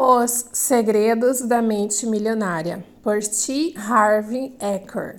Os Segredos da Mente Milionária, por T. Harvey Eker.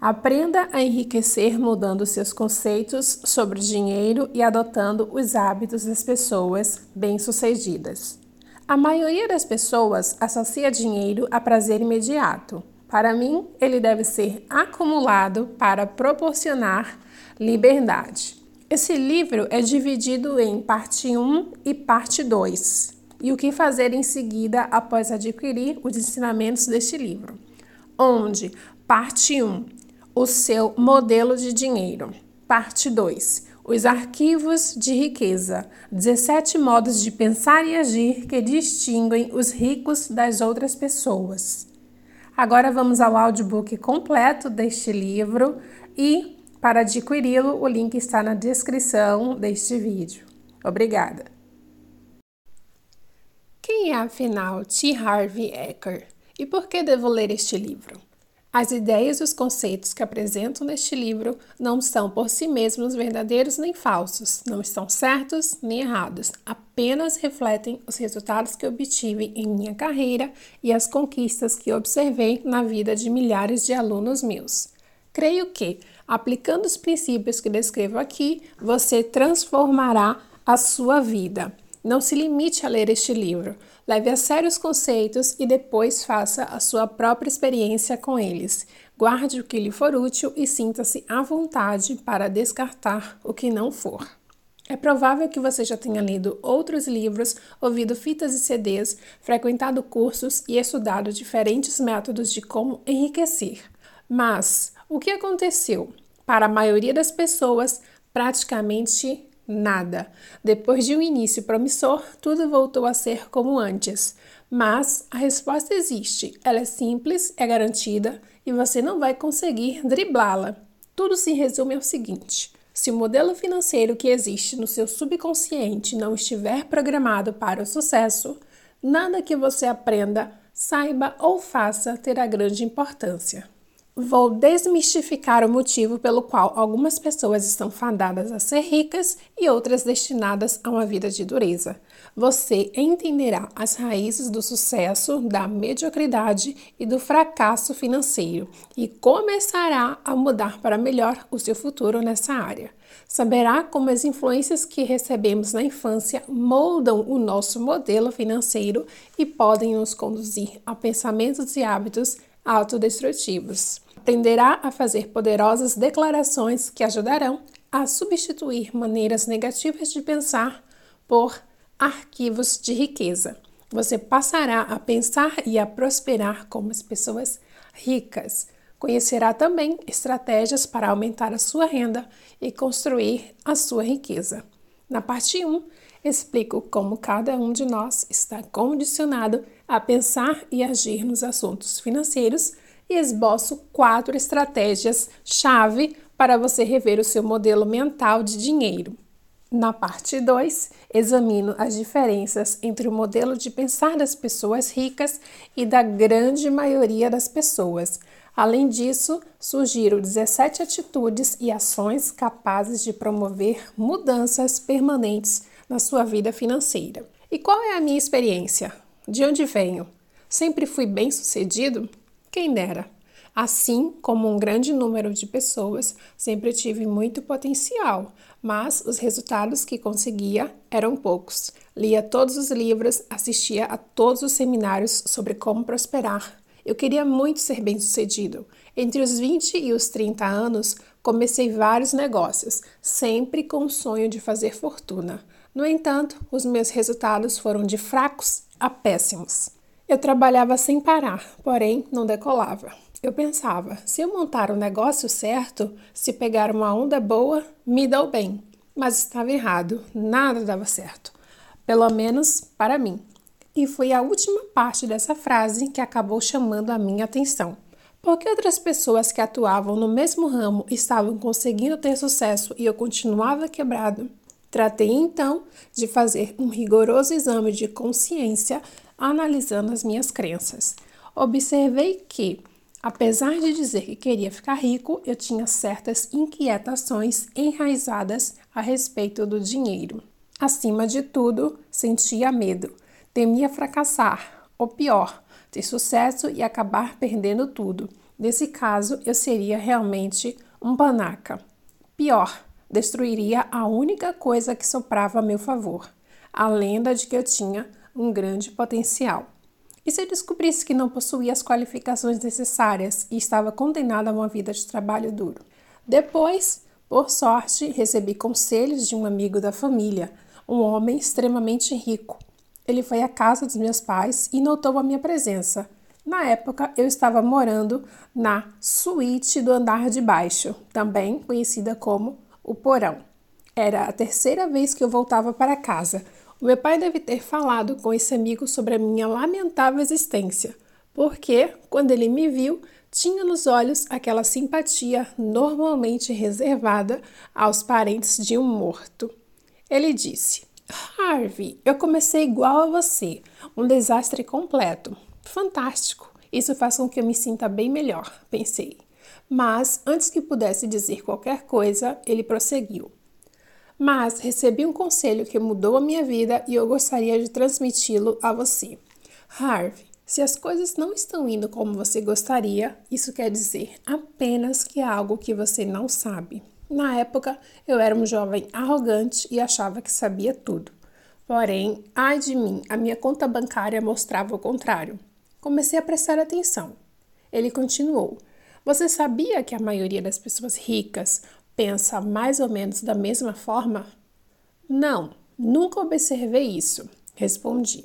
Aprenda a enriquecer mudando seus conceitos sobre dinheiro e adotando os hábitos das pessoas bem-sucedidas. A maioria das pessoas associa dinheiro a prazer imediato. Para mim, ele deve ser acumulado para proporcionar liberdade. Esse livro é dividido em parte 1 e parte 2, e o que fazer em seguida após adquirir os ensinamentos deste livro. Onde, parte 1, o seu modelo de dinheiro. Parte 2, os arquivos de riqueza, 17 modos de pensar e agir que distinguem os ricos das outras pessoas. Agora vamos ao audiobook completo deste livro e para adquiri-lo, o link está na descrição deste vídeo. Obrigada! Quem é afinal T. Harvey Eker e por que devo ler este livro? As ideias e os conceitos que apresento neste livro não são por si mesmos verdadeiros nem falsos, não estão certos nem errados, apenas refletem os resultados que obtive em minha carreira e as conquistas que observei na vida de milhares de alunos meus. Creio que, aplicando os princípios que descrevo aqui, você transformará a sua vida. Não se limite a ler este livro. Leve a sério os conceitos e depois faça a sua própria experiência com eles. Guarde o que lhe for útil e sinta-se à vontade para descartar o que não for. É provável que você já tenha lido outros livros, ouvido fitas e CDs, frequentado cursos e estudado diferentes métodos de como enriquecer. Mas o que aconteceu? Para a maioria das pessoas, praticamente nada. Depois de um início promissor, tudo voltou a ser como antes. Mas a resposta existe, ela é simples, é garantida e você não vai conseguir driblá-la. Tudo se resume ao seguinte: se o modelo financeiro que existe no seu subconsciente não estiver programado para o sucesso, nada que você aprenda, saiba ou faça terá grande importância. Vou desmistificar o motivo pelo qual algumas pessoas estão fadadas a ser ricas e outras destinadas a uma vida de dureza. Você entenderá as raízes do sucesso, da mediocridade e do fracasso financeiro e começará a mudar para melhor o seu futuro nessa área. Saberá como as influências que recebemos na infância moldam o nosso modelo financeiro e podem nos conduzir a pensamentos e hábitos autodestrutivos aprenderá a fazer poderosas declarações que ajudarão a substituir maneiras negativas de pensar por arquivos de riqueza. Você passará a pensar e a prosperar como as pessoas ricas. Conhecerá também estratégias para aumentar a sua renda e construir a sua riqueza. Na parte 1, explico como cada um de nós está condicionado a pensar e agir nos assuntos financeiros e esboço quatro estratégias-chave para você rever o seu modelo mental de dinheiro. Na parte 2, examino as diferenças entre o modelo de pensar das pessoas ricas e da grande maioria das pessoas. Além disso, sugiro 17 atitudes e ações capazes de promover mudanças permanentes na sua vida financeira. E qual é a minha experiência? De onde venho? Sempre fui bem sucedido? Quem dera. Assim como um grande número de pessoas, sempre tive muito potencial, mas os resultados que conseguia eram poucos. Lia todos os livros, assistia a todos os seminários sobre como prosperar. Eu queria muito ser bem-sucedido. Entre os 20 e os 30 anos, comecei vários negócios, sempre com o sonho de fazer fortuna. No entanto, os meus resultados foram de fracos a péssimos. Eu trabalhava sem parar, porém não decolava. Eu pensava, se eu montar o um negócio certo, se pegar uma onda boa, me dou bem. Mas estava errado, nada dava certo. Pelo menos para mim. E foi a última parte dessa frase que acabou chamando a minha atenção. Porque outras pessoas que atuavam no mesmo ramo estavam conseguindo ter sucesso e eu continuava quebrado. Tratei então de fazer um rigoroso exame de consciência analisando as minhas crenças. Observei que, apesar de dizer que queria ficar rico, eu tinha certas inquietações enraizadas a respeito do dinheiro. Acima de tudo, sentia medo. Temia fracassar, ou pior, ter sucesso e acabar perdendo tudo. Nesse caso, eu seria realmente um panaca. Pior, destruiria a única coisa que soprava a meu favor, a lenda de que eu tinha um grande potencial. E se descobrisse que não possuía as qualificações necessárias e estava condenada a uma vida de trabalho duro? Depois, por sorte, recebi conselhos de um amigo da família, um homem extremamente rico. Ele foi à casa dos meus pais e notou a minha presença. Na época, eu estava morando na suíte do andar de baixo, também conhecida como o porão. Era a terceira vez que eu voltava para casa. Meu pai deve ter falado com esse amigo sobre a minha lamentável existência, porque, quando ele me viu, tinha nos olhos aquela simpatia normalmente reservada aos parentes de um morto. Ele disse: Harvey, eu comecei igual a você, um desastre completo. Fantástico! Isso faz com que eu me sinta bem melhor, pensei. Mas, antes que pudesse dizer qualquer coisa, ele prosseguiu. Mas recebi um conselho que mudou a minha vida e eu gostaria de transmiti-lo a você. Harvey, se as coisas não estão indo como você gostaria, isso quer dizer apenas que é algo que você não sabe. Na época, eu era um jovem arrogante e achava que sabia tudo. Porém, ai de mim, a minha conta bancária mostrava o contrário. Comecei a prestar atenção. Ele continuou: Você sabia que a maioria das pessoas ricas pensa mais ou menos da mesma forma? Não, nunca observei isso, respondi.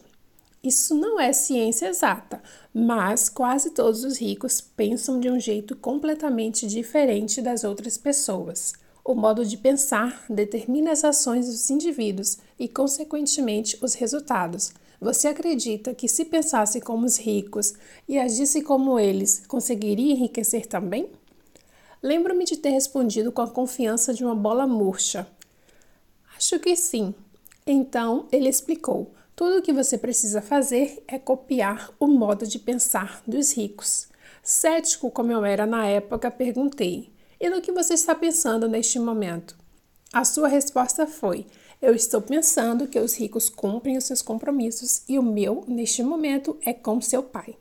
Isso não é ciência exata, mas quase todos os ricos pensam de um jeito completamente diferente das outras pessoas. O modo de pensar determina as ações dos indivíduos e, consequentemente, os resultados. Você acredita que, se pensasse como os ricos e agisse como eles, conseguiria enriquecer também? Lembro-me de ter respondido com a confiança de uma bola murcha. Acho que sim. Então ele explicou: tudo o que você precisa fazer é copiar o modo de pensar dos ricos. Cético como eu era na época, perguntei: E no que você está pensando neste momento? A sua resposta foi: Eu estou pensando que os ricos cumprem os seus compromissos e o meu, neste momento, é com seu pai.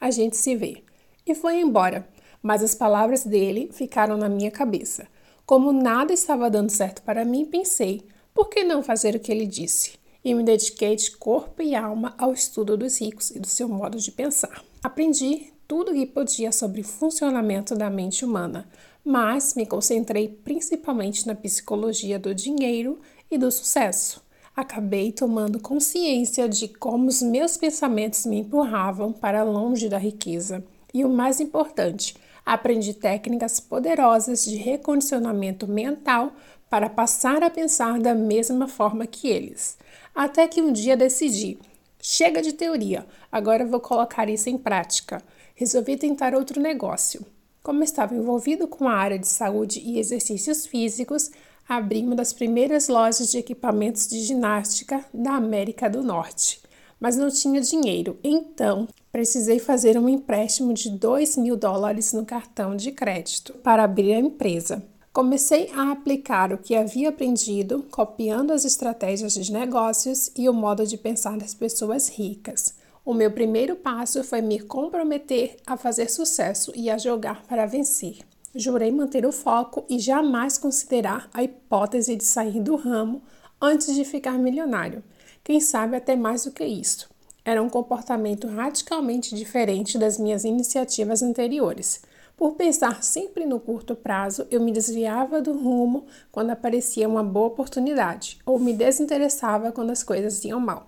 A gente se vê. E foi embora mas as palavras dele ficaram na minha cabeça. Como nada estava dando certo para mim, pensei: por que não fazer o que ele disse? E me dediquei de corpo e alma ao estudo dos ricos e do seu modo de pensar. Aprendi tudo o que podia sobre o funcionamento da mente humana, mas me concentrei principalmente na psicologia do dinheiro e do sucesso. Acabei tomando consciência de como os meus pensamentos me empurravam para longe da riqueza. E o mais importante, aprendi técnicas poderosas de recondicionamento mental para passar a pensar da mesma forma que eles. Até que um dia decidi: chega de teoria, agora vou colocar isso em prática. Resolvi tentar outro negócio. Como estava envolvido com a área de saúde e exercícios físicos, abri uma das primeiras lojas de equipamentos de ginástica da América do Norte mas não tinha dinheiro. Então, precisei fazer um empréstimo de 2 mil dólares no cartão de crédito para abrir a empresa. Comecei a aplicar o que havia aprendido, copiando as estratégias de negócios e o modo de pensar das pessoas ricas. O meu primeiro passo foi me comprometer a fazer sucesso e a jogar para vencer. Jurei manter o foco e jamais considerar a hipótese de sair do ramo antes de ficar milionário quem sabe até mais do que isso. Era um comportamento radicalmente diferente das minhas iniciativas anteriores. Por pensar sempre no curto prazo, eu me desviava do rumo quando aparecia uma boa oportunidade, ou me desinteressava quando as coisas iam mal.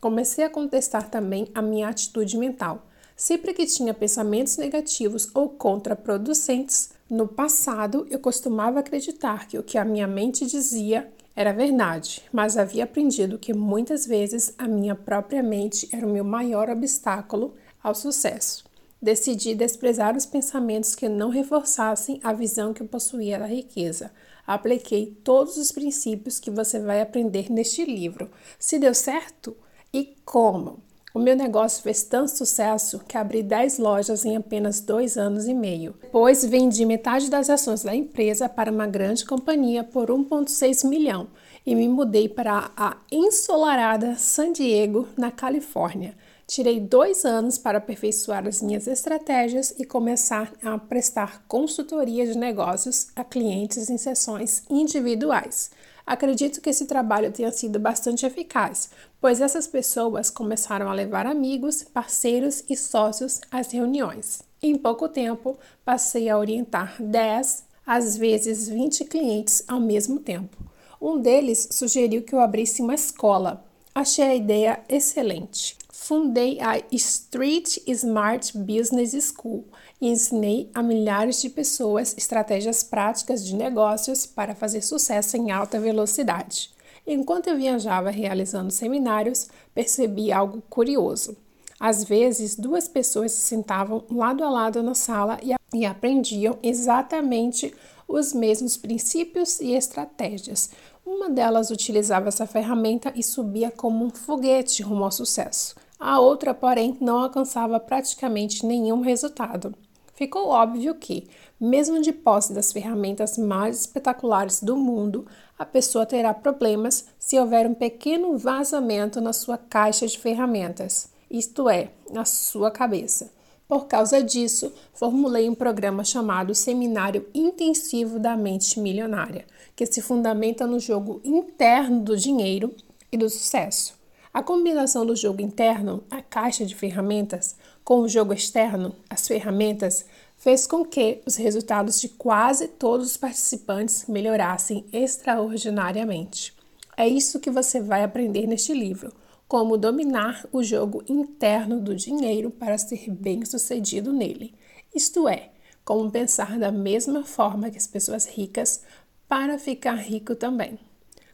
Comecei a contestar também a minha atitude mental. Sempre que tinha pensamentos negativos ou contraproducentes, no passado eu costumava acreditar que o que a minha mente dizia era verdade, mas havia aprendido que muitas vezes a minha própria mente era o meu maior obstáculo ao sucesso. Decidi desprezar os pensamentos que não reforçassem a visão que eu possuía da riqueza. Apliquei todos os princípios que você vai aprender neste livro. Se deu certo? E como? O meu negócio fez tanto sucesso que abri 10 lojas em apenas dois anos e meio. Depois vendi metade das ações da empresa para uma grande companhia por 1,6 milhão e me mudei para a ensolarada San Diego, na Califórnia. Tirei dois anos para aperfeiçoar as minhas estratégias e começar a prestar consultoria de negócios a clientes em sessões individuais. Acredito que esse trabalho tenha sido bastante eficaz, pois essas pessoas começaram a levar amigos, parceiros e sócios às reuniões. Em pouco tempo, passei a orientar 10, às vezes 20 clientes ao mesmo tempo. Um deles sugeriu que eu abrisse uma escola. Achei a ideia excelente. Fundei a Street Smart Business School e ensinei a milhares de pessoas estratégias práticas de negócios para fazer sucesso em alta velocidade. Enquanto eu viajava realizando seminários, percebi algo curioso. Às vezes, duas pessoas se sentavam lado a lado na sala e, e aprendiam exatamente os mesmos princípios e estratégias. Uma delas utilizava essa ferramenta e subia como um foguete rumo ao sucesso. A outra, porém, não alcançava praticamente nenhum resultado. Ficou óbvio que, mesmo de posse das ferramentas mais espetaculares do mundo, a pessoa terá problemas se houver um pequeno vazamento na sua caixa de ferramentas, isto é, na sua cabeça. Por causa disso, formulei um programa chamado Seminário Intensivo da Mente Milionária, que se fundamenta no jogo interno do dinheiro e do sucesso. A combinação do jogo interno, a caixa de ferramentas, com o jogo externo, as ferramentas, fez com que os resultados de quase todos os participantes melhorassem extraordinariamente. É isso que você vai aprender neste livro: como dominar o jogo interno do dinheiro para ser bem-sucedido nele. Isto é, como pensar da mesma forma que as pessoas ricas para ficar rico também.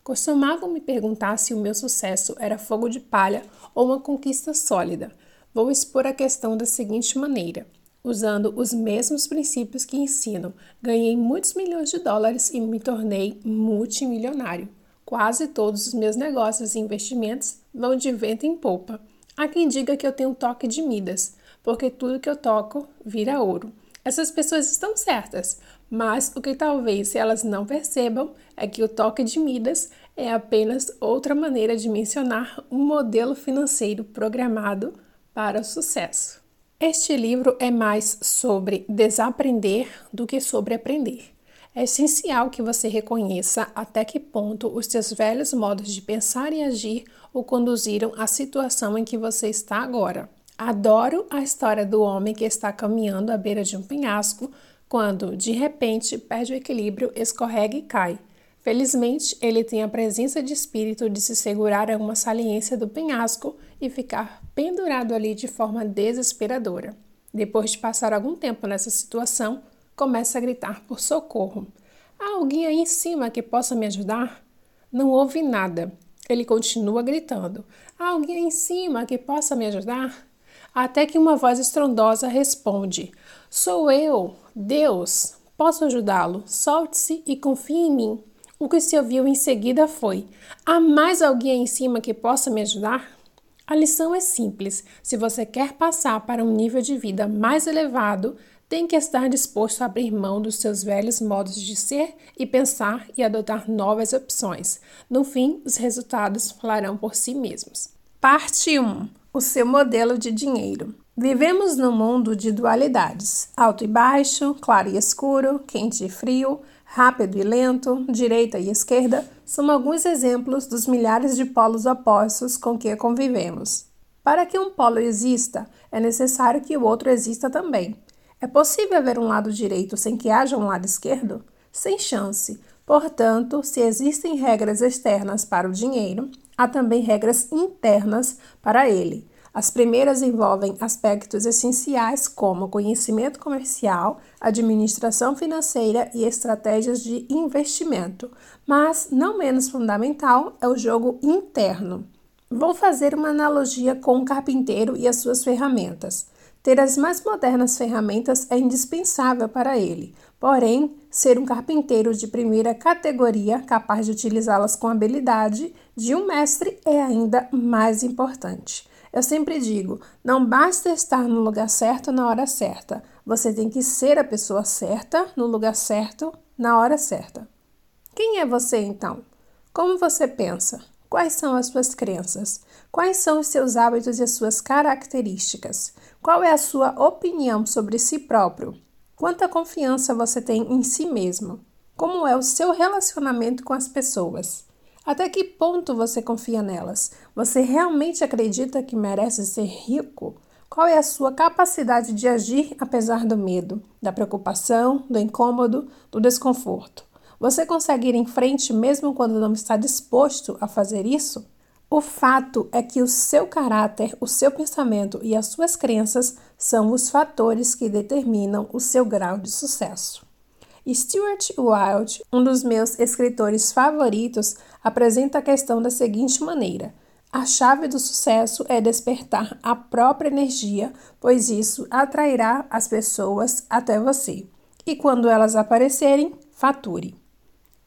Costumavam me perguntar se o meu sucesso era fogo de palha ou uma conquista sólida. Vou expor a questão da seguinte maneira. Usando os mesmos princípios que ensino, ganhei muitos milhões de dólares e me tornei multimilionário. Quase todos os meus negócios e investimentos vão de vento em polpa. Há quem diga que eu tenho toque de Midas, porque tudo que eu toco vira ouro. Essas pessoas estão certas, mas o que talvez elas não percebam é que o toque de Midas é apenas outra maneira de mencionar um modelo financeiro programado para o sucesso. Este livro é mais sobre desaprender do que sobre aprender. É essencial que você reconheça até que ponto os seus velhos modos de pensar e agir o conduziram à situação em que você está agora. Adoro a história do homem que está caminhando à beira de um penhasco quando, de repente, perde o equilíbrio, escorrega e cai. Felizmente, ele tem a presença de espírito de se segurar a uma saliência do penhasco e ficar pendurado ali de forma desesperadora. Depois de passar algum tempo nessa situação, começa a gritar por socorro. Há alguém aí em cima que possa me ajudar? Não ouve nada. Ele continua gritando. Há alguém aí em cima que possa me ajudar? Até que uma voz estrondosa responde: Sou eu, Deus. Posso ajudá-lo? Solte-se e confie em mim. O que se ouviu em seguida foi: Há mais alguém em cima que possa me ajudar? A lição é simples. Se você quer passar para um nível de vida mais elevado, tem que estar disposto a abrir mão dos seus velhos modos de ser e pensar e adotar novas opções. No fim, os resultados falarão por si mesmos. Parte 1: O seu modelo de dinheiro. Vivemos num mundo de dualidades: alto e baixo, claro e escuro, quente e frio, rápido e lento, direita e esquerda são alguns exemplos dos milhares de polos opostos com que convivemos. Para que um polo exista, é necessário que o outro exista também. É possível haver um lado direito sem que haja um lado esquerdo? Sem chance. Portanto, se existem regras externas para o dinheiro, há também regras internas para ele. As primeiras envolvem aspectos essenciais como conhecimento comercial, administração financeira e estratégias de investimento, mas não menos fundamental é o jogo interno. Vou fazer uma analogia com o carpinteiro e as suas ferramentas. Ter as mais modernas ferramentas é indispensável para ele, porém, ser um carpinteiro de primeira categoria, capaz de utilizá-las com habilidade, de um mestre é ainda mais importante. Eu sempre digo: não basta estar no lugar certo na hora certa, você tem que ser a pessoa certa, no lugar certo, na hora certa. Quem é você então? Como você pensa? Quais são as suas crenças? Quais são os seus hábitos e as suas características? Qual é a sua opinião sobre si próprio? Quanta confiança você tem em si mesmo? Como é o seu relacionamento com as pessoas? Até que ponto você confia nelas? Você realmente acredita que merece ser rico? Qual é a sua capacidade de agir apesar do medo, da preocupação, do incômodo, do desconforto? Você consegue ir em frente mesmo quando não está disposto a fazer isso? O fato é que o seu caráter, o seu pensamento e as suas crenças são os fatores que determinam o seu grau de sucesso. Stuart Wilde, um dos meus escritores favoritos, apresenta a questão da seguinte maneira: a chave do sucesso é despertar a própria energia, pois isso atrairá as pessoas até você. E quando elas aparecerem, fature.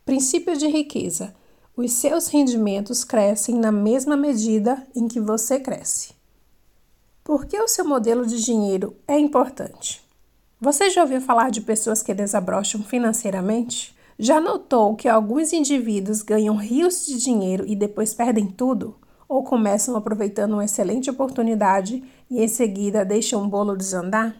Princípio de riqueza: os seus rendimentos crescem na mesma medida em que você cresce. Por que o seu modelo de dinheiro é importante? Você já ouviu falar de pessoas que desabrocham financeiramente? Já notou que alguns indivíduos ganham rios de dinheiro e depois perdem tudo? Ou começam aproveitando uma excelente oportunidade e em seguida deixam o bolo desandar?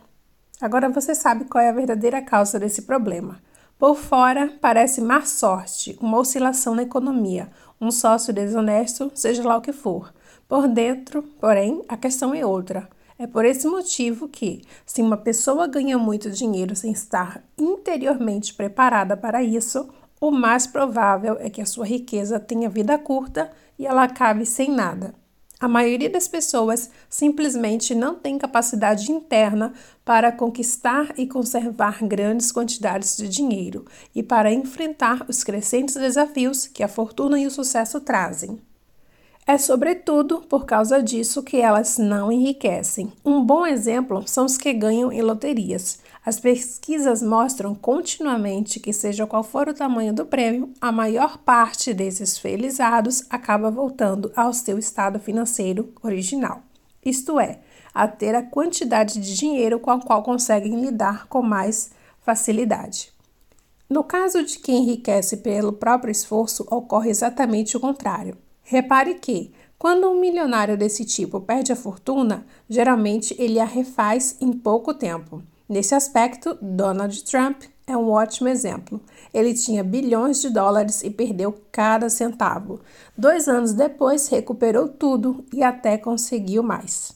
Agora você sabe qual é a verdadeira causa desse problema. Por fora, parece má sorte, uma oscilação na economia, um sócio desonesto, seja lá o que for. Por dentro, porém, a questão é outra. É por esse motivo que, se uma pessoa ganha muito dinheiro sem estar interiormente preparada para isso, o mais provável é que a sua riqueza tenha vida curta e ela acabe sem nada. A maioria das pessoas simplesmente não tem capacidade interna para conquistar e conservar grandes quantidades de dinheiro e para enfrentar os crescentes desafios que a fortuna e o sucesso trazem. É sobretudo por causa disso que elas não enriquecem. Um bom exemplo são os que ganham em loterias. As pesquisas mostram continuamente que, seja qual for o tamanho do prêmio, a maior parte desses felizados acaba voltando ao seu estado financeiro original, isto é, a ter a quantidade de dinheiro com a qual conseguem lidar com mais facilidade. No caso de quem enriquece pelo próprio esforço, ocorre exatamente o contrário. Repare que, quando um milionário desse tipo perde a fortuna, geralmente ele a refaz em pouco tempo. Nesse aspecto, Donald Trump é um ótimo exemplo. Ele tinha bilhões de dólares e perdeu cada centavo. Dois anos depois, recuperou tudo e até conseguiu mais.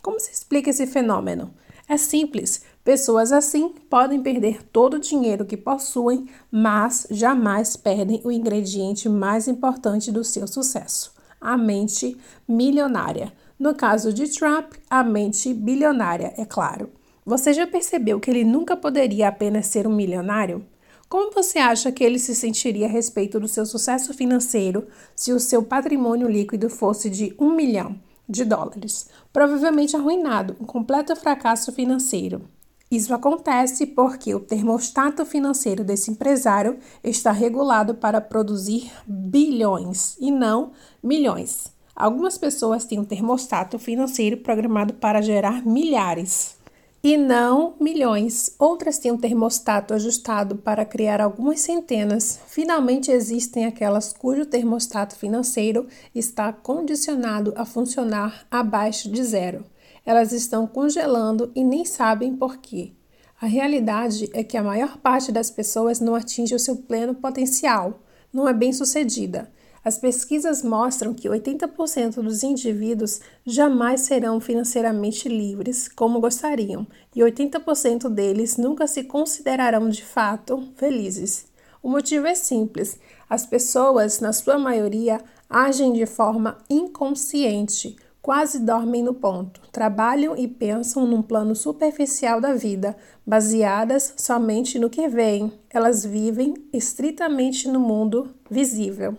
Como se explica esse fenômeno? É simples. Pessoas assim podem perder todo o dinheiro que possuem, mas jamais perdem o ingrediente mais importante do seu sucesso: a mente milionária. No caso de Trump, a mente bilionária, é claro. Você já percebeu que ele nunca poderia apenas ser um milionário? Como você acha que ele se sentiria a respeito do seu sucesso financeiro se o seu patrimônio líquido fosse de um milhão? de dólares, provavelmente arruinado, um completo fracasso financeiro. Isso acontece porque o termostato financeiro desse empresário está regulado para produzir bilhões e não milhões. Algumas pessoas têm um termostato financeiro programado para gerar milhares e não milhões. Outras têm um termostato ajustado para criar algumas centenas. Finalmente, existem aquelas cujo termostato financeiro está condicionado a funcionar abaixo de zero. Elas estão congelando e nem sabem por quê. A realidade é que a maior parte das pessoas não atinge o seu pleno potencial, não é bem sucedida as pesquisas mostram que 80% dos indivíduos jamais serão financeiramente livres como gostariam, e 80% deles nunca se considerarão de fato felizes. O motivo é simples: as pessoas, na sua maioria, agem de forma inconsciente, quase dormem no ponto, trabalham e pensam num plano superficial da vida, baseadas somente no que veem. Elas vivem estritamente no mundo visível.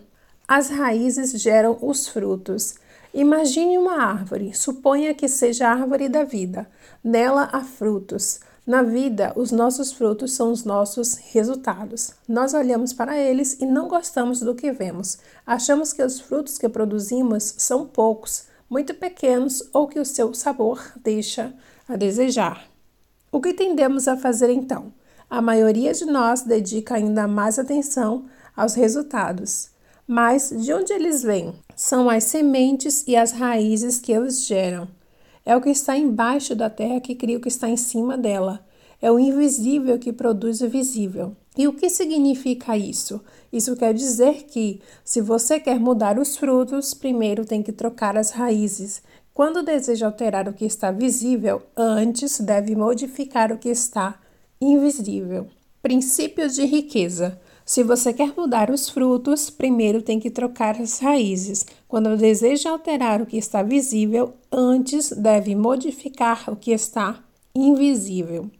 As raízes geram os frutos. Imagine uma árvore, suponha que seja a árvore da vida. Nela há frutos. Na vida, os nossos frutos são os nossos resultados. Nós olhamos para eles e não gostamos do que vemos. Achamos que os frutos que produzimos são poucos, muito pequenos ou que o seu sabor deixa a desejar. O que tendemos a fazer então? A maioria de nós dedica ainda mais atenção aos resultados. Mas de onde eles vêm? São as sementes e as raízes que os geram. É o que está embaixo da terra que cria o que está em cima dela. É o invisível que produz o visível. E o que significa isso? Isso quer dizer que, se você quer mudar os frutos, primeiro tem que trocar as raízes. Quando deseja alterar o que está visível, antes deve modificar o que está invisível. Princípios de riqueza. Se você quer mudar os frutos, primeiro tem que trocar as raízes. Quando deseja alterar o que está visível, antes deve modificar o que está invisível.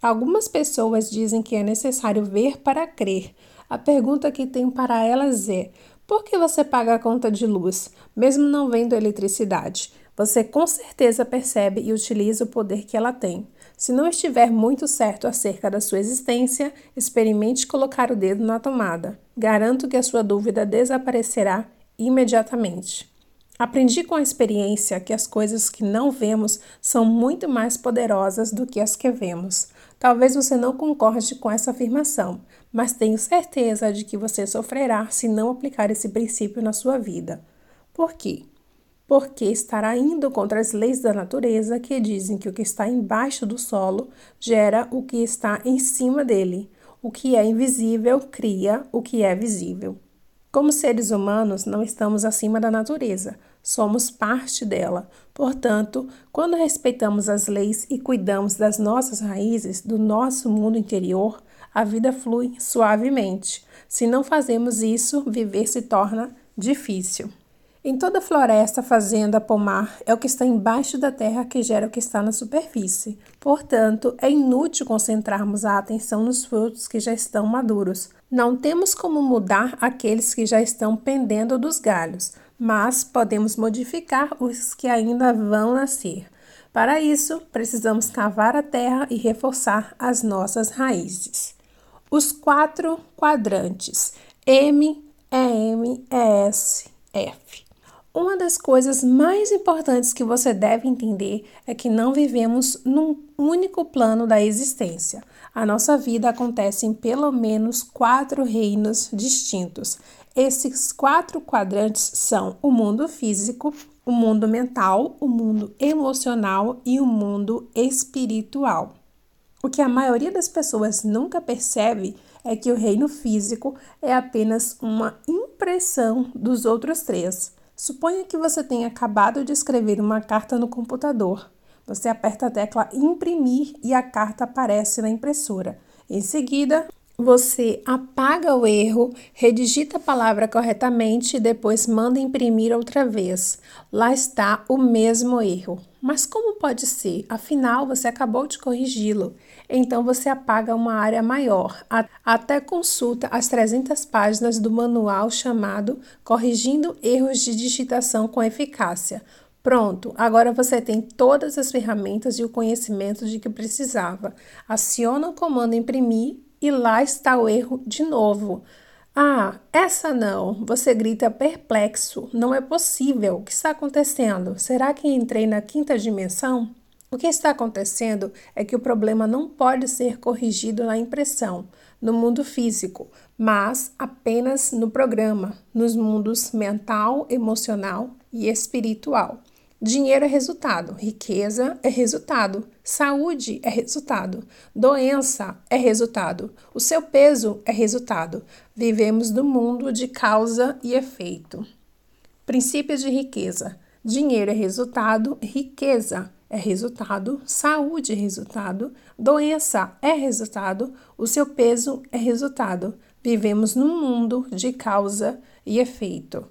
Algumas pessoas dizem que é necessário ver para crer. A pergunta que tenho para elas é: por que você paga a conta de luz, mesmo não vendo eletricidade? Você com certeza percebe e utiliza o poder que ela tem. Se não estiver muito certo acerca da sua existência, experimente colocar o dedo na tomada. Garanto que a sua dúvida desaparecerá imediatamente. Aprendi com a experiência que as coisas que não vemos são muito mais poderosas do que as que vemos. Talvez você não concorde com essa afirmação, mas tenho certeza de que você sofrerá se não aplicar esse princípio na sua vida. Por quê? Porque estará indo contra as leis da natureza que dizem que o que está embaixo do solo gera o que está em cima dele. O que é invisível cria o que é visível. Como seres humanos, não estamos acima da natureza, somos parte dela. Portanto, quando respeitamos as leis e cuidamos das nossas raízes, do nosso mundo interior, a vida flui suavemente. Se não fazemos isso, viver se torna difícil. Em toda floresta, fazenda, pomar, é o que está embaixo da terra que gera o que está na superfície. Portanto, é inútil concentrarmos a atenção nos frutos que já estão maduros. Não temos como mudar aqueles que já estão pendendo dos galhos, mas podemos modificar os que ainda vão nascer. Para isso, precisamos cavar a terra e reforçar as nossas raízes. Os quatro quadrantes M, EM, ES, F. Uma das coisas mais importantes que você deve entender é que não vivemos num único plano da existência. A nossa vida acontece em pelo menos quatro reinos distintos. Esses quatro quadrantes são o mundo físico, o mundo mental, o mundo emocional e o mundo espiritual. O que a maioria das pessoas nunca percebe é que o reino físico é apenas uma impressão dos outros três. Suponha que você tenha acabado de escrever uma carta no computador. Você aperta a tecla imprimir e a carta aparece na impressora. Em seguida, você apaga o erro, redigita a palavra corretamente e depois manda imprimir outra vez. Lá está o mesmo erro. Mas como pode ser? Afinal, você acabou de corrigi-lo. Então você apaga uma área maior. Até consulta as 300 páginas do manual chamado Corrigindo Erros de Digitação com Eficácia. Pronto, agora você tem todas as ferramentas e o conhecimento de que precisava. Aciona o comando imprimir e lá está o erro de novo. Ah, essa não! Você grita perplexo. Não é possível. O que está acontecendo? Será que entrei na quinta dimensão? O que está acontecendo é que o problema não pode ser corrigido na impressão, no mundo físico, mas apenas no programa, nos mundos mental, emocional e espiritual. Dinheiro é resultado, riqueza é resultado, saúde é resultado, doença é resultado, o seu peso é resultado. Vivemos no mundo de causa e efeito. Princípios de riqueza: dinheiro é resultado, riqueza é resultado, saúde é resultado, doença é resultado, o seu peso é resultado. Vivemos num mundo de causa e efeito.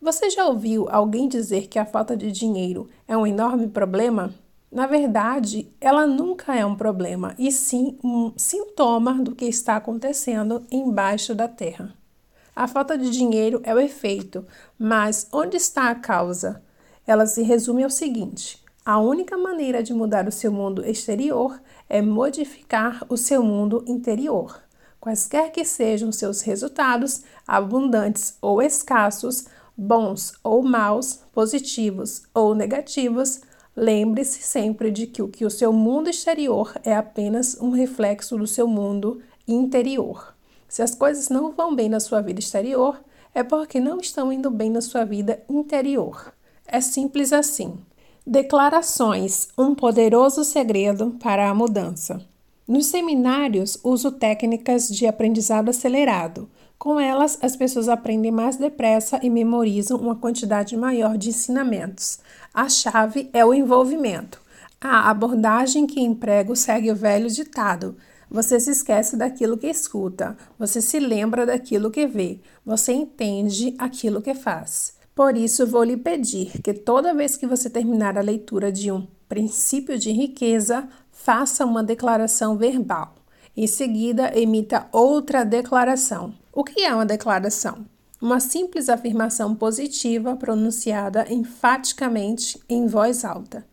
Você já ouviu alguém dizer que a falta de dinheiro é um enorme problema? Na verdade, ela nunca é um problema, e sim um sintoma do que está acontecendo embaixo da terra. A falta de dinheiro é o efeito, mas onde está a causa? Ela se resume ao seguinte: a única maneira de mudar o seu mundo exterior é modificar o seu mundo interior. Quaisquer que sejam seus resultados, abundantes ou escassos, bons ou maus, positivos ou negativos, lembre-se sempre de que o, que o seu mundo exterior é apenas um reflexo do seu mundo interior. Se as coisas não vão bem na sua vida exterior, é porque não estão indo bem na sua vida interior. É simples assim. Declarações: um poderoso segredo para a mudança. Nos seminários, uso técnicas de aprendizado acelerado. Com elas, as pessoas aprendem mais depressa e memorizam uma quantidade maior de ensinamentos. A chave é o envolvimento. A abordagem que emprego segue o velho ditado: você se esquece daquilo que escuta, você se lembra daquilo que vê, você entende aquilo que faz. Por isso, vou lhe pedir que toda vez que você terminar a leitura de um princípio de riqueza, faça uma declaração verbal. Em seguida, emita outra declaração. O que é uma declaração? Uma simples afirmação positiva pronunciada enfaticamente em voz alta.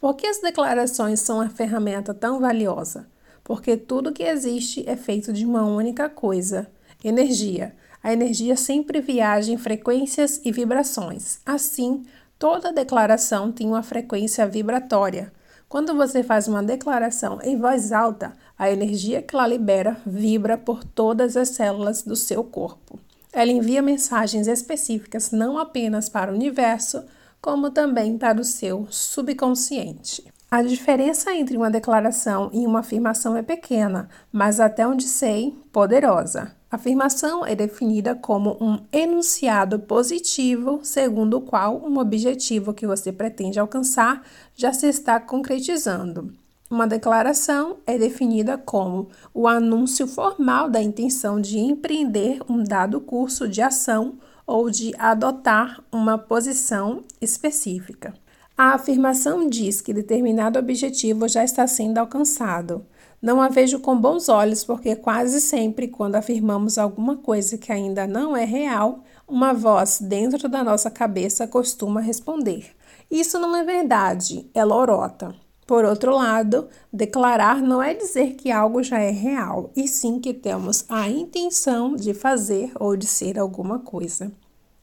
Por que as declarações são uma ferramenta tão valiosa? Porque tudo que existe é feito de uma única coisa: energia. A energia sempre viaja em frequências e vibrações. Assim, toda declaração tem uma frequência vibratória. Quando você faz uma declaração em voz alta, a energia que ela libera vibra por todas as células do seu corpo. Ela envia mensagens específicas não apenas para o universo, como também para o seu subconsciente. A diferença entre uma declaração e uma afirmação é pequena, mas até onde sei, poderosa. Afirmação é definida como um enunciado positivo, segundo o qual um objetivo que você pretende alcançar já se está concretizando. Uma declaração é definida como o anúncio formal da intenção de empreender um dado curso de ação ou de adotar uma posição específica. A afirmação diz que determinado objetivo já está sendo alcançado. Não a vejo com bons olhos, porque quase sempre, quando afirmamos alguma coisa que ainda não é real, uma voz dentro da nossa cabeça costuma responder: Isso não é verdade, é lorota. Por outro lado, declarar não é dizer que algo já é real, e sim que temos a intenção de fazer ou de ser alguma coisa.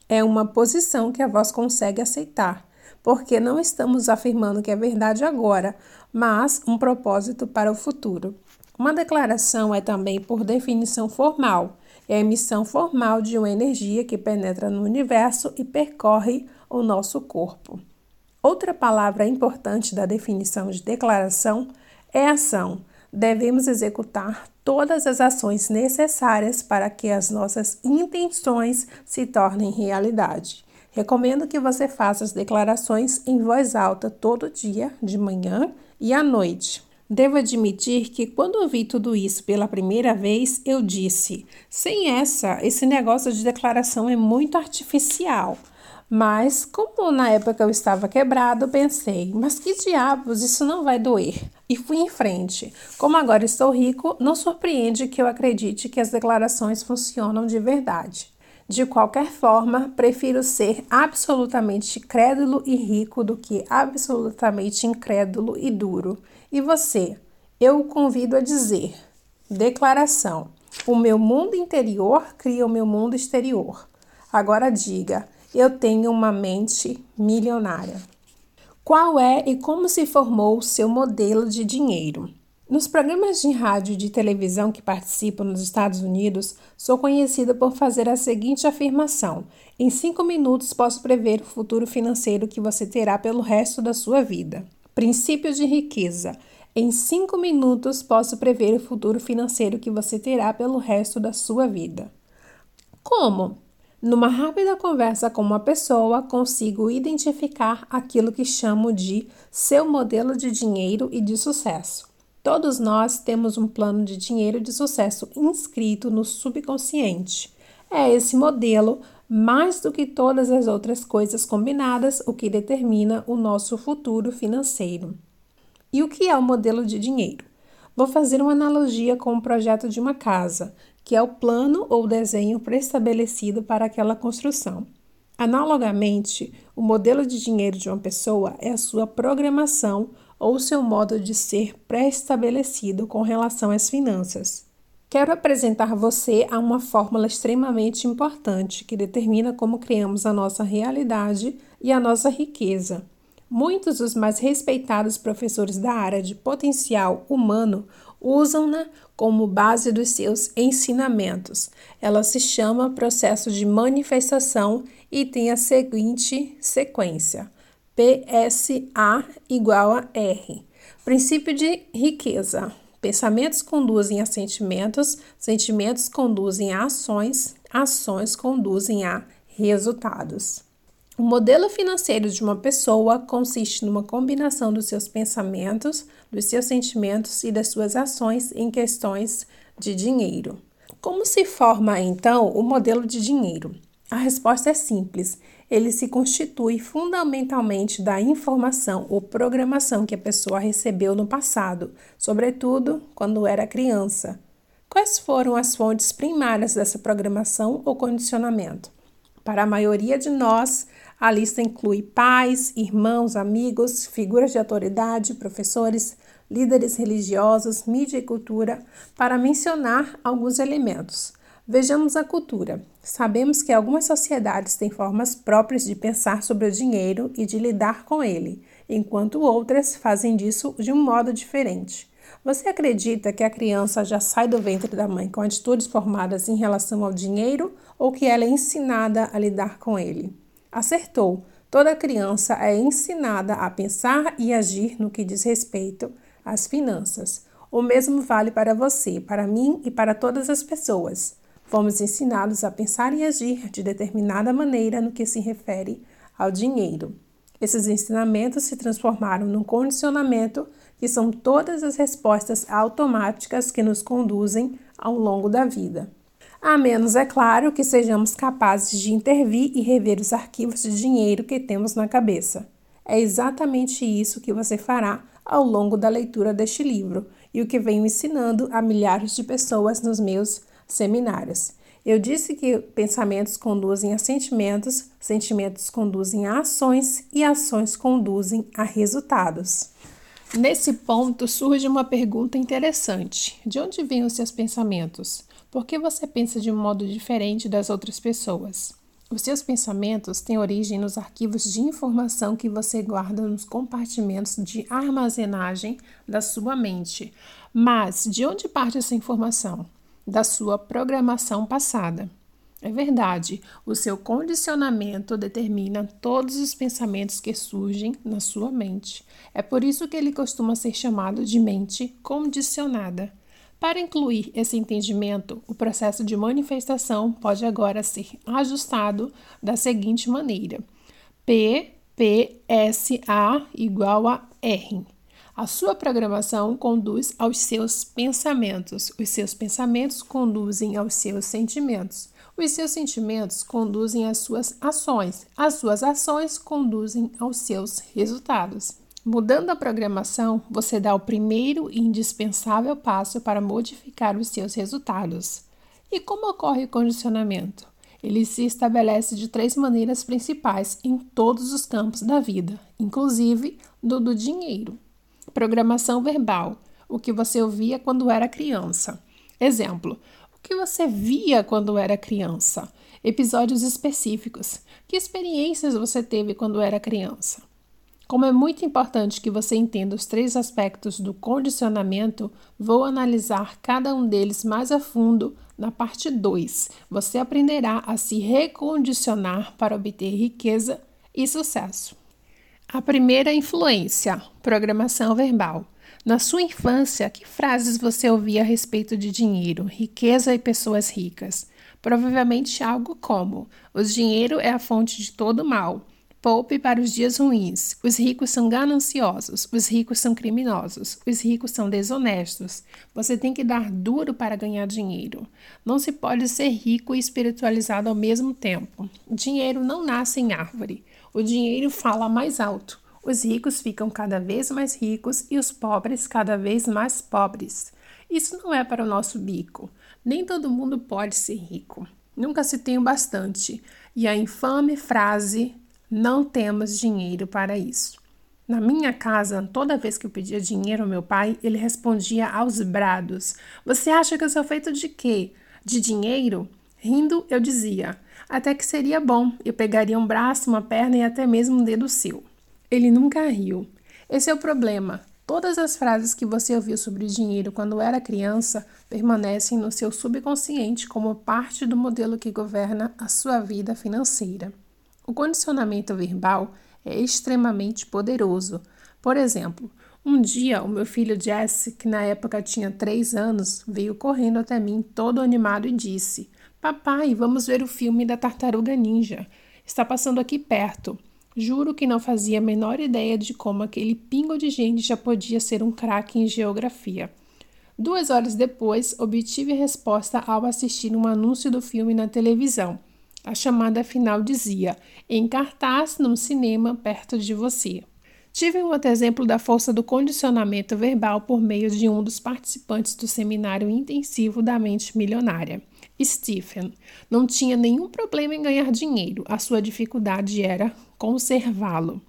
É uma posição que a voz consegue aceitar, porque não estamos afirmando que é verdade agora, mas um propósito para o futuro. Uma declaração é também, por definição formal, é a emissão formal de uma energia que penetra no universo e percorre o nosso corpo. Outra palavra importante da definição de declaração é ação. Devemos executar todas as ações necessárias para que as nossas intenções se tornem realidade. Recomendo que você faça as declarações em voz alta todo dia, de manhã e à noite. Devo admitir que quando ouvi tudo isso pela primeira vez, eu disse: sem essa, esse negócio de declaração é muito artificial. Mas, como na época eu estava quebrado, pensei: mas que diabos, isso não vai doer. E fui em frente. Como agora estou rico, não surpreende que eu acredite que as declarações funcionam de verdade. De qualquer forma, prefiro ser absolutamente crédulo e rico do que absolutamente incrédulo e duro. E você? Eu o convido a dizer: declaração. O meu mundo interior cria o meu mundo exterior. Agora diga: eu tenho uma mente milionária. Qual é e como se formou o seu modelo de dinheiro? Nos programas de rádio e de televisão que participo nos Estados Unidos, sou conhecida por fazer a seguinte afirmação: em cinco minutos posso prever o futuro financeiro que você terá pelo resto da sua vida. Princípio de riqueza. Em cinco minutos posso prever o futuro financeiro que você terá pelo resto da sua vida. Como? Numa rápida conversa com uma pessoa, consigo identificar aquilo que chamo de seu modelo de dinheiro e de sucesso. Todos nós temos um plano de dinheiro de sucesso inscrito no subconsciente. É esse modelo, mais do que todas as outras coisas combinadas, o que determina o nosso futuro financeiro. E o que é o modelo de dinheiro? Vou fazer uma analogia com o projeto de uma casa, que é o plano ou desenho pré-estabelecido para aquela construção. Analogamente, o modelo de dinheiro de uma pessoa é a sua programação ou seu modo de ser pré-estabelecido com relação às finanças. Quero apresentar você a uma fórmula extremamente importante que determina como criamos a nossa realidade e a nossa riqueza. Muitos dos mais respeitados professores da área de potencial humano usam-na como base dos seus ensinamentos. Ela se chama processo de manifestação e tem a seguinte sequência: PSA igual a R. Princípio de riqueza. Pensamentos conduzem a sentimentos, sentimentos conduzem a ações, ações conduzem a resultados. O modelo financeiro de uma pessoa consiste numa combinação dos seus pensamentos, dos seus sentimentos e das suas ações em questões de dinheiro. Como se forma então o modelo de dinheiro? A resposta é simples. Ele se constitui fundamentalmente da informação ou programação que a pessoa recebeu no passado, sobretudo quando era criança. Quais foram as fontes primárias dessa programação ou condicionamento? Para a maioria de nós, a lista inclui pais, irmãos, amigos, figuras de autoridade, professores, líderes religiosos, mídia e cultura, para mencionar alguns elementos. Vejamos a cultura. Sabemos que algumas sociedades têm formas próprias de pensar sobre o dinheiro e de lidar com ele, enquanto outras fazem disso de um modo diferente. Você acredita que a criança já sai do ventre da mãe com atitudes formadas em relação ao dinheiro ou que ela é ensinada a lidar com ele? Acertou. Toda criança é ensinada a pensar e agir no que diz respeito às finanças. O mesmo vale para você, para mim e para todas as pessoas. Fomos ensinados a pensar e agir de determinada maneira no que se refere ao dinheiro. Esses ensinamentos se transformaram num condicionamento que são todas as respostas automáticas que nos conduzem ao longo da vida a menos, é claro, que sejamos capazes de intervir e rever os arquivos de dinheiro que temos na cabeça. É exatamente isso que você fará ao longo da leitura deste livro e o que venho ensinando a milhares de pessoas nos meus seminários. Eu disse que pensamentos conduzem a sentimentos, sentimentos conduzem a ações e ações conduzem a resultados. Nesse ponto surge uma pergunta interessante: de onde vêm os seus pensamentos? Por que você pensa de um modo diferente das outras pessoas? Os seus pensamentos têm origem nos arquivos de informação que você guarda nos compartimentos de armazenagem da sua mente. Mas de onde parte essa informação? Da sua programação passada. É verdade, o seu condicionamento determina todos os pensamentos que surgem na sua mente. É por isso que ele costuma ser chamado de mente condicionada. Para incluir esse entendimento, o processo de manifestação pode agora ser ajustado da seguinte maneira: P, P, S, A igual a R. A sua programação conduz aos seus pensamentos, os seus pensamentos conduzem aos seus sentimentos, os seus sentimentos conduzem às suas ações, as suas ações conduzem aos seus resultados. Mudando a programação, você dá o primeiro e indispensável passo para modificar os seus resultados. E como ocorre o condicionamento? Ele se estabelece de três maneiras principais em todos os campos da vida, inclusive do do dinheiro. Programação verbal, o que você ouvia quando era criança. Exemplo: o que você via quando era criança? Episódios específicos. Que experiências você teve quando era criança? Como é muito importante que você entenda os três aspectos do condicionamento, vou analisar cada um deles mais a fundo na parte 2. Você aprenderá a se recondicionar para obter riqueza e sucesso. A primeira influência: programação verbal. Na sua infância, que frases você ouvia a respeito de dinheiro, riqueza e pessoas ricas? Provavelmente algo como: o dinheiro é a fonte de todo mal. Poupe para os dias ruins. Os ricos são gananciosos, os ricos são criminosos, os ricos são desonestos. Você tem que dar duro para ganhar dinheiro. Não se pode ser rico e espiritualizado ao mesmo tempo. Dinheiro não nasce em árvore. O dinheiro fala mais alto. Os ricos ficam cada vez mais ricos e os pobres cada vez mais pobres. Isso não é para o nosso bico. Nem todo mundo pode ser rico. Nunca se tem o bastante. E a infame frase não temos dinheiro para isso. Na minha casa, toda vez que eu pedia dinheiro ao meu pai, ele respondia aos brados: Você acha que eu sou feito de quê? De dinheiro? Rindo, eu dizia: Até que seria bom, eu pegaria um braço, uma perna e até mesmo um dedo seu. Ele nunca riu. Esse é o problema. Todas as frases que você ouviu sobre dinheiro quando era criança permanecem no seu subconsciente como parte do modelo que governa a sua vida financeira. O condicionamento verbal é extremamente poderoso. Por exemplo, um dia o meu filho Jesse, que na época tinha três anos, veio correndo até mim todo animado e disse: Papai, vamos ver o filme da Tartaruga Ninja. Está passando aqui perto. Juro que não fazia a menor ideia de como aquele pingo de gente já podia ser um craque em geografia. Duas horas depois, obtive a resposta ao assistir um anúncio do filme na televisão. A chamada final dizia: em cartaz num cinema perto de você. Tive um outro exemplo da força do condicionamento verbal por meio de um dos participantes do seminário intensivo da mente milionária. Stephen não tinha nenhum problema em ganhar dinheiro, a sua dificuldade era conservá-lo.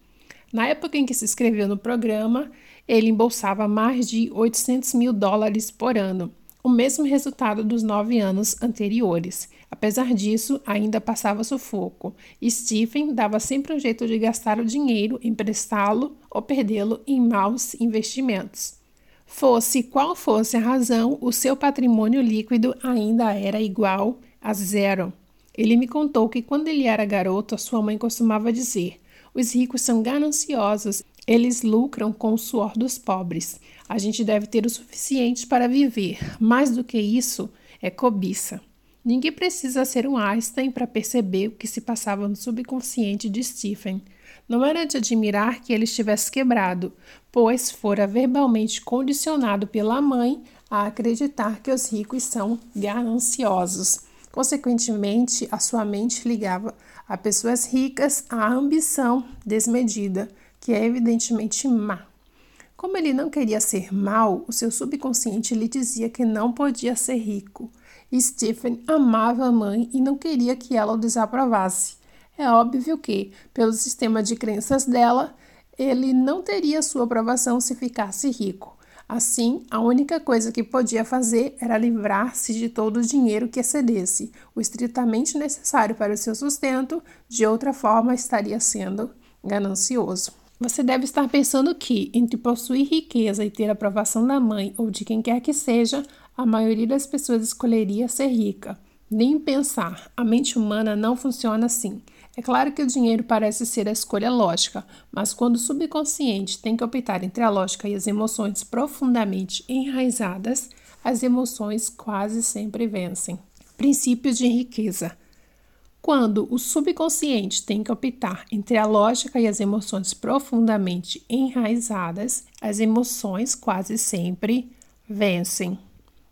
Na época em que se inscreveu no programa, ele embolsava mais de 800 mil dólares por ano, o mesmo resultado dos nove anos anteriores. Apesar disso, ainda passava sufoco. Stephen dava sempre um jeito de gastar o dinheiro, emprestá-lo ou perdê-lo em maus investimentos. Fosse qual fosse a razão, o seu patrimônio líquido ainda era igual a zero. Ele me contou que quando ele era garoto, a sua mãe costumava dizer: os ricos são gananciosos, eles lucram com o suor dos pobres. A gente deve ter o suficiente para viver. Mais do que isso, é cobiça. Ninguém precisa ser um Einstein para perceber o que se passava no subconsciente de Stephen. Não era de admirar que ele estivesse quebrado, pois fora verbalmente condicionado pela mãe a acreditar que os ricos são gananciosos. Consequentemente, a sua mente ligava a pessoas ricas à ambição desmedida, que é evidentemente má. Como ele não queria ser mal, o seu subconsciente lhe dizia que não podia ser rico. Stephen amava a mãe e não queria que ela o desaprovasse. É óbvio que, pelo sistema de crenças dela, ele não teria sua aprovação se ficasse rico. Assim, a única coisa que podia fazer era livrar-se de todo o dinheiro que excedesse, o estritamente necessário para o seu sustento, de outra forma estaria sendo ganancioso. Você deve estar pensando que, entre possuir riqueza e ter a aprovação da mãe ou de quem quer que seja, a maioria das pessoas escolheria ser rica. Nem pensar, a mente humana não funciona assim. É claro que o dinheiro parece ser a escolha lógica, mas quando o subconsciente tem que optar entre a lógica e as emoções profundamente enraizadas, as emoções quase sempre vencem. Princípios de riqueza. Quando o subconsciente tem que optar entre a lógica e as emoções profundamente enraizadas, as emoções quase sempre vencem.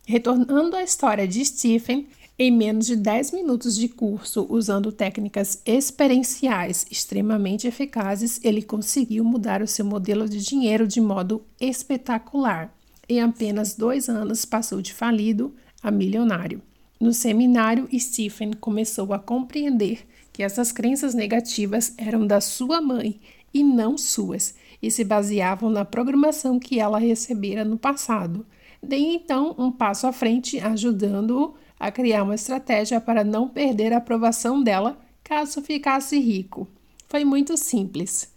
Retornando à história de Stephen, em menos de 10 minutos de curso, usando técnicas experienciais extremamente eficazes, ele conseguiu mudar o seu modelo de dinheiro de modo espetacular. Em apenas dois anos, passou de falido a milionário. No seminário, Stephen começou a compreender que essas crenças negativas eram da sua mãe e não suas, e se baseavam na programação que ela recebera no passado. Dei então um passo à frente, ajudando-o a criar uma estratégia para não perder a aprovação dela caso ficasse rico. Foi muito simples.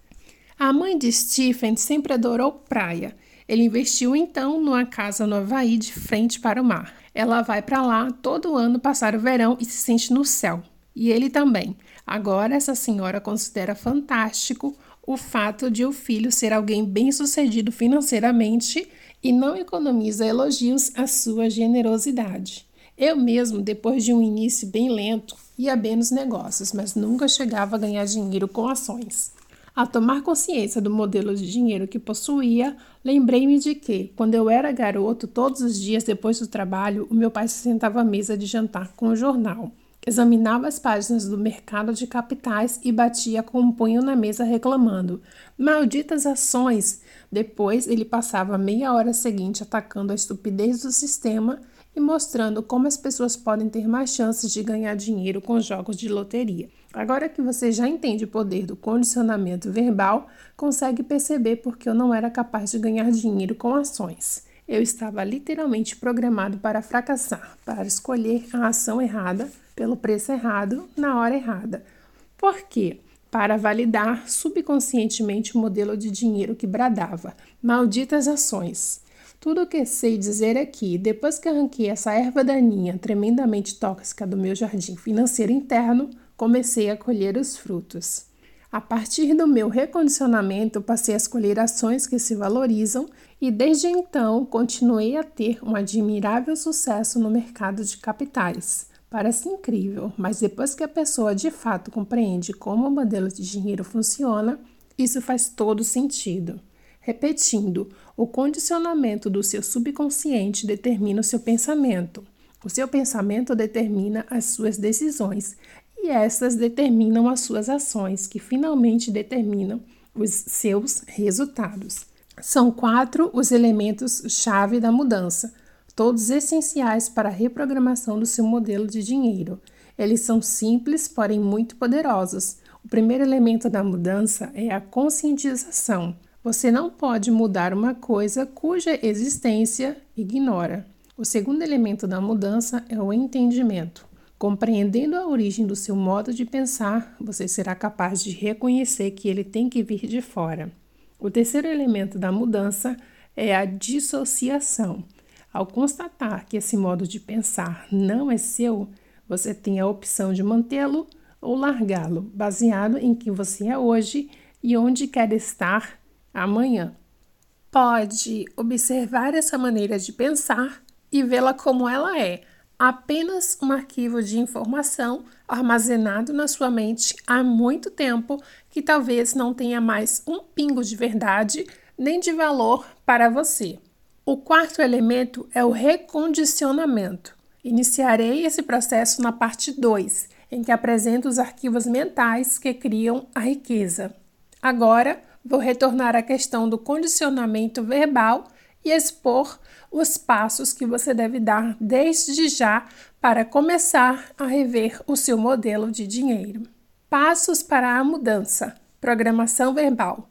A mãe de Stephen sempre adorou praia. Ele investiu então numa casa no Havaí de frente para o mar. Ela vai para lá todo ano passar o verão e se sente no céu. E ele também. Agora, essa senhora considera fantástico o fato de o filho ser alguém bem-sucedido financeiramente e não economiza elogios à sua generosidade. Eu mesmo, depois de um início bem lento, ia bem nos negócios, mas nunca chegava a ganhar dinheiro com ações. A tomar consciência do modelo de dinheiro que possuía, lembrei-me de que, quando eu era garoto, todos os dias depois do trabalho, o meu pai se sentava à mesa de jantar com o jornal, examinava as páginas do mercado de capitais e batia com um punho na mesa reclamando: Malditas ações! Depois ele passava meia hora seguinte atacando a estupidez do sistema e mostrando como as pessoas podem ter mais chances de ganhar dinheiro com jogos de loteria. Agora que você já entende o poder do condicionamento verbal, consegue perceber porque eu não era capaz de ganhar dinheiro com ações. Eu estava literalmente programado para fracassar, para escolher a ação errada, pelo preço errado, na hora errada. Por quê? para validar subconscientemente o modelo de dinheiro que bradava: Malditas ações! Tudo o que sei dizer é que, depois que arranquei essa erva daninha tremendamente tóxica do meu jardim financeiro interno, comecei a colher os frutos. A partir do meu recondicionamento, passei a escolher ações que se valorizam e desde então continuei a ter um admirável sucesso no mercado de capitais. Parece incrível, mas depois que a pessoa de fato compreende como o modelo de dinheiro funciona, isso faz todo sentido. Repetindo, o condicionamento do seu subconsciente determina o seu pensamento. O seu pensamento determina as suas decisões e essas determinam as suas ações, que finalmente determinam os seus resultados. São quatro os elementos-chave da mudança, todos essenciais para a reprogramação do seu modelo de dinheiro. Eles são simples, porém muito poderosos. O primeiro elemento da mudança é a conscientização. Você não pode mudar uma coisa cuja existência ignora. O segundo elemento da mudança é o entendimento. Compreendendo a origem do seu modo de pensar, você será capaz de reconhecer que ele tem que vir de fora. O terceiro elemento da mudança é a dissociação. Ao constatar que esse modo de pensar não é seu, você tem a opção de mantê-lo ou largá-lo, baseado em quem você é hoje e onde quer estar amanhã. Pode observar essa maneira de pensar e vê-la como ela é apenas um arquivo de informação armazenado na sua mente há muito tempo que talvez não tenha mais um pingo de verdade nem de valor para você. O quarto elemento é o recondicionamento. Iniciarei esse processo na parte 2, em que apresento os arquivos mentais que criam a riqueza. Agora, vou retornar à questão do condicionamento verbal e expor os passos que você deve dar desde já para começar a rever o seu modelo de dinheiro. Passos para a mudança: programação verbal,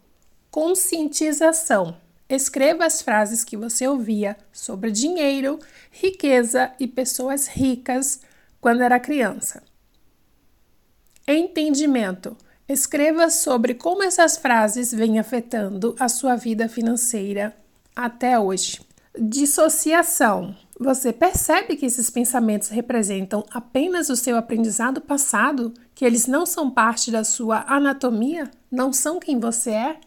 conscientização. Escreva as frases que você ouvia sobre dinheiro, riqueza e pessoas ricas quando era criança. Entendimento. Escreva sobre como essas frases vêm afetando a sua vida financeira até hoje. Dissociação. Você percebe que esses pensamentos representam apenas o seu aprendizado passado? Que eles não são parte da sua anatomia? Não são quem você é?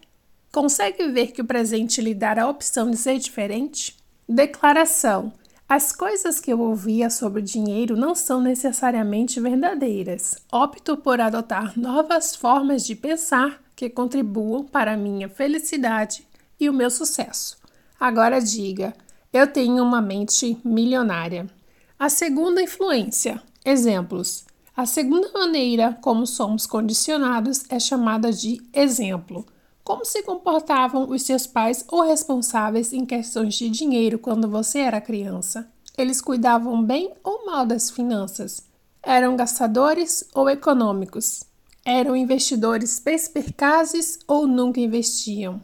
Consegue ver que o presente lhe dá a opção de ser diferente? Declaração. As coisas que eu ouvia sobre dinheiro não são necessariamente verdadeiras. Opto por adotar novas formas de pensar que contribuam para a minha felicidade e o meu sucesso. Agora diga: eu tenho uma mente milionária. A segunda influência. Exemplos. A segunda maneira como somos condicionados é chamada de exemplo. Como se comportavam os seus pais ou responsáveis em questões de dinheiro quando você era criança? Eles cuidavam bem ou mal das finanças? Eram gastadores ou econômicos? Eram investidores perspicazes ou nunca investiam?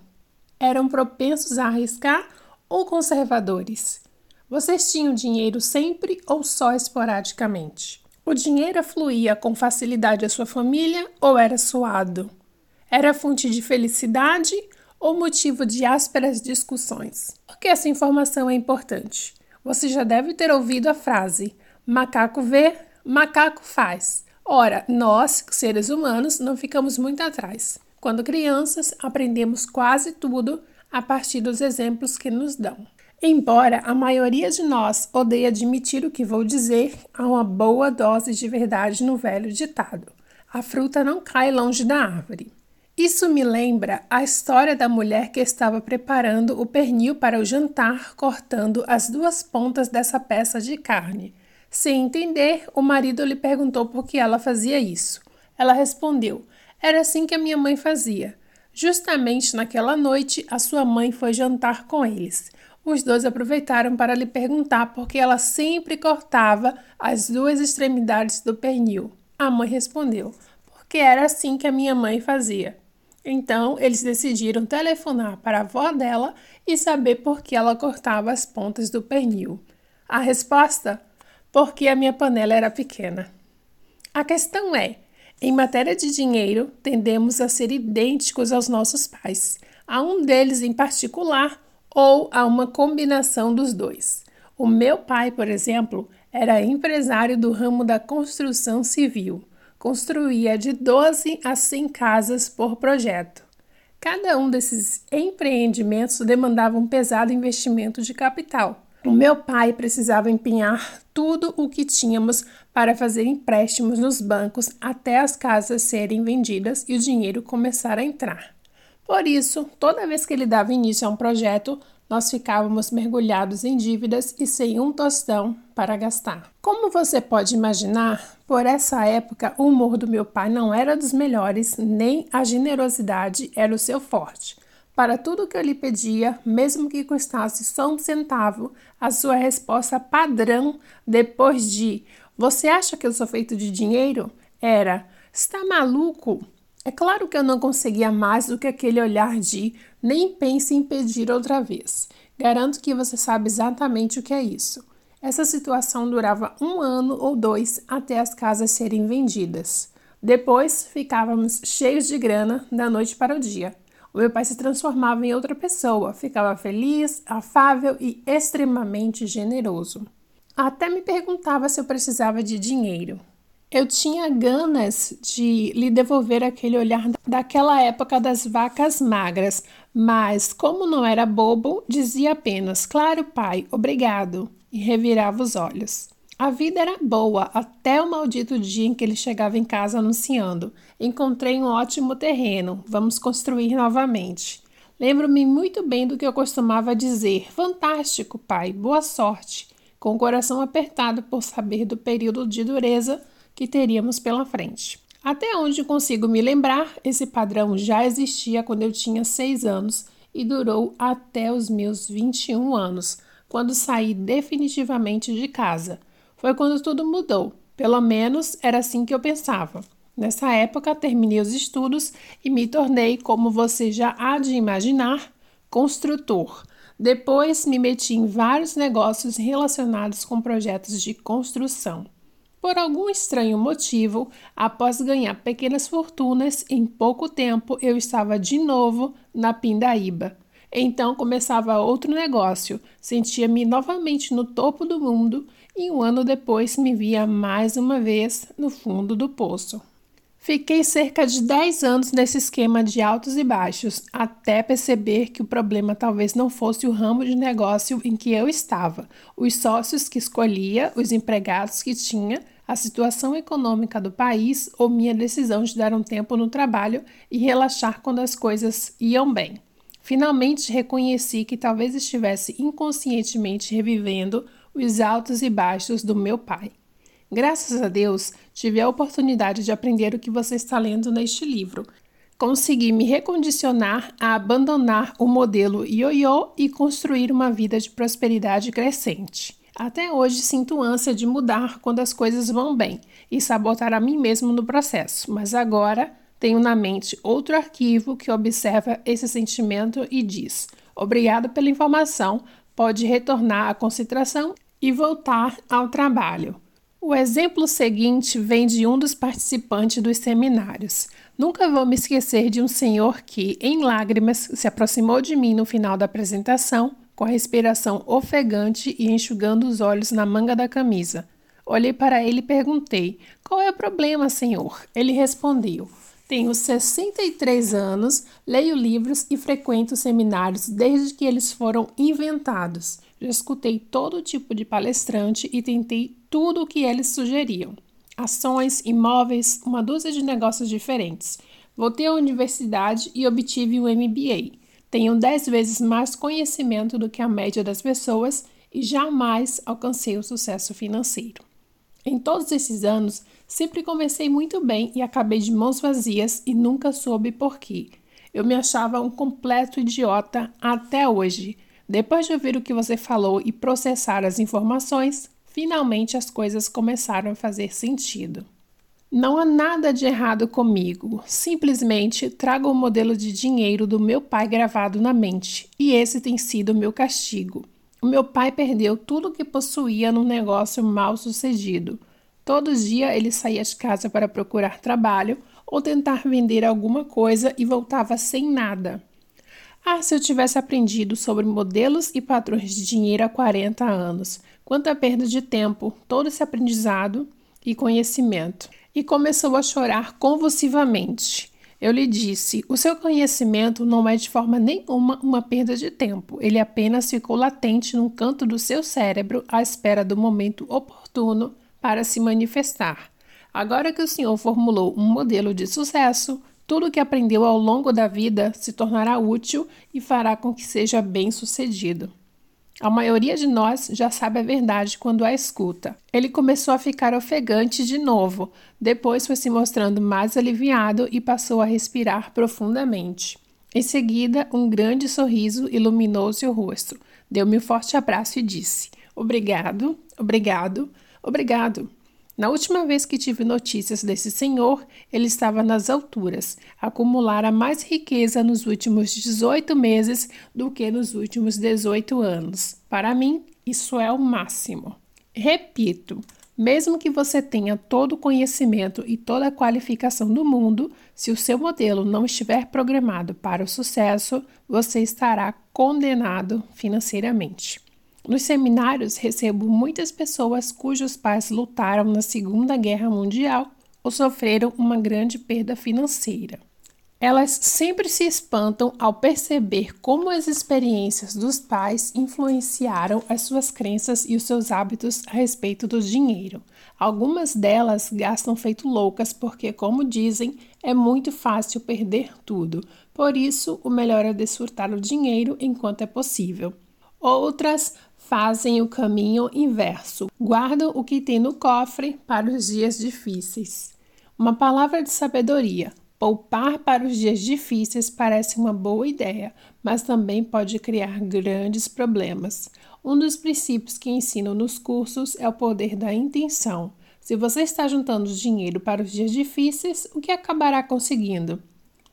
eram propensos a arriscar ou conservadores? Vocês tinham dinheiro sempre ou só esporadicamente? O dinheiro fluía com facilidade à sua família ou era suado? Era fonte de felicidade ou motivo de ásperas discussões? Por que essa informação é importante? Você já deve ter ouvido a frase: macaco vê, macaco faz. Ora, nós, seres humanos, não ficamos muito atrás. Quando crianças, aprendemos quase tudo a partir dos exemplos que nos dão. Embora a maioria de nós odeie admitir o que vou dizer, há uma boa dose de verdade no velho ditado: a fruta não cai longe da árvore. Isso me lembra a história da mulher que estava preparando o pernil para o jantar, cortando as duas pontas dessa peça de carne. Sem entender, o marido lhe perguntou por que ela fazia isso. Ela respondeu: era assim que a minha mãe fazia. Justamente naquela noite, a sua mãe foi jantar com eles. Os dois aproveitaram para lhe perguntar por que ela sempre cortava as duas extremidades do pernil. A mãe respondeu: porque era assim que a minha mãe fazia. Então, eles decidiram telefonar para a avó dela e saber por que ela cortava as pontas do pernil. A resposta: porque a minha panela era pequena. A questão é: Em matéria de dinheiro, tendemos a ser idênticos aos nossos pais, a um deles em particular ou a uma combinação dos dois. O meu pai, por exemplo, era empresário do ramo da construção civil. Construía de 12 a 100 casas por projeto. Cada um desses empreendimentos demandava um pesado investimento de capital. O meu pai precisava empenhar tudo o que tínhamos para fazer empréstimos nos bancos até as casas serem vendidas e o dinheiro começar a entrar. Por isso, toda vez que ele dava início a um projeto, nós ficávamos mergulhados em dívidas e sem um tostão para gastar. Como você pode imaginar, por essa época o humor do meu pai não era dos melhores, nem a generosidade era o seu forte. Para tudo que eu lhe pedia, mesmo que custasse só um centavo, a sua resposta padrão depois de Você acha que eu sou feito de dinheiro? era Está maluco? É claro que eu não conseguia mais do que aquele olhar de nem pense em pedir outra vez. Garanto que você sabe exatamente o que é isso. Essa situação durava um ano ou dois até as casas serem vendidas. Depois ficávamos cheios de grana da noite para o dia. O meu pai se transformava em outra pessoa, ficava feliz, afável e extremamente generoso. Até me perguntava se eu precisava de dinheiro. Eu tinha ganas de lhe devolver aquele olhar daquela época das vacas magras, mas, como não era bobo, dizia apenas: Claro, pai, obrigado, e revirava os olhos. A vida era boa até o maldito dia em que ele chegava em casa anunciando: Encontrei um ótimo terreno, vamos construir novamente. Lembro-me muito bem do que eu costumava dizer: Fantástico, pai, boa sorte, com o coração apertado por saber do período de dureza que teríamos pela frente. Até onde consigo me lembrar, esse padrão já existia quando eu tinha seis anos e durou até os meus 21 anos, quando saí definitivamente de casa. Foi quando tudo mudou. Pelo menos era assim que eu pensava. Nessa época, terminei os estudos e me tornei, como você já há de imaginar, construtor. Depois, me meti em vários negócios relacionados com projetos de construção. Por algum estranho motivo, após ganhar pequenas fortunas, em pouco tempo eu estava de novo na pindaíba. Então começava outro negócio, sentia-me novamente no topo do mundo e um ano depois me via mais uma vez no fundo do poço. Fiquei cerca de 10 anos nesse esquema de altos e baixos, até perceber que o problema talvez não fosse o ramo de negócio em que eu estava, os sócios que escolhia, os empregados que tinha, a situação econômica do país ou minha decisão de dar um tempo no trabalho e relaxar quando as coisas iam bem. Finalmente reconheci que talvez estivesse inconscientemente revivendo os altos e baixos do meu pai. Graças a Deus, tive a oportunidade de aprender o que você está lendo neste livro. Consegui me recondicionar a abandonar o modelo ioiô e construir uma vida de prosperidade crescente. Até hoje sinto ânsia de mudar quando as coisas vão bem e sabotar a mim mesmo no processo, mas agora tenho na mente outro arquivo que observa esse sentimento e diz: Obrigado pela informação, pode retornar à concentração e voltar ao trabalho. O exemplo seguinte vem de um dos participantes dos seminários. Nunca vou me esquecer de um senhor que, em lágrimas, se aproximou de mim no final da apresentação com a respiração ofegante e enxugando os olhos na manga da camisa. Olhei para ele e perguntei: Qual é o problema, senhor? Ele respondeu: Tenho 63 anos, leio livros e frequento seminários desde que eles foram inventados. Já escutei todo tipo de palestrante e tentei tudo o que eles sugeriam: ações, imóveis, uma dúzia de negócios diferentes. Voltei à universidade e obtive um MBA. Tenho dez vezes mais conhecimento do que a média das pessoas e jamais alcancei o sucesso financeiro. Em todos esses anos, sempre comecei muito bem e acabei de mãos vazias e nunca soube por quê. Eu me achava um completo idiota até hoje. Depois de ouvir o que você falou e processar as informações, finalmente as coisas começaram a fazer sentido. Não há nada de errado comigo, simplesmente trago o modelo de dinheiro do meu pai gravado na mente, e esse tem sido o meu castigo. O meu pai perdeu tudo o que possuía num negócio mal sucedido. Todo dia ele saía de casa para procurar trabalho ou tentar vender alguma coisa e voltava sem nada. Ah, se eu tivesse aprendido sobre modelos e padrões de dinheiro há 40 anos. Quanta perda de tempo, todo esse aprendizado e conhecimento. E começou a chorar convulsivamente. Eu lhe disse: o seu conhecimento não é de forma nenhuma uma perda de tempo. Ele apenas ficou latente num canto do seu cérebro à espera do momento oportuno para se manifestar. Agora que o senhor formulou um modelo de sucesso, tudo o que aprendeu ao longo da vida se tornará útil e fará com que seja bem sucedido. A maioria de nós já sabe a verdade quando a escuta. Ele começou a ficar ofegante de novo, depois foi se mostrando mais aliviado e passou a respirar profundamente. Em seguida, um grande sorriso iluminou seu rosto. Deu-me um forte abraço e disse: Obrigado, obrigado, obrigado. Na última vez que tive notícias desse senhor, ele estava nas alturas, acumulara mais riqueza nos últimos 18 meses do que nos últimos 18 anos. Para mim, isso é o máximo. Repito, mesmo que você tenha todo o conhecimento e toda a qualificação do mundo, se o seu modelo não estiver programado para o sucesso, você estará condenado financeiramente. Nos seminários, recebo muitas pessoas cujos pais lutaram na Segunda Guerra Mundial ou sofreram uma grande perda financeira. Elas sempre se espantam ao perceber como as experiências dos pais influenciaram as suas crenças e os seus hábitos a respeito do dinheiro. Algumas delas gastam feito loucas porque, como dizem, é muito fácil perder tudo. Por isso, o melhor é desfrutar o dinheiro enquanto é possível. Outras fazem o caminho inverso, guardam o que tem no cofre para os dias difíceis. Uma palavra de sabedoria. Poupar para os dias difíceis parece uma boa ideia, mas também pode criar grandes problemas. Um dos princípios que ensinam nos cursos é o poder da intenção. Se você está juntando dinheiro para os dias difíceis, o que acabará conseguindo?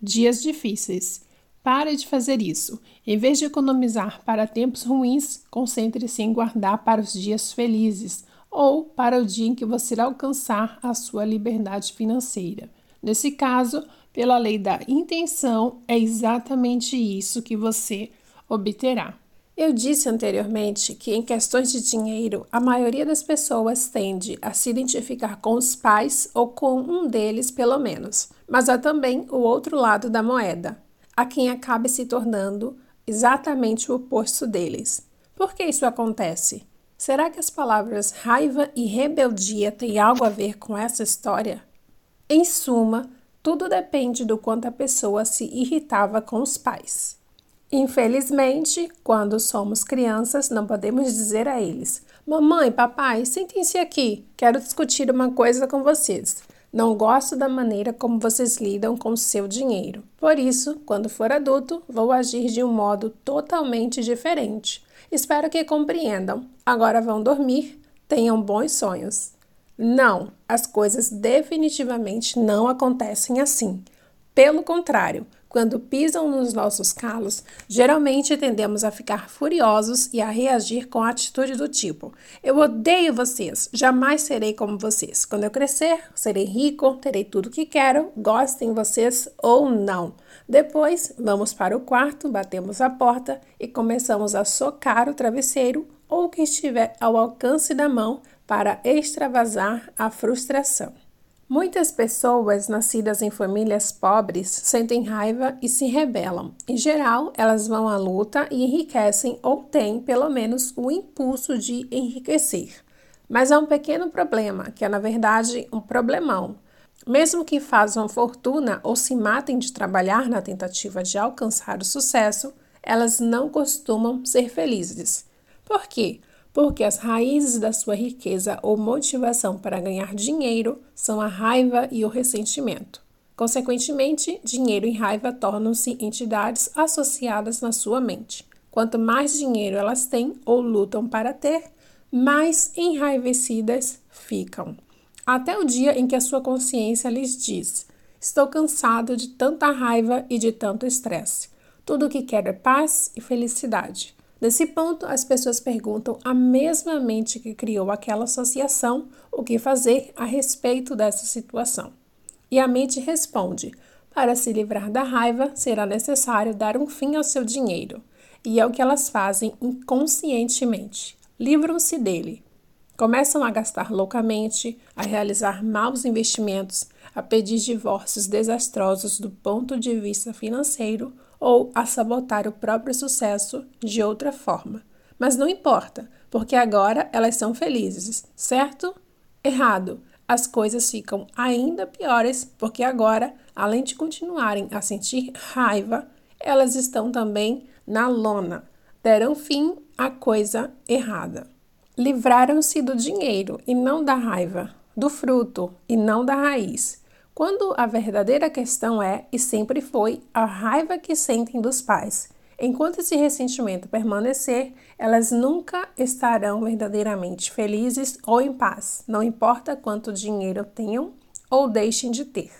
Dias difíceis. Pare de fazer isso. Em vez de economizar para tempos ruins, concentre-se em guardar para os dias felizes ou para o dia em que você alcançar a sua liberdade financeira. Nesse caso, pela lei da intenção, é exatamente isso que você obterá. Eu disse anteriormente que, em questões de dinheiro, a maioria das pessoas tende a se identificar com os pais ou com um deles, pelo menos. Mas há também o outro lado da moeda, a quem acabe se tornando exatamente o oposto deles. Por que isso acontece? Será que as palavras raiva e rebeldia têm algo a ver com essa história? Em suma, tudo depende do quanto a pessoa se irritava com os pais. Infelizmente, quando somos crianças, não podemos dizer a eles: Mamãe, papai, sentem-se aqui, quero discutir uma coisa com vocês. Não gosto da maneira como vocês lidam com seu dinheiro. Por isso, quando for adulto, vou agir de um modo totalmente diferente. Espero que compreendam. Agora vão dormir. Tenham bons sonhos. Não, as coisas definitivamente não acontecem assim. Pelo contrário, quando pisam nos nossos calos, geralmente tendemos a ficar furiosos e a reagir com atitude do tipo: Eu odeio vocês, jamais serei como vocês. Quando eu crescer, serei rico, terei tudo que quero, gostem vocês ou não. Depois, vamos para o quarto, batemos a porta e começamos a socar o travesseiro ou o que estiver ao alcance da mão para extravasar a frustração. Muitas pessoas nascidas em famílias pobres sentem raiva e se rebelam. Em geral, elas vão à luta e enriquecem ou têm, pelo menos, o impulso de enriquecer. Mas há um pequeno problema, que é na verdade um problemão. Mesmo que façam fortuna ou se matem de trabalhar na tentativa de alcançar o sucesso, elas não costumam ser felizes. Por quê? Porque as raízes da sua riqueza ou motivação para ganhar dinheiro são a raiva e o ressentimento. Consequentemente, dinheiro e raiva tornam-se entidades associadas na sua mente. Quanto mais dinheiro elas têm ou lutam para ter, mais enraivecidas ficam. Até o dia em que a sua consciência lhes diz: Estou cansado de tanta raiva e de tanto estresse. Tudo o que quero é paz e felicidade. Nesse ponto, as pessoas perguntam à mesma mente que criou aquela associação o que fazer a respeito dessa situação. E a mente responde: para se livrar da raiva, será necessário dar um fim ao seu dinheiro. E é o que elas fazem inconscientemente. Livram-se dele. Começam a gastar loucamente, a realizar maus investimentos, a pedir divórcios desastrosos do ponto de vista financeiro ou a sabotar o próprio sucesso de outra forma. Mas não importa, porque agora elas são felizes, certo? Errado as coisas ficam ainda piores, porque agora, além de continuarem a sentir raiva, elas estão também na lona. Deram fim à coisa errada. Livraram-se do dinheiro e não da raiva, do fruto e não da raiz. Quando a verdadeira questão é e sempre foi a raiva que sentem dos pais Enquanto esse ressentimento permanecer, elas nunca estarão verdadeiramente felizes ou em paz, não importa quanto dinheiro tenham ou deixem de ter.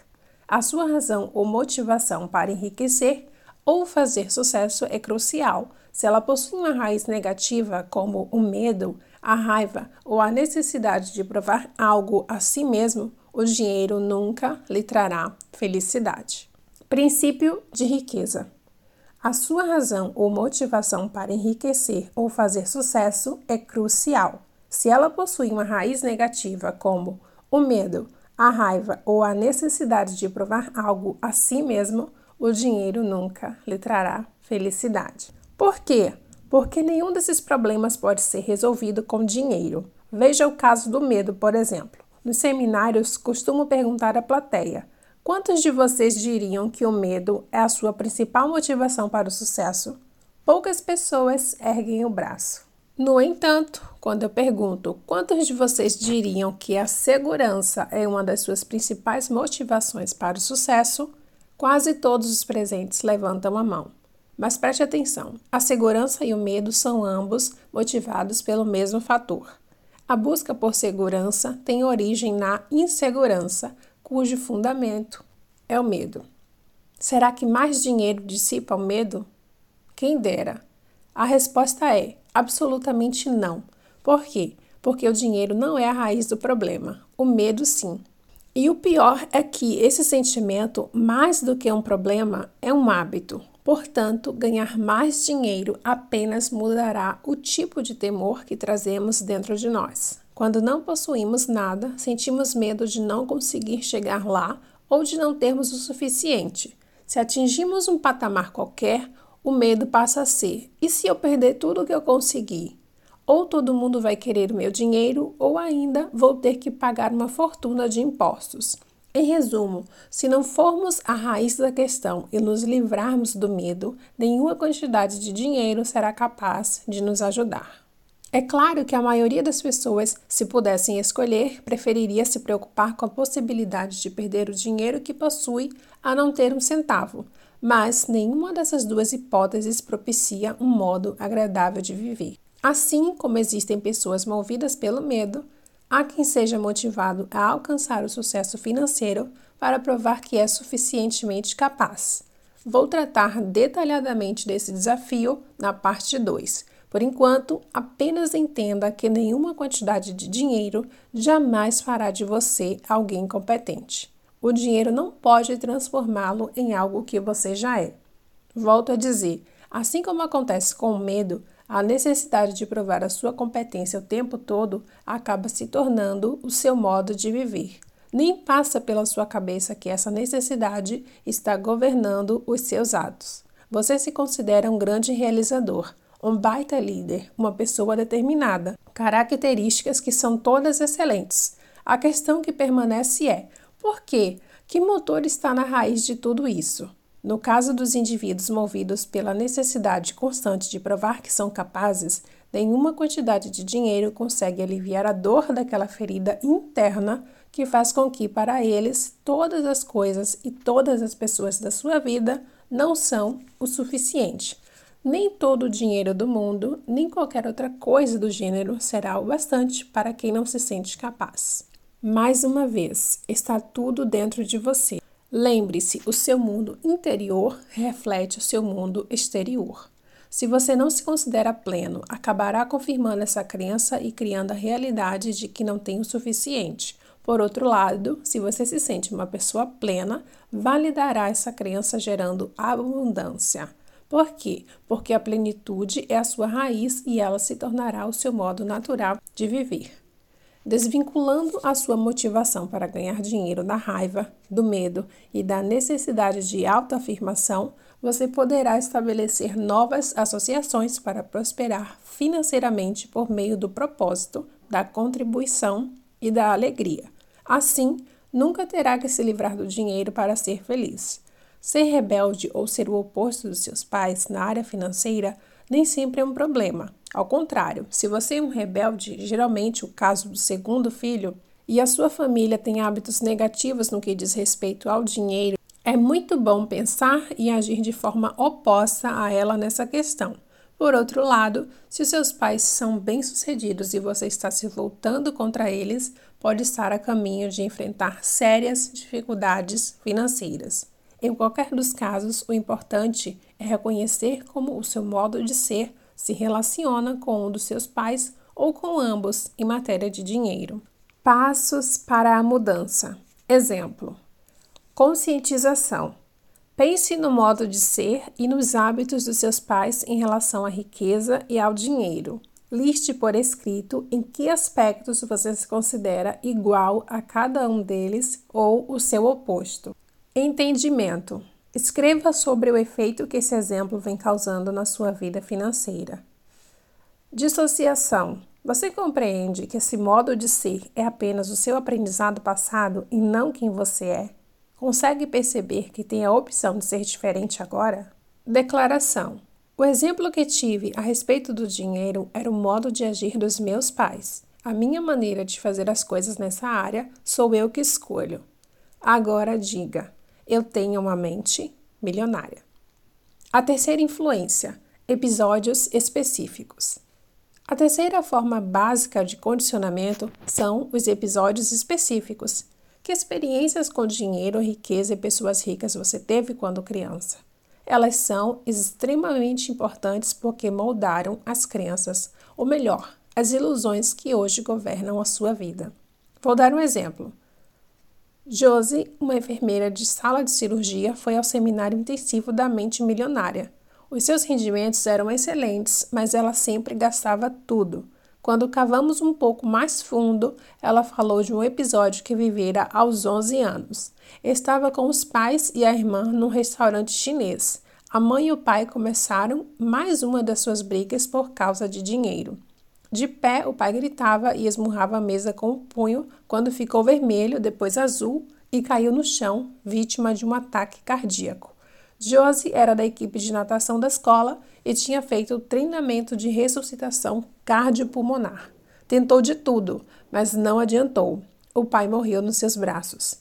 A sua razão ou motivação para enriquecer ou fazer sucesso é crucial. Se ela possui uma raiz negativa, como o medo, a raiva ou a necessidade de provar algo a si mesmo, o dinheiro nunca lhe trará felicidade. Princípio de riqueza. A sua razão ou motivação para enriquecer ou fazer sucesso é crucial. Se ela possui uma raiz negativa, como o medo, a raiva ou a necessidade de provar algo a si mesmo, o dinheiro nunca lhe trará felicidade. Por quê? Porque nenhum desses problemas pode ser resolvido com dinheiro. Veja o caso do medo, por exemplo. Nos seminários, costumo perguntar à plateia: Quantos de vocês diriam que o medo é a sua principal motivação para o sucesso? Poucas pessoas erguem o braço. No entanto, quando eu pergunto quantos de vocês diriam que a segurança é uma das suas principais motivações para o sucesso, quase todos os presentes levantam a mão. Mas preste atenção: a segurança e o medo são ambos motivados pelo mesmo fator. A busca por segurança tem origem na insegurança, cujo fundamento é o medo. Será que mais dinheiro dissipa o medo? Quem dera. A resposta é absolutamente não. Por quê? Porque o dinheiro não é a raiz do problema, o medo sim. E o pior é que esse sentimento, mais do que um problema, é um hábito. Portanto, ganhar mais dinheiro apenas mudará o tipo de temor que trazemos dentro de nós. Quando não possuímos nada, sentimos medo de não conseguir chegar lá ou de não termos o suficiente. Se atingimos um patamar qualquer, o medo passa a ser: e se eu perder tudo o que eu consegui? Ou todo mundo vai querer o meu dinheiro, ou ainda vou ter que pagar uma fortuna de impostos. Em resumo, se não formos a raiz da questão e nos livrarmos do medo, nenhuma quantidade de dinheiro será capaz de nos ajudar. É claro que a maioria das pessoas, se pudessem escolher, preferiria se preocupar com a possibilidade de perder o dinheiro que possui a não ter um centavo, mas nenhuma dessas duas hipóteses propicia um modo agradável de viver. Assim como existem pessoas movidas pelo medo, há quem seja motivado a alcançar o sucesso financeiro para provar que é suficientemente capaz. Vou tratar detalhadamente desse desafio na parte 2 por enquanto, apenas entenda que nenhuma quantidade de dinheiro jamais fará de você alguém competente. O dinheiro não pode transformá-lo em algo que você já é. Volto a dizer: assim como acontece com o medo, a necessidade de provar a sua competência o tempo todo acaba se tornando o seu modo de viver. Nem passa pela sua cabeça que essa necessidade está governando os seus atos. Você se considera um grande realizador, um baita líder, uma pessoa determinada, características que são todas excelentes. A questão que permanece é: por quê? Que motor está na raiz de tudo isso? No caso dos indivíduos movidos pela necessidade constante de provar que são capazes, nenhuma quantidade de dinheiro consegue aliviar a dor daquela ferida interna que faz com que, para eles, todas as coisas e todas as pessoas da sua vida não são o suficiente. Nem todo o dinheiro do mundo, nem qualquer outra coisa do gênero será o bastante para quem não se sente capaz. Mais uma vez, está tudo dentro de você. Lembre-se, o seu mundo interior reflete o seu mundo exterior. Se você não se considera pleno, acabará confirmando essa crença e criando a realidade de que não tem o suficiente. Por outro lado, se você se sente uma pessoa plena, validará essa crença gerando abundância. Por quê? Porque a plenitude é a sua raiz e ela se tornará o seu modo natural de viver. Desvinculando a sua motivação para ganhar dinheiro da raiva, do medo e da necessidade de autoafirmação, você poderá estabelecer novas associações para prosperar financeiramente por meio do propósito, da contribuição e da alegria. Assim, nunca terá que se livrar do dinheiro para ser feliz. Ser rebelde ou ser o oposto dos seus pais na área financeira nem sempre é um problema. Ao contrário, se você é um rebelde, geralmente o caso do segundo filho, e a sua família tem hábitos negativos no que diz respeito ao dinheiro é muito bom pensar e agir de forma oposta a ela nessa questão. Por outro lado, se seus pais são bem-sucedidos e você está se voltando contra eles, pode estar a caminho de enfrentar sérias dificuldades financeiras. Em qualquer dos casos, o importante é reconhecer como o seu modo de ser se relaciona com um dos seus pais ou com ambos em matéria de dinheiro. Passos para a mudança. Exemplo: Conscientização. Pense no modo de ser e nos hábitos dos seus pais em relação à riqueza e ao dinheiro. Liste por escrito em que aspectos você se considera igual a cada um deles ou o seu oposto. Entendimento. Escreva sobre o efeito que esse exemplo vem causando na sua vida financeira. Dissociação. Você compreende que esse modo de ser é apenas o seu aprendizado passado e não quem você é? Consegue perceber que tem a opção de ser diferente agora? Declaração: O exemplo que tive a respeito do dinheiro era o modo de agir dos meus pais. A minha maneira de fazer as coisas nessa área sou eu que escolho. Agora diga: eu tenho uma mente milionária. A terceira influência: episódios específicos. A terceira forma básica de condicionamento são os episódios específicos. Que experiências com dinheiro, riqueza e pessoas ricas você teve quando criança? Elas são extremamente importantes porque moldaram as crenças, ou melhor, as ilusões que hoje governam a sua vida. Vou dar um exemplo. Josie, uma enfermeira de sala de cirurgia, foi ao seminário intensivo da mente milionária. Os seus rendimentos eram excelentes, mas ela sempre gastava tudo. Quando cavamos um pouco mais fundo, ela falou de um episódio que vivera aos 11 anos. Estava com os pais e a irmã num restaurante chinês. A mãe e o pai começaram mais uma das suas brigas por causa de dinheiro. De pé, o pai gritava e esmurrava a mesa com o punho quando ficou vermelho, depois azul e caiu no chão, vítima de um ataque cardíaco. Josie era da equipe de natação da escola e tinha feito treinamento de ressuscitação cardiopulmonar. Tentou de tudo, mas não adiantou. O pai morreu nos seus braços.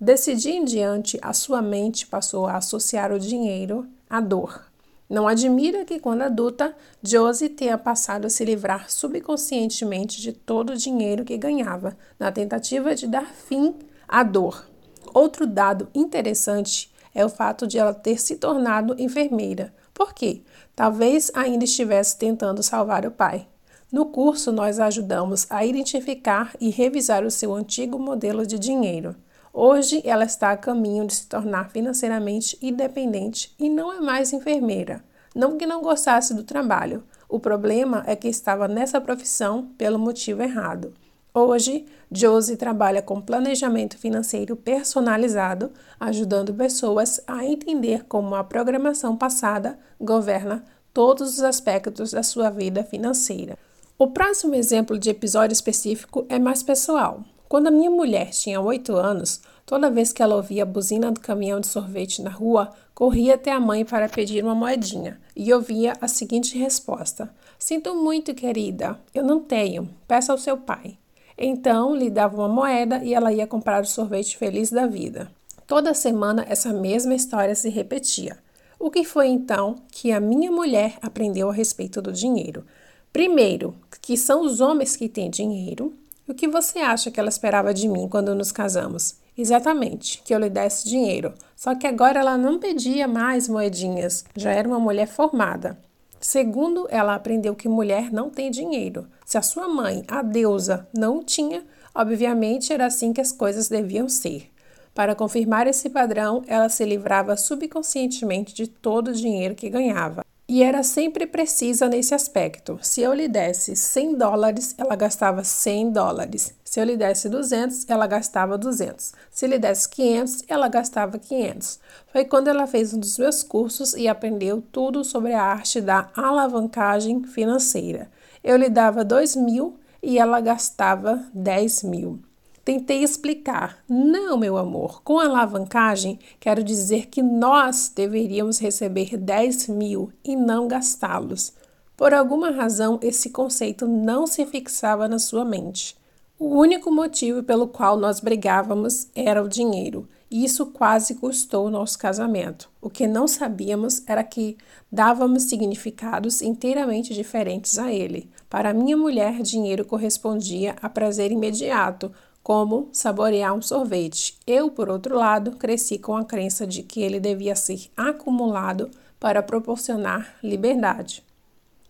Desse dia em diante, a sua mente passou a associar o dinheiro à dor. Não admira que, quando adulta, Josie tenha passado a se livrar subconscientemente de todo o dinheiro que ganhava, na tentativa de dar fim à dor. Outro dado interessante é o fato de ela ter se tornado enfermeira. Por quê? Talvez ainda estivesse tentando salvar o pai. No curso, nós ajudamos a identificar e revisar o seu antigo modelo de dinheiro. Hoje, ela está a caminho de se tornar financeiramente independente e não é mais enfermeira. Não que não gostasse do trabalho, o problema é que estava nessa profissão pelo motivo errado. Hoje, Josie trabalha com planejamento financeiro personalizado, ajudando pessoas a entender como a programação passada governa todos os aspectos da sua vida financeira. O próximo exemplo de episódio específico é mais pessoal. Quando a minha mulher tinha 8 anos, toda vez que ela ouvia a buzina do caminhão de sorvete na rua, corria até a mãe para pedir uma moedinha e ouvia a seguinte resposta: Sinto muito, querida, eu não tenho, peça ao seu pai. Então lhe dava uma moeda e ela ia comprar o sorvete feliz da vida. Toda semana essa mesma história se repetia. O que foi então que a minha mulher aprendeu a respeito do dinheiro? Primeiro, que são os homens que têm dinheiro. O que você acha que ela esperava de mim quando nos casamos? Exatamente, que eu lhe desse dinheiro. Só que agora ela não pedia mais moedinhas, já era uma mulher formada. Segundo, ela aprendeu que mulher não tem dinheiro. Se a sua mãe, a deusa, não tinha, obviamente era assim que as coisas deviam ser. Para confirmar esse padrão, ela se livrava subconscientemente de todo o dinheiro que ganhava. E era sempre precisa nesse aspecto. Se eu lhe desse 100 dólares, ela gastava 100 dólares. Se eu lhe desse 200, ela gastava 200. Se lhe desse 500, ela gastava 500. Foi quando ela fez um dos meus cursos e aprendeu tudo sobre a arte da alavancagem financeira. Eu lhe dava 2 mil e ela gastava 10 mil. Tentei explicar. Não, meu amor, com alavancagem quero dizer que nós deveríamos receber 10 mil e não gastá-los. Por alguma razão, esse conceito não se fixava na sua mente. O único motivo pelo qual nós brigávamos era o dinheiro, e isso quase custou o nosso casamento. O que não sabíamos era que dávamos significados inteiramente diferentes a ele. Para minha mulher, dinheiro correspondia a prazer imediato, como saborear um sorvete. Eu, por outro lado, cresci com a crença de que ele devia ser acumulado para proporcionar liberdade.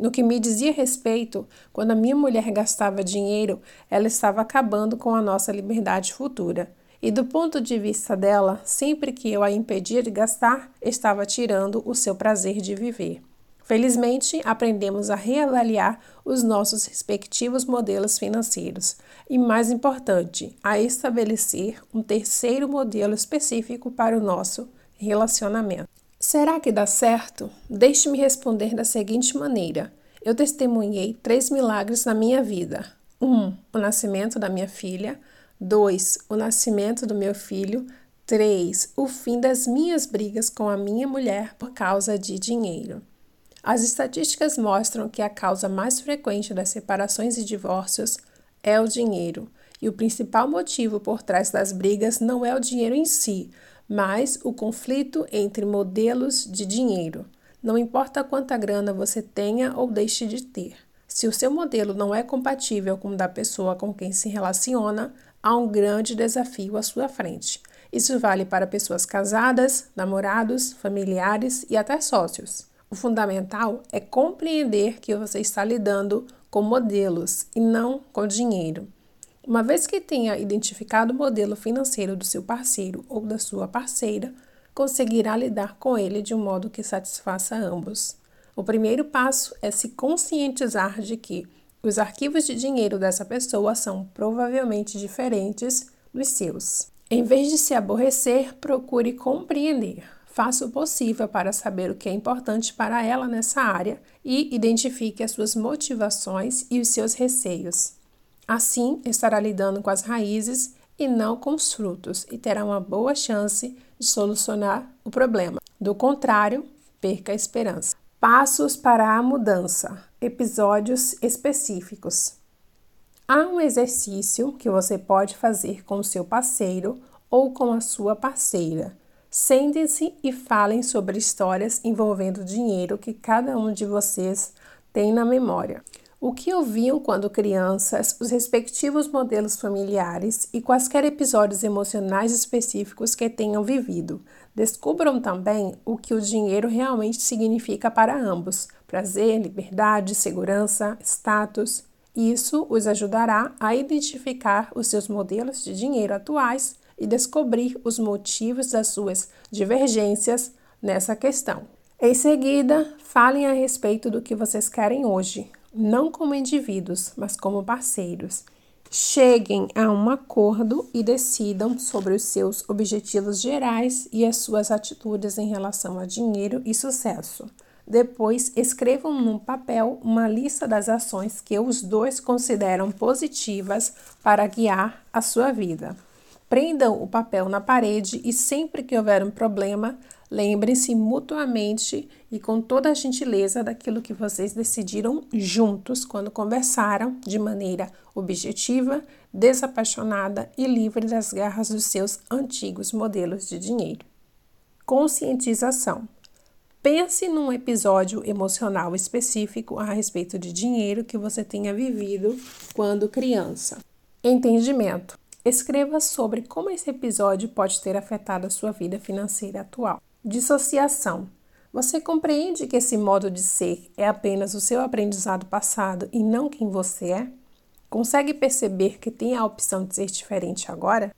No que me dizia respeito, quando a minha mulher gastava dinheiro, ela estava acabando com a nossa liberdade futura. E do ponto de vista dela, sempre que eu a impedia de gastar, estava tirando o seu prazer de viver. Felizmente, aprendemos a reavaliar os nossos respectivos modelos financeiros e, mais importante, a estabelecer um terceiro modelo específico para o nosso relacionamento. Será que dá certo? Deixe-me responder da seguinte maneira: eu testemunhei três milagres na minha vida. Um, o nascimento da minha filha. Dois, o nascimento do meu filho. Três, o fim das minhas brigas com a minha mulher por causa de dinheiro. As estatísticas mostram que a causa mais frequente das separações e divórcios é o dinheiro, e o principal motivo por trás das brigas não é o dinheiro em si, mas o conflito entre modelos de dinheiro. Não importa quanta grana você tenha ou deixe de ter. Se o seu modelo não é compatível com o da pessoa com quem se relaciona, há um grande desafio à sua frente. Isso vale para pessoas casadas, namorados, familiares e até sócios. O fundamental é compreender que você está lidando com modelos e não com dinheiro. Uma vez que tenha identificado o modelo financeiro do seu parceiro ou da sua parceira, conseguirá lidar com ele de um modo que satisfaça ambos. O primeiro passo é se conscientizar de que os arquivos de dinheiro dessa pessoa são provavelmente diferentes dos seus. Em vez de se aborrecer, procure compreender faça o possível para saber o que é importante para ela nessa área e identifique as suas motivações e os seus receios. Assim, estará lidando com as raízes e não com os frutos e terá uma boa chance de solucionar o problema. Do contrário, perca a esperança. Passos para a mudança. Episódios específicos. Há um exercício que você pode fazer com o seu parceiro ou com a sua parceira Sentem-se e falem sobre histórias envolvendo dinheiro que cada um de vocês tem na memória. O que ouviam quando crianças, os respectivos modelos familiares e quaisquer episódios emocionais específicos que tenham vivido. Descubram também o que o dinheiro realmente significa para ambos: prazer, liberdade, segurança, status. Isso os ajudará a identificar os seus modelos de dinheiro atuais e descobrir os motivos das suas divergências nessa questão. Em seguida, falem a respeito do que vocês querem hoje, não como indivíduos, mas como parceiros. Cheguem a um acordo e decidam sobre os seus objetivos gerais e as suas atitudes em relação a dinheiro e sucesso. Depois, escrevam no papel uma lista das ações que os dois consideram positivas para guiar a sua vida. Prendam o papel na parede e sempre que houver um problema, lembrem-se mutuamente e com toda a gentileza daquilo que vocês decidiram juntos quando conversaram de maneira objetiva, desapaixonada e livre das garras dos seus antigos modelos de dinheiro. Conscientização. Pense num episódio emocional específico a respeito de dinheiro que você tenha vivido quando criança. Entendimento. Escreva sobre como esse episódio pode ter afetado a sua vida financeira atual. Dissociação. Você compreende que esse modo de ser é apenas o seu aprendizado passado e não quem você é? Consegue perceber que tem a opção de ser diferente agora?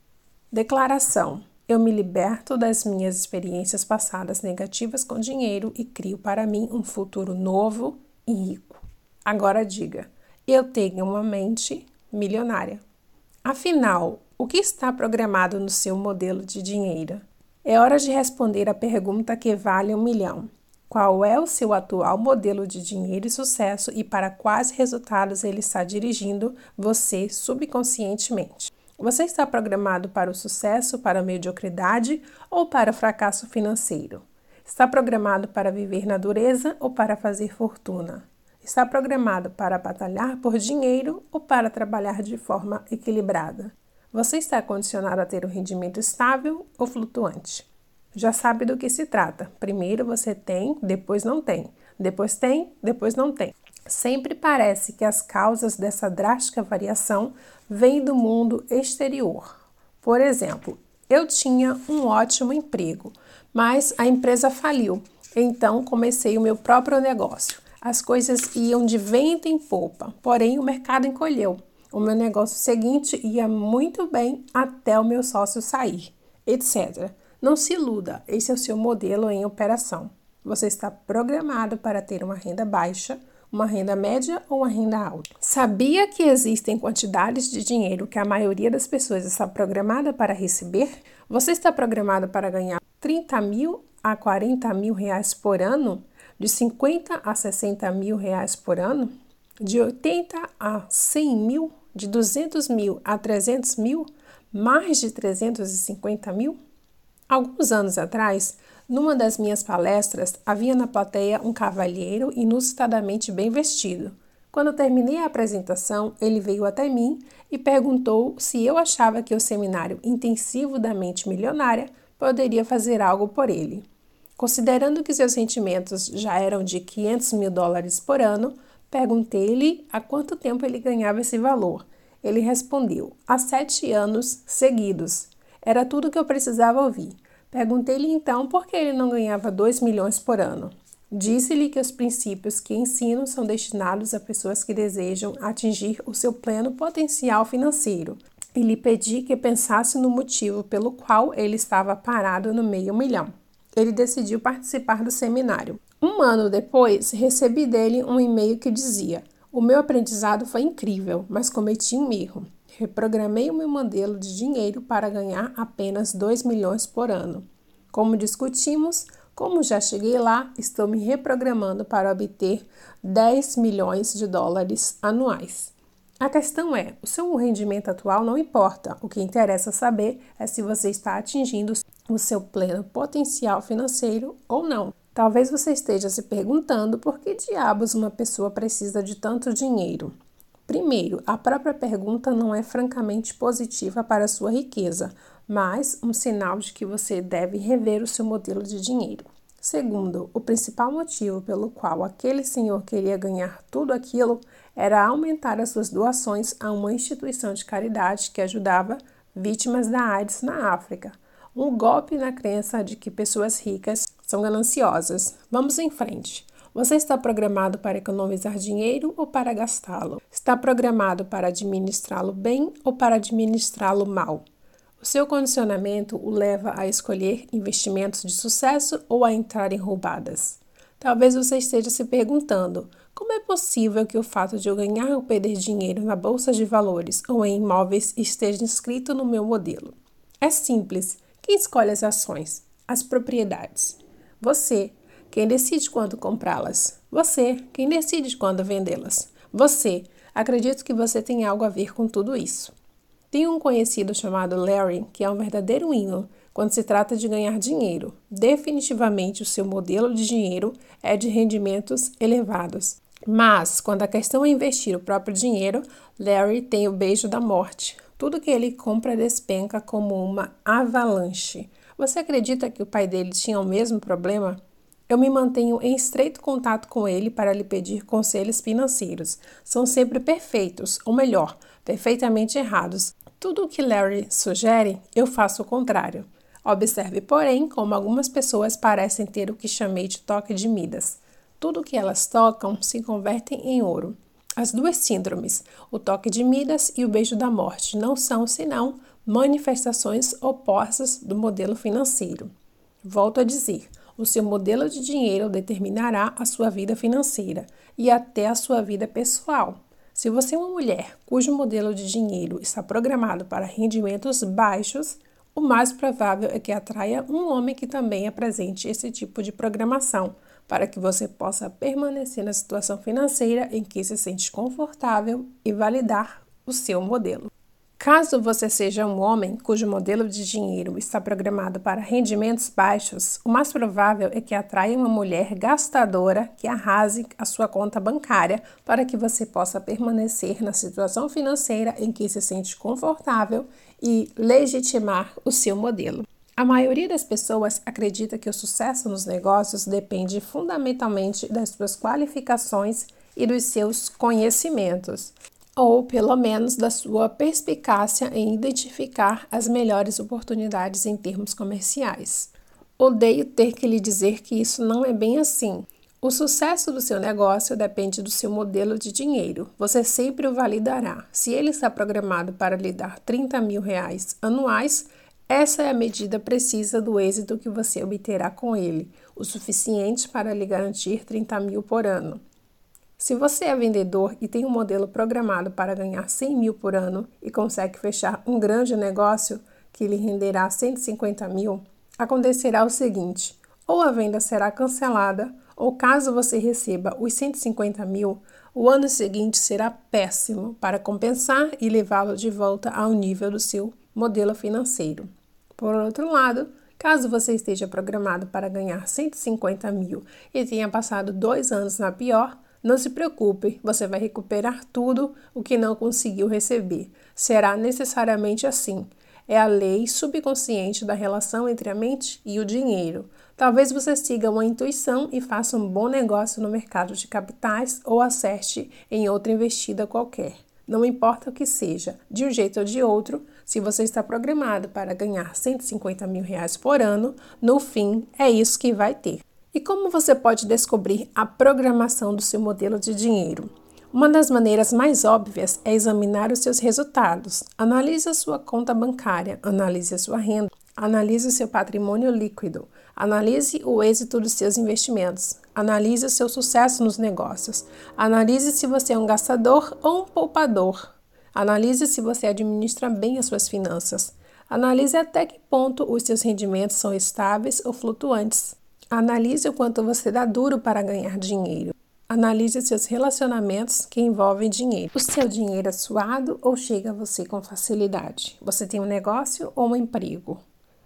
Declaração: Eu me liberto das minhas experiências passadas negativas com dinheiro e crio para mim um futuro novo e rico. Agora diga: Eu tenho uma mente milionária. Afinal, o que está programado no seu modelo de dinheiro? É hora de responder a pergunta que vale um milhão. Qual é o seu atual modelo de dinheiro e sucesso e para quais resultados ele está dirigindo você subconscientemente? Você está programado para o sucesso, para a mediocridade ou para o fracasso financeiro? Está programado para viver na dureza ou para fazer fortuna? Está programado para batalhar por dinheiro ou para trabalhar de forma equilibrada? Você está condicionado a ter um rendimento estável ou flutuante? Já sabe do que se trata. Primeiro você tem, depois não tem. Depois tem, depois não tem. Sempre parece que as causas dessa drástica variação vêm do mundo exterior. Por exemplo, eu tinha um ótimo emprego, mas a empresa faliu. Então comecei o meu próprio negócio. As coisas iam de vento em popa, porém o mercado encolheu. O meu negócio seguinte ia muito bem até o meu sócio sair, etc. Não se iluda, esse é o seu modelo em operação. Você está programado para ter uma renda baixa, uma renda média ou uma renda alta. Sabia que existem quantidades de dinheiro que a maioria das pessoas está programada para receber? Você está programado para ganhar 30 mil a 40 mil reais por ano? De 50 a 60 mil reais por ano? De 80 a 100 mil? de 200 mil a 300 mil, mais de 350 mil? Alguns anos atrás, numa das minhas palestras, havia na plateia um cavalheiro inusitadamente bem vestido. Quando terminei a apresentação, ele veio até mim e perguntou se eu achava que o seminário intensivo da mente milionária poderia fazer algo por ele. Considerando que seus sentimentos já eram de 500 mil dólares por ano, Perguntei-lhe há quanto tempo ele ganhava esse valor. Ele respondeu: há sete anos seguidos. Era tudo que eu precisava ouvir. Perguntei-lhe então por que ele não ganhava 2 milhões por ano. Disse-lhe que os princípios que ensino são destinados a pessoas que desejam atingir o seu pleno potencial financeiro e lhe pedi que pensasse no motivo pelo qual ele estava parado no meio milhão. Ele decidiu participar do seminário. Um ano depois, recebi dele um e-mail que dizia: O meu aprendizado foi incrível, mas cometi um erro. Reprogramei o meu modelo de dinheiro para ganhar apenas 2 milhões por ano. Como discutimos, como já cheguei lá, estou me reprogramando para obter 10 milhões de dólares anuais. A questão é: o seu rendimento atual não importa. O que interessa saber é se você está atingindo o seu pleno potencial financeiro ou não. Talvez você esteja se perguntando por que diabos uma pessoa precisa de tanto dinheiro. Primeiro, a própria pergunta não é francamente positiva para sua riqueza, mas um sinal de que você deve rever o seu modelo de dinheiro. Segundo, o principal motivo pelo qual aquele senhor queria ganhar tudo aquilo era aumentar as suas doações a uma instituição de caridade que ajudava vítimas da AIDS na África um golpe na crença de que pessoas ricas são gananciosas. Vamos em frente. Você está programado para economizar dinheiro ou para gastá-lo? Está programado para administrá-lo bem ou para administrá-lo mal? O seu condicionamento o leva a escolher investimentos de sucesso ou a entrar em roubadas. Talvez você esteja se perguntando: como é possível que o fato de eu ganhar ou perder dinheiro na bolsa de valores ou em imóveis esteja inscrito no meu modelo? É simples. Quem escolhe as ações? As propriedades. Você. Quem decide quando comprá-las? Você. Quem decide quando vendê-las? Você. Acredito que você tem algo a ver com tudo isso. Tenho um conhecido chamado Larry que é um verdadeiro hino quando se trata de ganhar dinheiro. Definitivamente o seu modelo de dinheiro é de rendimentos elevados. Mas, quando a questão é investir o próprio dinheiro, Larry tem o beijo da morte. Tudo que ele compra despenca como uma avalanche. Você acredita que o pai dele tinha o mesmo problema? Eu me mantenho em estreito contato com ele para lhe pedir conselhos financeiros. São sempre perfeitos, ou melhor, perfeitamente errados. Tudo o que Larry sugere, eu faço o contrário. Observe, porém, como algumas pessoas parecem ter o que chamei de toque de Midas. Tudo que elas tocam se converte em ouro. As duas síndromes, o toque de Midas e o beijo da morte, não são senão manifestações opostas do modelo financeiro. Volto a dizer, o seu modelo de dinheiro determinará a sua vida financeira e até a sua vida pessoal. Se você é uma mulher cujo modelo de dinheiro está programado para rendimentos baixos, o mais provável é que atraia um homem que também apresente esse tipo de programação, para que você possa permanecer na situação financeira em que se sente confortável e validar o seu modelo. Caso você seja um homem cujo modelo de dinheiro está programado para rendimentos baixos, o mais provável é que atraia uma mulher gastadora que arrase a sua conta bancária para que você possa permanecer na situação financeira em que se sente confortável e legitimar o seu modelo. A maioria das pessoas acredita que o sucesso nos negócios depende fundamentalmente das suas qualificações e dos seus conhecimentos ou pelo menos da sua perspicácia em identificar as melhores oportunidades em termos comerciais. Odeio ter que lhe dizer que isso não é bem assim. O sucesso do seu negócio depende do seu modelo de dinheiro. Você sempre o validará. Se ele está programado para lhe dar 30 mil reais anuais, essa é a medida precisa do êxito que você obterá com ele, o suficiente para lhe garantir 30 mil por ano. Se você é vendedor e tem um modelo programado para ganhar 100 mil por ano e consegue fechar um grande negócio que lhe renderá 150 mil, acontecerá o seguinte: ou a venda será cancelada, ou caso você receba os 150 mil, o ano seguinte será péssimo para compensar e levá-lo de volta ao nível do seu modelo financeiro. Por outro lado, caso você esteja programado para ganhar 150 mil e tenha passado dois anos na pior, não se preocupe, você vai recuperar tudo o que não conseguiu receber. Será necessariamente assim. É a lei subconsciente da relação entre a mente e o dinheiro. Talvez você siga uma intuição e faça um bom negócio no mercado de capitais ou acerte em outra investida qualquer. Não importa o que seja, de um jeito ou de outro, se você está programado para ganhar 150 mil reais por ano, no fim é isso que vai ter. E como você pode descobrir a programação do seu modelo de dinheiro? Uma das maneiras mais óbvias é examinar os seus resultados. Analise a sua conta bancária, analise a sua renda, analise o seu patrimônio líquido, analise o êxito dos seus investimentos, analise o seu sucesso nos negócios, analise se você é um gastador ou um poupador, analise se você administra bem as suas finanças, analise até que ponto os seus rendimentos são estáveis ou flutuantes. Analise o quanto você dá duro para ganhar dinheiro. Analise seus relacionamentos que envolvem dinheiro. O seu dinheiro é suado ou chega a você com facilidade? Você tem um negócio ou um emprego?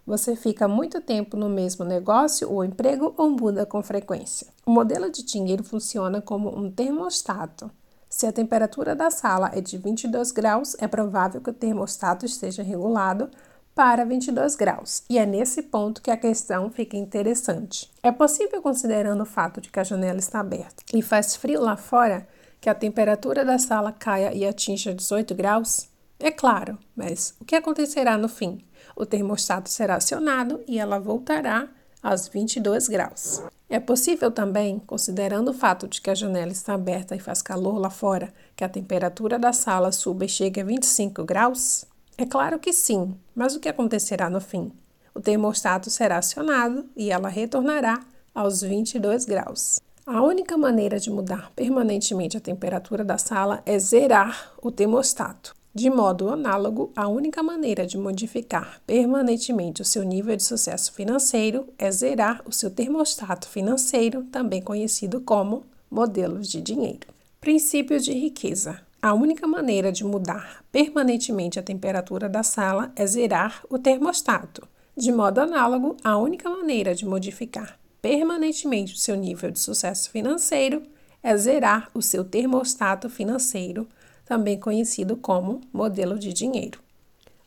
Você fica muito tempo no mesmo negócio ou emprego ou muda com frequência? O modelo de dinheiro funciona como um termostato. Se a temperatura da sala é de 22 graus, é provável que o termostato esteja regulado para 22 graus, e é nesse ponto que a questão fica interessante. É possível, considerando o fato de que a janela está aberta e faz frio lá fora, que a temperatura da sala caia e atinja 18 graus? É claro, mas o que acontecerá no fim? O termostato será acionado e ela voltará aos 22 graus. É possível também, considerando o fato de que a janela está aberta e faz calor lá fora, que a temperatura da sala suba e chegue a 25 graus? É claro que sim, mas o que acontecerá no fim? O termostato será acionado e ela retornará aos 22 graus. A única maneira de mudar permanentemente a temperatura da sala é zerar o termostato. De modo análogo, a única maneira de modificar permanentemente o seu nível de sucesso financeiro é zerar o seu termostato financeiro, também conhecido como modelos de dinheiro. Princípios de riqueza. A única maneira de mudar permanentemente a temperatura da sala é zerar o termostato. De modo análogo, a única maneira de modificar permanentemente o seu nível de sucesso financeiro é zerar o seu termostato financeiro, também conhecido como modelo de dinheiro.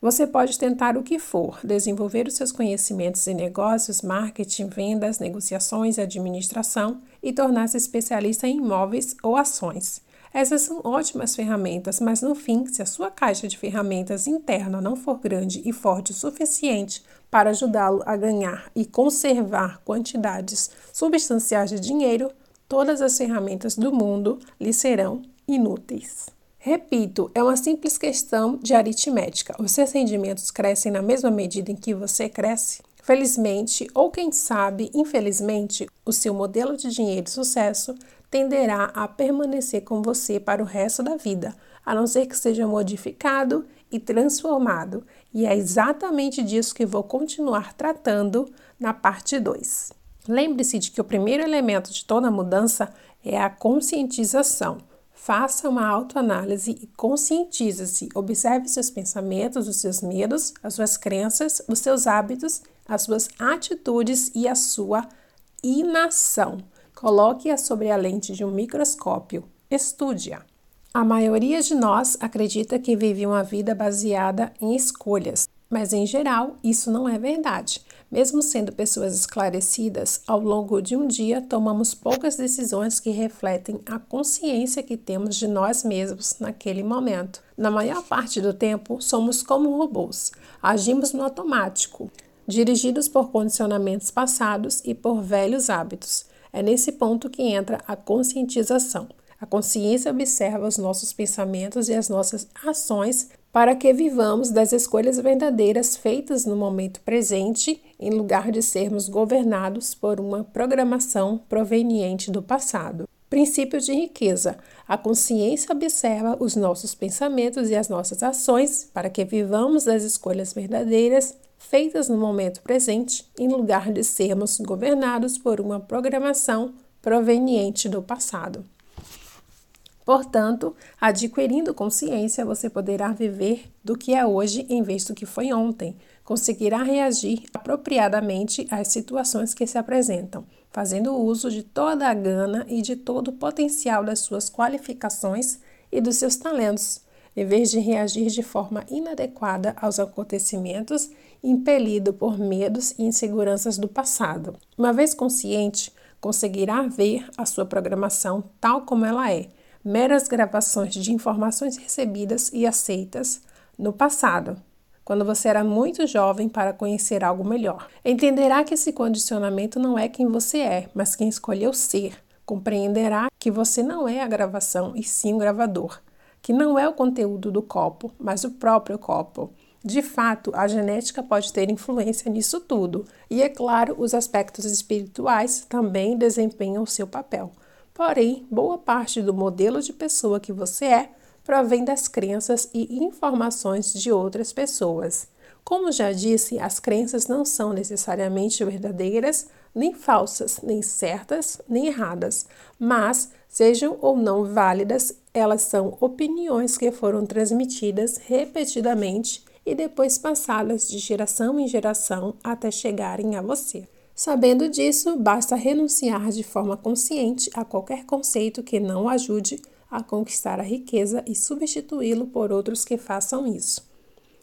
Você pode tentar o que for, desenvolver os seus conhecimentos em negócios, marketing, vendas, negociações administração e tornar-se especialista em imóveis ou ações. Essas são ótimas ferramentas, mas no fim, se a sua caixa de ferramentas interna não for grande e forte o suficiente para ajudá-lo a ganhar e conservar quantidades substanciais de dinheiro, todas as ferramentas do mundo lhe serão inúteis. Repito, é uma simples questão de aritmética. Os seus rendimentos crescem na mesma medida em que você cresce? Felizmente, ou quem sabe, infelizmente, o seu modelo de dinheiro e sucesso tenderá a permanecer com você para o resto da vida, a não ser que seja modificado e transformado. E é exatamente disso que vou continuar tratando na parte 2. Lembre-se de que o primeiro elemento de toda mudança é a conscientização. Faça uma autoanálise e conscientize-se. Observe seus pensamentos, os seus medos, as suas crenças, os seus hábitos, as suas atitudes e a sua inação. Coloque-a sobre a lente de um microscópio. Estude-a. A maioria de nós acredita que vive uma vida baseada em escolhas, mas em geral isso não é verdade. Mesmo sendo pessoas esclarecidas, ao longo de um dia tomamos poucas decisões que refletem a consciência que temos de nós mesmos naquele momento. Na maior parte do tempo, somos como robôs, agimos no automático, dirigidos por condicionamentos passados e por velhos hábitos. É nesse ponto que entra a conscientização. A consciência observa os nossos pensamentos e as nossas ações para que vivamos das escolhas verdadeiras feitas no momento presente, em lugar de sermos governados por uma programação proveniente do passado. Princípio de riqueza. A consciência observa os nossos pensamentos e as nossas ações para que vivamos das escolhas verdadeiras feitas no momento presente, em lugar de sermos governados por uma programação proveniente do passado. Portanto, adquirindo consciência, você poderá viver do que é hoje em vez do que foi ontem. Conseguirá reagir apropriadamente às situações que se apresentam, fazendo uso de toda a gana e de todo o potencial das suas qualificações e dos seus talentos, em vez de reagir de forma inadequada aos acontecimentos, impelido por medos e inseguranças do passado. Uma vez consciente, conseguirá ver a sua programação tal como ela é meras gravações de informações recebidas e aceitas no passado, quando você era muito jovem para conhecer algo melhor. Entenderá que esse condicionamento não é quem você é, mas quem escolheu ser. Compreenderá que você não é a gravação e sim o gravador, que não é o conteúdo do copo, mas o próprio copo. De fato, a genética pode ter influência nisso tudo, e é claro, os aspectos espirituais também desempenham o seu papel. Porém, boa parte do modelo de pessoa que você é provém das crenças e informações de outras pessoas. Como já disse, as crenças não são necessariamente verdadeiras, nem falsas, nem certas, nem erradas, mas, sejam ou não válidas, elas são opiniões que foram transmitidas repetidamente e depois passadas de geração em geração até chegarem a você. Sabendo disso, basta renunciar de forma consciente a qualquer conceito que não ajude a conquistar a riqueza e substituí-lo por outros que façam isso.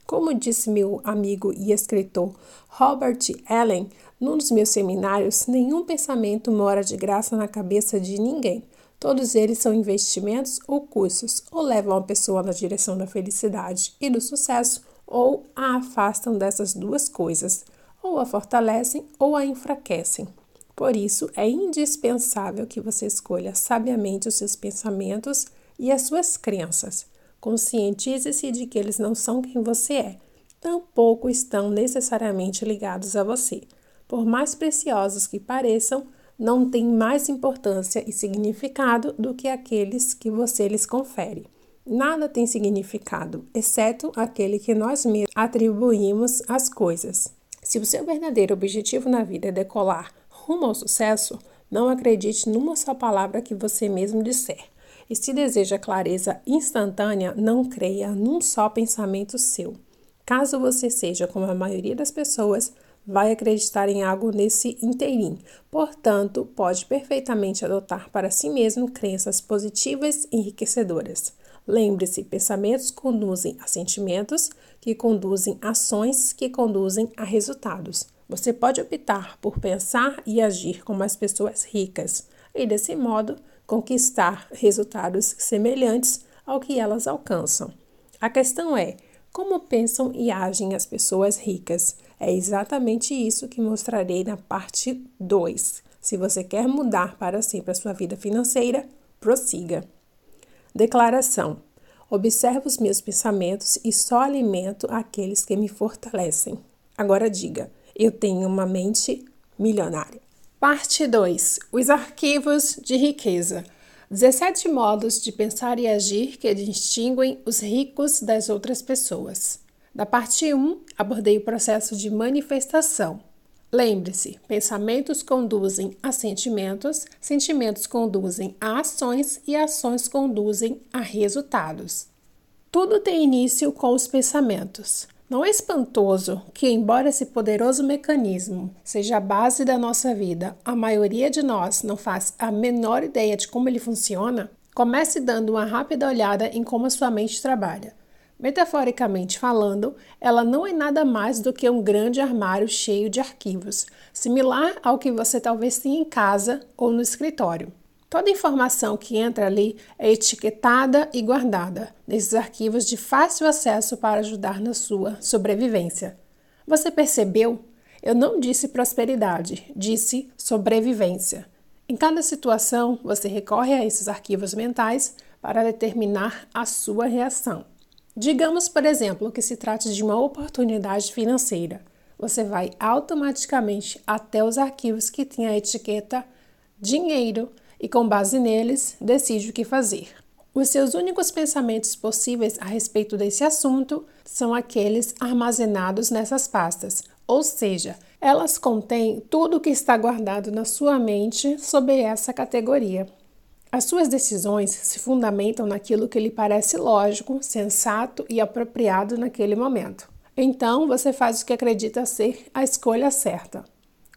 Como disse meu amigo e escritor Robert Allen, num dos meus seminários, nenhum pensamento mora de graça na cabeça de ninguém. Todos eles são investimentos ou cursos, ou levam a pessoa na direção da felicidade e do sucesso, ou a afastam dessas duas coisas ou a fortalecem ou a enfraquecem. Por isso, é indispensável que você escolha sabiamente os seus pensamentos e as suas crenças. Conscientize-se de que eles não são quem você é, tampouco estão necessariamente ligados a você. Por mais preciosos que pareçam, não têm mais importância e significado do que aqueles que você lhes confere. Nada tem significado, exceto aquele que nós mesmos atribuímos às coisas. Se o seu verdadeiro objetivo na vida é decolar rumo ao sucesso, não acredite numa só palavra que você mesmo disser. E se deseja clareza instantânea, não creia num só pensamento seu. Caso você seja como a maioria das pessoas, vai acreditar em algo nesse inteirinho. Portanto, pode perfeitamente adotar para si mesmo crenças positivas e enriquecedoras. Lembre-se, pensamentos conduzem a sentimentos, que conduzem a ações, que conduzem a resultados. Você pode optar por pensar e agir como as pessoas ricas e, desse modo, conquistar resultados semelhantes ao que elas alcançam. A questão é como pensam e agem as pessoas ricas. É exatamente isso que mostrarei na parte 2. Se você quer mudar para sempre a sua vida financeira, prossiga. Declaração: Observo os meus pensamentos e só alimento aqueles que me fortalecem. Agora diga: eu tenho uma mente milionária. Parte 2: Os arquivos de riqueza. 17 modos de pensar e agir que distinguem os ricos das outras pessoas. Da parte 1, abordei o processo de manifestação. Lembre-se, pensamentos conduzem a sentimentos, sentimentos conduzem a ações e ações conduzem a resultados. Tudo tem início com os pensamentos. Não é espantoso que, embora esse poderoso mecanismo seja a base da nossa vida, a maioria de nós não faz a menor ideia de como ele funciona? Comece dando uma rápida olhada em como a sua mente trabalha. Metaforicamente falando, ela não é nada mais do que um grande armário cheio de arquivos, similar ao que você talvez tenha em casa ou no escritório. Toda informação que entra ali é etiquetada e guardada nesses arquivos de fácil acesso para ajudar na sua sobrevivência. Você percebeu? Eu não disse prosperidade, disse sobrevivência. Em cada situação, você recorre a esses arquivos mentais para determinar a sua reação. Digamos, por exemplo, que se trate de uma oportunidade financeira. Você vai automaticamente até os arquivos que têm a etiqueta dinheiro e, com base neles, decide o que fazer. Os seus únicos pensamentos possíveis a respeito desse assunto são aqueles armazenados nessas pastas, ou seja, elas contêm tudo o que está guardado na sua mente sobre essa categoria. As suas decisões se fundamentam naquilo que lhe parece lógico, sensato e apropriado naquele momento. Então, você faz o que acredita ser a escolha certa.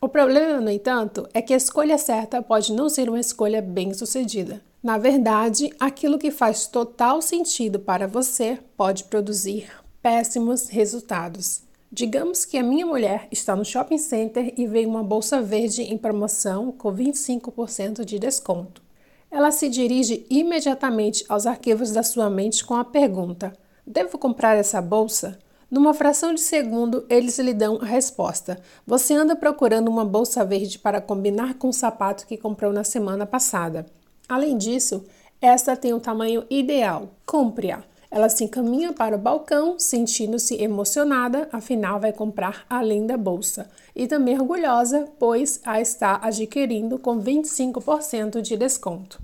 O problema, no entanto, é que a escolha certa pode não ser uma escolha bem-sucedida. Na verdade, aquilo que faz total sentido para você pode produzir péssimos resultados. Digamos que a minha mulher está no shopping center e vê uma bolsa verde em promoção com 25% de desconto. Ela se dirige imediatamente aos arquivos da sua mente com a pergunta: Devo comprar essa bolsa? Numa fração de segundo, eles lhe dão a resposta. Você anda procurando uma bolsa verde para combinar com o sapato que comprou na semana passada. Além disso, esta tem o um tamanho ideal. Compre-a. Ela se encaminha para o balcão, sentindo-se emocionada, afinal vai comprar além da bolsa. E também orgulhosa, pois a está adquirindo com 25% de desconto.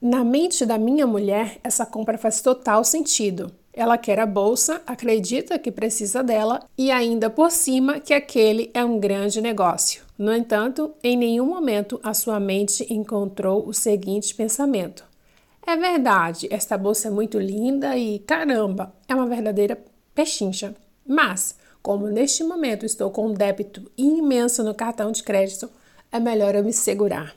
Na mente da minha mulher, essa compra faz total sentido. Ela quer a bolsa, acredita que precisa dela e ainda por cima que aquele é um grande negócio. No entanto, em nenhum momento a sua mente encontrou o seguinte pensamento: É verdade, esta bolsa é muito linda e caramba, é uma verdadeira pechincha. Mas, como neste momento estou com um débito imenso no cartão de crédito, é melhor eu me segurar.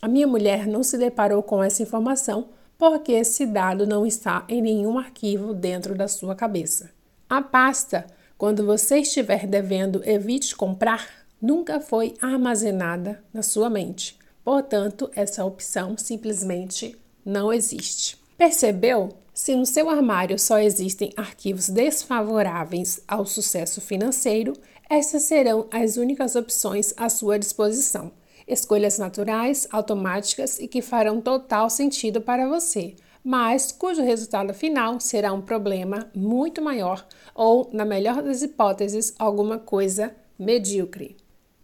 A minha mulher não se deparou com essa informação porque esse dado não está em nenhum arquivo dentro da sua cabeça. A pasta, quando você estiver devendo evite comprar, nunca foi armazenada na sua mente. Portanto, essa opção simplesmente não existe. Percebeu? Se no seu armário só existem arquivos desfavoráveis ao sucesso financeiro, essas serão as únicas opções à sua disposição escolhas naturais, automáticas e que farão total sentido para você, mas cujo resultado final será um problema muito maior ou, na melhor das hipóteses, alguma coisa medíocre.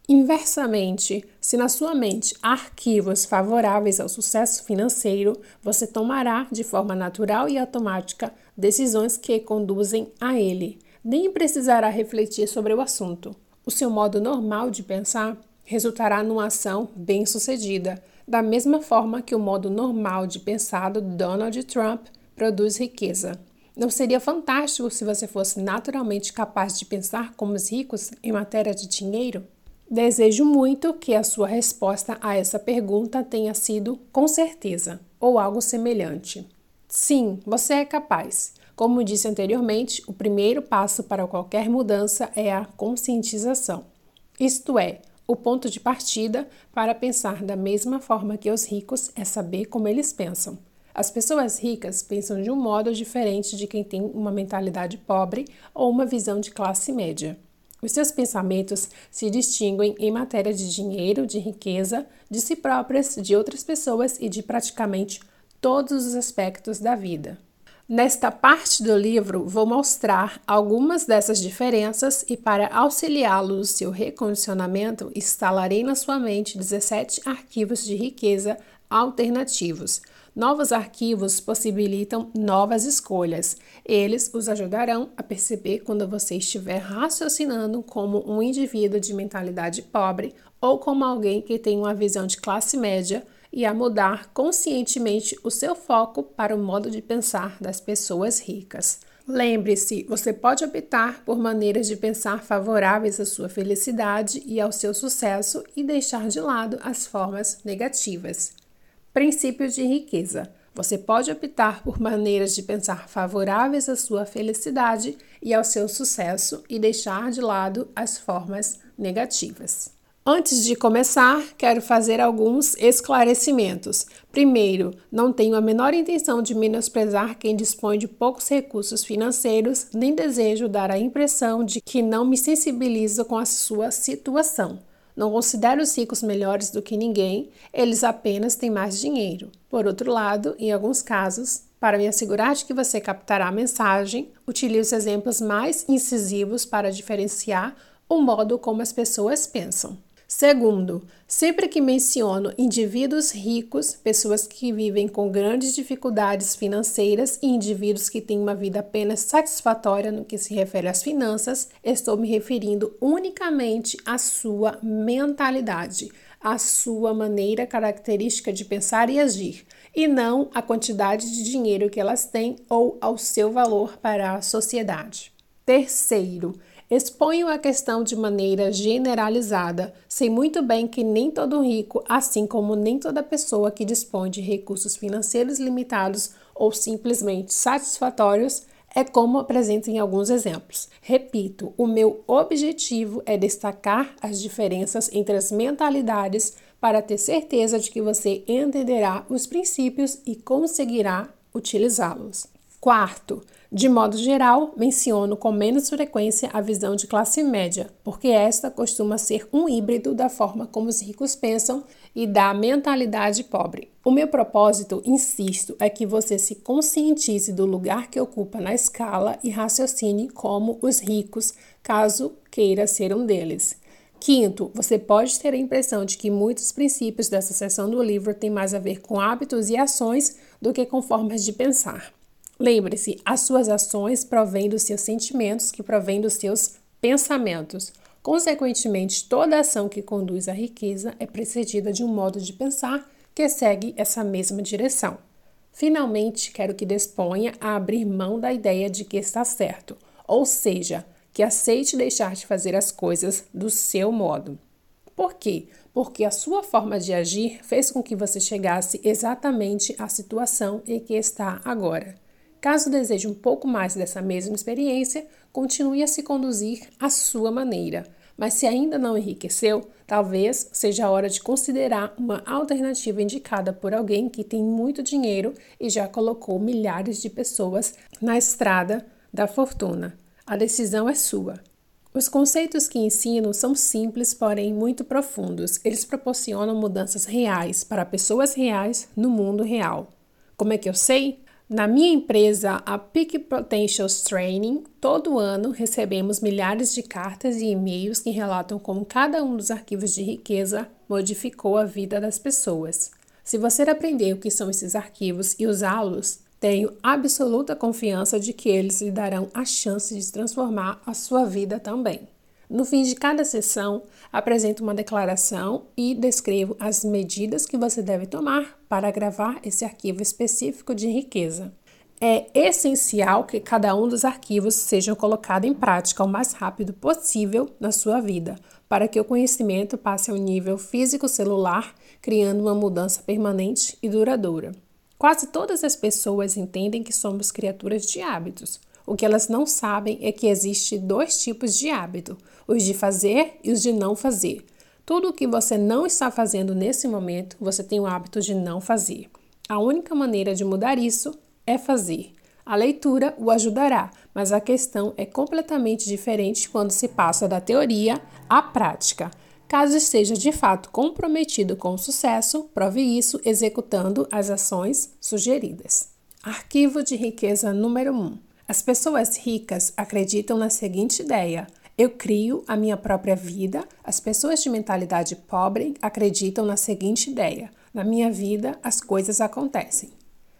Inversamente, se na sua mente há arquivos favoráveis ao sucesso financeiro, você tomará de forma natural e automática decisões que conduzem a ele. Nem precisará refletir sobre o assunto. O seu modo normal de pensar resultará numa ação bem-sucedida, da mesma forma que o modo normal de pensar do Donald Trump produz riqueza. Não seria fantástico se você fosse naturalmente capaz de pensar como os ricos em matéria de dinheiro? Desejo muito que a sua resposta a essa pergunta tenha sido com certeza ou algo semelhante. Sim, você é capaz. Como disse anteriormente, o primeiro passo para qualquer mudança é a conscientização. Isto é, O ponto de partida para pensar da mesma forma que os ricos é saber como eles pensam. As pessoas ricas pensam de um modo diferente de quem tem uma mentalidade pobre ou uma visão de classe média. Os seus pensamentos se distinguem em matéria de dinheiro, de riqueza, de si próprias, de outras pessoas e de praticamente todos os aspectos da vida. Nesta parte do livro, vou mostrar algumas dessas diferenças e, para auxiliá-lo no seu recondicionamento, instalarei na sua mente 17 arquivos de riqueza alternativos. Novos arquivos possibilitam novas escolhas. Eles os ajudarão a perceber quando você estiver raciocinando como um indivíduo de mentalidade pobre ou como alguém que tem uma visão de classe média e a mudar conscientemente o seu foco para o modo de pensar das pessoas ricas. Lembre-se, você pode optar por maneiras de pensar favoráveis à sua felicidade e ao seu sucesso e deixar de lado as formas negativas. Princípio de riqueza. Você pode optar por maneiras de pensar favoráveis à sua felicidade e ao seu sucesso e deixar de lado as formas negativas. Antes de começar, quero fazer alguns esclarecimentos. Primeiro, não tenho a menor intenção de menosprezar quem dispõe de poucos recursos financeiros, nem desejo dar a impressão de que não me sensibilizo com a sua situação. Não considero os ricos melhores do que ninguém, eles apenas têm mais dinheiro. Por outro lado, em alguns casos, para me assegurar de que você captará a mensagem, utilizo exemplos mais incisivos para diferenciar o modo como as pessoas pensam. Segundo, sempre que menciono indivíduos ricos, pessoas que vivem com grandes dificuldades financeiras e indivíduos que têm uma vida apenas satisfatória no que se refere às finanças, estou me referindo unicamente à sua mentalidade, à sua maneira característica de pensar e agir, e não à quantidade de dinheiro que elas têm ou ao seu valor para a sociedade. Terceiro, Exponho a questão de maneira generalizada, sei muito bem que nem todo rico, assim como nem toda pessoa que dispõe de recursos financeiros limitados ou simplesmente satisfatórios, é como apresento em alguns exemplos. Repito, o meu objetivo é destacar as diferenças entre as mentalidades para ter certeza de que você entenderá os princípios e conseguirá utilizá-los. Quarto, de modo geral, menciono com menos frequência a visão de classe média, porque esta costuma ser um híbrido da forma como os ricos pensam e da mentalidade pobre. O meu propósito, insisto, é que você se conscientize do lugar que ocupa na escala e raciocine como os ricos, caso queira ser um deles. Quinto, você pode ter a impressão de que muitos princípios dessa seção do livro têm mais a ver com hábitos e ações do que com formas de pensar. Lembre-se, as suas ações provêm dos seus sentimentos, que provêm dos seus pensamentos. Consequentemente, toda ação que conduz à riqueza é precedida de um modo de pensar que segue essa mesma direção. Finalmente, quero que disponha a abrir mão da ideia de que está certo, ou seja, que aceite deixar de fazer as coisas do seu modo. Por quê? Porque a sua forma de agir fez com que você chegasse exatamente à situação em que está agora. Caso deseje um pouco mais dessa mesma experiência, continue a se conduzir à sua maneira. Mas se ainda não enriqueceu, talvez seja a hora de considerar uma alternativa indicada por alguém que tem muito dinheiro e já colocou milhares de pessoas na estrada da fortuna. A decisão é sua. Os conceitos que ensino são simples, porém muito profundos. Eles proporcionam mudanças reais para pessoas reais no mundo real. Como é que eu sei? Na minha empresa, a Peak Potentials Training, todo ano recebemos milhares de cartas e e-mails que relatam como cada um dos arquivos de riqueza modificou a vida das pessoas. Se você aprender o que são esses arquivos e usá-los, tenho absoluta confiança de que eles lhe darão a chance de transformar a sua vida também. No fim de cada sessão, apresento uma declaração e descrevo as medidas que você deve tomar para gravar esse arquivo específico de riqueza. É essencial que cada um dos arquivos sejam colocado em prática o mais rápido possível na sua vida, para que o conhecimento passe ao nível físico-celular, criando uma mudança permanente e duradoura. Quase todas as pessoas entendem que somos criaturas de hábitos. O que elas não sabem é que existe dois tipos de hábito: os de fazer e os de não fazer. Tudo o que você não está fazendo nesse momento, você tem o hábito de não fazer. A única maneira de mudar isso é fazer. A leitura o ajudará, mas a questão é completamente diferente quando se passa da teoria à prática. Caso esteja de fato comprometido com o sucesso, prove isso executando as ações sugeridas. Arquivo de riqueza número 1. As pessoas ricas acreditam na seguinte ideia: eu crio a minha própria vida. As pessoas de mentalidade pobre acreditam na seguinte ideia: na minha vida as coisas acontecem.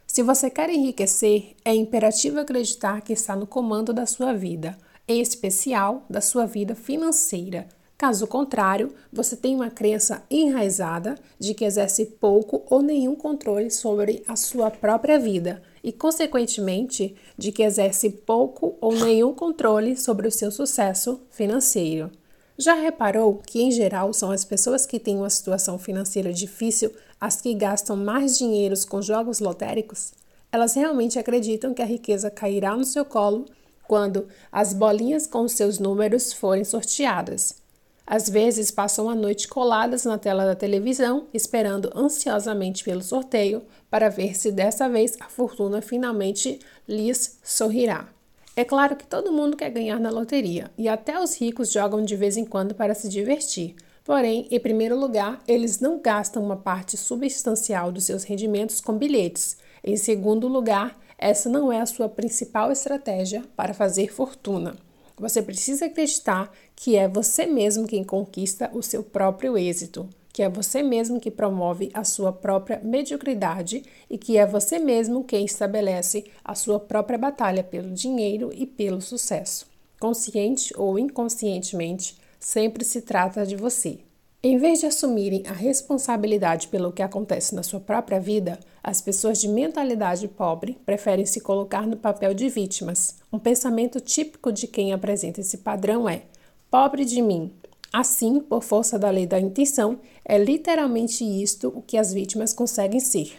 Se você quer enriquecer, é imperativo acreditar que está no comando da sua vida, em especial da sua vida financeira. Caso contrário, você tem uma crença enraizada de que exerce pouco ou nenhum controle sobre a sua própria vida e, consequentemente, de que exerce pouco ou nenhum controle sobre o seu sucesso financeiro. Já reparou que, em geral, são as pessoas que têm uma situação financeira difícil as que gastam mais dinheiro com jogos lotéricos? Elas realmente acreditam que a riqueza cairá no seu colo quando as bolinhas com seus números forem sorteadas. Às vezes passam a noite coladas na tela da televisão, esperando ansiosamente pelo sorteio para ver se dessa vez a fortuna finalmente lhes sorrirá. É claro que todo mundo quer ganhar na loteria e até os ricos jogam de vez em quando para se divertir. Porém, em primeiro lugar, eles não gastam uma parte substancial dos seus rendimentos com bilhetes. Em segundo lugar, essa não é a sua principal estratégia para fazer fortuna. Você precisa acreditar que é você mesmo quem conquista o seu próprio êxito, que é você mesmo que promove a sua própria mediocridade e que é você mesmo quem estabelece a sua própria batalha pelo dinheiro e pelo sucesso. Consciente ou inconscientemente, sempre se trata de você. Em vez de assumirem a responsabilidade pelo que acontece na sua própria vida, as pessoas de mentalidade pobre preferem se colocar no papel de vítimas. Um pensamento típico de quem apresenta esse padrão é: pobre de mim. Assim, por força da lei da intenção, é literalmente isto o que as vítimas conseguem ser: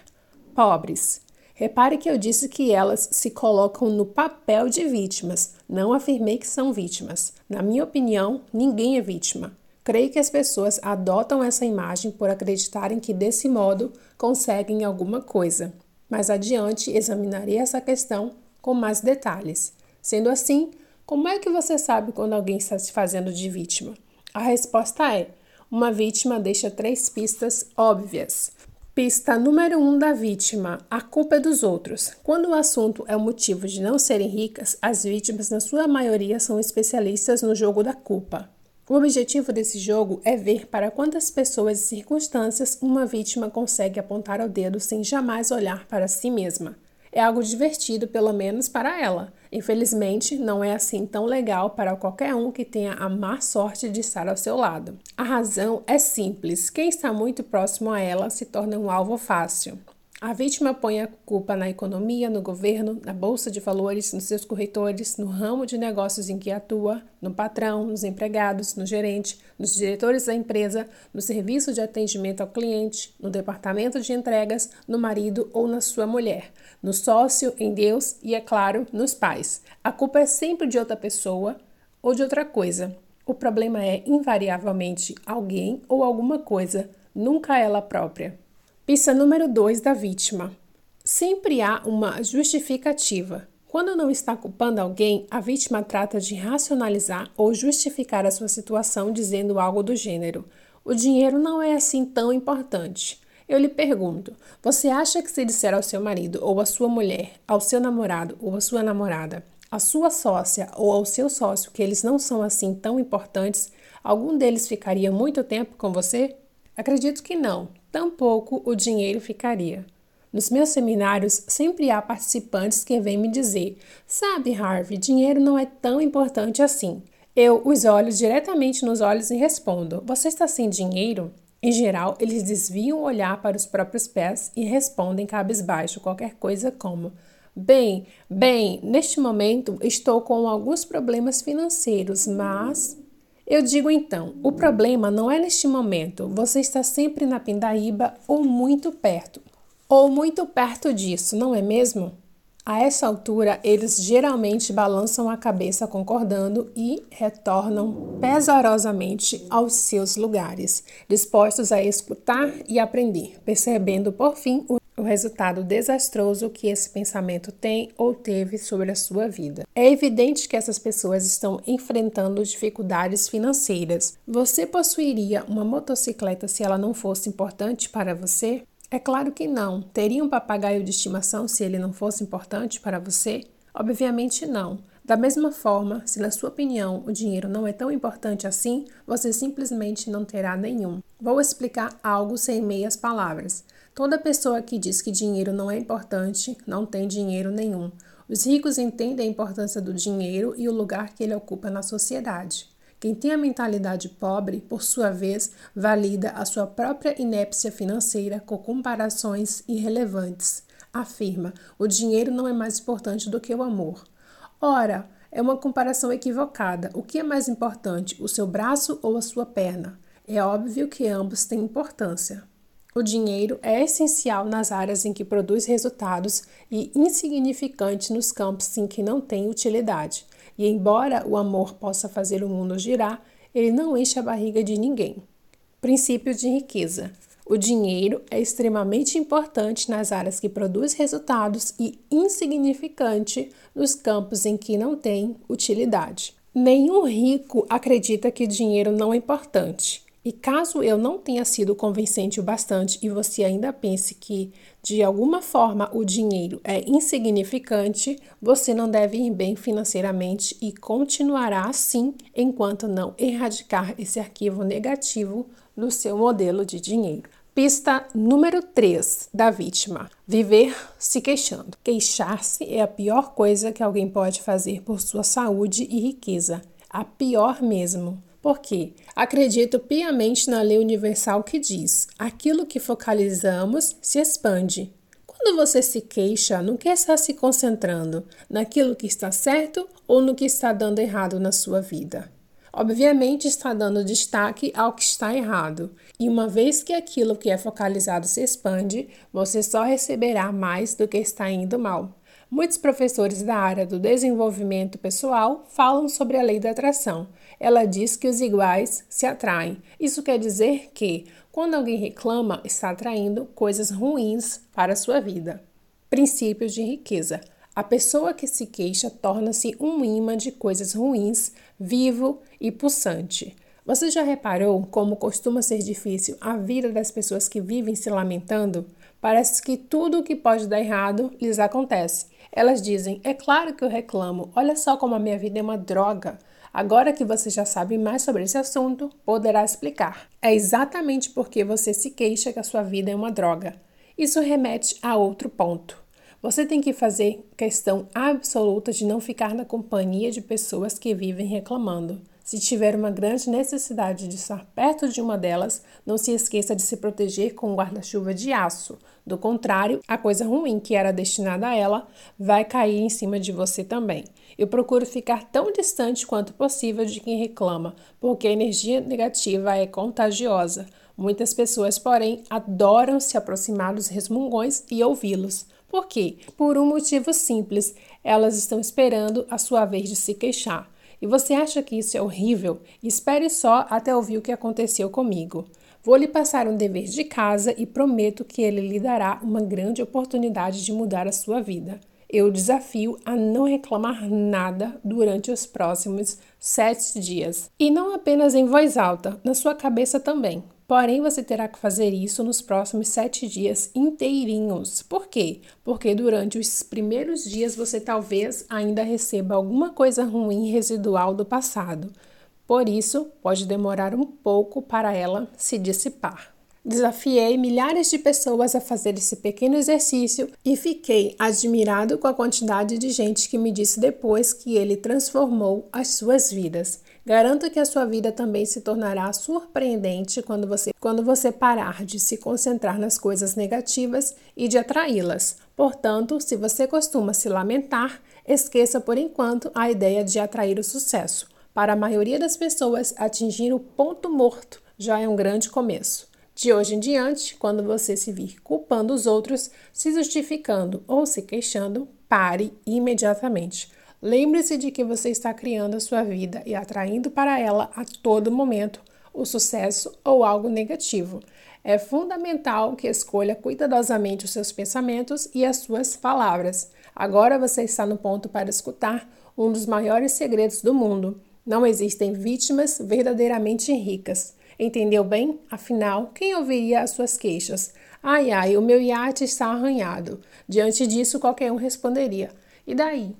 pobres. Repare que eu disse que elas se colocam no papel de vítimas, não afirmei que são vítimas. Na minha opinião, ninguém é vítima. Creio que as pessoas adotam essa imagem por acreditarem que desse modo conseguem alguma coisa. Mais adiante examinarei essa questão com mais detalhes. Sendo assim, como é que você sabe quando alguém está se fazendo de vítima? A resposta é: uma vítima deixa três pistas óbvias. Pista número um da vítima: a culpa é dos outros. Quando o assunto é o motivo de não serem ricas, as vítimas, na sua maioria, são especialistas no jogo da culpa. O objetivo desse jogo é ver para quantas pessoas e circunstâncias uma vítima consegue apontar o dedo sem jamais olhar para si mesma. É algo divertido, pelo menos para ela. Infelizmente, não é assim tão legal para qualquer um que tenha a má sorte de estar ao seu lado. A razão é simples: quem está muito próximo a ela se torna um alvo fácil. A vítima põe a culpa na economia, no governo, na bolsa de valores, nos seus corretores, no ramo de negócios em que atua, no patrão, nos empregados, no gerente, nos diretores da empresa, no serviço de atendimento ao cliente, no departamento de entregas, no marido ou na sua mulher, no sócio, em Deus e, é claro, nos pais. A culpa é sempre de outra pessoa ou de outra coisa. O problema é, invariavelmente, alguém ou alguma coisa, nunca ela própria. Pista número 2 da vítima. Sempre há uma justificativa. Quando não está culpando alguém, a vítima trata de racionalizar ou justificar a sua situação dizendo algo do gênero: o dinheiro não é assim tão importante. Eu lhe pergunto: você acha que se disser ao seu marido ou à sua mulher, ao seu namorado ou à sua namorada, à sua sócia ou ao seu sócio que eles não são assim tão importantes, algum deles ficaria muito tempo com você? Acredito que não, tampouco o dinheiro ficaria. Nos meus seminários sempre há participantes que vêm me dizer: Sabe, Harvey, dinheiro não é tão importante assim. Eu os olho diretamente nos olhos e respondo: Você está sem dinheiro? Em geral, eles desviam o olhar para os próprios pés e respondem cabisbaixo qualquer coisa como: Bem, bem, neste momento estou com alguns problemas financeiros, mas. Eu digo então: o problema não é neste momento, você está sempre na pindaíba ou muito perto. Ou muito perto disso, não é mesmo? A essa altura, eles geralmente balançam a cabeça concordando e retornam pesarosamente aos seus lugares, dispostos a escutar e aprender, percebendo por fim o o resultado desastroso que esse pensamento tem ou teve sobre a sua vida. É evidente que essas pessoas estão enfrentando dificuldades financeiras. Você possuiria uma motocicleta se ela não fosse importante para você? É claro que não. Teria um papagaio de estimação se ele não fosse importante para você? Obviamente não. Da mesma forma, se na sua opinião o dinheiro não é tão importante assim, você simplesmente não terá nenhum. Vou explicar algo sem meias palavras. Toda pessoa que diz que dinheiro não é importante não tem dinheiro nenhum. Os ricos entendem a importância do dinheiro e o lugar que ele ocupa na sociedade. Quem tem a mentalidade pobre, por sua vez, valida a sua própria inépcia financeira com comparações irrelevantes. Afirma: o dinheiro não é mais importante do que o amor. Ora, é uma comparação equivocada. O que é mais importante, o seu braço ou a sua perna? É óbvio que ambos têm importância. O dinheiro é essencial nas áreas em que produz resultados e insignificante nos campos em que não tem utilidade. E embora o amor possa fazer o mundo girar, ele não enche a barriga de ninguém. Princípio de riqueza. O dinheiro é extremamente importante nas áreas que produz resultados e insignificante nos campos em que não tem utilidade. Nenhum rico acredita que dinheiro não é importante. E caso eu não tenha sido convincente o bastante e você ainda pense que, de alguma forma, o dinheiro é insignificante, você não deve ir bem financeiramente e continuará assim enquanto não erradicar esse arquivo negativo no seu modelo de dinheiro. Pista número 3 da vítima: viver se queixando. Queixar-se é a pior coisa que alguém pode fazer por sua saúde e riqueza. A pior mesmo. Por quê? Acredito piamente na lei universal que diz: aquilo que focalizamos se expande. Quando você se queixa, no que está se concentrando? Naquilo que está certo ou no que está dando errado na sua vida? Obviamente, está dando destaque ao que está errado, e uma vez que aquilo que é focalizado se expande, você só receberá mais do que está indo mal. Muitos professores da área do desenvolvimento pessoal falam sobre a lei da atração. Ela diz que os iguais se atraem. Isso quer dizer que, quando alguém reclama, está atraindo coisas ruins para a sua vida. Princípios de riqueza. A pessoa que se queixa torna-se um imã de coisas ruins, vivo e pulsante. Você já reparou como costuma ser difícil a vida das pessoas que vivem se lamentando? Parece que tudo o que pode dar errado lhes acontece. Elas dizem: É claro que eu reclamo, olha só como a minha vida é uma droga. Agora que você já sabe mais sobre esse assunto, poderá explicar. É exatamente porque você se queixa que a sua vida é uma droga. Isso remete a outro ponto. Você tem que fazer questão absoluta de não ficar na companhia de pessoas que vivem reclamando. Se tiver uma grande necessidade de estar perto de uma delas, não se esqueça de se proteger com um guarda-chuva de aço. Do contrário, a coisa ruim que era destinada a ela vai cair em cima de você também. Eu procuro ficar tão distante quanto possível de quem reclama, porque a energia negativa é contagiosa. Muitas pessoas, porém, adoram se aproximar dos resmungões e ouvi-los. Por quê? Por um motivo simples: elas estão esperando a sua vez de se queixar. E você acha que isso é horrível? Espere só até ouvir o que aconteceu comigo. Vou lhe passar um dever de casa e prometo que ele lhe dará uma grande oportunidade de mudar a sua vida. Eu desafio a não reclamar nada durante os próximos sete dias. E não apenas em voz alta, na sua cabeça também. Porém, você terá que fazer isso nos próximos sete dias inteirinhos. Por quê? Porque durante os primeiros dias você talvez ainda receba alguma coisa ruim residual do passado. Por isso, pode demorar um pouco para ela se dissipar. Desafiei milhares de pessoas a fazer esse pequeno exercício e fiquei admirado com a quantidade de gente que me disse depois que ele transformou as suas vidas. Garanto que a sua vida também se tornará surpreendente quando você, quando você parar de se concentrar nas coisas negativas e de atraí-las. Portanto, se você costuma se lamentar, esqueça por enquanto a ideia de atrair o sucesso. Para a maioria das pessoas, atingir o ponto morto já é um grande começo. De hoje em diante, quando você se vir culpando os outros, se justificando ou se queixando, pare imediatamente. Lembre-se de que você está criando a sua vida e atraindo para ela a todo momento o sucesso ou algo negativo. É fundamental que escolha cuidadosamente os seus pensamentos e as suas palavras. Agora você está no ponto para escutar um dos maiores segredos do mundo. Não existem vítimas verdadeiramente ricas. Entendeu bem? Afinal, quem ouviria as suas queixas? Ai, ai, o meu iate está arranhado. Diante disso, qualquer um responderia: E daí?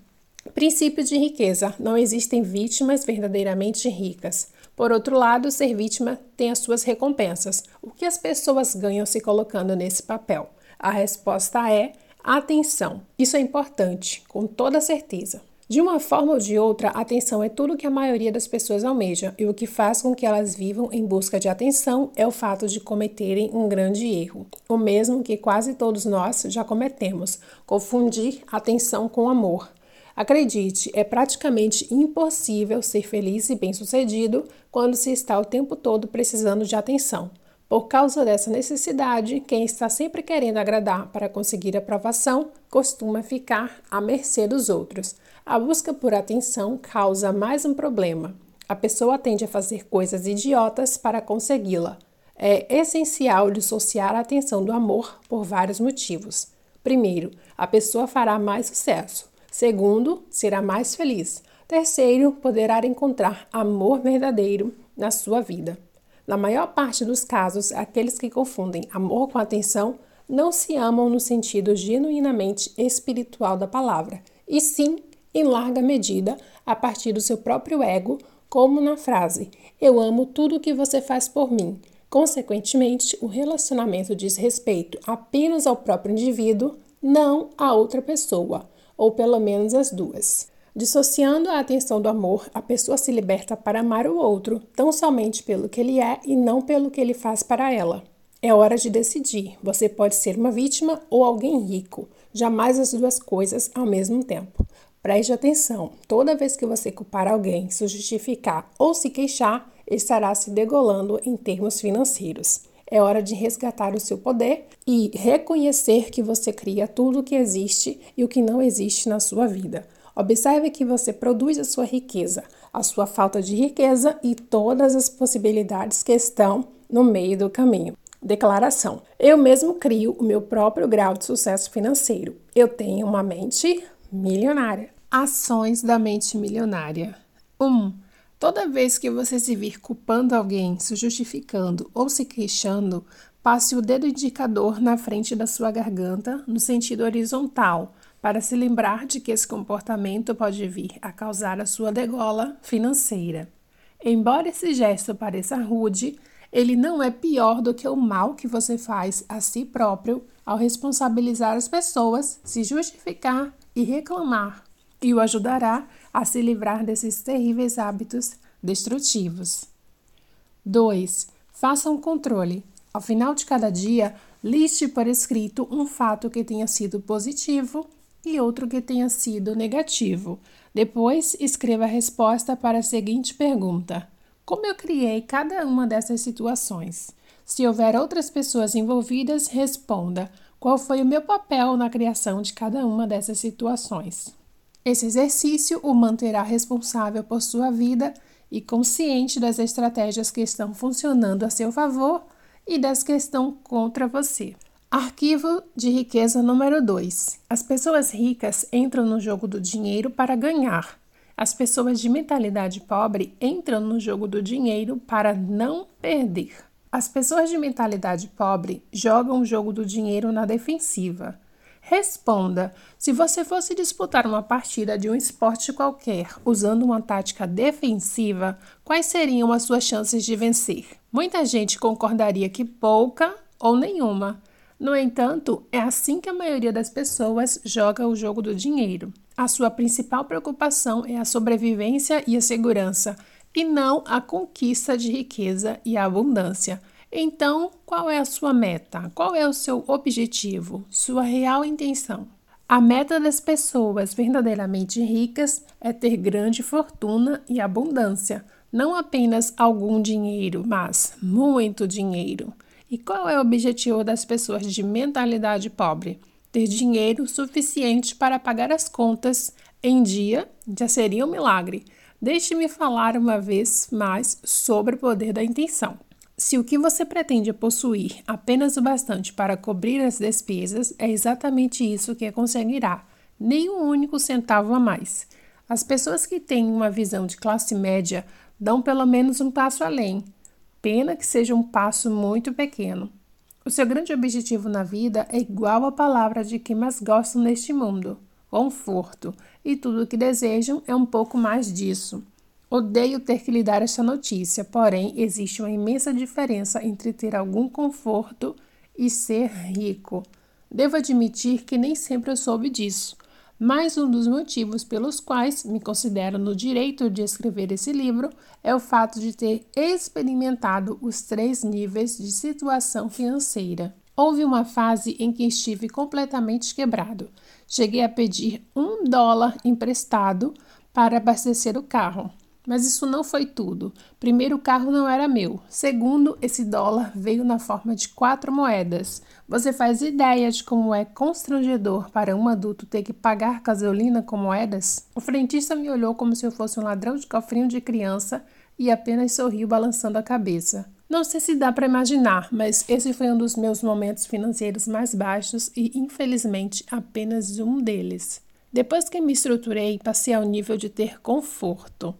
Princípio de riqueza: não existem vítimas verdadeiramente ricas. Por outro lado, ser vítima tem as suas recompensas. O que as pessoas ganham se colocando nesse papel? A resposta é atenção. Isso é importante, com toda certeza. De uma forma ou de outra, atenção é tudo que a maioria das pessoas almeja, e o que faz com que elas vivam em busca de atenção é o fato de cometerem um grande erro, o mesmo que quase todos nós já cometemos: confundir atenção com amor. Acredite, é praticamente impossível ser feliz e bem-sucedido quando se está o tempo todo precisando de atenção. Por causa dessa necessidade, quem está sempre querendo agradar para conseguir aprovação costuma ficar à mercê dos outros. A busca por atenção causa mais um problema. A pessoa tende a fazer coisas idiotas para consegui-la. É essencial dissociar a atenção do amor por vários motivos. Primeiro, a pessoa fará mais sucesso. Segundo, será mais feliz. Terceiro, poderá encontrar amor verdadeiro na sua vida. Na maior parte dos casos, aqueles que confundem amor com atenção não se amam no sentido genuinamente espiritual da palavra, e sim, em larga medida, a partir do seu próprio ego, como na frase: Eu amo tudo o que você faz por mim. Consequentemente, o relacionamento diz respeito apenas ao próprio indivíduo, não a outra pessoa ou pelo menos as duas. Dissociando a atenção do amor, a pessoa se liberta para amar o outro, tão somente pelo que ele é e não pelo que ele faz para ela. É hora de decidir. Você pode ser uma vítima ou alguém rico, jamais as duas coisas ao mesmo tempo. Preste atenção: toda vez que você culpar alguém, se justificar ou se queixar, estará se degolando em termos financeiros. É hora de resgatar o seu poder e reconhecer que você cria tudo o que existe e o que não existe na sua vida. Observe que você produz a sua riqueza, a sua falta de riqueza e todas as possibilidades que estão no meio do caminho. Declaração: Eu mesmo crio o meu próprio grau de sucesso financeiro. Eu tenho uma mente milionária. Ações da mente milionária. 1. Um, Toda vez que você se vir culpando alguém, se justificando ou se queixando, passe o dedo indicador na frente da sua garganta, no sentido horizontal, para se lembrar de que esse comportamento pode vir a causar a sua degola financeira. Embora esse gesto pareça rude, ele não é pior do que o mal que você faz a si próprio ao responsabilizar as pessoas, se justificar e reclamar, e o ajudará a se livrar desses terríveis hábitos destrutivos. 2. Faça um controle. Ao final de cada dia, liste por escrito um fato que tenha sido positivo e outro que tenha sido negativo. Depois, escreva a resposta para a seguinte pergunta: Como eu criei cada uma dessas situações? Se houver outras pessoas envolvidas, responda: Qual foi o meu papel na criação de cada uma dessas situações? Esse exercício o manterá responsável por sua vida e consciente das estratégias que estão funcionando a seu favor e das que estão contra você. Arquivo de riqueza número 2. As pessoas ricas entram no jogo do dinheiro para ganhar. As pessoas de mentalidade pobre entram no jogo do dinheiro para não perder. As pessoas de mentalidade pobre jogam o jogo do dinheiro na defensiva. Responda: se você fosse disputar uma partida de um esporte qualquer usando uma tática defensiva, quais seriam as suas chances de vencer? Muita gente concordaria que pouca ou nenhuma. No entanto, é assim que a maioria das pessoas joga o jogo do dinheiro. A sua principal preocupação é a sobrevivência e a segurança, e não a conquista de riqueza e abundância. Então, qual é a sua meta? Qual é o seu objetivo? Sua real intenção? A meta das pessoas verdadeiramente ricas é ter grande fortuna e abundância, não apenas algum dinheiro, mas muito dinheiro. E qual é o objetivo das pessoas de mentalidade pobre? ter dinheiro suficiente para pagar as contas em dia já seria um milagre. Deixe-me falar uma vez mais sobre o poder da intenção. Se o que você pretende possuir apenas o bastante para cobrir as despesas, é exatamente isso que conseguirá, nem um único centavo a mais. As pessoas que têm uma visão de classe média dão pelo menos um passo além. Pena que seja um passo muito pequeno. O seu grande objetivo na vida é igual à palavra de que mais gostam neste mundo: conforto, e tudo o que desejam é um pouco mais disso. Odeio ter que lhe dar esta notícia, porém existe uma imensa diferença entre ter algum conforto e ser rico. Devo admitir que nem sempre eu soube disso. Mas um dos motivos pelos quais me considero no direito de escrever esse livro é o fato de ter experimentado os três níveis de situação financeira. Houve uma fase em que estive completamente quebrado. Cheguei a pedir um dólar emprestado para abastecer o carro. Mas isso não foi tudo. Primeiro, o carro não era meu. Segundo, esse dólar veio na forma de quatro moedas. Você faz ideia de como é constrangedor para um adulto ter que pagar gasolina com moedas? O frentista me olhou como se eu fosse um ladrão de cofrinho de criança e apenas sorriu balançando a cabeça. Não sei se dá para imaginar, mas esse foi um dos meus momentos financeiros mais baixos e, infelizmente, apenas um deles. Depois que me estruturei, passei ao nível de ter conforto.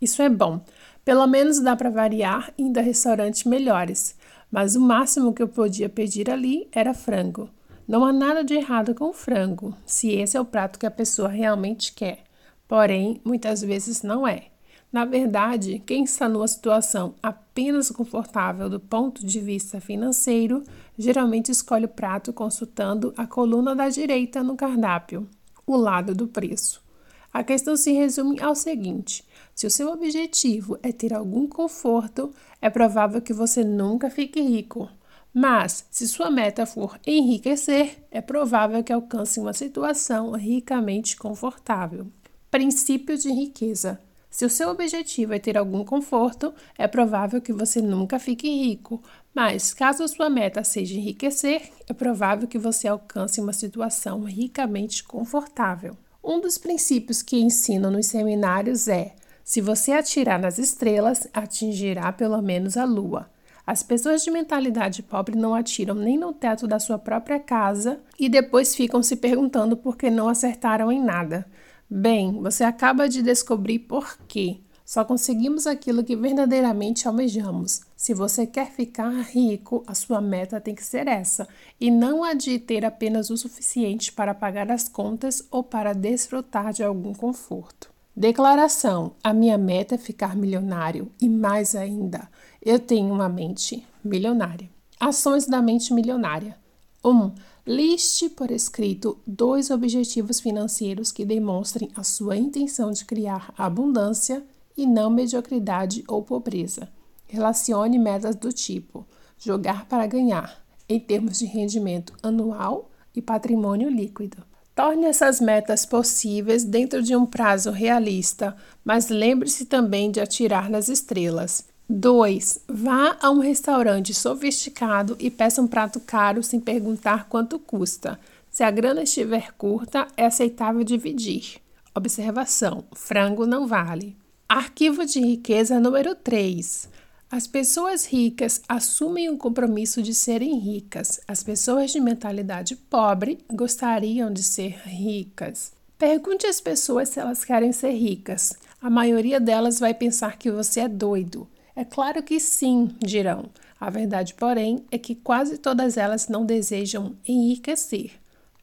Isso é bom. Pelo menos dá para variar indo a restaurantes melhores. Mas o máximo que eu podia pedir ali era frango. Não há nada de errado com frango, se esse é o prato que a pessoa realmente quer. Porém, muitas vezes não é. Na verdade, quem está numa situação apenas confortável do ponto de vista financeiro, geralmente escolhe o prato consultando a coluna da direita no cardápio, o lado do preço. A questão se resume ao seguinte: se o seu objetivo é ter algum conforto, é provável que você nunca fique rico. Mas, se sua meta for enriquecer, é provável que alcance uma situação ricamente confortável. Princípio de riqueza. Se o seu objetivo é ter algum conforto, é provável que você nunca fique rico, mas caso a sua meta seja enriquecer, é provável que você alcance uma situação ricamente confortável. Um dos princípios que ensino nos seminários é se você atirar nas estrelas, atingirá pelo menos a lua. As pessoas de mentalidade pobre não atiram nem no teto da sua própria casa e depois ficam se perguntando por que não acertaram em nada. Bem, você acaba de descobrir por quê. Só conseguimos aquilo que verdadeiramente almejamos. Se você quer ficar rico, a sua meta tem que ser essa, e não a de ter apenas o suficiente para pagar as contas ou para desfrutar de algum conforto. Declaração: A minha meta é ficar milionário e mais ainda, eu tenho uma mente milionária. Ações da mente milionária. 1. Um, liste por escrito dois objetivos financeiros que demonstrem a sua intenção de criar abundância e não mediocridade ou pobreza. Relacione metas do tipo jogar para ganhar, em termos de rendimento anual e patrimônio líquido. Torne essas metas possíveis dentro de um prazo realista, mas lembre-se também de atirar nas estrelas. 2. Vá a um restaurante sofisticado e peça um prato caro sem perguntar quanto custa. Se a grana estiver curta, é aceitável dividir. Observação: frango não vale. Arquivo de riqueza número 3. As pessoas ricas assumem o compromisso de serem ricas. As pessoas de mentalidade pobre gostariam de ser ricas. Pergunte às pessoas se elas querem ser ricas. A maioria delas vai pensar que você é doido. É claro que sim, dirão. A verdade, porém, é que quase todas elas não desejam enriquecer.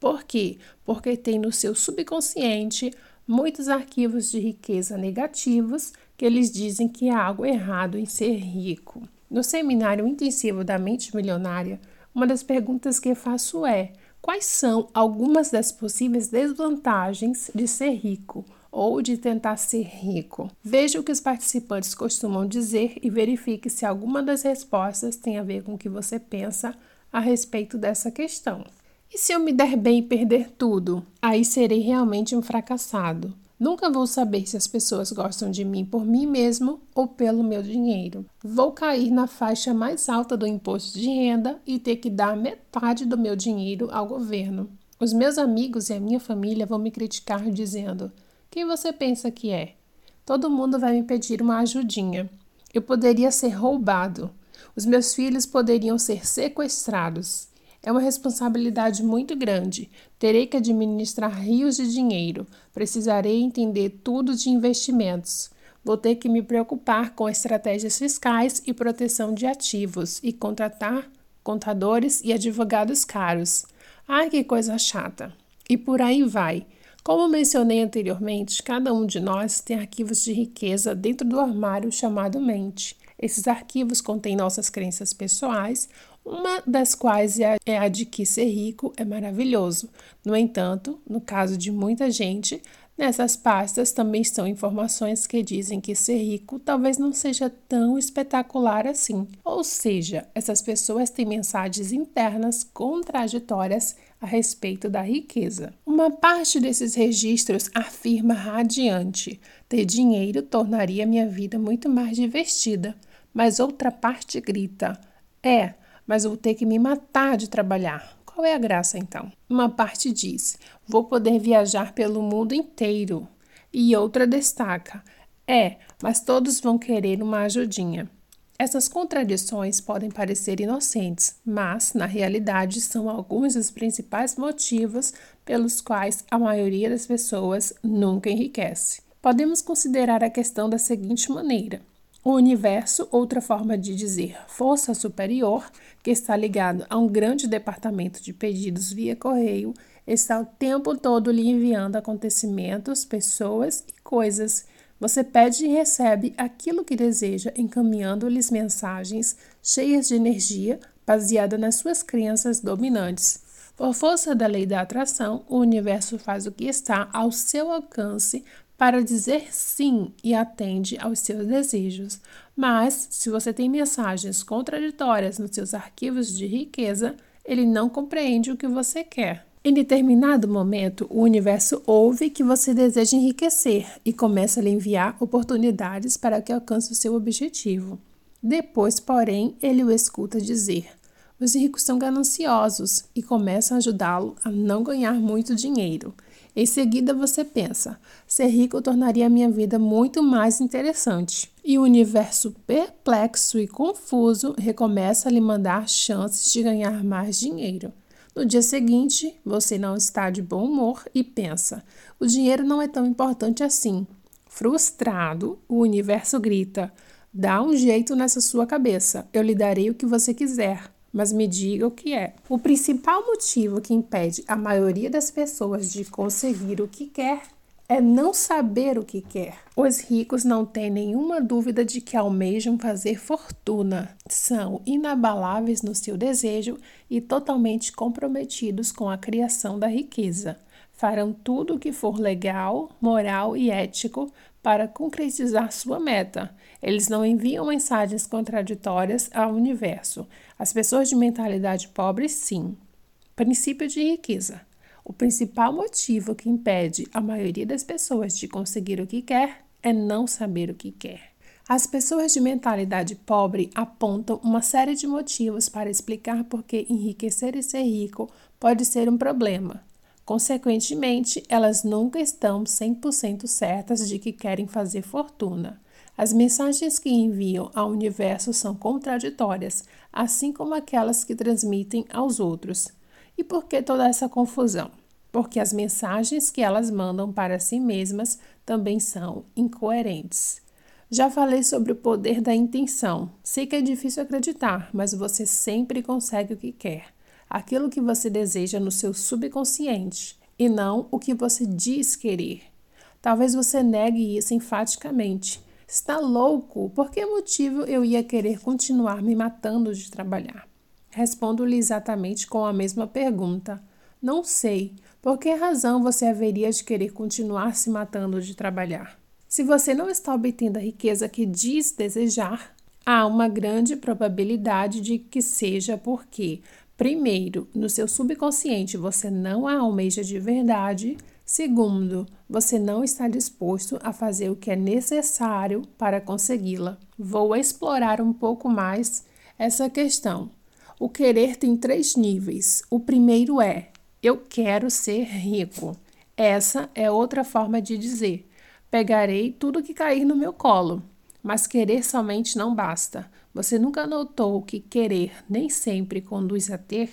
Por quê? Porque tem no seu subconsciente muitos arquivos de riqueza negativos que eles dizem que há algo errado em ser rico. No seminário intensivo da mente milionária, uma das perguntas que faço é: quais são algumas das possíveis desvantagens de ser rico ou de tentar ser rico? Veja o que os participantes costumam dizer e verifique se alguma das respostas tem a ver com o que você pensa a respeito dessa questão. E se eu me der bem e perder tudo? Aí serei realmente um fracassado. Nunca vou saber se as pessoas gostam de mim por mim mesmo ou pelo meu dinheiro. Vou cair na faixa mais alta do imposto de renda e ter que dar metade do meu dinheiro ao governo. Os meus amigos e a minha família vão me criticar dizendo: Quem você pensa que é? Todo mundo vai me pedir uma ajudinha. Eu poderia ser roubado. Os meus filhos poderiam ser sequestrados. É uma responsabilidade muito grande. Terei que administrar rios de dinheiro. Precisarei entender tudo de investimentos. Vou ter que me preocupar com estratégias fiscais e proteção de ativos e contratar contadores e advogados caros. Ai, que coisa chata! E por aí vai. Como mencionei anteriormente, cada um de nós tem arquivos de riqueza dentro do armário chamado mente. Esses arquivos contêm nossas crenças pessoais, uma das quais é, é a de que ser rico é maravilhoso. No entanto, no caso de muita gente, nessas pastas também estão informações que dizem que ser rico talvez não seja tão espetacular assim. Ou seja, essas pessoas têm mensagens internas contraditórias a respeito da riqueza. Uma parte desses registros afirma radiante: ter dinheiro tornaria minha vida muito mais divertida. Mas outra parte grita: é, mas vou ter que me matar de trabalhar. Qual é a graça então? Uma parte diz: vou poder viajar pelo mundo inteiro. E outra destaca: é, mas todos vão querer uma ajudinha. Essas contradições podem parecer inocentes, mas, na realidade, são alguns dos principais motivos pelos quais a maioria das pessoas nunca enriquece. Podemos considerar a questão da seguinte maneira: o universo, outra forma de dizer força superior, que está ligado a um grande departamento de pedidos via correio, está o tempo todo lhe enviando acontecimentos, pessoas e coisas você pede e recebe aquilo que deseja, encaminhando-lhes mensagens cheias de energia, baseada nas suas crenças dominantes. Por força da lei da atração, o universo faz o que está ao seu alcance para dizer sim e atende aos seus desejos. Mas, se você tem mensagens contraditórias nos seus arquivos de riqueza, ele não compreende o que você quer. Em determinado momento, o universo ouve que você deseja enriquecer e começa a lhe enviar oportunidades para que alcance o seu objetivo. Depois, porém, ele o escuta dizer: Os ricos são gananciosos e começa a ajudá-lo a não ganhar muito dinheiro. Em seguida, você pensa: ser rico tornaria minha vida muito mais interessante. E o universo, perplexo e confuso, recomeça a lhe mandar chances de ganhar mais dinheiro. No dia seguinte, você não está de bom humor e pensa: o dinheiro não é tão importante assim. Frustrado, o universo grita: dá um jeito nessa sua cabeça, eu lhe darei o que você quiser, mas me diga o que é. O principal motivo que impede a maioria das pessoas de conseguir o que quer é não saber o que quer. Os ricos não têm nenhuma dúvida de que almejam fazer fortuna. São inabaláveis no seu desejo e totalmente comprometidos com a criação da riqueza. Farão tudo o que for legal, moral e ético para concretizar sua meta. Eles não enviam mensagens contraditórias ao universo. As pessoas de mentalidade pobre, sim. Princípio de riqueza. O principal motivo que impede a maioria das pessoas de conseguir o que quer é não saber o que quer. As pessoas de mentalidade pobre apontam uma série de motivos para explicar por que enriquecer e ser rico pode ser um problema. Consequentemente, elas nunca estão 100% certas de que querem fazer fortuna. As mensagens que enviam ao universo são contraditórias, assim como aquelas que transmitem aos outros. E por que toda essa confusão? Porque as mensagens que elas mandam para si mesmas também são incoerentes. Já falei sobre o poder da intenção. Sei que é difícil acreditar, mas você sempre consegue o que quer. Aquilo que você deseja no seu subconsciente e não o que você diz querer. Talvez você negue isso enfaticamente. Está louco? Por que motivo eu ia querer continuar me matando de trabalhar? Respondo-lhe exatamente com a mesma pergunta. Não sei. Por que razão você haveria de querer continuar se matando de trabalhar? Se você não está obtendo a riqueza que diz desejar, há uma grande probabilidade de que seja porque, primeiro, no seu subconsciente você não a almeja de verdade, segundo, você não está disposto a fazer o que é necessário para consegui-la. Vou explorar um pouco mais essa questão. O querer tem três níveis. O primeiro é: Eu quero ser rico. Essa é outra forma de dizer: pegarei tudo que cair no meu colo. Mas querer somente não basta. Você nunca notou que querer nem sempre conduz a ter?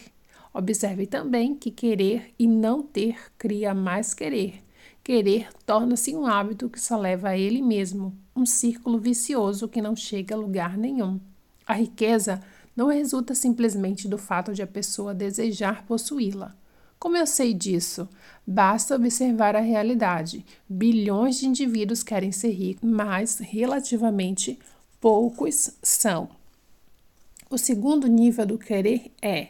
Observe também que querer e não ter cria mais querer. Querer torna-se um hábito que só leva a ele mesmo, um círculo vicioso que não chega a lugar nenhum. A riqueza não resulta simplesmente do fato de a pessoa desejar possuí-la. Como eu sei disso? Basta observar a realidade. Bilhões de indivíduos querem ser ricos, mas relativamente poucos são. O segundo nível do querer é: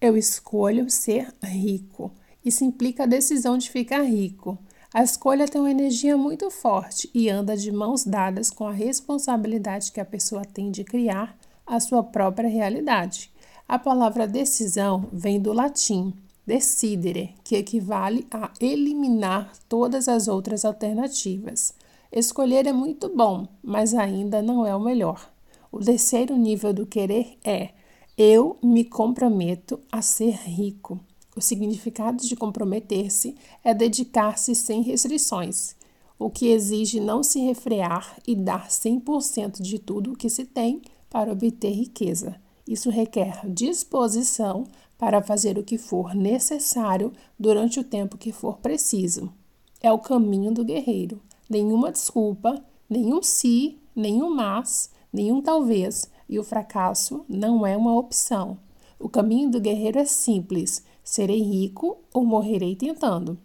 eu escolho ser rico. Isso implica a decisão de ficar rico. A escolha tem uma energia muito forte e anda de mãos dadas com a responsabilidade que a pessoa tem de criar a sua própria realidade. A palavra decisão vem do latim decidere, que equivale a eliminar todas as outras alternativas. Escolher é muito bom, mas ainda não é o melhor. O terceiro nível do querer é eu me comprometo a ser rico. O significado de comprometer-se é dedicar-se sem restrições, o que exige não se refrear e dar 100% de tudo o que se tem para obter riqueza. Isso requer disposição para fazer o que for necessário durante o tempo que for preciso. É o caminho do guerreiro. Nenhuma desculpa, nenhum se, nenhum mas, nenhum talvez, e o fracasso não é uma opção. O caminho do guerreiro é simples: serei rico ou morrerei tentando.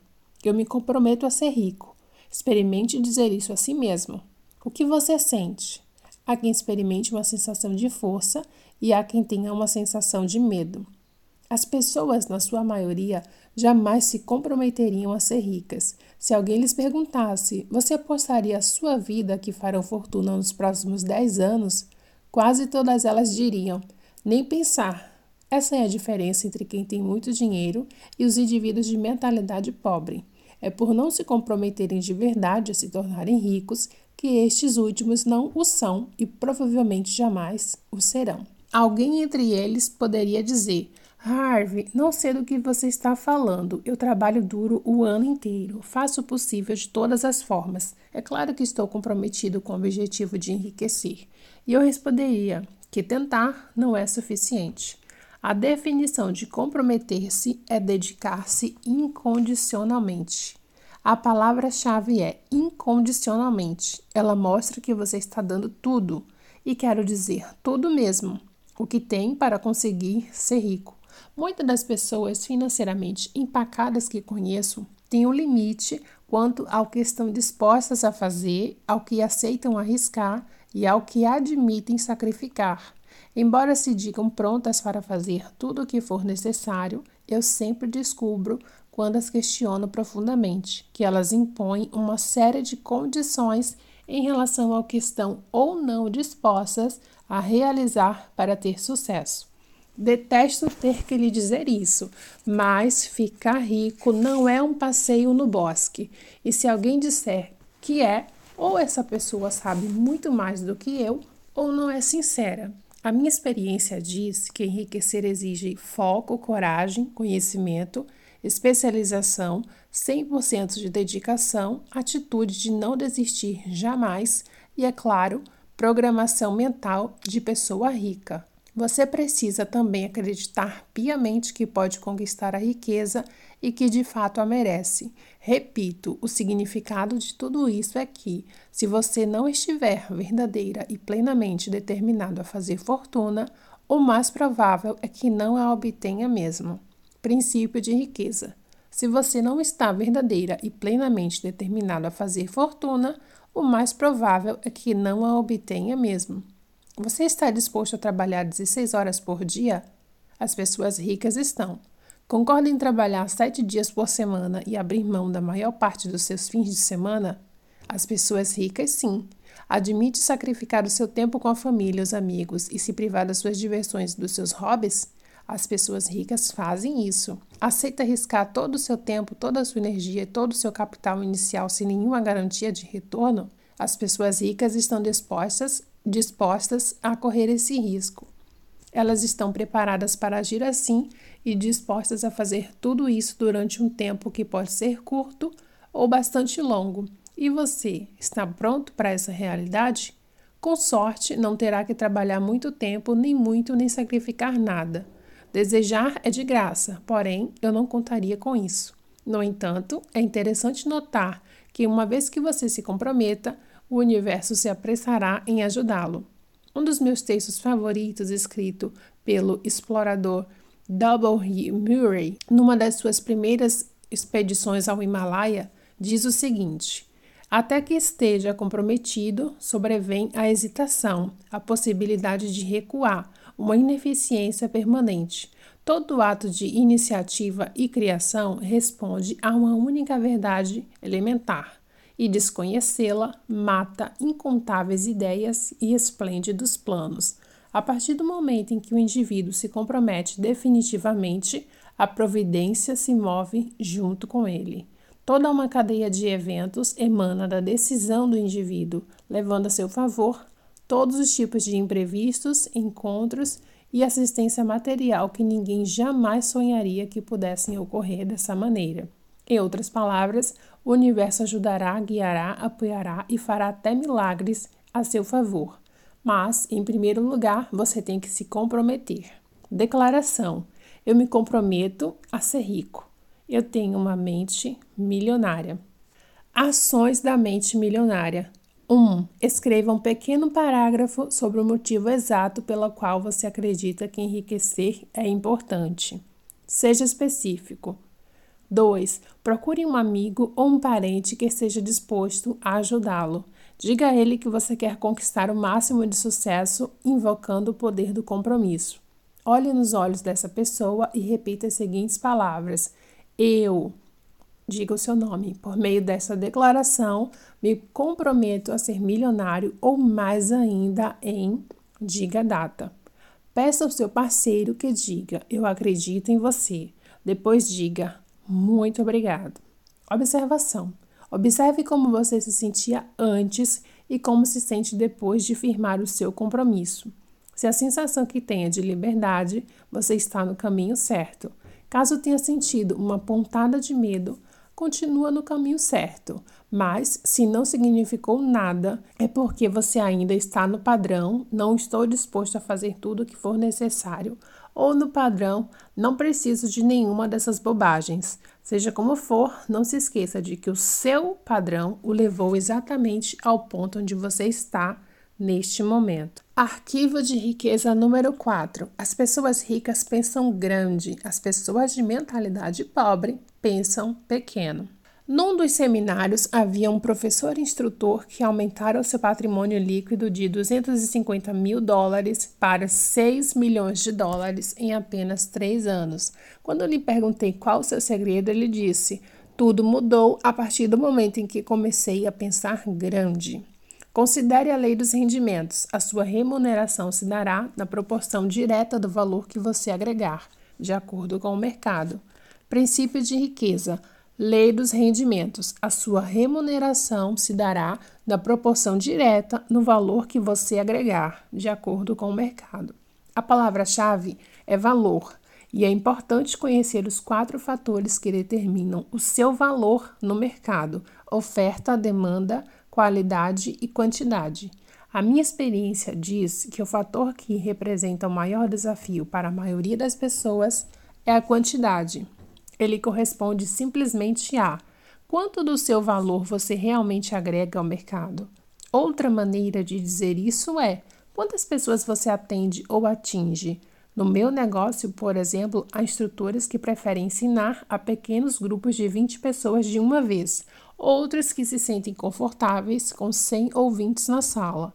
Eu me comprometo a ser rico. Experimente dizer isso a si mesmo. O que você sente? Há quem experimente uma sensação de força e há quem tenha uma sensação de medo. As pessoas, na sua maioria, jamais se comprometeriam a ser ricas. Se alguém lhes perguntasse: Você apostaria a sua vida que farão fortuna nos próximos 10 anos? Quase todas elas diriam: Nem pensar. Essa é a diferença entre quem tem muito dinheiro e os indivíduos de mentalidade pobre. É por não se comprometerem de verdade a se tornarem ricos que estes últimos não o são e provavelmente jamais o serão. Alguém entre eles poderia dizer: Harvey, não sei do que você está falando. Eu trabalho duro o ano inteiro. Faço o possível de todas as formas. É claro que estou comprometido com o objetivo de enriquecer. E eu responderia que tentar não é suficiente. A definição de comprometer-se é dedicar-se incondicionalmente. A palavra-chave é incondicionalmente. Ela mostra que você está dando tudo, e quero dizer tudo mesmo, o que tem para conseguir ser rico. Muitas das pessoas financeiramente empacadas que conheço têm um limite quanto ao que estão dispostas a fazer, ao que aceitam arriscar e ao que admitem sacrificar. Embora se digam prontas para fazer tudo o que for necessário, eu sempre descubro, quando as questiono profundamente, que elas impõem uma série de condições em relação ao que estão ou não dispostas a realizar para ter sucesso. Detesto ter que lhe dizer isso, mas ficar rico não é um passeio no bosque. E se alguém disser que é, ou essa pessoa sabe muito mais do que eu, ou não é sincera. A minha experiência diz que enriquecer exige foco, coragem, conhecimento, especialização, 100% de dedicação, atitude de não desistir jamais e, é claro, programação mental de pessoa rica. Você precisa também acreditar piamente que pode conquistar a riqueza e que de fato a merece. Repito, o significado de tudo isso é que, se você não estiver verdadeira e plenamente determinado a fazer fortuna, o mais provável é que não a obtenha mesmo. Princípio de riqueza. Se você não está verdadeira e plenamente determinado a fazer fortuna, o mais provável é que não a obtenha mesmo. Você está disposto a trabalhar 16 horas por dia? As pessoas ricas estão. Concorda em trabalhar sete dias por semana e abrir mão da maior parte dos seus fins de semana? As pessoas ricas, sim. Admite sacrificar o seu tempo com a família, os amigos e se privar das suas diversões e dos seus hobbies? As pessoas ricas fazem isso. Aceita arriscar todo o seu tempo, toda a sua energia e todo o seu capital inicial sem nenhuma garantia de retorno? As pessoas ricas estão dispostas dispostas a correr esse risco. Elas estão preparadas para agir assim e dispostas a fazer tudo isso durante um tempo que pode ser curto ou bastante longo. E você está pronto para essa realidade? Com sorte, não terá que trabalhar muito tempo, nem muito, nem sacrificar nada. Desejar é de graça, porém, eu não contaria com isso. No entanto, é interessante notar que, uma vez que você se comprometa, o universo se apressará em ajudá-lo. Um dos meus textos favoritos, escrito pelo explorador W. Murray, numa das suas primeiras expedições ao Himalaia, diz o seguinte: Até que esteja comprometido, sobrevém a hesitação, a possibilidade de recuar, uma ineficiência permanente. Todo ato de iniciativa e criação responde a uma única verdade elementar, e desconhecê-la mata incontáveis ideias e esplêndidos planos. A partir do momento em que o indivíduo se compromete definitivamente, a providência se move junto com ele. Toda uma cadeia de eventos emana da decisão do indivíduo, levando a seu favor todos os tipos de imprevistos, encontros e assistência material que ninguém jamais sonharia que pudessem ocorrer dessa maneira. Em outras palavras, o universo ajudará, guiará, apoiará e fará até milagres a seu favor. Mas, em primeiro lugar, você tem que se comprometer. Declaração: Eu me comprometo a ser rico. Eu tenho uma mente milionária. Ações da mente milionária. 1. Escreva um pequeno parágrafo sobre o motivo exato pelo qual você acredita que enriquecer é importante. Seja específico. 2. Procure um amigo ou um parente que esteja disposto a ajudá-lo. Diga a ele que você quer conquistar o máximo de sucesso invocando o poder do compromisso. Olhe nos olhos dessa pessoa e repita as seguintes palavras: Eu diga o seu nome. Por meio dessa declaração, me comprometo a ser milionário ou mais ainda em diga data. Peça ao seu parceiro que diga: Eu acredito em você. Depois diga: Muito obrigado. Observação: Observe como você se sentia antes e como se sente depois de firmar o seu compromisso. Se a sensação que tem é de liberdade, você está no caminho certo. Caso tenha sentido uma pontada de medo, continua no caminho certo. Mas, se não significou nada, é porque você ainda está no padrão, não estou disposto a fazer tudo o que for necessário, ou no padrão, não preciso de nenhuma dessas bobagens. Seja como for, não se esqueça de que o seu padrão o levou exatamente ao ponto onde você está neste momento. Arquivo de riqueza número 4. As pessoas ricas pensam grande, as pessoas de mentalidade pobre pensam pequeno. Num dos seminários havia um professor instrutor que aumentara o seu patrimônio líquido de 250 mil dólares para 6 milhões de dólares em apenas três anos. Quando lhe perguntei qual o seu segredo, ele disse: Tudo mudou a partir do momento em que comecei a pensar grande. Considere a lei dos rendimentos. A sua remuneração se dará na proporção direta do valor que você agregar, de acordo com o mercado. Princípio de riqueza. Lei dos rendimentos. A sua remuneração se dará na proporção direta no valor que você agregar, de acordo com o mercado. A palavra-chave é valor, e é importante conhecer os quatro fatores que determinam o seu valor no mercado: oferta, demanda, qualidade e quantidade. A minha experiência diz que o fator que representa o maior desafio para a maioria das pessoas é a quantidade. Ele corresponde simplesmente a quanto do seu valor você realmente agrega ao mercado. Outra maneira de dizer isso é quantas pessoas você atende ou atinge. No meu negócio, por exemplo, há instrutores que preferem ensinar a pequenos grupos de 20 pessoas de uma vez, outros que se sentem confortáveis com 100 ouvintes na sala,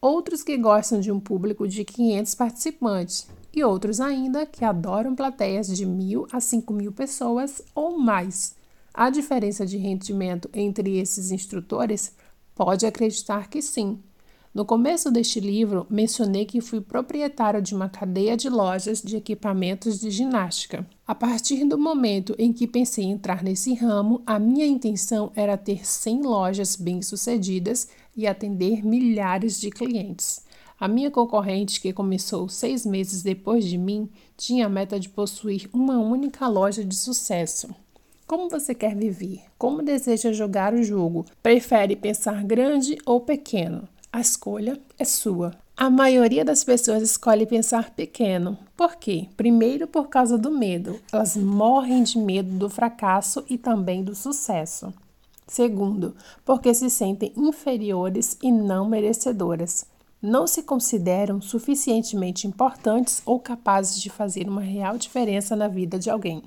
outros que gostam de um público de 500 participantes e outros ainda que adoram plateias de mil a cinco mil pessoas ou mais. A diferença de rendimento entre esses instrutores pode acreditar que sim. No começo deste livro, mencionei que fui proprietário de uma cadeia de lojas de equipamentos de ginástica. A partir do momento em que pensei em entrar nesse ramo, a minha intenção era ter 100 lojas bem-sucedidas e atender milhares de clientes. A minha concorrente, que começou seis meses depois de mim, tinha a meta de possuir uma única loja de sucesso. Como você quer viver? Como deseja jogar o jogo? Prefere pensar grande ou pequeno? A escolha é sua. A maioria das pessoas escolhe pensar pequeno. Por quê? Primeiro, por causa do medo. Elas morrem de medo do fracasso e também do sucesso. Segundo, porque se sentem inferiores e não merecedoras. Não se consideram suficientemente importantes ou capazes de fazer uma real diferença na vida de alguém.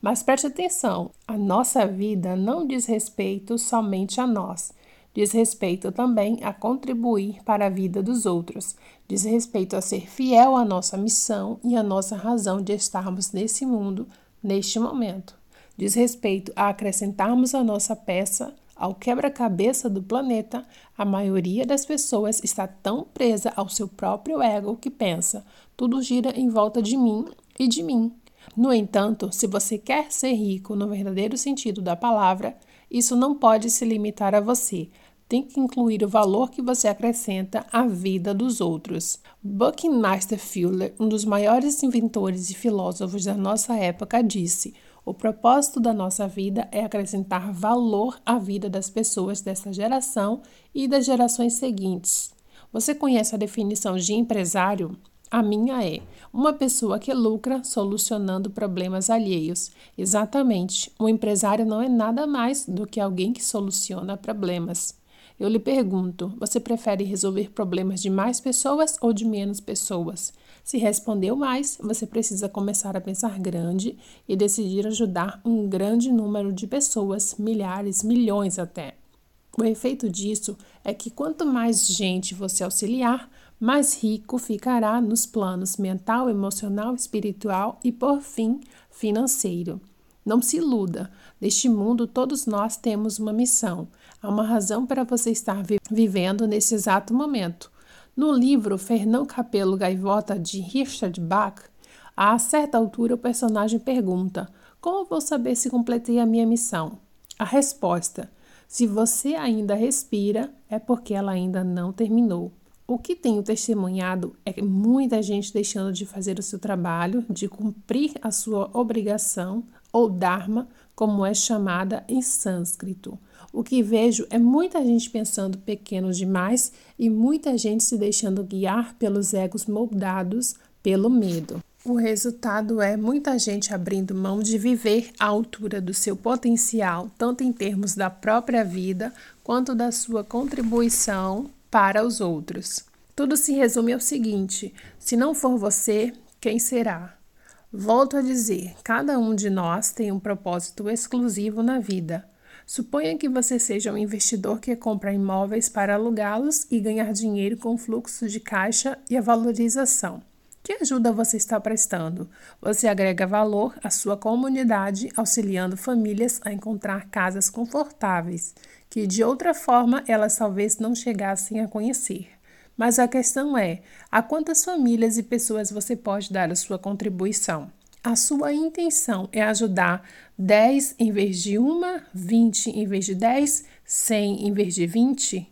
Mas preste atenção: a nossa vida não diz respeito somente a nós. Diz respeito também a contribuir para a vida dos outros. Diz respeito a ser fiel à nossa missão e à nossa razão de estarmos nesse mundo, neste momento diz respeito a acrescentarmos a nossa peça ao quebra-cabeça do planeta, a maioria das pessoas está tão presa ao seu próprio ego que pensa: tudo gira em volta de mim e de mim. No entanto, se você quer ser rico no verdadeiro sentido da palavra, isso não pode se limitar a você. Tem que incluir o valor que você acrescenta à vida dos outros. Buckminster Fuller, um dos maiores inventores e filósofos da nossa época, disse: o propósito da nossa vida é acrescentar valor à vida das pessoas dessa geração e das gerações seguintes. Você conhece a definição de empresário? A minha é uma pessoa que lucra solucionando problemas alheios. Exatamente, um empresário não é nada mais do que alguém que soluciona problemas. Eu lhe pergunto: você prefere resolver problemas de mais pessoas ou de menos pessoas? Se respondeu mais, você precisa começar a pensar grande e decidir ajudar um grande número de pessoas, milhares, milhões até. O efeito disso é que quanto mais gente você auxiliar, mais rico ficará nos planos mental, emocional, espiritual e, por fim, financeiro. Não se iluda, neste mundo todos nós temos uma missão. Há uma razão para você estar vivendo nesse exato momento. No livro Fernão Capelo Gaivota, de Richard Bach, a certa altura o personagem pergunta: Como vou saber se completei a minha missão? A resposta: Se você ainda respira, é porque ela ainda não terminou. O que tenho testemunhado é muita gente deixando de fazer o seu trabalho, de cumprir a sua obrigação, ou Dharma, como é chamada em sânscrito. O que vejo é muita gente pensando pequeno demais e muita gente se deixando guiar pelos egos moldados pelo medo. O resultado é muita gente abrindo mão de viver à altura do seu potencial, tanto em termos da própria vida quanto da sua contribuição para os outros. Tudo se resume ao seguinte: se não for você, quem será? Volto a dizer, cada um de nós tem um propósito exclusivo na vida. Suponha que você seja um investidor que compra imóveis para alugá-los e ganhar dinheiro com o fluxo de caixa e a valorização. Que ajuda você está prestando? Você agrega valor à sua comunidade, auxiliando famílias a encontrar casas confortáveis, que de outra forma elas talvez não chegassem a conhecer. Mas a questão é: a quantas famílias e pessoas você pode dar a sua contribuição? a sua intenção é ajudar 10 em vez de uma, 20 em vez de 10, 100 em vez de 20?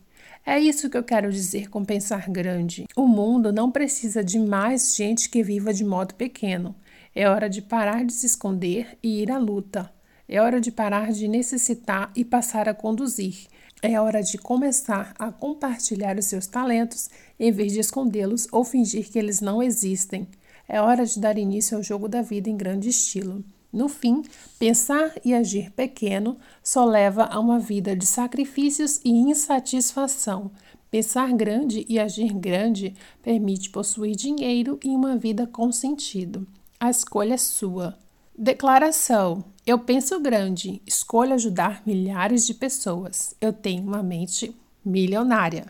É isso que eu quero dizer com pensar grande. O mundo não precisa de mais gente que viva de modo pequeno. É hora de parar de se esconder e ir à luta. É hora de parar de necessitar e passar a conduzir. É hora de começar a compartilhar os seus talentos em vez de escondê-los ou fingir que eles não existem. É hora de dar início ao jogo da vida em grande estilo. No fim, pensar e agir pequeno só leva a uma vida de sacrifícios e insatisfação. Pensar grande e agir grande permite possuir dinheiro e uma vida com sentido. A escolha é sua. Declaração: Eu penso grande, escolho ajudar milhares de pessoas. Eu tenho uma mente milionária.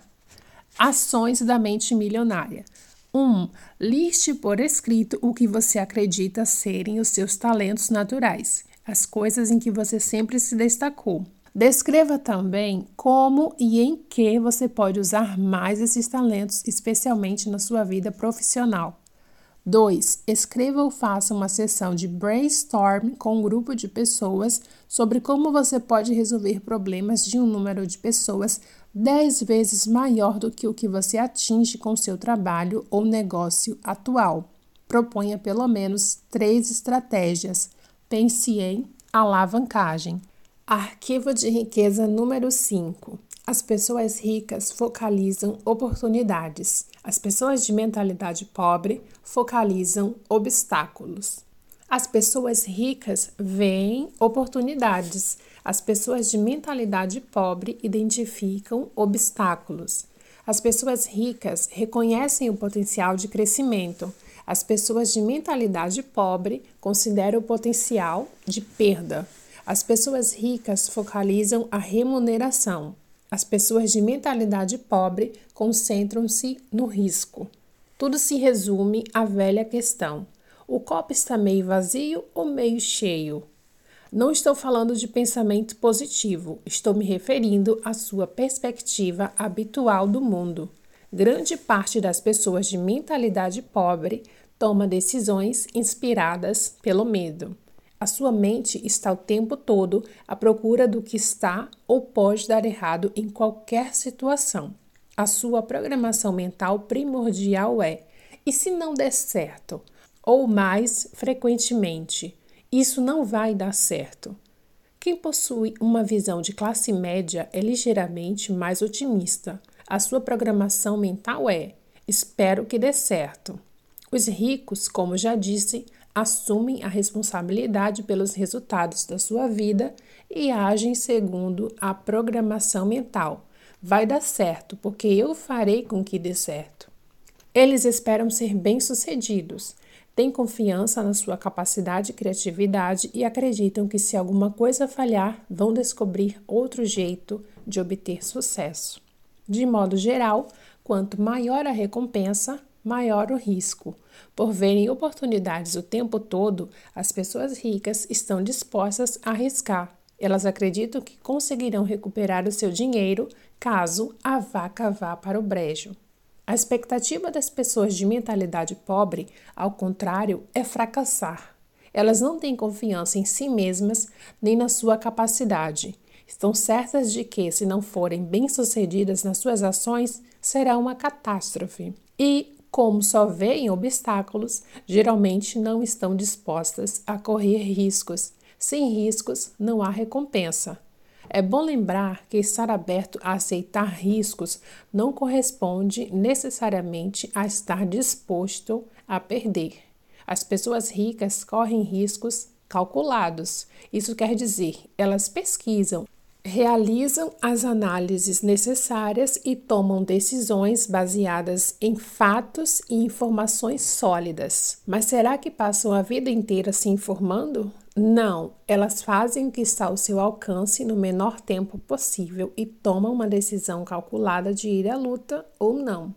Ações da mente milionária. 1. Um, liste por escrito o que você acredita serem os seus talentos naturais, as coisas em que você sempre se destacou. Descreva também como e em que você pode usar mais esses talentos, especialmente na sua vida profissional. 2. Escreva ou faça uma sessão de brainstorm com um grupo de pessoas sobre como você pode resolver problemas de um número de pessoas dez vezes maior do que o que você atinge com seu trabalho ou negócio atual. Proponha pelo menos três estratégias. Pense em alavancagem. Arquivo de riqueza número 5. As pessoas ricas focalizam oportunidades. As pessoas de mentalidade pobre focalizam obstáculos. As pessoas ricas veem oportunidades. As pessoas de mentalidade pobre identificam obstáculos. As pessoas ricas reconhecem o potencial de crescimento. As pessoas de mentalidade pobre consideram o potencial de perda. As pessoas ricas focalizam a remuneração. As pessoas de mentalidade pobre concentram-se no risco. Tudo se resume à velha questão: o copo está meio vazio ou meio cheio? Não estou falando de pensamento positivo, estou me referindo à sua perspectiva habitual do mundo. Grande parte das pessoas de mentalidade pobre toma decisões inspiradas pelo medo. A sua mente está o tempo todo à procura do que está ou pode dar errado em qualquer situação. A sua programação mental primordial é: e se não der certo? Ou mais frequentemente, isso não vai dar certo. Quem possui uma visão de classe média é ligeiramente mais otimista. A sua programação mental é: espero que dê certo. Os ricos, como já disse, assumem a responsabilidade pelos resultados da sua vida e agem segundo a programação mental. Vai dar certo, porque eu farei com que dê certo. Eles esperam ser bem-sucedidos, têm confiança na sua capacidade e criatividade e acreditam que se alguma coisa falhar, vão descobrir outro jeito de obter sucesso. De modo geral, quanto maior a recompensa, maior o risco. Por verem oportunidades o tempo todo, as pessoas ricas estão dispostas a arriscar. Elas acreditam que conseguirão recuperar o seu dinheiro caso a vaca vá para o brejo. A expectativa das pessoas de mentalidade pobre, ao contrário, é fracassar. Elas não têm confiança em si mesmas nem na sua capacidade. Estão certas de que, se não forem bem-sucedidas nas suas ações, será uma catástrofe. E como só veem obstáculos, geralmente não estão dispostas a correr riscos. Sem riscos, não há recompensa. É bom lembrar que estar aberto a aceitar riscos não corresponde necessariamente a estar disposto a perder. As pessoas ricas correm riscos calculados. Isso quer dizer, elas pesquisam realizam as análises necessárias e tomam decisões baseadas em fatos e informações sólidas. Mas será que passam a vida inteira se informando? Não, elas fazem o que está ao seu alcance no menor tempo possível e tomam uma decisão calculada de ir à luta ou não.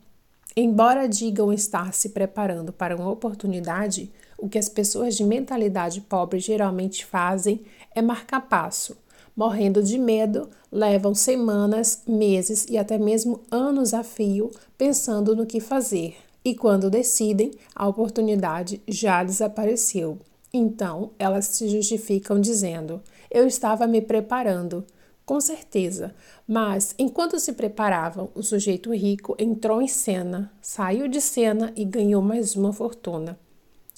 Embora digam estar se preparando para uma oportunidade, o que as pessoas de mentalidade pobre geralmente fazem é marcar passo morrendo de medo, levam semanas, meses e até mesmo anos a fio pensando no que fazer. E quando decidem, a oportunidade já desapareceu. Então, elas se justificam dizendo: Eu estava me preparando. Com certeza, mas enquanto se preparavam, o sujeito rico entrou em cena, saiu de cena e ganhou mais uma fortuna.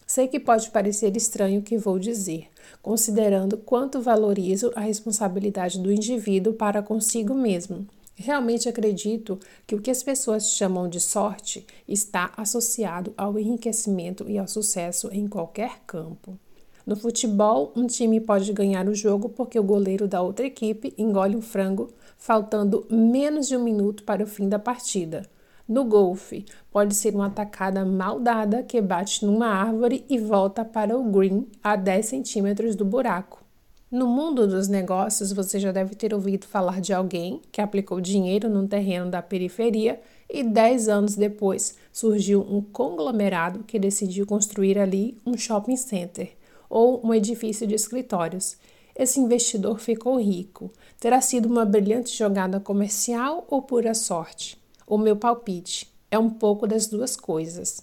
Sei que pode parecer estranho o que vou dizer, considerando quanto valorizo a responsabilidade do indivíduo para consigo mesmo. Realmente acredito que o que as pessoas chamam de sorte está associado ao enriquecimento e ao sucesso em qualquer campo. No futebol, um time pode ganhar o jogo porque o goleiro da outra equipe engole um frango, faltando menos de um minuto para o fim da partida. No golfe, pode ser uma atacada mal dada que bate numa árvore e volta para o green a 10 centímetros do buraco. No mundo dos negócios, você já deve ter ouvido falar de alguém que aplicou dinheiro num terreno da periferia e 10 anos depois surgiu um conglomerado que decidiu construir ali um shopping center ou um edifício de escritórios. Esse investidor ficou rico. Terá sido uma brilhante jogada comercial ou pura sorte? O meu palpite é um pouco das duas coisas.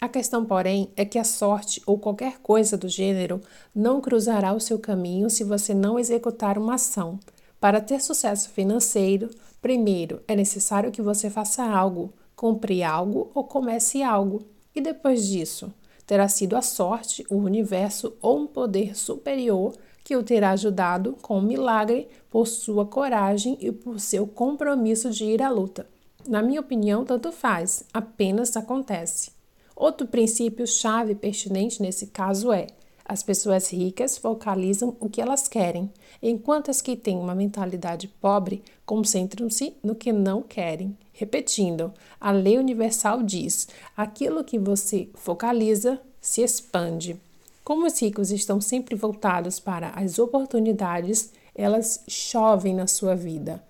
A questão, porém, é que a sorte ou qualquer coisa do gênero não cruzará o seu caminho se você não executar uma ação. Para ter sucesso financeiro, Primeiro, é necessário que você faça algo, compre algo ou comece algo. E depois disso, terá sido a sorte, o universo ou um poder superior que o terá ajudado com um milagre por sua coragem e por seu compromisso de ir à luta. Na minha opinião, tanto faz, apenas acontece. Outro princípio chave pertinente nesse caso é: as pessoas ricas focalizam o que elas querem, enquanto as que têm uma mentalidade pobre concentram-se no que não querem. Repetindo, a lei universal diz: aquilo que você focaliza se expande. Como os ricos estão sempre voltados para as oportunidades, elas chovem na sua vida.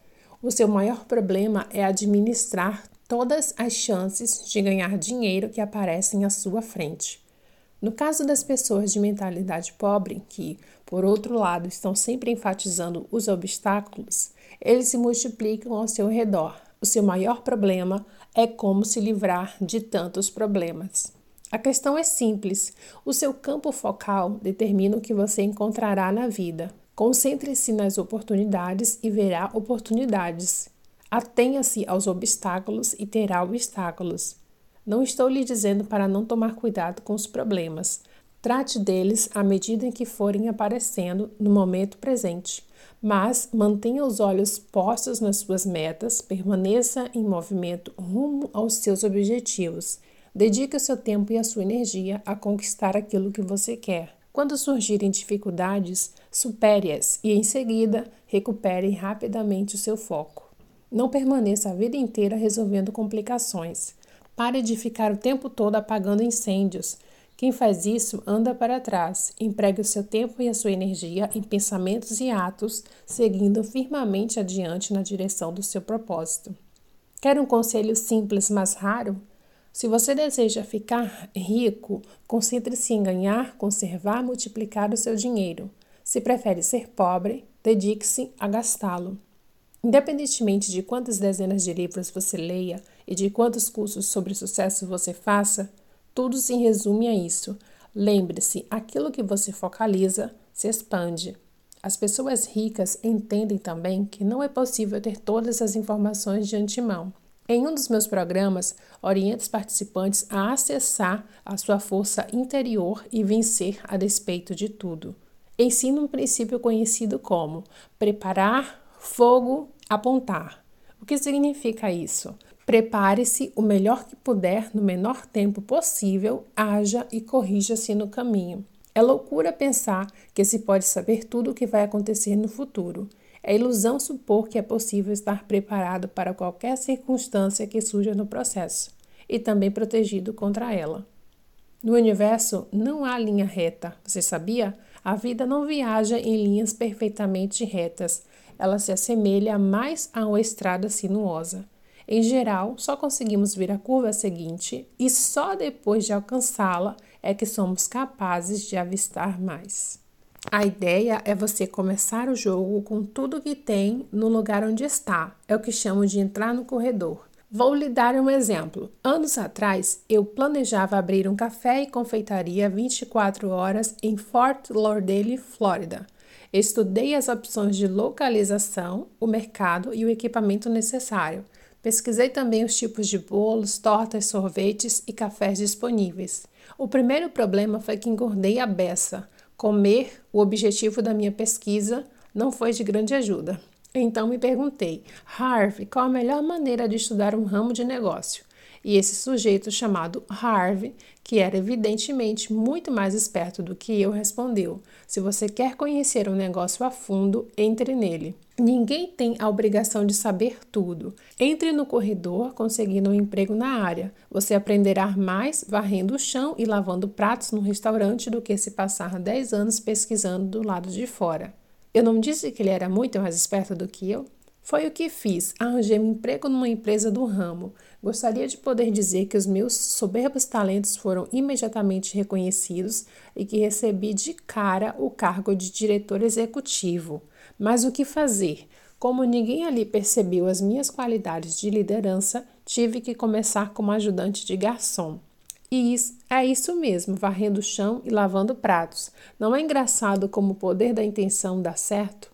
O seu maior problema é administrar todas as chances de ganhar dinheiro que aparecem à sua frente. No caso das pessoas de mentalidade pobre, que, por outro lado, estão sempre enfatizando os obstáculos, eles se multiplicam ao seu redor. O seu maior problema é como se livrar de tantos problemas. A questão é simples: o seu campo focal determina o que você encontrará na vida. Concentre-se nas oportunidades e verá oportunidades. Atenha-se aos obstáculos e terá obstáculos. Não estou lhe dizendo para não tomar cuidado com os problemas. Trate deles à medida em que forem aparecendo no momento presente, mas mantenha os olhos postos nas suas metas, permaneça em movimento rumo aos seus objetivos. Dedique o seu tempo e a sua energia a conquistar aquilo que você quer. Quando surgirem dificuldades, supere-as e, em seguida, recupere rapidamente o seu foco. Não permaneça a vida inteira resolvendo complicações. Pare de ficar o tempo todo apagando incêndios. Quem faz isso anda para trás. Empregue o seu tempo e a sua energia em pensamentos e atos, seguindo firmemente adiante na direção do seu propósito. Quer um conselho simples, mas raro? Se você deseja ficar rico, concentre-se em ganhar, conservar, multiplicar o seu dinheiro. Se prefere ser pobre, dedique-se a gastá-lo. Independentemente de quantas dezenas de livros você leia e de quantos cursos sobre sucesso você faça, tudo se resume a isso. Lembre-se, aquilo que você focaliza se expande. As pessoas ricas entendem também que não é possível ter todas as informações de antemão. Em um dos meus programas, oriento os participantes a acessar a sua força interior e vencer a despeito de tudo. Ensino um princípio conhecido como preparar Fogo, apontar. O que significa isso? Prepare-se o melhor que puder no menor tempo possível, haja e corrija-se no caminho. É loucura pensar que se pode saber tudo o que vai acontecer no futuro. É ilusão supor que é possível estar preparado para qualquer circunstância que surja no processo e também protegido contra ela. No universo não há linha reta, você sabia? A vida não viaja em linhas perfeitamente retas, ela se assemelha mais a uma estrada sinuosa. Em geral, só conseguimos ver a curva seguinte e só depois de alcançá-la é que somos capazes de avistar mais. A ideia é você começar o jogo com tudo que tem no lugar onde está. É o que chamo de entrar no corredor. Vou lhe dar um exemplo. Anos atrás, eu planejava abrir um café e confeitaria 24 horas em Fort Lauderdale, Flórida. Estudei as opções de localização, o mercado e o equipamento necessário. Pesquisei também os tipos de bolos, tortas, sorvetes e cafés disponíveis. O primeiro problema foi que engordei a beça. Comer, o objetivo da minha pesquisa, não foi de grande ajuda. Então me perguntei, Harvey, qual a melhor maneira de estudar um ramo de negócio? E esse sujeito chamado Harvey, que era evidentemente muito mais esperto do que eu, respondeu: Se você quer conhecer um negócio a fundo, entre nele. Ninguém tem a obrigação de saber tudo. Entre no corredor conseguindo um emprego na área. Você aprenderá mais varrendo o chão e lavando pratos no restaurante do que se passar 10 anos pesquisando do lado de fora. Eu não disse que ele era muito mais esperto do que eu? Foi o que fiz. Arranjei um emprego numa empresa do ramo. Gostaria de poder dizer que os meus soberbos talentos foram imediatamente reconhecidos e que recebi de cara o cargo de diretor executivo. Mas o que fazer? Como ninguém ali percebeu as minhas qualidades de liderança, tive que começar como ajudante de garçom. E isso, é isso mesmo, varrendo o chão e lavando pratos. Não é engraçado como o poder da intenção dá certo?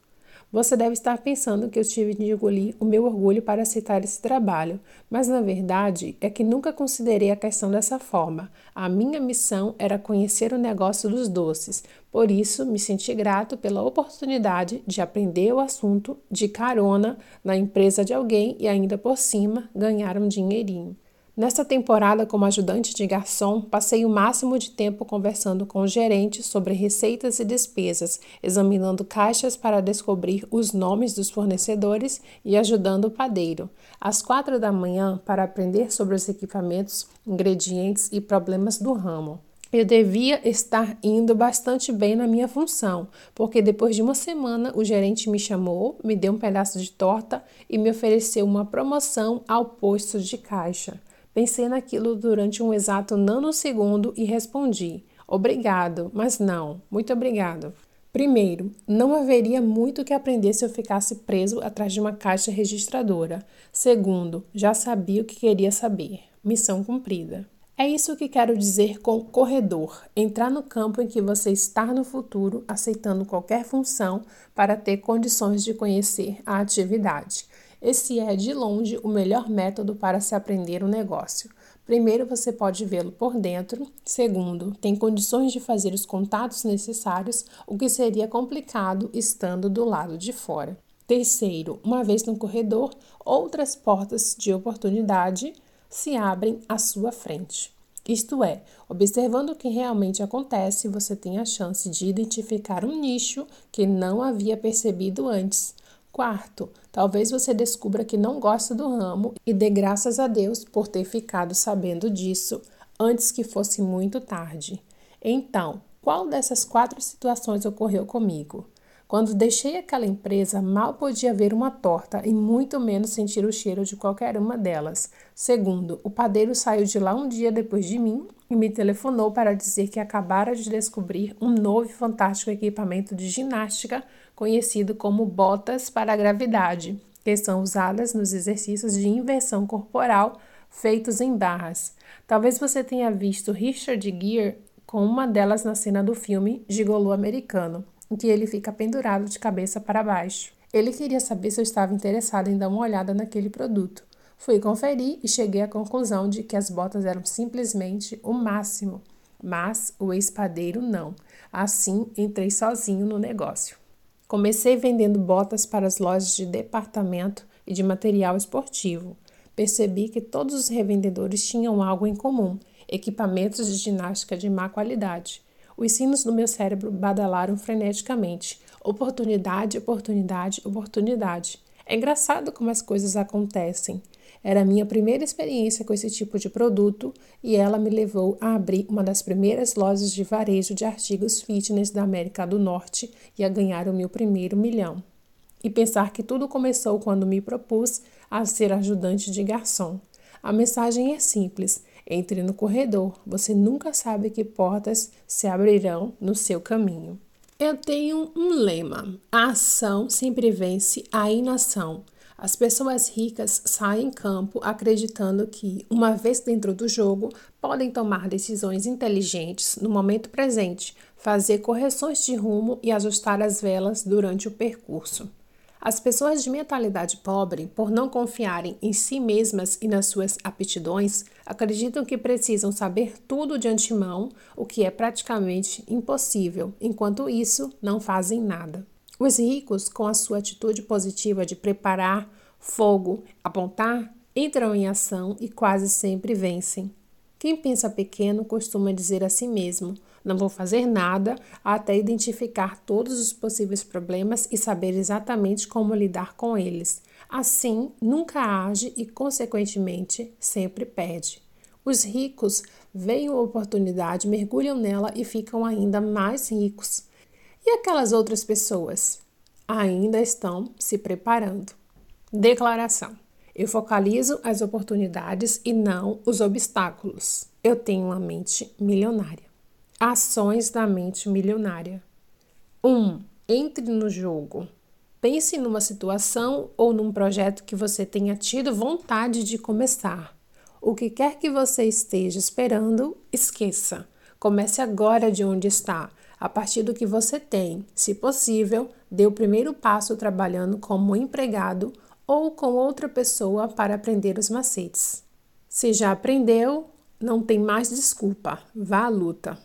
Você deve estar pensando que eu tive de engolir o meu orgulho para aceitar esse trabalho, mas na verdade é que nunca considerei a questão dessa forma. A minha missão era conhecer o negócio dos doces, por isso me senti grato pela oportunidade de aprender o assunto de carona na empresa de alguém e ainda por cima ganhar um dinheirinho. Nesta temporada, como ajudante de garçom, passei o máximo de tempo conversando com o gerente sobre receitas e despesas, examinando caixas para descobrir os nomes dos fornecedores e ajudando o padeiro. Às quatro da manhã, para aprender sobre os equipamentos, ingredientes e problemas do ramo. Eu devia estar indo bastante bem na minha função, porque depois de uma semana o gerente me chamou, me deu um pedaço de torta e me ofereceu uma promoção ao posto de caixa. Pensei naquilo durante um exato nanosegundo e respondi: Obrigado, mas não, muito obrigado. Primeiro, não haveria muito que aprender se eu ficasse preso atrás de uma caixa registradora. Segundo, já sabia o que queria saber. Missão cumprida. É isso que quero dizer com corredor: entrar no campo em que você está no futuro, aceitando qualquer função para ter condições de conhecer a atividade. Esse é, de longe, o melhor método para se aprender um negócio. Primeiro, você pode vê-lo por dentro. Segundo, tem condições de fazer os contatos necessários, o que seria complicado estando do lado de fora. Terceiro, uma vez no corredor, outras portas de oportunidade se abrem à sua frente. Isto é, observando o que realmente acontece, você tem a chance de identificar um nicho que não havia percebido antes. Quarto, talvez você descubra que não gosta do ramo e dê graças a Deus por ter ficado sabendo disso antes que fosse muito tarde. Então, qual dessas quatro situações ocorreu comigo? Quando deixei aquela empresa, mal podia ver uma torta e muito menos sentir o cheiro de qualquer uma delas. Segundo, o padeiro saiu de lá um dia depois de mim e me telefonou para dizer que acabara de descobrir um novo e fantástico equipamento de ginástica conhecido como botas para a gravidade, que são usadas nos exercícios de inversão corporal feitos em barras. Talvez você tenha visto Richard Gere com uma delas na cena do filme Gigolô Americano, em que ele fica pendurado de cabeça para baixo. Ele queria saber se eu estava interessado em dar uma olhada naquele produto. Fui conferir e cheguei à conclusão de que as botas eram simplesmente o máximo, mas o espadeiro não. Assim, entrei sozinho no negócio. Comecei vendendo botas para as lojas de departamento e de material esportivo. Percebi que todos os revendedores tinham algo em comum: equipamentos de ginástica de má qualidade. Os sinos do meu cérebro badalaram freneticamente. Oportunidade, oportunidade, oportunidade. É engraçado como as coisas acontecem. Era a minha primeira experiência com esse tipo de produto e ela me levou a abrir uma das primeiras lojas de varejo de artigos fitness da América do Norte e a ganhar o meu primeiro milhão. E pensar que tudo começou quando me propus a ser ajudante de garçom. A mensagem é simples: entre no corredor, você nunca sabe que portas se abrirão no seu caminho. Eu tenho um lema: a ação sempre vence a inação. As pessoas ricas saem em campo acreditando que, uma vez dentro do jogo, podem tomar decisões inteligentes no momento presente, fazer correções de rumo e ajustar as velas durante o percurso. As pessoas de mentalidade pobre, por não confiarem em si mesmas e nas suas aptidões, acreditam que precisam saber tudo de antemão, o que é praticamente impossível, enquanto isso, não fazem nada. Os ricos, com a sua atitude positiva de preparar fogo, apontar, entram em ação e quase sempre vencem. Quem pensa pequeno costuma dizer a si mesmo: não vou fazer nada até identificar todos os possíveis problemas e saber exatamente como lidar com eles. Assim, nunca age e, consequentemente, sempre perde. Os ricos veem a oportunidade, mergulham nela e ficam ainda mais ricos. E aquelas outras pessoas? Ainda estão se preparando. Declaração: Eu focalizo as oportunidades e não os obstáculos. Eu tenho uma mente milionária. Ações da mente milionária. 1. Um, entre no jogo. Pense numa situação ou num projeto que você tenha tido vontade de começar. O que quer que você esteja esperando, esqueça. Comece agora de onde está. a partir do que você tem. Se possível, dê o primeiro passo trabalhando como empregado ou com outra pessoa para aprender os macetes. Se já aprendeu, não tem mais desculpa, vá à luta.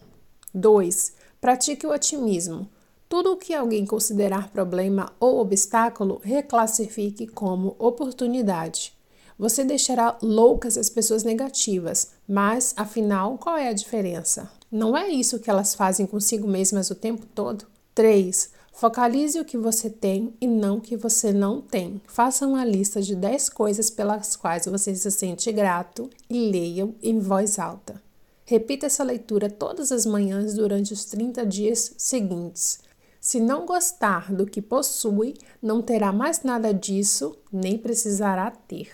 2. Pratique o otimismo. Tudo o que alguém considerar problema ou obstáculo, reclassifique como oportunidade. Você deixará loucas as pessoas negativas, mas afinal, qual é a diferença? Não é isso que elas fazem consigo mesmas o tempo todo? 3. Focalize o que você tem e não o que você não tem. Faça uma lista de 10 coisas pelas quais você se sente grato e leiam em voz alta. Repita essa leitura todas as manhãs durante os 30 dias seguintes. Se não gostar do que possui, não terá mais nada disso, nem precisará ter.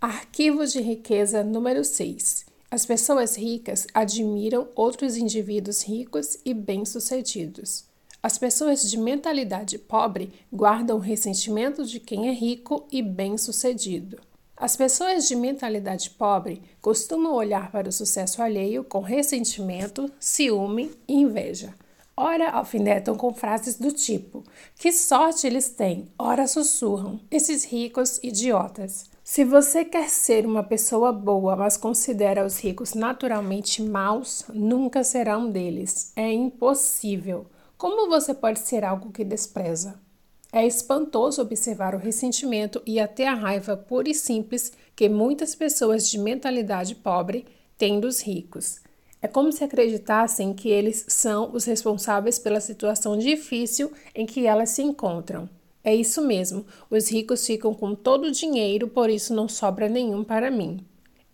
Arquivo de riqueza número 6. As pessoas ricas admiram outros indivíduos ricos e bem-sucedidos. As pessoas de mentalidade pobre guardam ressentimento de quem é rico e bem-sucedido. As pessoas de mentalidade pobre costumam olhar para o sucesso alheio com ressentimento, ciúme e inveja. Ora alfinetam com frases do tipo: Que sorte eles têm! Ora sussurram: Esses ricos idiotas. Se você quer ser uma pessoa boa, mas considera os ricos naturalmente maus, nunca será um deles. É impossível. Como você pode ser algo que despreza? É espantoso observar o ressentimento e até a raiva pura e simples que muitas pessoas de mentalidade pobre têm dos ricos. É como se acreditassem que eles são os responsáveis pela situação difícil em que elas se encontram. É isso mesmo, os ricos ficam com todo o dinheiro, por isso não sobra nenhum para mim.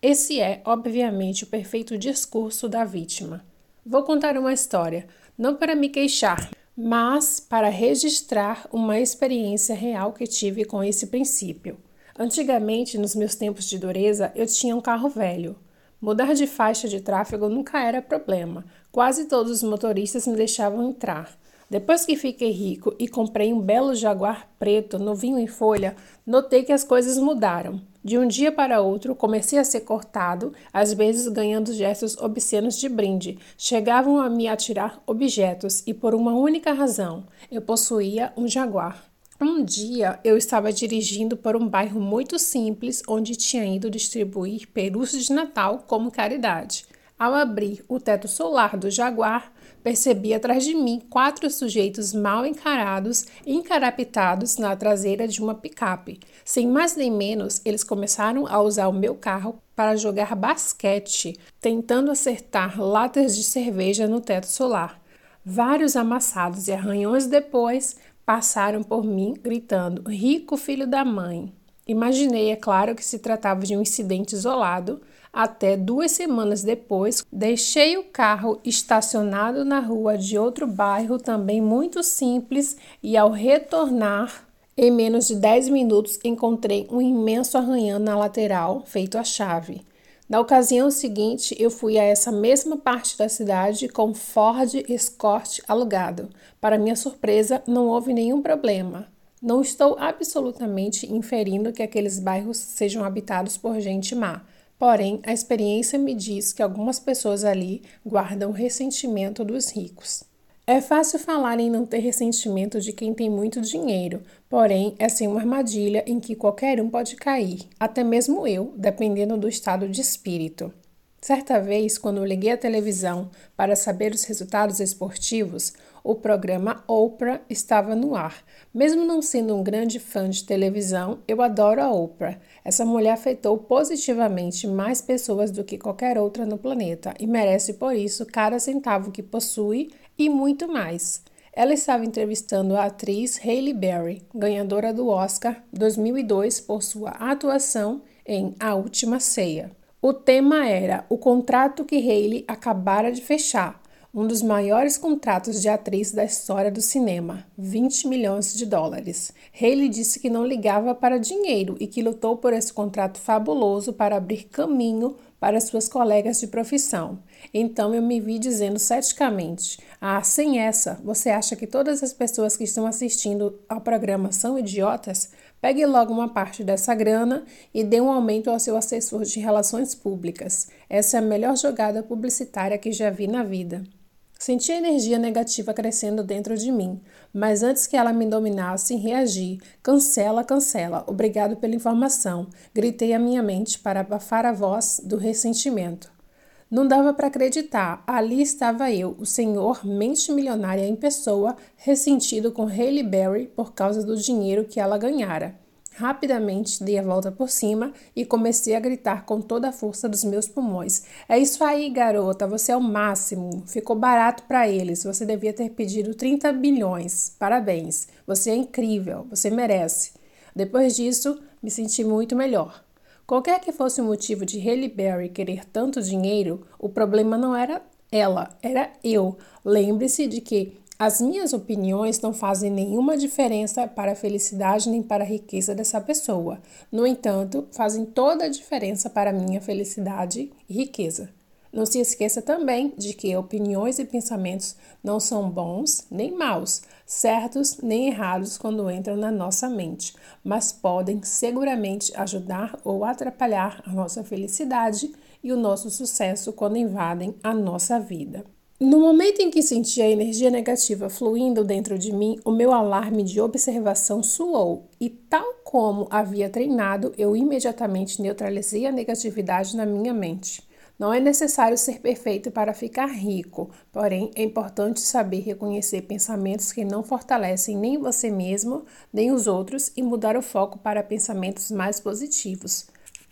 Esse é, obviamente, o perfeito discurso da vítima. Vou contar uma história não para me queixar, mas para registrar uma experiência real que tive com esse princípio. Antigamente, nos meus tempos de dureza, eu tinha um carro velho. Mudar de faixa de tráfego nunca era problema. Quase todos os motoristas me deixavam entrar. Depois que fiquei rico e comprei um belo Jaguar preto novinho em folha, notei que as coisas mudaram. De um dia para outro, comecei a ser cortado, às vezes ganhando gestos obscenos de brinde. Chegavam a me atirar objetos e por uma única razão: eu possuía um Jaguar. Um dia eu estava dirigindo por um bairro muito simples onde tinha ido distribuir perus de Natal como caridade. Ao abrir o teto solar do Jaguar, percebi atrás de mim quatro sujeitos mal encarados encarapitados na traseira de uma picape. Sem mais nem menos, eles começaram a usar o meu carro para jogar basquete, tentando acertar latas de cerveja no teto solar. Vários amassados e arranhões depois passaram por mim gritando: Rico filho da mãe! Imaginei, é claro, que se tratava de um incidente isolado até duas semanas depois, deixei o carro estacionado na rua de outro bairro, também muito simples, e ao retornar, em menos de 10 minutos, encontrei um imenso arranhão na lateral, feito a chave. Na ocasião seguinte, eu fui a essa mesma parte da cidade com Ford Escort alugado. Para minha surpresa, não houve nenhum problema. Não estou absolutamente inferindo que aqueles bairros sejam habitados por gente má. Porém, a experiência me diz que algumas pessoas ali guardam ressentimento dos ricos. É fácil falar em não ter ressentimento de quem tem muito dinheiro, porém, essa é uma armadilha em que qualquer um pode cair, até mesmo eu, dependendo do estado de espírito. Certa vez, quando liguei a televisão para saber os resultados esportivos, o programa Oprah estava no ar. Mesmo não sendo um grande fã de televisão, eu adoro a Oprah. Essa mulher afetou positivamente mais pessoas do que qualquer outra no planeta e merece por isso cada centavo que possui e muito mais. Ela estava entrevistando a atriz Hailey Berry, ganhadora do Oscar 2002 por sua atuação em A Última Ceia. O tema era o contrato que Hailey acabara de fechar, um dos maiores contratos de atriz da história do cinema, 20 milhões de dólares. Hailey disse que não ligava para dinheiro e que lutou por esse contrato fabuloso para abrir caminho para suas colegas de profissão. Então eu me vi dizendo ceticamente: Ah, sem essa, você acha que todas as pessoas que estão assistindo ao programa são idiotas? Pegue logo uma parte dessa grana e dê um aumento ao seu assessor de relações públicas. Essa é a melhor jogada publicitária que já vi na vida. Senti a energia negativa crescendo dentro de mim, mas antes que ela me dominasse, reagi. Cancela, cancela. Obrigado pela informação. Gritei a minha mente para abafar a voz do ressentimento. Não dava para acreditar. Ali estava eu, o senhor mente milionária em pessoa, ressentido com Hailey Berry por causa do dinheiro que ela ganhara. Rapidamente dei a volta por cima e comecei a gritar com toda a força dos meus pulmões. É isso aí, garota, você é o máximo. Ficou barato para eles. Você devia ter pedido 30 bilhões. Parabéns. Você é incrível. Você merece. Depois disso, me senti muito melhor. Qualquer que fosse o motivo de Haley Berry querer tanto dinheiro, o problema não era ela, era eu. Lembre-se de que as minhas opiniões não fazem nenhuma diferença para a felicidade nem para a riqueza dessa pessoa. No entanto, fazem toda a diferença para a minha felicidade e riqueza. Não se esqueça também de que opiniões e pensamentos não são bons nem maus, certos nem errados quando entram na nossa mente, mas podem seguramente ajudar ou atrapalhar a nossa felicidade e o nosso sucesso quando invadem a nossa vida. No momento em que senti a energia negativa fluindo dentro de mim, o meu alarme de observação soou e, tal como havia treinado, eu imediatamente neutralizei a negatividade na minha mente. Não é necessário ser perfeito para ficar rico, porém é importante saber reconhecer pensamentos que não fortalecem nem você mesmo, nem os outros e mudar o foco para pensamentos mais positivos.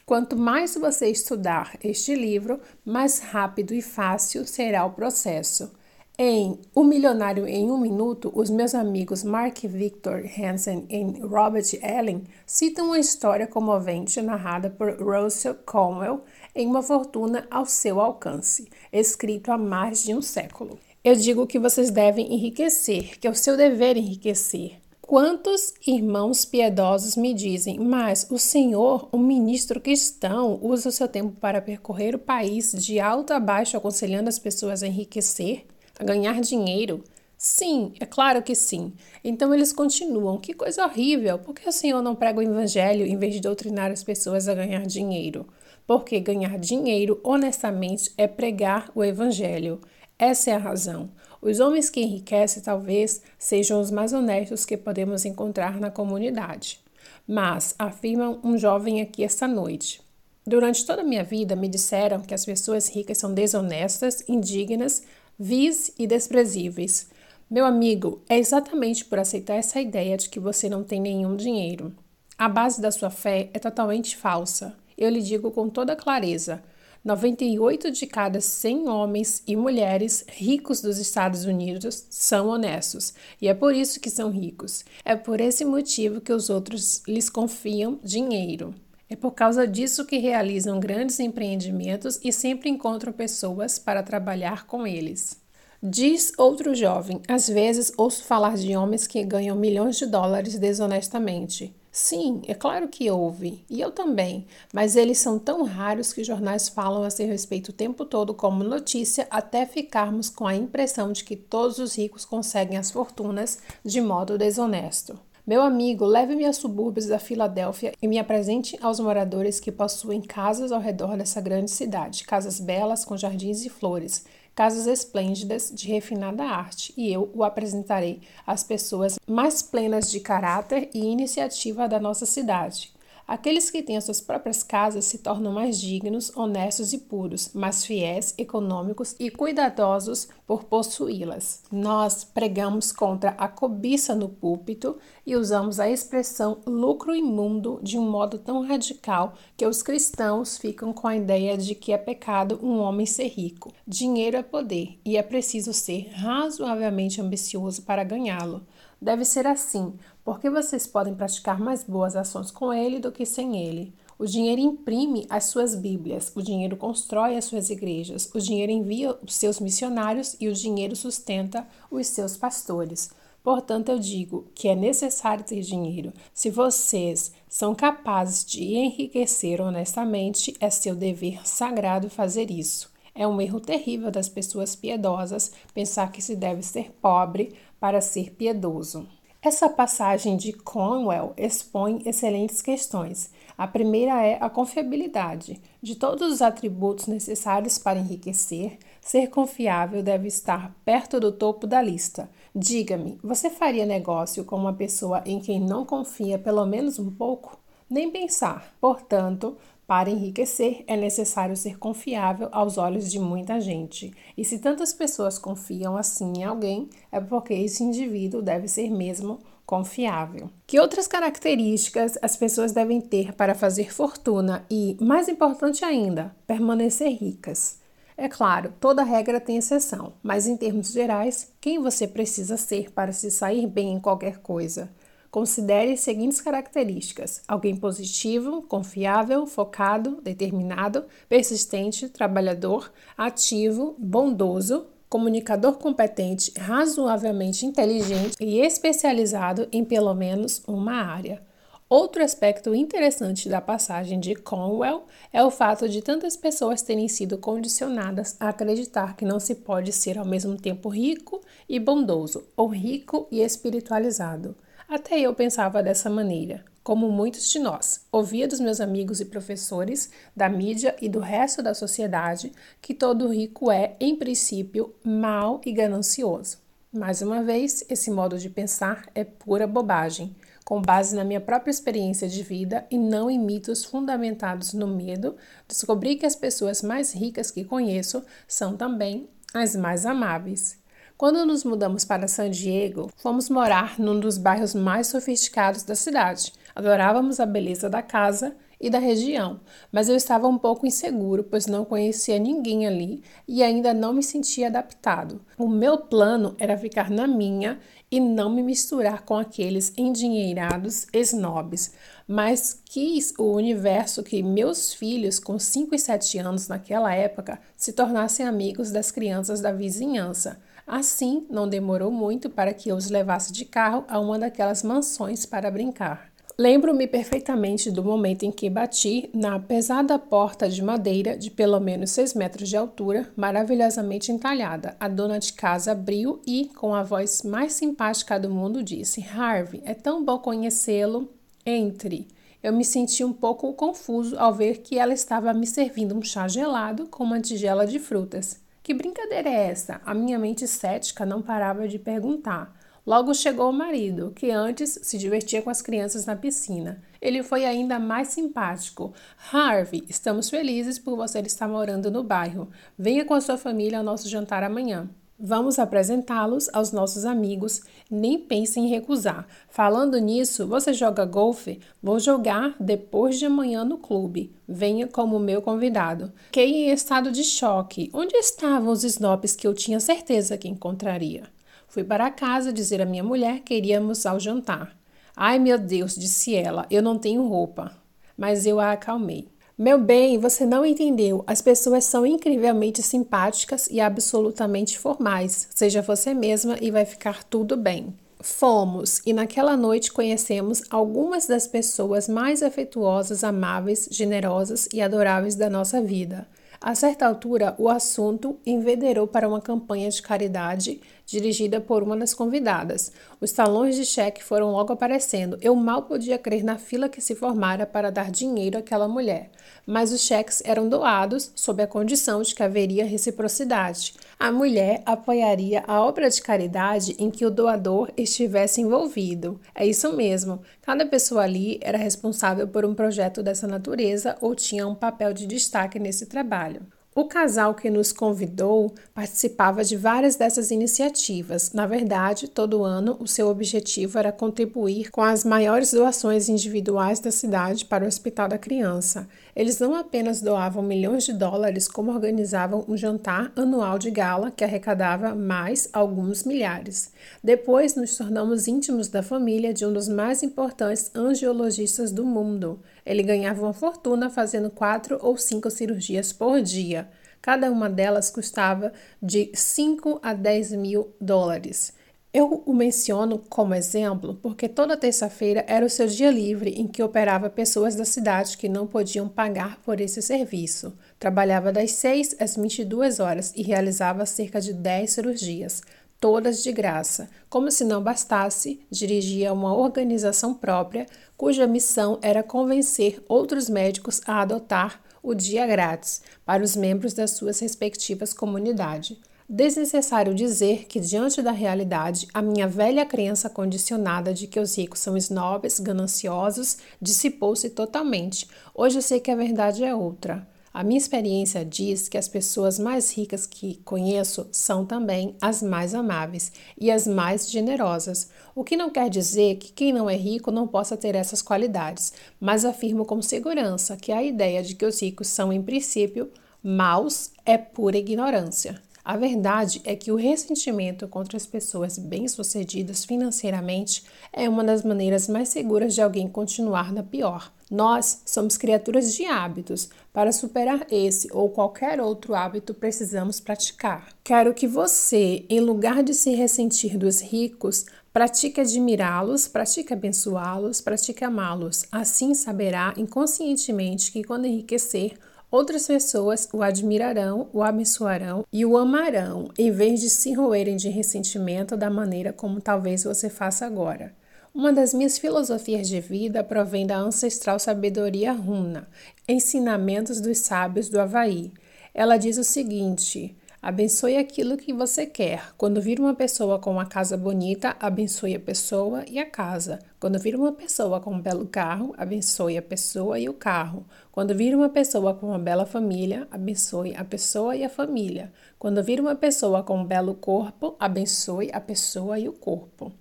Quanto mais você estudar este livro, mais rápido e fácil será o processo. Em O Milionário em um Minuto, os meus amigos Mark Victor Hansen e Robert Allen citam uma história comovente narrada por Russell Conwell em Uma Fortuna ao Seu Alcance, escrito há mais de um século. Eu digo que vocês devem enriquecer, que é o seu dever enriquecer. Quantos irmãos piedosos me dizem, mas o senhor, o ministro cristão, usa o seu tempo para percorrer o país de alto a baixo, aconselhando as pessoas a enriquecer, a ganhar dinheiro? Sim, é claro que sim. Então eles continuam. Que coisa horrível! Por que o Senhor não prega o Evangelho em vez de doutrinar as pessoas a ganhar dinheiro? Porque ganhar dinheiro, honestamente, é pregar o Evangelho. Essa é a razão. Os homens que enriquecem talvez sejam os mais honestos que podemos encontrar na comunidade. Mas, afirma um jovem aqui esta noite, durante toda a minha vida me disseram que as pessoas ricas são desonestas, indignas, vis e desprezíveis. Meu amigo, é exatamente por aceitar essa ideia de que você não tem nenhum dinheiro. A base da sua fé é totalmente falsa. Eu lhe digo com toda clareza. 98 de cada 100 homens e mulheres ricos dos Estados Unidos são honestos, e é por isso que são ricos. É por esse motivo que os outros lhes confiam dinheiro. É por causa disso que realizam grandes empreendimentos e sempre encontram pessoas para trabalhar com eles. Diz outro jovem: às vezes ouço falar de homens que ganham milhões de dólares desonestamente. Sim, é claro que houve, e eu também, mas eles são tão raros que jornais falam a seu respeito o tempo todo como notícia até ficarmos com a impressão de que todos os ricos conseguem as fortunas de modo desonesto. Meu amigo, leve-me a subúrbios da Filadélfia e me apresente aos moradores que possuem casas ao redor dessa grande cidade, casas belas com jardins e flores casas esplêndidas de refinada arte, e eu o apresentarei às pessoas mais plenas de caráter e iniciativa da nossa cidade. Aqueles que têm as suas próprias casas se tornam mais dignos, honestos e puros, mais fiéis, econômicos e cuidadosos por possuí-las. Nós pregamos contra a cobiça no púlpito e usamos a expressão lucro imundo de um modo tão radical que os cristãos ficam com a ideia de que é pecado um homem ser rico. Dinheiro é poder e é preciso ser razoavelmente ambicioso para ganhá-lo. Deve ser assim, porque vocês podem praticar mais boas ações com ele do que sem ele. O dinheiro imprime as suas Bíblias, o dinheiro constrói as suas igrejas, o dinheiro envia os seus missionários e o dinheiro sustenta os seus pastores. Portanto, eu digo que é necessário ter dinheiro. Se vocês são capazes de enriquecer honestamente, é seu dever sagrado fazer isso. É um erro terrível das pessoas piedosas pensar que se deve ser pobre para ser piedoso. Essa passagem de Conwell expõe excelentes questões. A primeira é a confiabilidade. De todos os atributos necessários para enriquecer, ser confiável deve estar perto do topo da lista. Diga-me, você faria negócio com uma pessoa em quem não confia pelo menos um pouco? Nem pensar. Portanto, para enriquecer, é necessário ser confiável aos olhos de muita gente. E se tantas pessoas confiam assim em alguém, é porque esse indivíduo deve ser mesmo confiável. Que outras características as pessoas devem ter para fazer fortuna e, mais importante ainda, permanecer ricas? É claro, toda regra tem exceção, mas em termos gerais, quem você precisa ser para se sair bem em qualquer coisa? Considere as seguintes características: alguém positivo, confiável, focado, determinado, persistente, trabalhador, ativo, bondoso, comunicador competente, razoavelmente inteligente e especializado em pelo menos uma área. Outro aspecto interessante da passagem de Conwell é o fato de tantas pessoas terem sido condicionadas a acreditar que não se pode ser ao mesmo tempo rico e bondoso, ou rico e espiritualizado. Até eu pensava dessa maneira, como muitos de nós. Ouvia dos meus amigos e professores, da mídia e do resto da sociedade que todo rico é, em princípio, mau e ganancioso. Mais uma vez, esse modo de pensar é pura bobagem, com base na minha própria experiência de vida e não em mitos fundamentados no medo, descobri que as pessoas mais ricas que conheço são também as mais amáveis. Quando nos mudamos para San Diego, fomos morar num dos bairros mais sofisticados da cidade. Adorávamos a beleza da casa e da região, mas eu estava um pouco inseguro, pois não conhecia ninguém ali e ainda não me sentia adaptado. O meu plano era ficar na minha e não me misturar com aqueles endinheirados snobs, mas quis o universo que meus filhos, com 5 e 7 anos naquela época, se tornassem amigos das crianças da vizinhança. Assim, não demorou muito para que eu os levasse de carro a uma daquelas mansões para brincar. Lembro-me perfeitamente do momento em que bati na pesada porta de madeira de pelo menos seis metros de altura, maravilhosamente entalhada. A dona de casa abriu e, com a voz mais simpática do mundo, disse: Harvey, é tão bom conhecê-lo. Entre. Eu me senti um pouco confuso ao ver que ela estava me servindo um chá gelado com uma tigela de frutas. Que brincadeira é essa? A minha mente cética não parava de perguntar. Logo chegou o marido, que antes se divertia com as crianças na piscina. Ele foi ainda mais simpático. Harvey, estamos felizes por você estar morando no bairro. Venha com a sua família ao nosso jantar amanhã. Vamos apresentá-los aos nossos amigos, nem pense em recusar. Falando nisso, você joga golfe? Vou jogar depois de amanhã no clube. Venha como meu convidado. Fiquei em estado de choque. Onde estavam os snobs que eu tinha certeza que encontraria? Fui para casa dizer à minha mulher que iríamos ao jantar. Ai meu Deus, disse ela, eu não tenho roupa. Mas eu a acalmei. Meu bem, você não entendeu. As pessoas são incrivelmente simpáticas e absolutamente formais. Seja você mesma e vai ficar tudo bem. Fomos e naquela noite conhecemos algumas das pessoas mais afetuosas, amáveis, generosas e adoráveis da nossa vida. A certa altura, o assunto envederou para uma campanha de caridade dirigida por uma das convidadas. Os talões de cheque foram logo aparecendo. Eu mal podia crer na fila que se formara para dar dinheiro àquela mulher. Mas os cheques eram doados sob a condição de que haveria reciprocidade. A mulher apoiaria a obra de caridade em que o doador estivesse envolvido. É isso mesmo. Cada pessoa ali era responsável por um projeto dessa natureza ou tinha um papel de destaque nesse trabalho. O casal que nos convidou participava de várias dessas iniciativas. Na verdade, todo ano o seu objetivo era contribuir com as maiores doações individuais da cidade para o Hospital da Criança. Eles não apenas doavam milhões de dólares, como organizavam um jantar anual de gala que arrecadava mais alguns milhares. Depois nos tornamos íntimos da família de um dos mais importantes angiologistas do mundo. Ele ganhava uma fortuna fazendo quatro ou cinco cirurgias por dia. Cada uma delas custava de 5 a 10 mil dólares. Eu o menciono como exemplo porque toda terça-feira era o seu dia livre em que operava pessoas da cidade que não podiam pagar por esse serviço. Trabalhava das 6 às 22 horas e realizava cerca de 10 cirurgias. Todas de graça. Como se não bastasse, dirigia uma organização própria cuja missão era convencer outros médicos a adotar o dia grátis para os membros das suas respectivas comunidades. Desnecessário dizer que, diante da realidade, a minha velha crença condicionada de que os ricos são snobs, gananciosos, dissipou-se totalmente. Hoje eu sei que a verdade é outra. A minha experiência diz que as pessoas mais ricas que conheço são também as mais amáveis e as mais generosas, o que não quer dizer que quem não é rico não possa ter essas qualidades, mas afirmo com segurança que a ideia de que os ricos são, em princípio, maus é pura ignorância. A verdade é que o ressentimento contra as pessoas bem-sucedidas financeiramente é uma das maneiras mais seguras de alguém continuar na pior. Nós somos criaturas de hábitos. Para superar esse ou qualquer outro hábito, precisamos praticar. Quero que você, em lugar de se ressentir dos ricos, pratique admirá-los, pratique abençoá-los, pratique amá-los. Assim saberá inconscientemente que quando enriquecer, Outras pessoas o admirarão, o abençoarão e o amarão, em vez de se roerem de ressentimento da maneira como talvez você faça agora. Uma das minhas filosofias de vida provém da ancestral sabedoria runa, Ensinamentos dos Sábios do Havaí. Ela diz o seguinte: Abençoe aquilo que você quer. Quando vir uma pessoa com uma casa bonita, abençoe a pessoa e a casa. Quando vir uma pessoa com um belo carro, abençoe a pessoa e o carro. Quando vir uma pessoa com uma bela família, abençoe a pessoa e a família. Quando vir uma pessoa com um belo corpo, abençoe a pessoa e o corpo.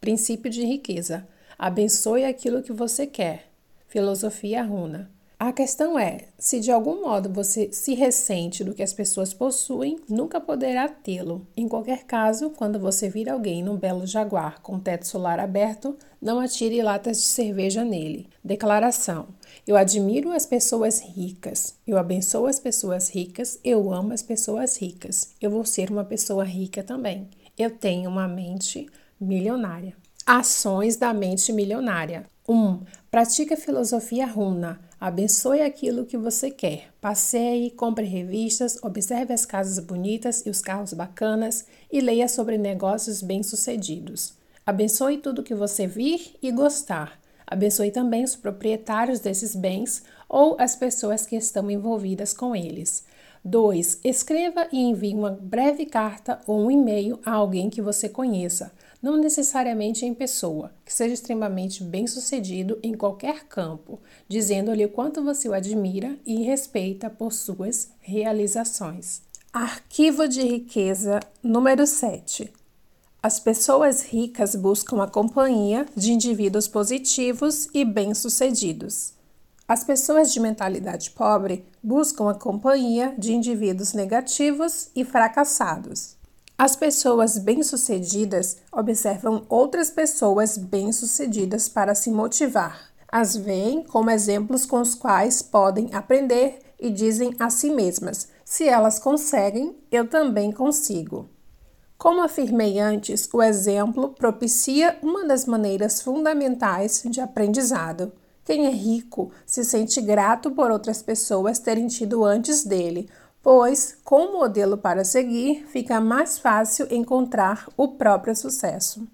Princípio de riqueza. Abençoe aquilo que você quer. Filosofia Runa. A questão é: se de algum modo você se ressente do que as pessoas possuem, nunca poderá tê-lo. Em qualquer caso, quando você vir alguém num belo jaguar com teto solar aberto, não atire latas de cerveja nele. Declaração: Eu admiro as pessoas ricas. Eu abençoo as pessoas ricas. Eu amo as pessoas ricas. Eu vou ser uma pessoa rica também. Eu tenho uma mente milionária. Ações da mente milionária. 1. Um, pratique a filosofia runa. Abençoe aquilo que você quer. Passeie, compre revistas, observe as casas bonitas e os carros bacanas e leia sobre negócios bem-sucedidos. Abençoe tudo que você vir e gostar. Abençoe também os proprietários desses bens ou as pessoas que estão envolvidas com eles. 2. Escreva e envie uma breve carta ou um e-mail a alguém que você conheça não necessariamente em pessoa, que seja extremamente bem-sucedido em qualquer campo, dizendo-lhe o quanto você o admira e respeita por suas realizações. Arquivo de riqueza número 7. As pessoas ricas buscam a companhia de indivíduos positivos e bem-sucedidos. As pessoas de mentalidade pobre buscam a companhia de indivíduos negativos e fracassados. As pessoas bem-sucedidas observam outras pessoas bem-sucedidas para se motivar. As veem como exemplos com os quais podem aprender e dizem a si mesmas: se elas conseguem, eu também consigo. Como afirmei antes, o exemplo propicia uma das maneiras fundamentais de aprendizado. Quem é rico se sente grato por outras pessoas terem tido antes dele, pois, com o modelo para seguir, fica mais fácil encontrar o próprio sucesso.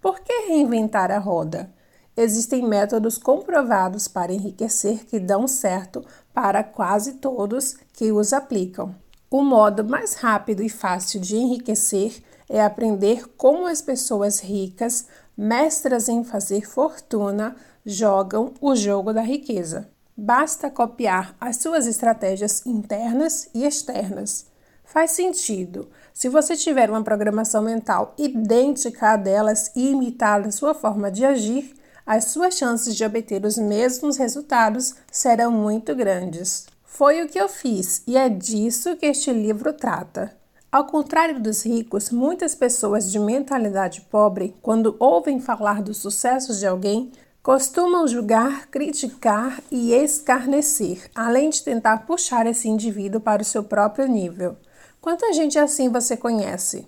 Por que reinventar a roda? Existem métodos comprovados para enriquecer que dão certo para quase todos que os aplicam. O modo mais rápido e fácil de enriquecer é aprender como as pessoas ricas, mestras em fazer fortuna, jogam o jogo da riqueza. Basta copiar as suas estratégias internas e externas. Faz sentido. Se você tiver uma programação mental idêntica a delas e imitar a sua forma de agir, as suas chances de obter os mesmos resultados serão muito grandes. Foi o que eu fiz e é disso que este livro trata. Ao contrário dos ricos, muitas pessoas de mentalidade pobre, quando ouvem falar dos sucessos de alguém, costumam julgar, criticar e escarnecer, além de tentar puxar esse indivíduo para o seu próprio nível. Quanta gente assim você conhece?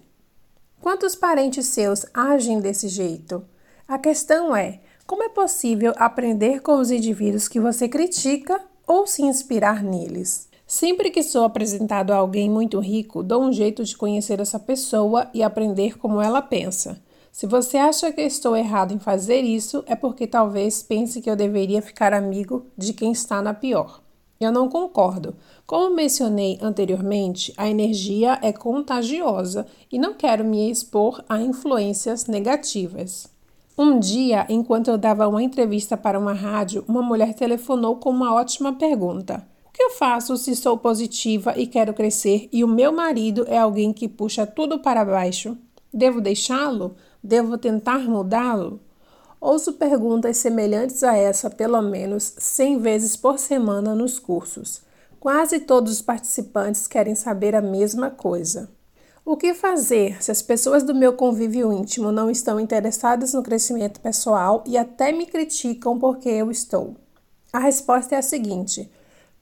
Quantos parentes seus agem desse jeito? A questão é: como é possível aprender com os indivíduos que você critica ou se inspirar neles? Sempre que sou apresentado a alguém muito rico, dou um jeito de conhecer essa pessoa e aprender como ela pensa. Se você acha que estou errado em fazer isso, é porque talvez pense que eu deveria ficar amigo de quem está na pior. Eu não concordo. Como mencionei anteriormente, a energia é contagiosa e não quero me expor a influências negativas. Um dia, enquanto eu dava uma entrevista para uma rádio, uma mulher telefonou com uma ótima pergunta. O que eu faço se sou positiva e quero crescer e o meu marido é alguém que puxa tudo para baixo? Devo deixá-lo? Devo tentar mudá-lo? Ouço perguntas semelhantes a essa pelo menos 100 vezes por semana nos cursos. Quase todos os participantes querem saber a mesma coisa. O que fazer se as pessoas do meu convívio íntimo não estão interessadas no crescimento pessoal e até me criticam porque eu estou? A resposta é a seguinte: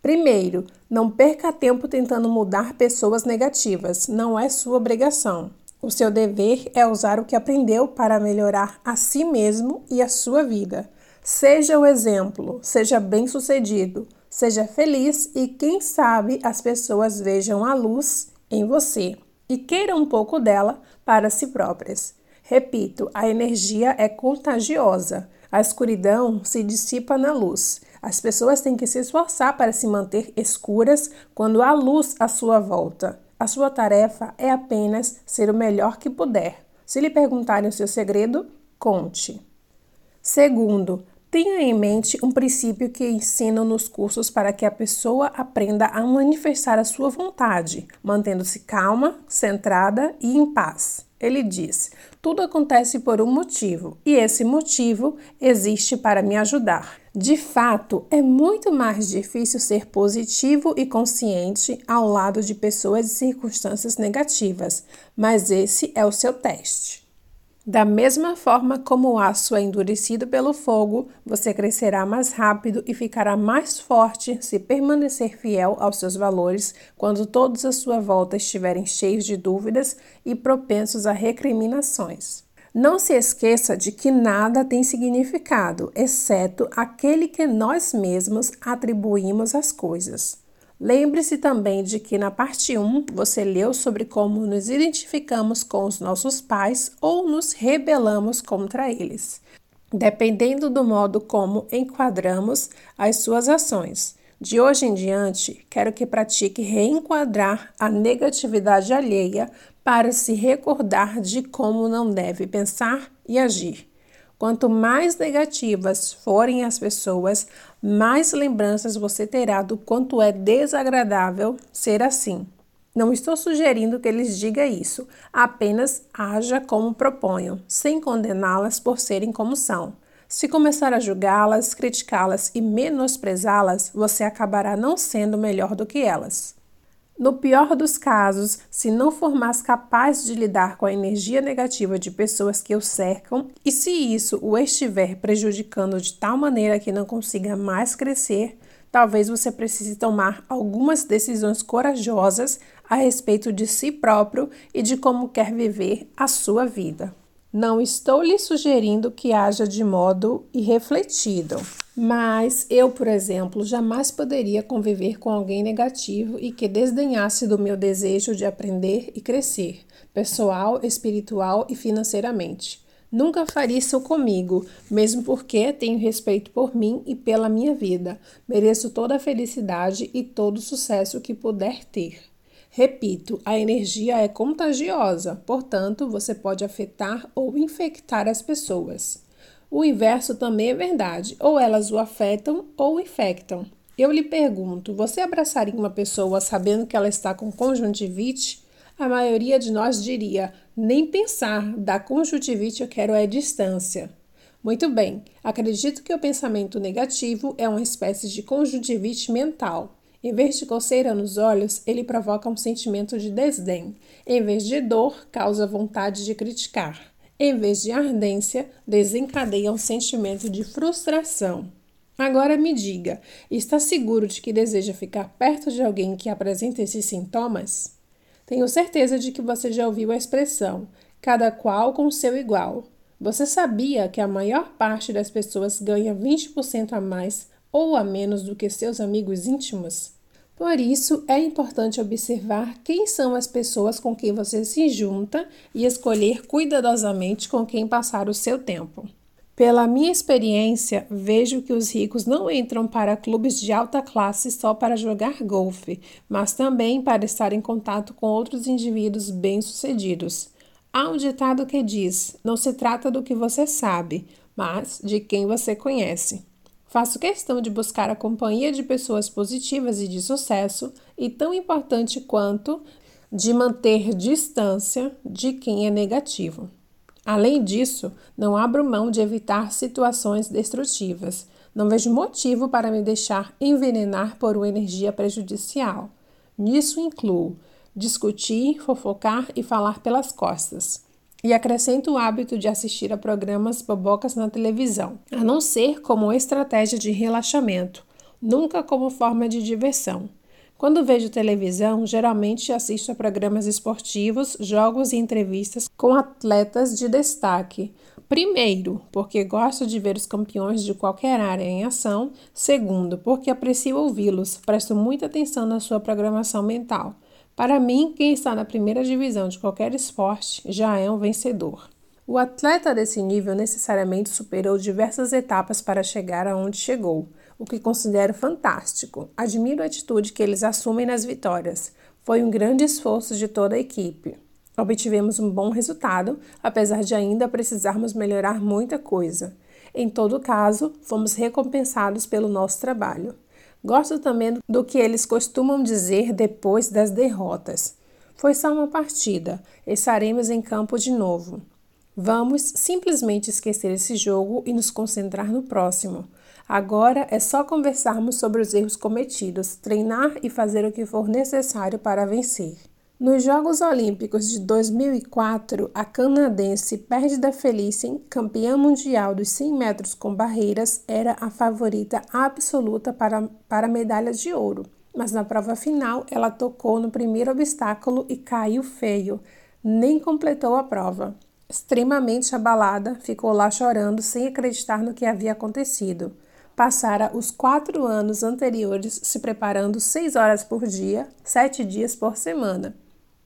primeiro, não perca tempo tentando mudar pessoas negativas, não é sua obrigação. O seu dever é usar o que aprendeu para melhorar a si mesmo e a sua vida. Seja o exemplo, seja bem-sucedido, seja feliz e, quem sabe, as pessoas vejam a luz em você e queiram um pouco dela para si próprias. Repito, a energia é contagiosa. A escuridão se dissipa na luz. As pessoas têm que se esforçar para se manter escuras quando há luz à sua volta. A sua tarefa é apenas ser o melhor que puder. Se lhe perguntarem o seu segredo, conte. Segundo, tenha em mente um princípio que ensino nos cursos para que a pessoa aprenda a manifestar a sua vontade, mantendo-se calma, centrada e em paz. Ele diz: tudo acontece por um motivo e esse motivo existe para me ajudar. De fato, é muito mais difícil ser positivo e consciente ao lado de pessoas e circunstâncias negativas, mas esse é o seu teste. Da mesma forma como o aço é endurecido pelo fogo, você crescerá mais rápido e ficará mais forte se permanecer fiel aos seus valores quando todos à sua volta estiverem cheios de dúvidas e propensos a recriminações. Não se esqueça de que nada tem significado, exceto aquele que nós mesmos atribuímos às coisas. Lembre-se também de que na parte 1 você leu sobre como nos identificamos com os nossos pais ou nos rebelamos contra eles, dependendo do modo como enquadramos as suas ações. De hoje em diante, quero que pratique reenquadrar a negatividade alheia para se recordar de como não deve pensar e agir. Quanto mais negativas forem as pessoas, mais lembranças você terá do quanto é desagradável ser assim. Não estou sugerindo que eles digam isso, apenas haja como proponho, sem condená-las por serem como são. Se começar a julgá-las, criticá-las e menosprezá-las, você acabará não sendo melhor do que elas. No pior dos casos, se não for mais capaz de lidar com a energia negativa de pessoas que o cercam e se isso o estiver prejudicando de tal maneira que não consiga mais crescer, talvez você precise tomar algumas decisões corajosas a respeito de si próprio e de como quer viver a sua vida. Não estou lhe sugerindo que haja de modo irrefletido, mas eu, por exemplo, jamais poderia conviver com alguém negativo e que desdenhasse do meu desejo de aprender e crescer, pessoal, espiritual e financeiramente. Nunca faria isso comigo, mesmo porque tenho respeito por mim e pela minha vida. Mereço toda a felicidade e todo o sucesso que puder ter. Repito, a energia é contagiosa, portanto, você pode afetar ou infectar as pessoas. O inverso também é verdade, ou elas o afetam ou infectam. Eu lhe pergunto: você abraçaria uma pessoa sabendo que ela está com conjuntivite? A maioria de nós diria: nem pensar, da conjuntivite eu quero é distância. Muito bem, acredito que o pensamento negativo é uma espécie de conjuntivite mental. Em vez de coceira nos olhos, ele provoca um sentimento de desdém. Em vez de dor, causa vontade de criticar. Em vez de ardência, desencadeia um sentimento de frustração. Agora me diga, está seguro de que deseja ficar perto de alguém que apresenta esses sintomas? Tenho certeza de que você já ouviu a expressão cada qual com seu igual. Você sabia que a maior parte das pessoas ganha 20% a mais ou a menos do que seus amigos íntimos? Por isso, é importante observar quem são as pessoas com quem você se junta e escolher cuidadosamente com quem passar o seu tempo. Pela minha experiência, vejo que os ricos não entram para clubes de alta classe só para jogar golfe, mas também para estar em contato com outros indivíduos bem-sucedidos. Há um ditado que diz: não se trata do que você sabe, mas de quem você conhece. Faço questão de buscar a companhia de pessoas positivas e de sucesso, e tão importante quanto de manter distância de quem é negativo. Além disso, não abro mão de evitar situações destrutivas. Não vejo motivo para me deixar envenenar por uma energia prejudicial. Nisso incluo discutir, fofocar e falar pelas costas. E acrescento o hábito de assistir a programas bobocas na televisão, a não ser como estratégia de relaxamento, nunca como forma de diversão. Quando vejo televisão, geralmente assisto a programas esportivos, jogos e entrevistas com atletas de destaque. Primeiro, porque gosto de ver os campeões de qualquer área em ação. Segundo, porque aprecio ouvi-los, presto muita atenção na sua programação mental. Para mim, quem está na primeira divisão de qualquer esporte já é um vencedor. O atleta desse nível necessariamente superou diversas etapas para chegar aonde chegou, o que considero fantástico. Admiro a atitude que eles assumem nas vitórias. Foi um grande esforço de toda a equipe. Obtivemos um bom resultado, apesar de ainda precisarmos melhorar muita coisa. Em todo caso, fomos recompensados pelo nosso trabalho. Gosto também do que eles costumam dizer depois das derrotas. Foi só uma partida, estaremos em campo de novo. Vamos simplesmente esquecer esse jogo e nos concentrar no próximo. Agora é só conversarmos sobre os erros cometidos, treinar e fazer o que for necessário para vencer. Nos Jogos Olímpicos de 2004, a canadense Perdida Felicien, campeã mundial dos 100 metros com barreiras, era a favorita absoluta para, para a medalha de ouro. Mas na prova final, ela tocou no primeiro obstáculo e caiu feio. Nem completou a prova. Extremamente abalada, ficou lá chorando sem acreditar no que havia acontecido. Passara os quatro anos anteriores se preparando seis horas por dia, sete dias por semana.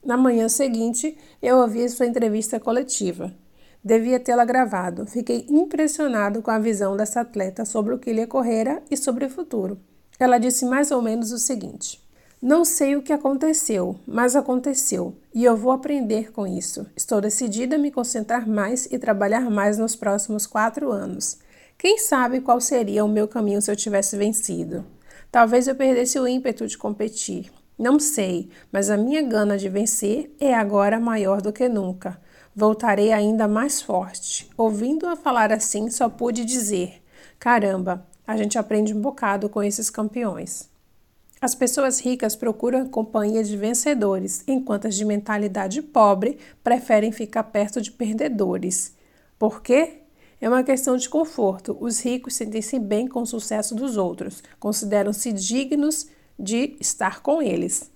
Na manhã seguinte, eu ouvi sua entrevista coletiva. Devia tê-la gravado. Fiquei impressionado com a visão dessa atleta sobre o que lhe ocorrera e sobre o futuro. Ela disse mais ou menos o seguinte: Não sei o que aconteceu, mas aconteceu, e eu vou aprender com isso. Estou decidida a me concentrar mais e trabalhar mais nos próximos quatro anos. Quem sabe qual seria o meu caminho se eu tivesse vencido? Talvez eu perdesse o ímpeto de competir. Não sei, mas a minha gana de vencer é agora maior do que nunca. Voltarei ainda mais forte. Ouvindo-a falar assim, só pude dizer: caramba, a gente aprende um bocado com esses campeões. As pessoas ricas procuram companhia de vencedores, enquanto as de mentalidade pobre preferem ficar perto de perdedores. Por quê? É uma questão de conforto. Os ricos sentem-se bem com o sucesso dos outros, consideram-se dignos de estar com eles.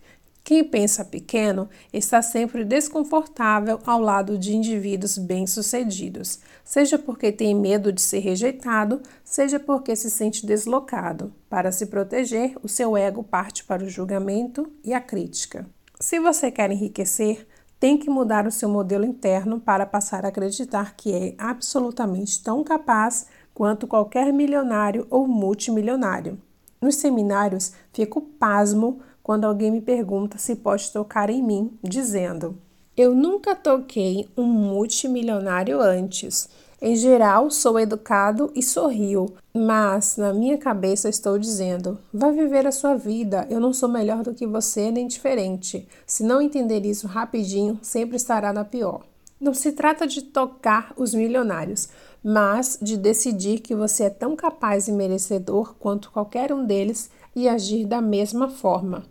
Quem pensa pequeno está sempre desconfortável ao lado de indivíduos bem-sucedidos, seja porque tem medo de ser rejeitado, seja porque se sente deslocado. Para se proteger, o seu ego parte para o julgamento e a crítica. Se você quer enriquecer, tem que mudar o seu modelo interno para passar a acreditar que é absolutamente tão capaz quanto qualquer milionário ou multimilionário. Nos seminários, fico pasmo quando alguém me pergunta se pode tocar em mim, dizendo: Eu nunca toquei um multimilionário antes. Em geral, sou educado e sorrio, mas na minha cabeça estou dizendo: vá viver a sua vida, eu não sou melhor do que você nem diferente. Se não entender isso rapidinho, sempre estará na pior. Não se trata de tocar os milionários, mas de decidir que você é tão capaz e merecedor quanto qualquer um deles e agir da mesma forma.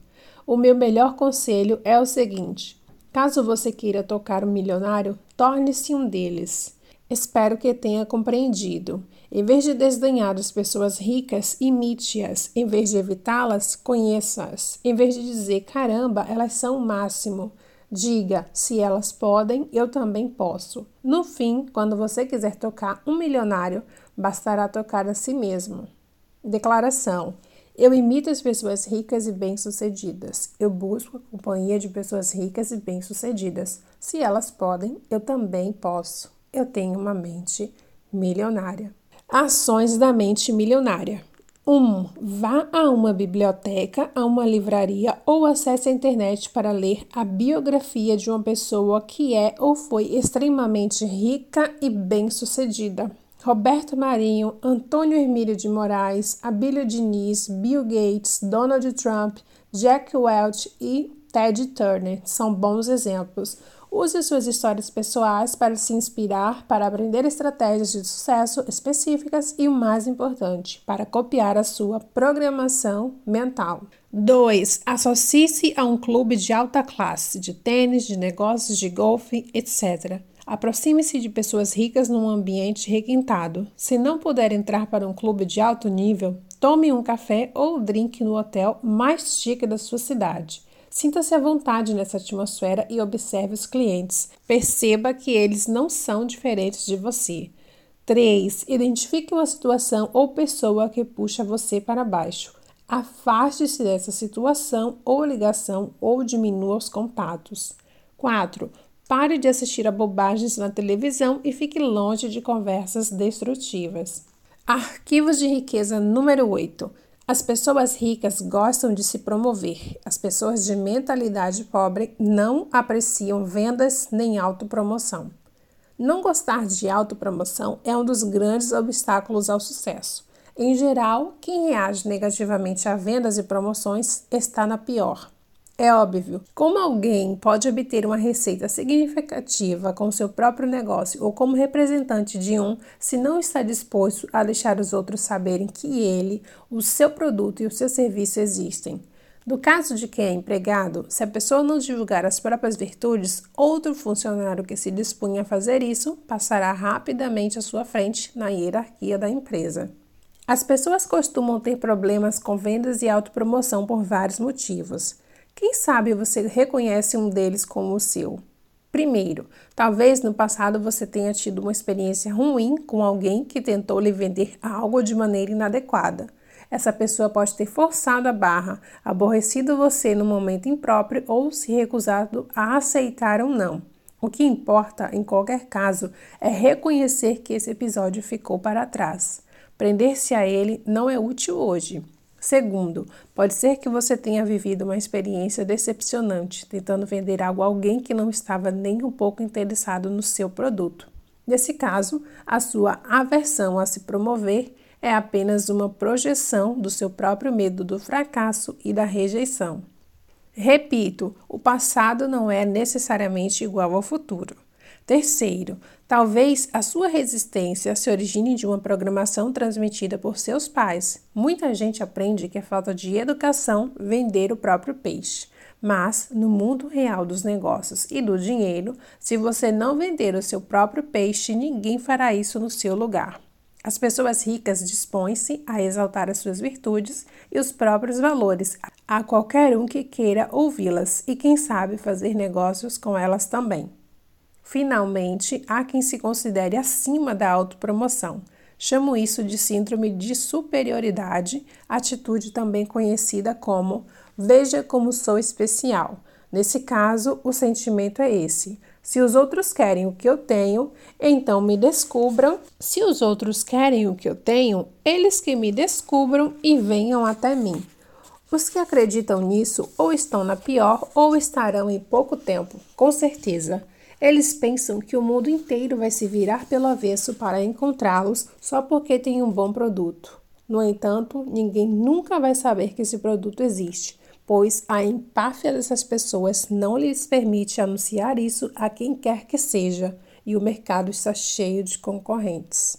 O meu melhor conselho é o seguinte: caso você queira tocar um milionário, torne-se um deles. Espero que tenha compreendido. Em vez de desdenhar as pessoas ricas, imite-as. Em vez de evitá-las, conheça-as. Em vez de dizer caramba, elas são o máximo. Diga: se elas podem, eu também posso. No fim, quando você quiser tocar um milionário, bastará tocar a si mesmo. Declaração: Eu imito as pessoas ricas e bem-sucedidas. Eu busco a companhia de pessoas ricas e bem-sucedidas. Se elas podem, eu também posso. Eu tenho uma mente milionária. Ações da mente milionária. 1. Um, vá a uma biblioteca, a uma livraria ou acesse a internet para ler a biografia de uma pessoa que é ou foi extremamente rica e bem-sucedida. Roberto Marinho, Antônio Hermílio de Moraes, Abílio Diniz, Bill Gates, Donald Trump, Jack Welch e Ted Turner são bons exemplos. Use suas histórias pessoais para se inspirar, para aprender estratégias de sucesso específicas e, o mais importante, para copiar a sua programação mental. 2. Associe-se a um clube de alta classe, de tênis, de negócios, de golfe, etc. Aproxime-se de pessoas ricas num ambiente requintado. Se não puder entrar para um clube de alto nível, tome um café ou drink no hotel mais chique da sua cidade. Sinta-se à vontade nessa atmosfera e observe os clientes. Perceba que eles não são diferentes de você. 3. Identifique uma situação ou pessoa que puxa você para baixo. Afaste-se dessa situação ou ligação ou diminua os contatos. 4. Pare de assistir a bobagens na televisão e fique longe de conversas destrutivas. Arquivos de riqueza número 8. As pessoas ricas gostam de se promover. As pessoas de mentalidade pobre não apreciam vendas nem autopromoção. Não gostar de autopromoção é um dos grandes obstáculos ao sucesso. Em geral, quem reage negativamente a vendas e promoções está na pior. É óbvio, como alguém pode obter uma receita significativa com seu próprio negócio ou como representante de um, se não está disposto a deixar os outros saberem que ele, o seu produto e o seu serviço existem? No caso de quem é empregado, se a pessoa não divulgar as próprias virtudes, outro funcionário que se dispunha a fazer isso passará rapidamente à sua frente na hierarquia da empresa. As pessoas costumam ter problemas com vendas e autopromoção por vários motivos. Quem sabe você reconhece um deles como o seu? Primeiro, talvez no passado você tenha tido uma experiência ruim com alguém que tentou lhe vender algo de maneira inadequada. Essa pessoa pode ter forçado a barra, aborrecido você no momento impróprio ou se recusado a aceitar ou não. O que importa, em qualquer caso, é reconhecer que esse episódio ficou para trás. Prender-se a ele não é útil hoje. Segundo, pode ser que você tenha vivido uma experiência decepcionante tentando vender algo a alguém que não estava nem um pouco interessado no seu produto. Nesse caso, a sua aversão a se promover é apenas uma projeção do seu próprio medo do fracasso e da rejeição. Repito, o passado não é necessariamente igual ao futuro. Terceiro, talvez a sua resistência se origine de uma programação transmitida por seus pais. Muita gente aprende que é falta de educação vender o próprio peixe. Mas, no mundo real dos negócios e do dinheiro, se você não vender o seu próprio peixe, ninguém fará isso no seu lugar. As pessoas ricas dispõem-se a exaltar as suas virtudes e os próprios valores a qualquer um que queira ouvi-las e, quem sabe, fazer negócios com elas também. Finalmente, há quem se considere acima da autopromoção. Chamo isso de síndrome de superioridade, atitude também conhecida como veja como sou especial. Nesse caso, o sentimento é esse: se os outros querem o que eu tenho, então me descubram. Se os outros querem o que eu tenho, eles que me descubram e venham até mim. Os que acreditam nisso ou estão na pior ou estarão em pouco tempo, com certeza. Eles pensam que o mundo inteiro vai se virar pelo avesso para encontrá-los só porque tem um bom produto. No entanto, ninguém nunca vai saber que esse produto existe, pois a empáfia dessas pessoas não lhes permite anunciar isso a quem quer que seja, e o mercado está cheio de concorrentes.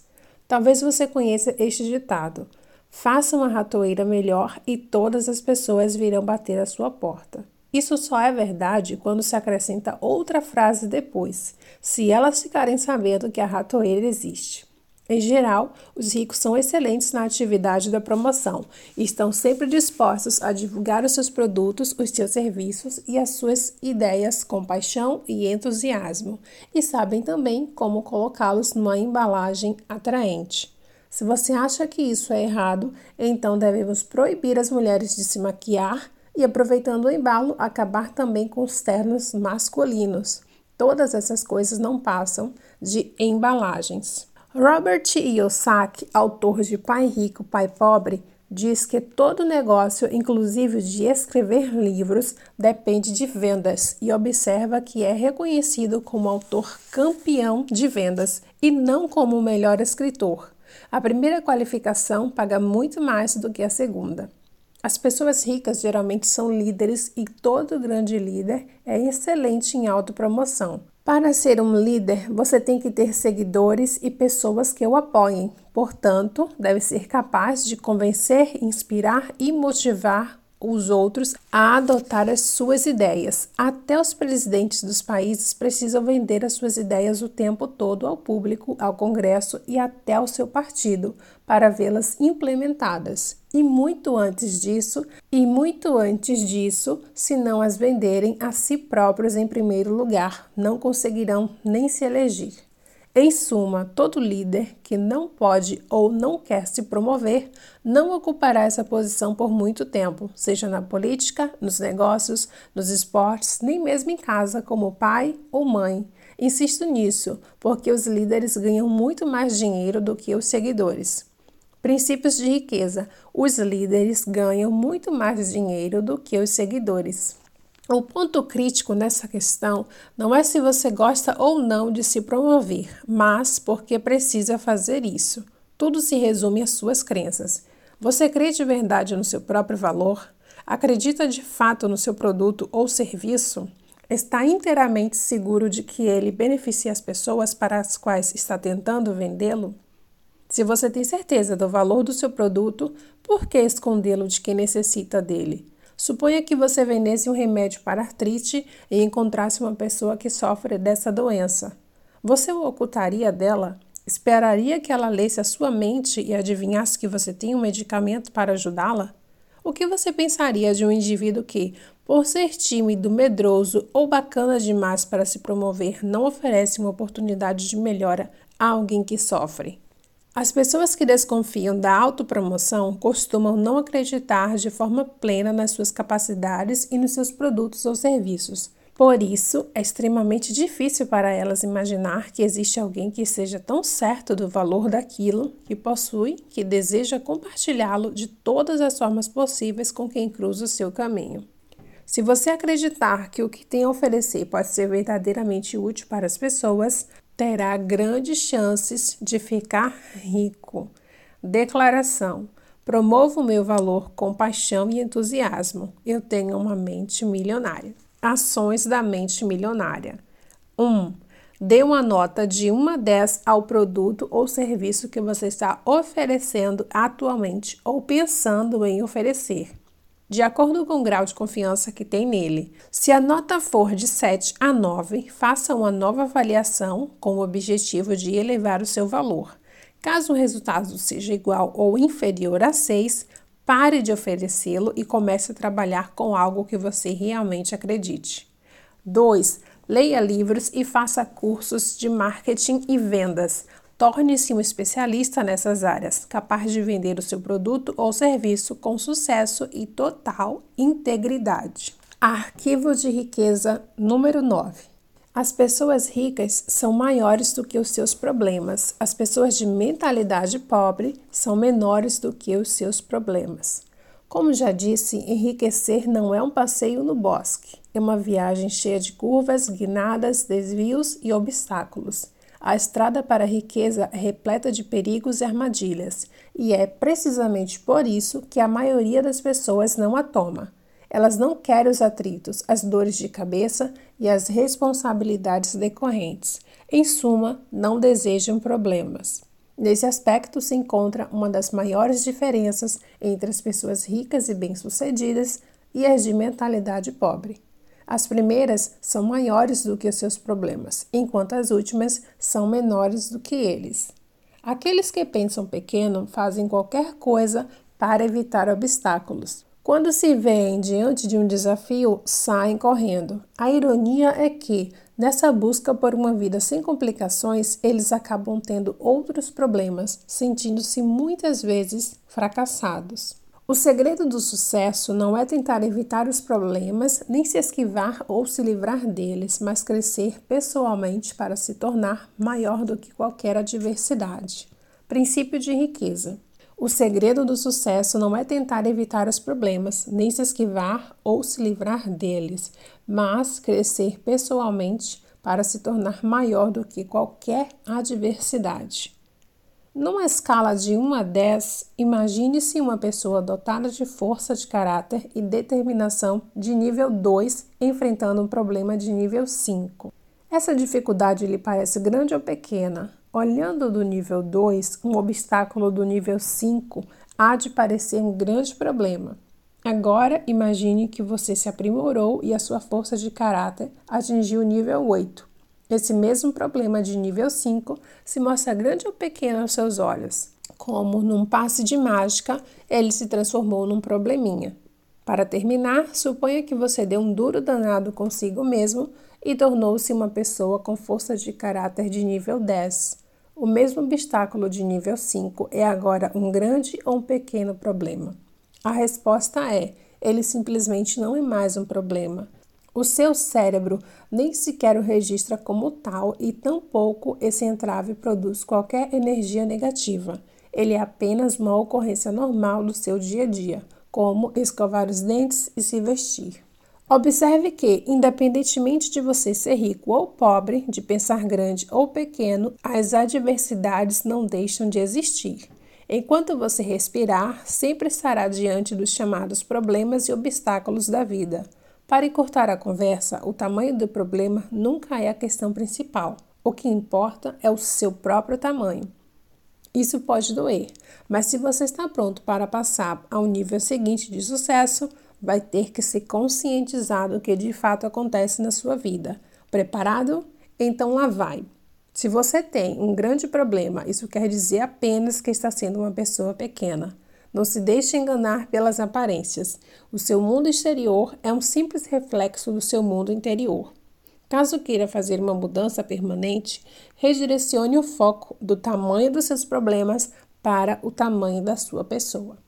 Talvez você conheça este ditado: faça uma ratoeira melhor e todas as pessoas virão bater à sua porta. Isso só é verdade quando se acrescenta outra frase depois, se elas ficarem sabendo que a ratoeira existe. Em geral, os ricos são excelentes na atividade da promoção e estão sempre dispostos a divulgar os seus produtos, os seus serviços e as suas ideias com paixão e entusiasmo, e sabem também como colocá-los numa embalagem atraente. Se você acha que isso é errado, então devemos proibir as mulheres de se maquiar e, aproveitando o embalo, acabar também com os ternos masculinos. Todas essas coisas não passam de embalagens. Robert Kiyosaki, autor de Pai Rico, Pai Pobre, diz que todo negócio, inclusive de escrever livros, depende de vendas e observa que é reconhecido como autor campeão de vendas e não como o melhor escritor. A primeira qualificação paga muito mais do que a segunda. As pessoas ricas geralmente são líderes e todo grande líder é excelente em autopromoção. Para ser um líder, você tem que ter seguidores e pessoas que o apoiem. Portanto, deve ser capaz de convencer, inspirar e motivar os outros a adotar as suas ideias. Até os presidentes dos países precisam vender as suas ideias o tempo todo ao público, ao Congresso e até ao seu partido para vê-las implementadas. E muito antes disso, e muito antes disso, se não as venderem a si próprios em primeiro lugar, não conseguirão nem se eleger. Em suma, todo líder que não pode ou não quer se promover não ocupará essa posição por muito tempo, seja na política, nos negócios, nos esportes, nem mesmo em casa, como pai ou mãe. Insisto nisso, porque os líderes ganham muito mais dinheiro do que os seguidores. Princípios de riqueza: os líderes ganham muito mais dinheiro do que os seguidores. O ponto crítico nessa questão não é se você gosta ou não de se promover, mas porque precisa fazer isso. Tudo se resume às suas crenças. Você crê de verdade no seu próprio valor? Acredita de fato no seu produto ou serviço? Está inteiramente seguro de que ele beneficia as pessoas para as quais está tentando vendê-lo? Se você tem certeza do valor do seu produto, por que escondê-lo de quem necessita dele? Suponha que você vendesse um remédio para artrite e encontrasse uma pessoa que sofre dessa doença. Você o ocultaria dela? Esperaria que ela lesse a sua mente e adivinhasse que você tem um medicamento para ajudá-la? O que você pensaria de um indivíduo que, por ser tímido, medroso ou bacana demais para se promover, não oferece uma oportunidade de melhora a alguém que sofre? As pessoas que desconfiam da autopromoção costumam não acreditar de forma plena nas suas capacidades e nos seus produtos ou serviços. Por isso, é extremamente difícil para elas imaginar que existe alguém que seja tão certo do valor daquilo que possui que deseja compartilhá-lo de todas as formas possíveis com quem cruza o seu caminho. Se você acreditar que o que tem a oferecer pode ser verdadeiramente útil para as pessoas, terá grandes chances de ficar rico. Declaração: Promovo meu valor com paixão e entusiasmo. Eu tenho uma mente milionária. Ações da mente milionária. 1. Um, dê uma nota de 1 a 10 ao produto ou serviço que você está oferecendo atualmente ou pensando em oferecer de acordo com o grau de confiança que tem nele. Se a nota for de 7 a 9, faça uma nova avaliação com o objetivo de elevar o seu valor. Caso o resultado seja igual ou inferior a 6, pare de oferecê-lo e comece a trabalhar com algo que você realmente acredite. 2. Leia livros e faça cursos de marketing e vendas. Torne-se um especialista nessas áreas, capaz de vender o seu produto ou serviço com sucesso e total integridade. Arquivo de riqueza número 9. As pessoas ricas são maiores do que os seus problemas. As pessoas de mentalidade pobre são menores do que os seus problemas. Como já disse, enriquecer não é um passeio no bosque, é uma viagem cheia de curvas, guinadas, desvios e obstáculos. A estrada para a riqueza é repleta de perigos e armadilhas, e é precisamente por isso que a maioria das pessoas não a toma. Elas não querem os atritos, as dores de cabeça e as responsabilidades decorrentes. Em suma, não desejam problemas. Nesse aspecto se encontra uma das maiores diferenças entre as pessoas ricas e bem-sucedidas e as de mentalidade pobre. As primeiras são maiores do que os seus problemas, enquanto as últimas são menores do que eles. Aqueles que pensam pequeno fazem qualquer coisa para evitar obstáculos. Quando se veem diante de um desafio, saem correndo. A ironia é que, nessa busca por uma vida sem complicações, eles acabam tendo outros problemas, sentindo-se muitas vezes fracassados. O segredo do sucesso não é tentar evitar os problemas, nem se esquivar ou se livrar deles, mas crescer pessoalmente para se tornar maior do que qualquer adversidade. Princípio de riqueza. O segredo do sucesso não é tentar evitar os problemas, nem se esquivar ou se livrar deles, mas crescer pessoalmente para se tornar maior do que qualquer adversidade. Numa escala de 1 a 10, imagine-se uma pessoa dotada de força de caráter e determinação de nível 2 enfrentando um problema de nível 5. Essa dificuldade lhe parece grande ou pequena? Olhando do nível 2, um obstáculo do nível 5 há de parecer um grande problema. Agora imagine que você se aprimorou e a sua força de caráter atingiu o nível 8. Esse mesmo problema de nível 5 se mostra grande ou pequeno aos seus olhos. Como num passe de mágica, ele se transformou num probleminha. Para terminar, suponha que você deu um duro danado consigo mesmo e tornou-se uma pessoa com força de caráter de nível 10. O mesmo obstáculo de nível 5 é agora um grande ou um pequeno problema? A resposta é: ele simplesmente não é mais um problema. O seu cérebro nem sequer o registra como tal e tampouco esse entrave produz qualquer energia negativa. Ele é apenas uma ocorrência normal do seu dia a dia, como escovar os dentes e se vestir. Observe que, independentemente de você ser rico ou pobre, de pensar grande ou pequeno, as adversidades não deixam de existir. Enquanto você respirar, sempre estará diante dos chamados problemas e obstáculos da vida. Para encurtar a conversa, o tamanho do problema nunca é a questão principal. O que importa é o seu próprio tamanho. Isso pode doer, mas se você está pronto para passar ao nível seguinte de sucesso, vai ter que se conscientizar do que de fato acontece na sua vida. Preparado? Então lá vai. Se você tem um grande problema, isso quer dizer apenas que está sendo uma pessoa pequena. Não se deixe enganar pelas aparências. O seu mundo exterior é um simples reflexo do seu mundo interior. Caso queira fazer uma mudança permanente, redirecione o foco do tamanho dos seus problemas para o tamanho da sua pessoa.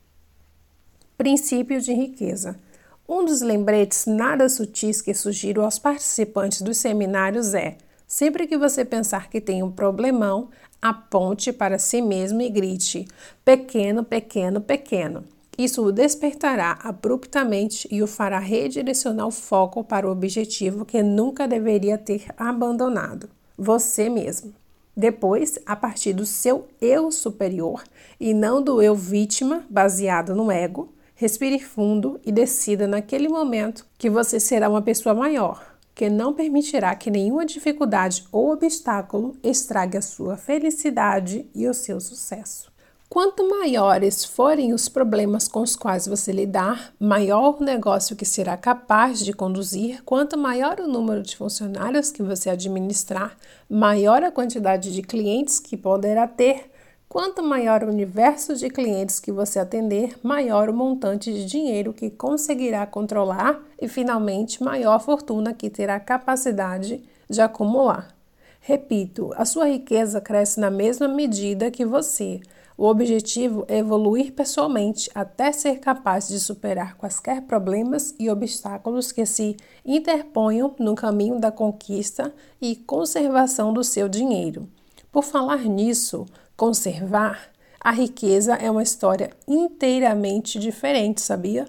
Princípio de riqueza. Um dos lembretes nada sutis que sugiro aos participantes dos seminários é: sempre que você pensar que tem um problemão, aponte para si mesmo e grite: pequeno, pequeno, pequeno. Isso o despertará abruptamente e o fará redirecionar o foco para o objetivo que nunca deveria ter abandonado: você mesmo. Depois, a partir do seu eu superior e não do eu vítima baseado no ego, respire fundo e decida naquele momento que você será uma pessoa maior, que não permitirá que nenhuma dificuldade ou obstáculo estrague a sua felicidade e o seu sucesso. Quanto maiores forem os problemas com os quais você lidar, maior o negócio que será capaz de conduzir, quanto maior o número de funcionários que você administrar, maior a quantidade de clientes que poderá ter, Quanto maior o universo de clientes que você atender, maior o montante de dinheiro que conseguirá controlar e, finalmente, maior a fortuna que terá capacidade de acumular. Repito, a sua riqueza cresce na mesma medida que você. O objetivo é evoluir pessoalmente até ser capaz de superar quaisquer problemas e obstáculos que se interponham no caminho da conquista e conservação do seu dinheiro. Por falar nisso, conservar, a riqueza é uma história inteiramente diferente, sabia?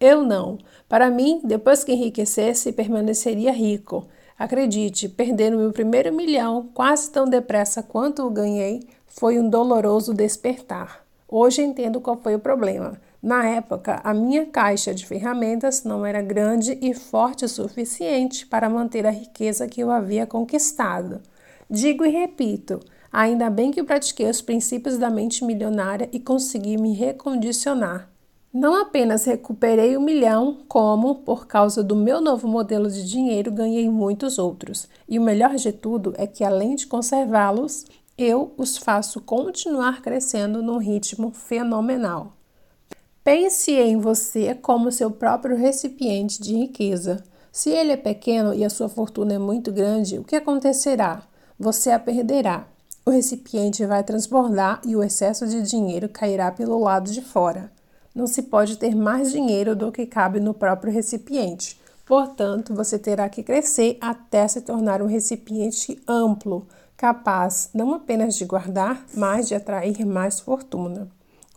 Eu não. Para mim, depois que enriquecesse, permaneceria rico. Acredite, perder o meu primeiro milhão quase tão depressa quanto o ganhei foi um doloroso despertar. Hoje entendo qual foi o problema. Na época, a minha caixa de ferramentas não era grande e forte o suficiente para manter a riqueza que eu havia conquistado. Digo e repito, Ainda bem que pratiquei os princípios da mente milionária e consegui me recondicionar. Não apenas recuperei um milhão, como, por causa do meu novo modelo de dinheiro, ganhei muitos outros. E o melhor de tudo é que, além de conservá-los, eu os faço continuar crescendo num ritmo fenomenal. Pense em você como seu próprio recipiente de riqueza. Se ele é pequeno e a sua fortuna é muito grande, o que acontecerá? Você a perderá. O recipiente vai transbordar e o excesso de dinheiro cairá pelo lado de fora. Não se pode ter mais dinheiro do que cabe no próprio recipiente. Portanto, você terá que crescer até se tornar um recipiente amplo, capaz não apenas de guardar, mas de atrair mais fortuna.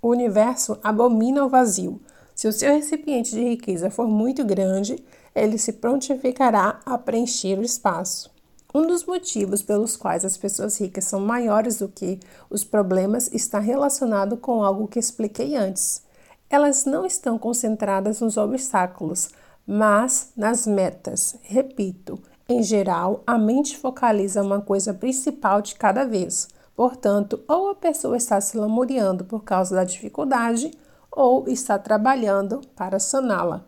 O universo abomina o vazio. Se o seu recipiente de riqueza for muito grande, ele se prontificará a preencher o espaço. Um dos motivos pelos quais as pessoas ricas são maiores do que os problemas está relacionado com algo que expliquei antes. Elas não estão concentradas nos obstáculos, mas nas metas. Repito, em geral, a mente focaliza uma coisa principal de cada vez. Portanto, ou a pessoa está se lamuriando por causa da dificuldade, ou está trabalhando para saná-la.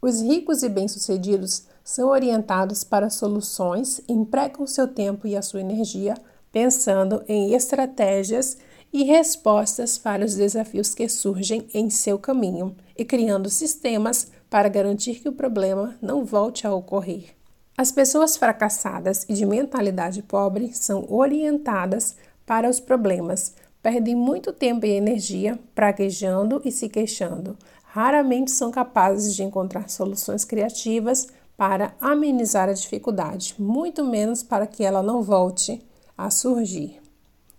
Os ricos e bem-sucedidos são orientados para soluções, empregam seu tempo e a sua energia pensando em estratégias e respostas para os desafios que surgem em seu caminho e criando sistemas para garantir que o problema não volte a ocorrer. As pessoas fracassadas e de mentalidade pobre são orientadas para os problemas, perdem muito tempo e energia praguejando e se queixando. Raramente são capazes de encontrar soluções criativas para amenizar a dificuldade, muito menos para que ela não volte a surgir.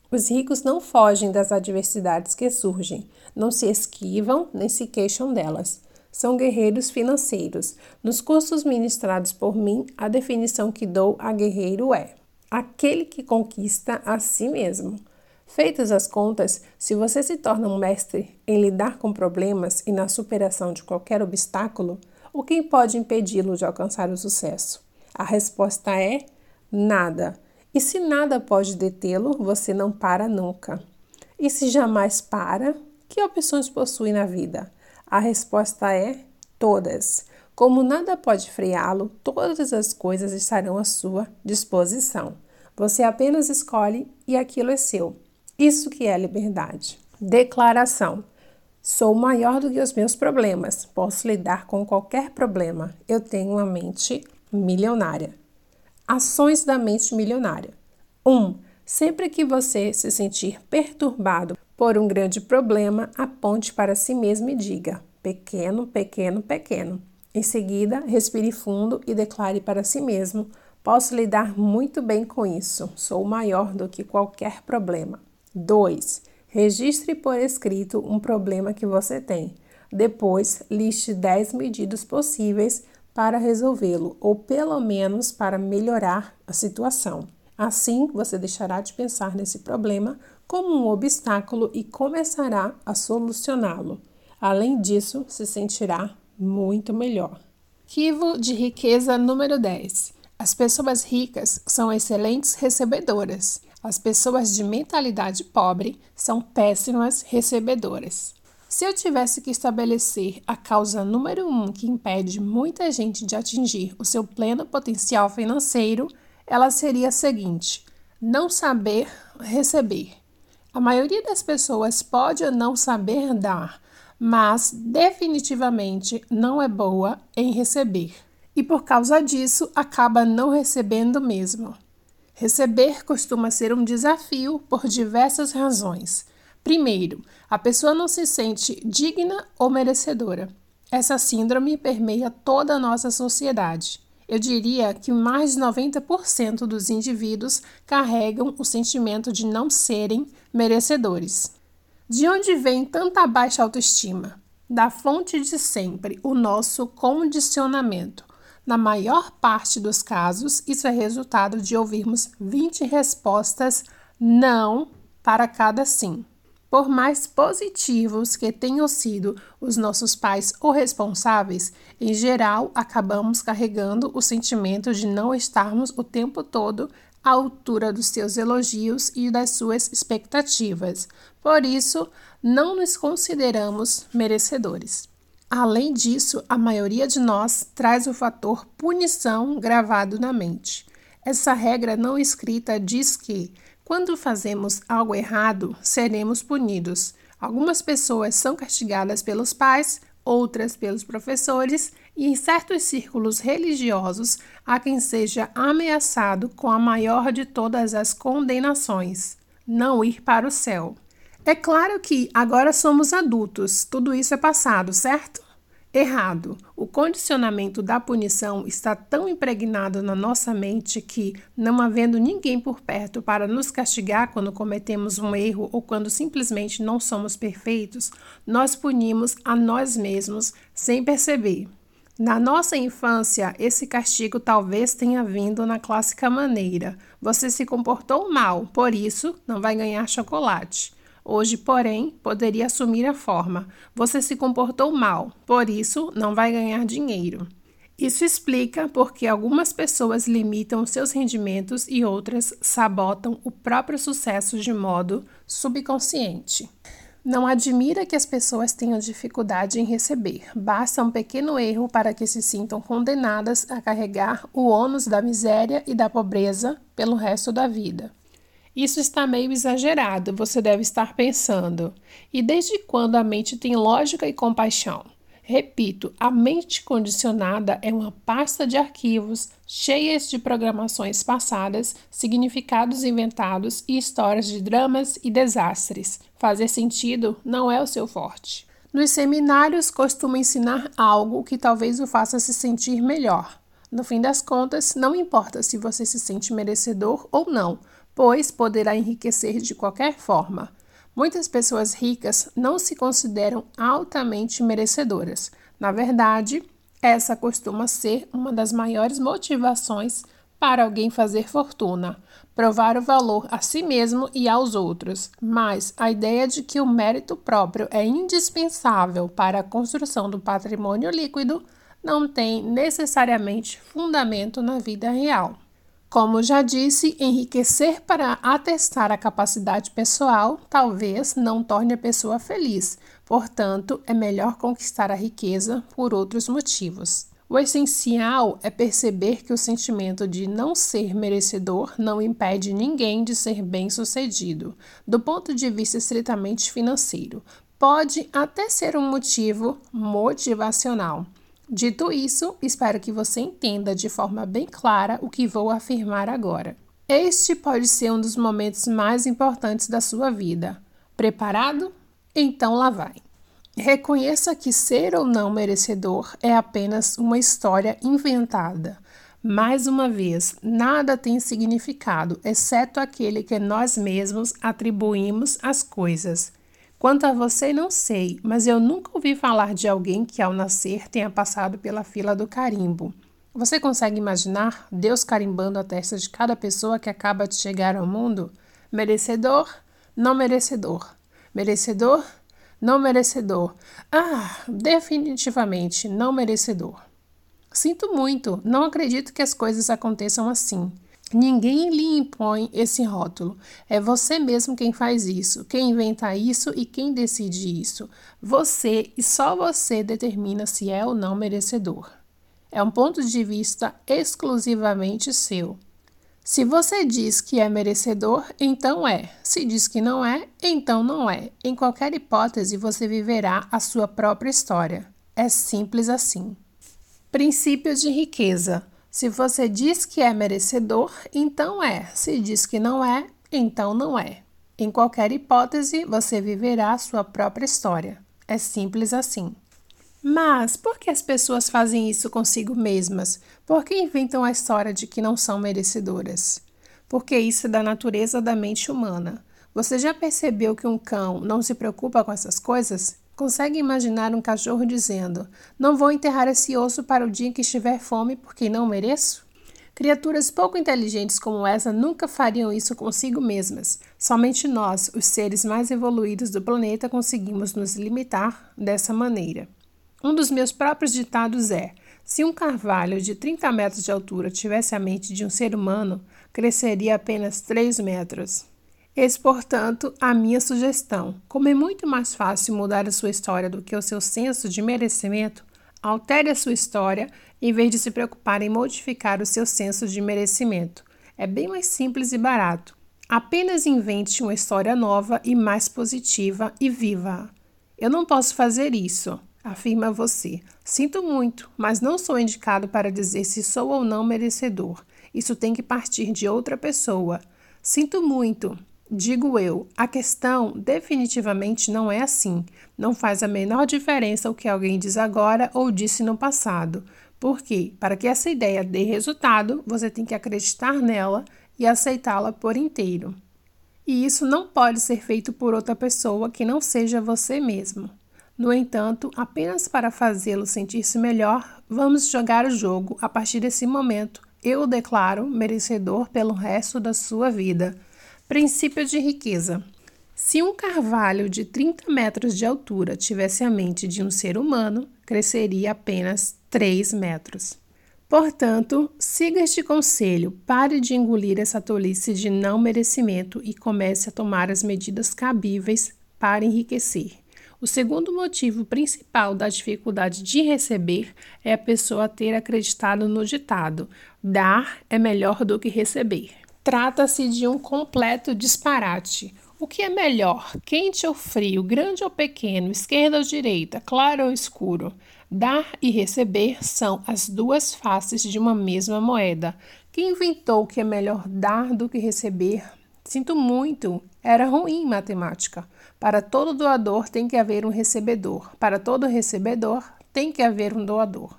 Os ricos não fogem das adversidades que surgem, não se esquivam nem se queixam delas. São guerreiros financeiros. Nos cursos ministrados por mim, a definição que dou a guerreiro é aquele que conquista a si mesmo. Feitas as contas, se você se torna um mestre em lidar com problemas e na superação de qualquer obstáculo, o que pode impedi-lo de alcançar o sucesso? A resposta é nada. E se nada pode detê-lo, você não para nunca. E se jamais para, que opções possui na vida? A resposta é todas. Como nada pode freá-lo, todas as coisas estarão à sua disposição. Você apenas escolhe e aquilo é seu. Isso que é liberdade. Declaração. Sou maior do que os meus problemas. Posso lidar com qualquer problema. Eu tenho uma mente milionária. Ações da mente milionária. 1. Um, sempre que você se sentir perturbado por um grande problema, aponte para si mesmo e diga: pequeno, pequeno, pequeno. Em seguida, respire fundo e declare para si mesmo: posso lidar muito bem com isso. Sou maior do que qualquer problema. 2. Registre por escrito um problema que você tem. Depois, liste 10 medidas possíveis para resolvê-lo, ou pelo menos para melhorar a situação. Assim, você deixará de pensar nesse problema como um obstáculo e começará a solucioná-lo. Além disso, se sentirá muito melhor. Arquivo de riqueza número 10. As pessoas ricas são excelentes recebedoras. As pessoas de mentalidade pobre são péssimas recebedoras. Se eu tivesse que estabelecer a causa número um que impede muita gente de atingir o seu pleno potencial financeiro, ela seria a seguinte: não saber receber. A maioria das pessoas pode ou não saber dar, mas definitivamente não é boa em receber. E por causa disso, acaba não recebendo mesmo. Receber costuma ser um desafio por diversas razões. Primeiro, a pessoa não se sente digna ou merecedora. Essa síndrome permeia toda a nossa sociedade. Eu diria que mais de 90% dos indivíduos carregam o sentimento de não serem merecedores. De onde vem tanta baixa autoestima? Da fonte de sempre, o nosso condicionamento. Na maior parte dos casos, isso é resultado de ouvirmos 20 respostas não para cada sim. Por mais positivos que tenham sido os nossos pais ou responsáveis, em geral acabamos carregando o sentimento de não estarmos o tempo todo à altura dos seus elogios e das suas expectativas. Por isso, não nos consideramos merecedores. Além disso, a maioria de nós traz o fator punição gravado na mente. Essa regra não escrita diz que, quando fazemos algo errado, seremos punidos. Algumas pessoas são castigadas pelos pais, outras pelos professores, e em certos círculos religiosos há quem seja ameaçado com a maior de todas as condenações: não ir para o céu. É claro que agora somos adultos, tudo isso é passado, certo? Errado. O condicionamento da punição está tão impregnado na nossa mente que, não havendo ninguém por perto para nos castigar quando cometemos um erro ou quando simplesmente não somos perfeitos, nós punimos a nós mesmos sem perceber. Na nossa infância, esse castigo talvez tenha vindo na clássica maneira: você se comportou mal, por isso não vai ganhar chocolate. Hoje, porém, poderia assumir a forma: você se comportou mal, por isso não vai ganhar dinheiro. Isso explica porque algumas pessoas limitam seus rendimentos e outras sabotam o próprio sucesso de modo subconsciente. Não admira que as pessoas tenham dificuldade em receber. Basta um pequeno erro para que se sintam condenadas a carregar o ônus da miséria e da pobreza pelo resto da vida. Isso está meio exagerado, você deve estar pensando. E desde quando a mente tem lógica e compaixão? Repito, a mente condicionada é uma pasta de arquivos cheias de programações passadas, significados inventados e histórias de dramas e desastres. Fazer sentido não é o seu forte. Nos seminários, costumo ensinar algo que talvez o faça se sentir melhor. No fim das contas, não importa se você se sente merecedor ou não, pois poderá enriquecer de qualquer forma. Muitas pessoas ricas não se consideram altamente merecedoras. Na verdade, essa costuma ser uma das maiores motivações para alguém fazer fortuna, provar o valor a si mesmo e aos outros. Mas a ideia de que o mérito próprio é indispensável para a construção do patrimônio líquido não tem necessariamente fundamento na vida real. Como já disse, enriquecer para atestar a capacidade pessoal talvez não torne a pessoa feliz, portanto, é melhor conquistar a riqueza por outros motivos. O essencial é perceber que o sentimento de não ser merecedor não impede ninguém de ser bem-sucedido, do ponto de vista estritamente financeiro. Pode até ser um motivo motivacional Dito isso, espero que você entenda de forma bem clara o que vou afirmar agora. Este pode ser um dos momentos mais importantes da sua vida. Preparado? Então lá vai. Reconheça que ser ou não merecedor é apenas uma história inventada. Mais uma vez, nada tem significado exceto aquele que nós mesmos atribuímos às coisas. Quanto a você, não sei, mas eu nunca ouvi falar de alguém que ao nascer tenha passado pela fila do carimbo. Você consegue imaginar Deus carimbando a testa de cada pessoa que acaba de chegar ao mundo? Merecedor, não merecedor. Merecedor, não merecedor. Ah, definitivamente não merecedor. Sinto muito, não acredito que as coisas aconteçam assim. Ninguém lhe impõe esse rótulo. É você mesmo quem faz isso, quem inventa isso e quem decide isso. Você e só você determina se é ou não merecedor. É um ponto de vista exclusivamente seu. Se você diz que é merecedor, então é. Se diz que não é, então não é. Em qualquer hipótese, você viverá a sua própria história. É simples assim. Princípios de riqueza. Se você diz que é merecedor, então é. Se diz que não é, então não é. Em qualquer hipótese, você viverá a sua própria história. É simples assim. Mas por que as pessoas fazem isso consigo mesmas? Por que inventam a história de que não são merecedoras? Porque isso é da natureza da mente humana. Você já percebeu que um cão não se preocupa com essas coisas? Consegue imaginar um cachorro dizendo: Não vou enterrar esse osso para o dia em que estiver fome porque não mereço? Criaturas pouco inteligentes como essa nunca fariam isso consigo mesmas. Somente nós, os seres mais evoluídos do planeta, conseguimos nos limitar dessa maneira. Um dos meus próprios ditados é: se um carvalho de 30 metros de altura tivesse a mente de um ser humano, cresceria apenas 3 metros. Eis, portanto, a minha sugestão. Como é muito mais fácil mudar a sua história do que o seu senso de merecimento, altere a sua história em vez de se preocupar em modificar o seu senso de merecimento. É bem mais simples e barato. Apenas invente uma história nova e mais positiva e viva. Eu não posso fazer isso, afirma você. Sinto muito, mas não sou indicado para dizer se sou ou não merecedor. Isso tem que partir de outra pessoa. Sinto muito, Digo eu, a questão definitivamente não é assim. Não faz a menor diferença o que alguém diz agora ou disse no passado. Porque, para que essa ideia dê resultado, você tem que acreditar nela e aceitá-la por inteiro. E isso não pode ser feito por outra pessoa que não seja você mesmo. No entanto, apenas para fazê-lo sentir-se melhor, vamos jogar o jogo. A partir desse momento, eu o declaro merecedor pelo resto da sua vida. Princípio de riqueza. Se um carvalho de 30 metros de altura tivesse a mente de um ser humano, cresceria apenas 3 metros. Portanto, siga este conselho, pare de engolir essa tolice de não merecimento e comece a tomar as medidas cabíveis para enriquecer. O segundo motivo principal da dificuldade de receber é a pessoa ter acreditado no ditado: dar é melhor do que receber. Trata-se de um completo disparate. O que é melhor, quente ou frio, grande ou pequeno, esquerda ou direita, claro ou escuro? Dar e receber são as duas faces de uma mesma moeda. Quem inventou que é melhor dar do que receber? Sinto muito, era ruim matemática. Para todo doador tem que haver um recebedor. Para todo recebedor tem que haver um doador.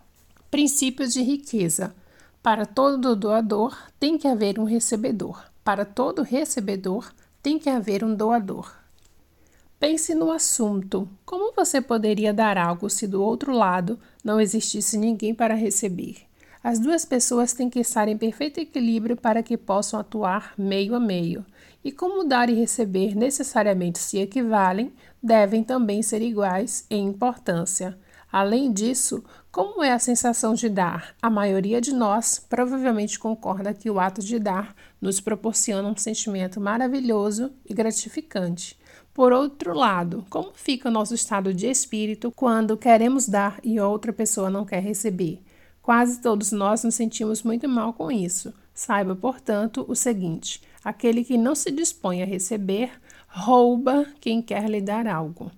Princípios de riqueza. Para todo doador, tem que haver um recebedor. Para todo recebedor, tem que haver um doador. Pense no assunto. Como você poderia dar algo se do outro lado não existisse ninguém para receber? As duas pessoas têm que estar em perfeito equilíbrio para que possam atuar meio a meio. E como dar e receber necessariamente se equivalem, devem também ser iguais em importância. Além disso, como é a sensação de dar? A maioria de nós provavelmente concorda que o ato de dar nos proporciona um sentimento maravilhoso e gratificante. Por outro lado, como fica o nosso estado de espírito quando queremos dar e outra pessoa não quer receber? Quase todos nós nos sentimos muito mal com isso. Saiba, portanto, o seguinte: aquele que não se dispõe a receber, rouba quem quer lhe dar algo.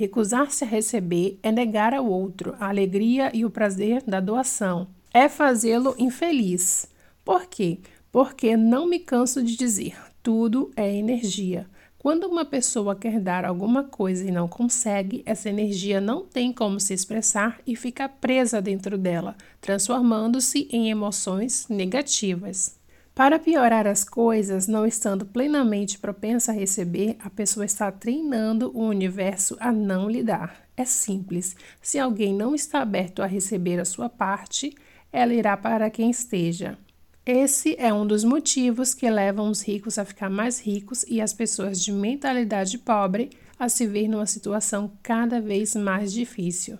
Recusar-se a receber é negar ao outro a alegria e o prazer da doação. É fazê-lo infeliz. Por quê? Porque não me canso de dizer: tudo é energia. Quando uma pessoa quer dar alguma coisa e não consegue, essa energia não tem como se expressar e fica presa dentro dela, transformando-se em emoções negativas. Para piorar as coisas, não estando plenamente propensa a receber, a pessoa está treinando o universo a não lhe dar. É simples. Se alguém não está aberto a receber a sua parte, ela irá para quem esteja. Esse é um dos motivos que levam os ricos a ficar mais ricos e as pessoas de mentalidade pobre a se ver numa situação cada vez mais difícil.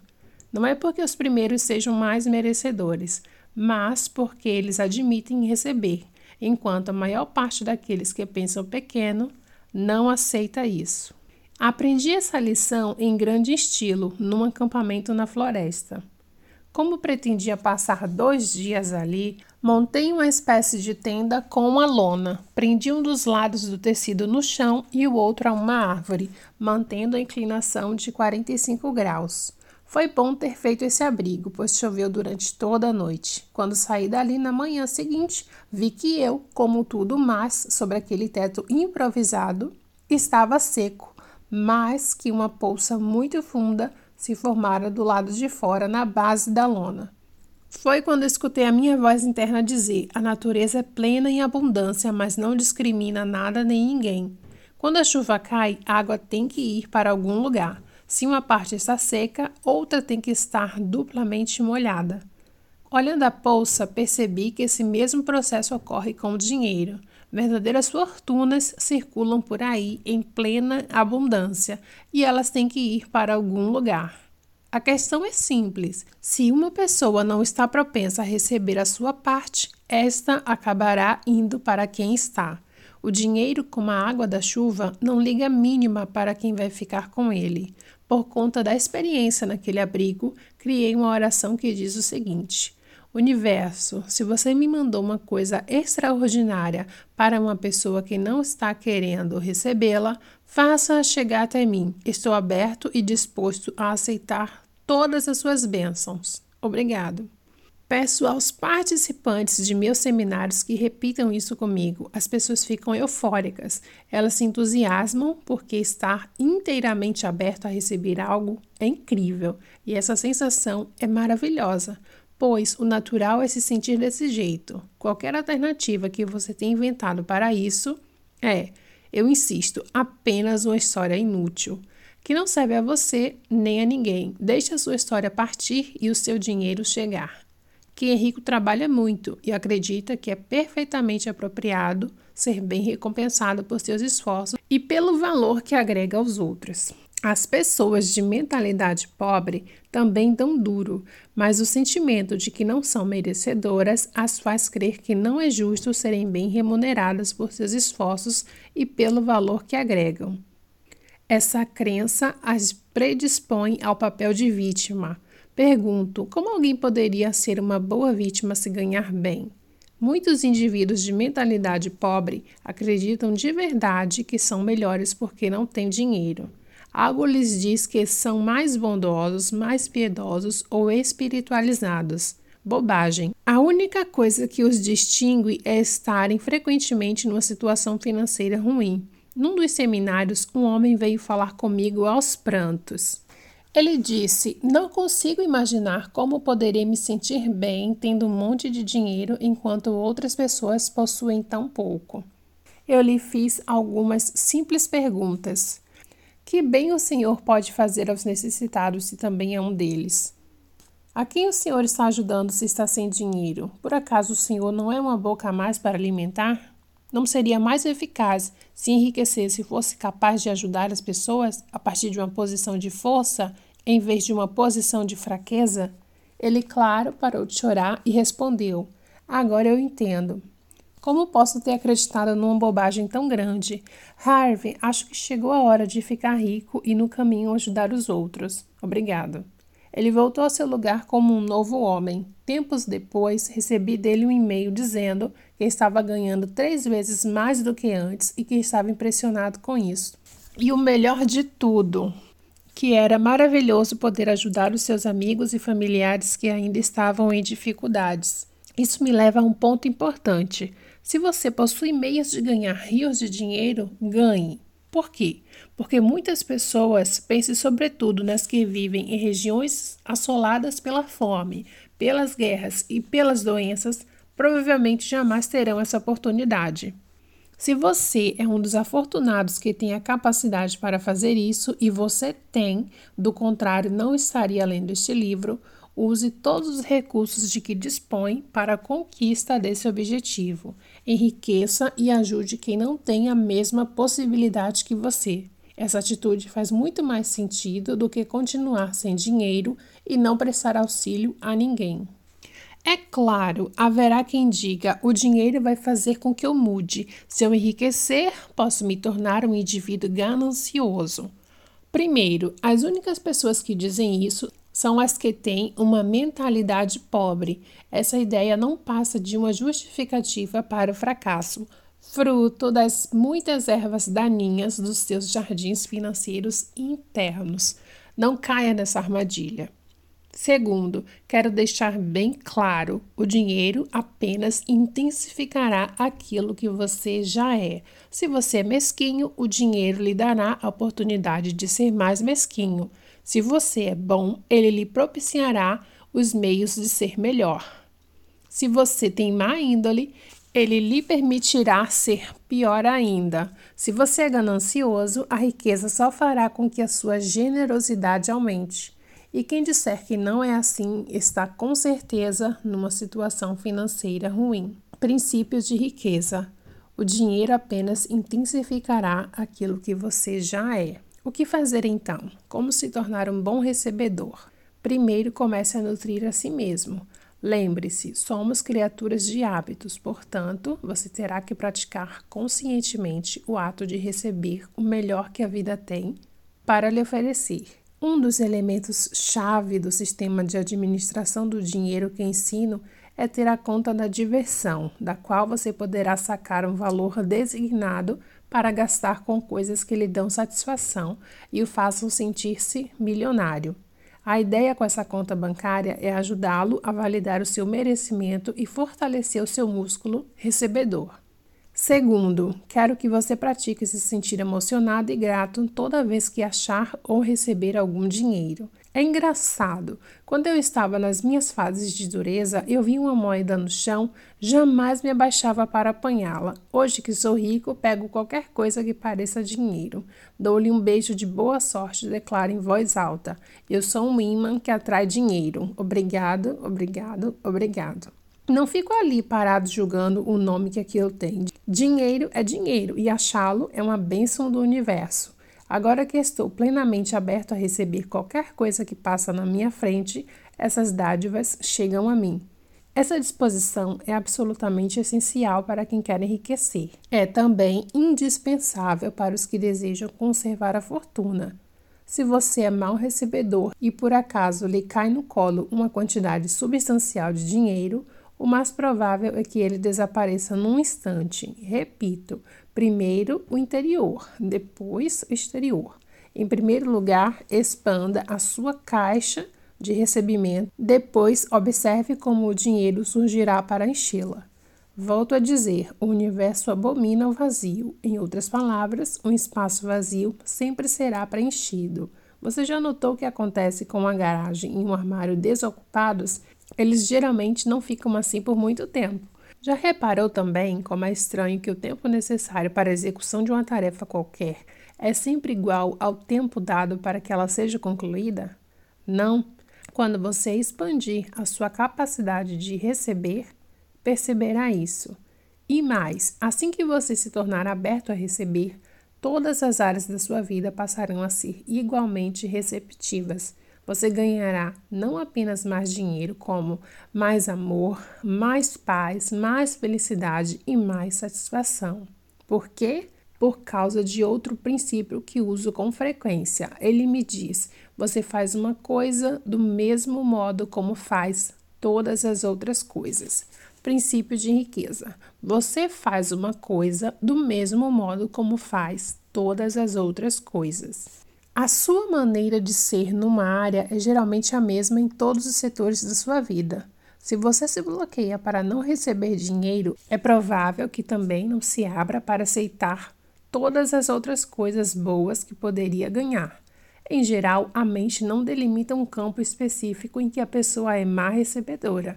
Não é porque os primeiros sejam mais merecedores, mas porque eles admitem receber enquanto a maior parte daqueles que pensam pequeno não aceita isso. Aprendi essa lição em grande estilo num acampamento na floresta. Como pretendia passar dois dias ali, montei uma espécie de tenda com uma lona. Prendi um dos lados do tecido no chão e o outro a uma árvore, mantendo a inclinação de 45 graus. Foi bom ter feito esse abrigo, pois choveu durante toda a noite. Quando saí dali na manhã seguinte, vi que eu, como tudo mais sobre aquele teto improvisado, estava seco, mas que uma poça muito funda se formara do lado de fora, na base da lona. Foi quando escutei a minha voz interna dizer: a natureza é plena em abundância, mas não discrimina nada nem ninguém. Quando a chuva cai, a água tem que ir para algum lugar. Se uma parte está seca, outra tem que estar duplamente molhada. Olhando a bolsa, percebi que esse mesmo processo ocorre com o dinheiro. Verdadeiras fortunas circulam por aí em plena abundância e elas têm que ir para algum lugar. A questão é simples: se uma pessoa não está propensa a receber a sua parte, esta acabará indo para quem está. O dinheiro, como a água da chuva, não liga mínima para quem vai ficar com ele. Por conta da experiência naquele abrigo, criei uma oração que diz o seguinte: Universo, se você me mandou uma coisa extraordinária para uma pessoa que não está querendo recebê-la, faça-a chegar até mim. Estou aberto e disposto a aceitar todas as suas bênçãos. Obrigado. Peço aos participantes de meus seminários que repitam isso comigo. As pessoas ficam eufóricas, elas se entusiasmam porque estar inteiramente aberto a receber algo é incrível e essa sensação é maravilhosa, pois o natural é se sentir desse jeito. Qualquer alternativa que você tenha inventado para isso é, eu insisto, apenas uma história inútil que não serve a você nem a ninguém. Deixe a sua história partir e o seu dinheiro chegar que Henrico trabalha muito e acredita que é perfeitamente apropriado ser bem recompensado por seus esforços e pelo valor que agrega aos outros. As pessoas de mentalidade pobre também dão duro, mas o sentimento de que não são merecedoras as faz crer que não é justo serem bem remuneradas por seus esforços e pelo valor que agregam. Essa crença as predispõe ao papel de vítima Pergunto: como alguém poderia ser uma boa vítima se ganhar bem? Muitos indivíduos de mentalidade pobre acreditam de verdade que são melhores porque não têm dinheiro. Algo lhes diz que são mais bondosos, mais piedosos ou espiritualizados. Bobagem. A única coisa que os distingue é estarem frequentemente numa situação financeira ruim. Num dos seminários, um homem veio falar comigo aos prantos. Ele disse: Não consigo imaginar como poderia me sentir bem tendo um monte de dinheiro enquanto outras pessoas possuem tão pouco. Eu lhe fiz algumas simples perguntas. Que bem o Senhor pode fazer aos necessitados se também é um deles? A quem o Senhor está ajudando se está sem dinheiro? Por acaso o Senhor não é uma boca a mais para alimentar? Não seria mais eficaz se enriquecesse e fosse capaz de ajudar as pessoas a partir de uma posição de força em vez de uma posição de fraqueza? Ele, claro, parou de chorar e respondeu: Agora eu entendo. Como posso ter acreditado numa bobagem tão grande? Harvey, acho que chegou a hora de ficar rico e no caminho ajudar os outros. Obrigado. Ele voltou ao seu lugar como um novo homem. Tempos depois, recebi dele um e-mail dizendo que estava ganhando três vezes mais do que antes e que estava impressionado com isso. E o melhor de tudo, que era maravilhoso poder ajudar os seus amigos e familiares que ainda estavam em dificuldades. Isso me leva a um ponto importante. Se você possui meios de ganhar rios de dinheiro, ganhe. Por quê? Porque muitas pessoas, pense sobretudo nas que vivem em regiões assoladas pela fome, pelas guerras e pelas doenças, provavelmente jamais terão essa oportunidade. Se você é um dos afortunados que tem a capacidade para fazer isso e você tem, do contrário, não estaria lendo este livro, use todos os recursos de que dispõe para a conquista desse objetivo. Enriqueça e ajude quem não tem a mesma possibilidade que você. Essa atitude faz muito mais sentido do que continuar sem dinheiro e não prestar auxílio a ninguém. É claro, haverá quem diga: o dinheiro vai fazer com que eu mude. Se eu enriquecer, posso me tornar um indivíduo ganancioso. Primeiro, as únicas pessoas que dizem isso são as que têm uma mentalidade pobre. Essa ideia não passa de uma justificativa para o fracasso, fruto das muitas ervas daninhas dos seus jardins financeiros internos. Não caia nessa armadilha. Segundo, quero deixar bem claro: o dinheiro apenas intensificará aquilo que você já é. Se você é mesquinho, o dinheiro lhe dará a oportunidade de ser mais mesquinho. Se você é bom, ele lhe propiciará os meios de ser melhor. Se você tem má índole, ele lhe permitirá ser pior ainda. Se você é ganancioso, a riqueza só fará com que a sua generosidade aumente. E quem disser que não é assim está com certeza numa situação financeira ruim. Princípios de riqueza. O dinheiro apenas intensificará aquilo que você já é. O que fazer então? Como se tornar um bom recebedor? Primeiro, comece a nutrir a si mesmo. Lembre-se, somos criaturas de hábitos, portanto, você terá que praticar conscientemente o ato de receber o melhor que a vida tem para lhe oferecer. Um dos elementos-chave do sistema de administração do dinheiro que ensino é ter a conta da diversão, da qual você poderá sacar um valor designado para gastar com coisas que lhe dão satisfação e o façam sentir-se milionário. A ideia com essa conta bancária é ajudá-lo a validar o seu merecimento e fortalecer o seu músculo recebedor. Segundo, quero que você pratique se sentir emocionado e grato toda vez que achar ou receber algum dinheiro. É engraçado. Quando eu estava nas minhas fases de dureza, eu vi uma moeda no chão, jamais me abaixava para apanhá-la. Hoje que sou rico, pego qualquer coisa que pareça dinheiro. Dou-lhe um beijo de boa sorte e declaro em voz alta: Eu sou um imã que atrai dinheiro. Obrigado, obrigado, obrigado. Não fico ali parado julgando o nome que aquilo tem. Dinheiro é dinheiro e achá-lo é uma bênção do universo. Agora que estou plenamente aberto a receber qualquer coisa que passa na minha frente, essas dádivas chegam a mim. Essa disposição é absolutamente essencial para quem quer enriquecer. É também indispensável para os que desejam conservar a fortuna. Se você é mal recebedor e por acaso lhe cai no colo uma quantidade substancial de dinheiro, o mais provável é que ele desapareça num instante. Repito, primeiro o interior, depois o exterior. Em primeiro lugar, expanda a sua caixa de recebimento, depois observe como o dinheiro surgirá para enchê-la. Volto a dizer, o universo abomina o vazio. Em outras palavras, um espaço vazio sempre será preenchido. Você já notou o que acontece com uma garagem e um armário desocupados? Eles geralmente não ficam assim por muito tempo. Já reparou também como é estranho que o tempo necessário para a execução de uma tarefa qualquer é sempre igual ao tempo dado para que ela seja concluída? Não. Quando você expandir a sua capacidade de receber, perceberá isso. E mais, assim que você se tornar aberto a receber, todas as áreas da sua vida passarão a ser igualmente receptivas você ganhará não apenas mais dinheiro, como mais amor, mais paz, mais felicidade e mais satisfação. Por quê? Por causa de outro princípio que uso com frequência. Ele me diz: você faz uma coisa do mesmo modo como faz todas as outras coisas. Princípio de riqueza. Você faz uma coisa do mesmo modo como faz todas as outras coisas. A sua maneira de ser numa área é geralmente a mesma em todos os setores da sua vida. Se você se bloqueia para não receber dinheiro, é provável que também não se abra para aceitar todas as outras coisas boas que poderia ganhar. Em geral, a mente não delimita um campo específico em que a pessoa é má recebedora.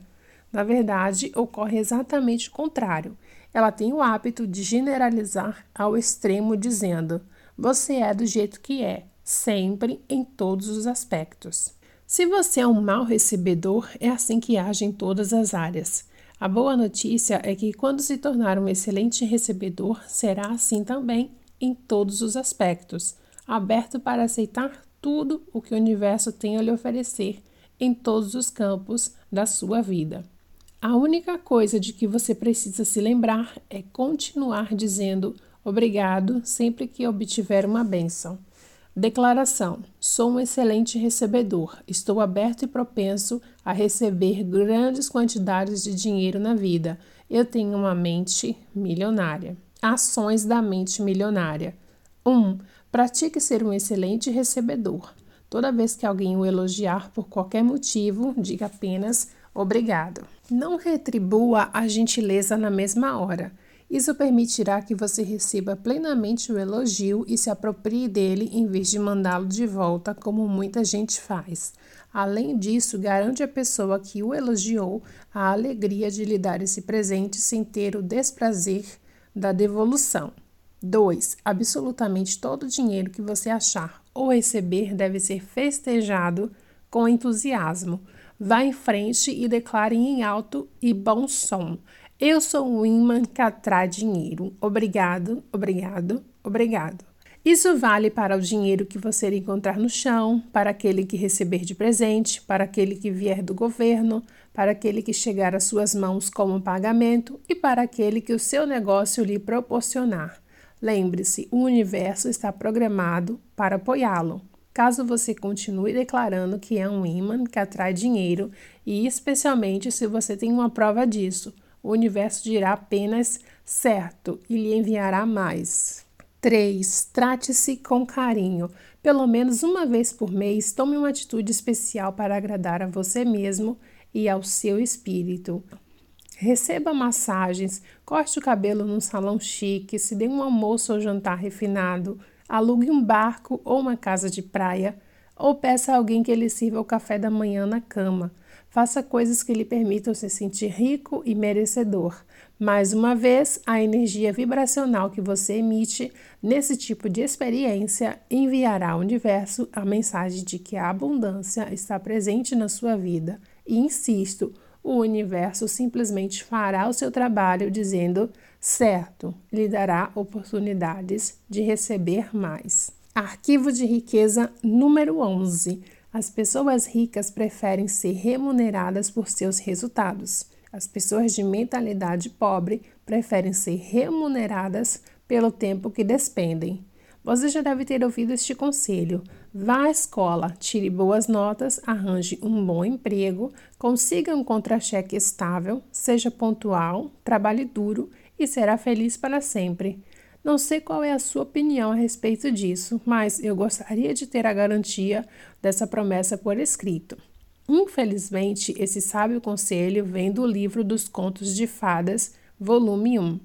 Na verdade, ocorre exatamente o contrário. Ela tem o hábito de generalizar ao extremo, dizendo: Você é do jeito que é, sempre em todos os aspectos. Se você é um mau recebedor, é assim que age em todas as áreas. A boa notícia é que quando se tornar um excelente recebedor, será assim também em todos os aspectos, aberto para aceitar tudo o que o universo tem a lhe oferecer em todos os campos da sua vida. A única coisa de que você precisa se lembrar é continuar dizendo obrigado sempre que obtiver uma bênção. Declaração: Sou um excelente recebedor. Estou aberto e propenso a receber grandes quantidades de dinheiro na vida. Eu tenho uma mente milionária. Ações da mente milionária. 1. Um, pratique ser um excelente recebedor. Toda vez que alguém o elogiar por qualquer motivo, diga apenas obrigado. Não retribua a gentileza na mesma hora. Isso permitirá que você receba plenamente o elogio e se aproprie dele em vez de mandá-lo de volta, como muita gente faz. Além disso, garante à pessoa que o elogiou a alegria de lhe dar esse presente sem ter o desprazer da devolução. 2. Absolutamente todo o dinheiro que você achar ou receber deve ser festejado com entusiasmo. Vá em frente e declare em alto e bom som. Eu sou um imã que atrai dinheiro. Obrigado, obrigado, obrigado. Isso vale para o dinheiro que você encontrar no chão, para aquele que receber de presente, para aquele que vier do governo, para aquele que chegar às suas mãos como pagamento e para aquele que o seu negócio lhe proporcionar. Lembre-se, o universo está programado para apoiá-lo. caso você continue declarando que é um imã que atrai dinheiro e, especialmente, se você tem uma prova disso. O universo dirá apenas certo e lhe enviará mais. 3. Trate-se com carinho. Pelo menos uma vez por mês, tome uma atitude especial para agradar a você mesmo e ao seu espírito. Receba massagens, corte o cabelo num salão chique, se dê um almoço ou jantar refinado, alugue um barco ou uma casa de praia, ou peça a alguém que lhe sirva o café da manhã na cama. Faça coisas que lhe permitam se sentir rico e merecedor. Mais uma vez, a energia vibracional que você emite nesse tipo de experiência enviará ao universo a mensagem de que a abundância está presente na sua vida. E insisto, o universo simplesmente fará o seu trabalho dizendo certo, lhe dará oportunidades de receber mais. Arquivo de riqueza número 11 as pessoas ricas preferem ser remuneradas por seus resultados. As pessoas de mentalidade pobre preferem ser remuneradas pelo tempo que despendem. Você já deve ter ouvido este conselho. Vá à escola, tire boas notas, arranje um bom emprego, consiga um contra-cheque estável, seja pontual, trabalhe duro e será feliz para sempre. Não sei qual é a sua opinião a respeito disso, mas eu gostaria de ter a garantia dessa promessa por escrito. Infelizmente, esse sábio conselho vem do livro dos Contos de Fadas, volume 1.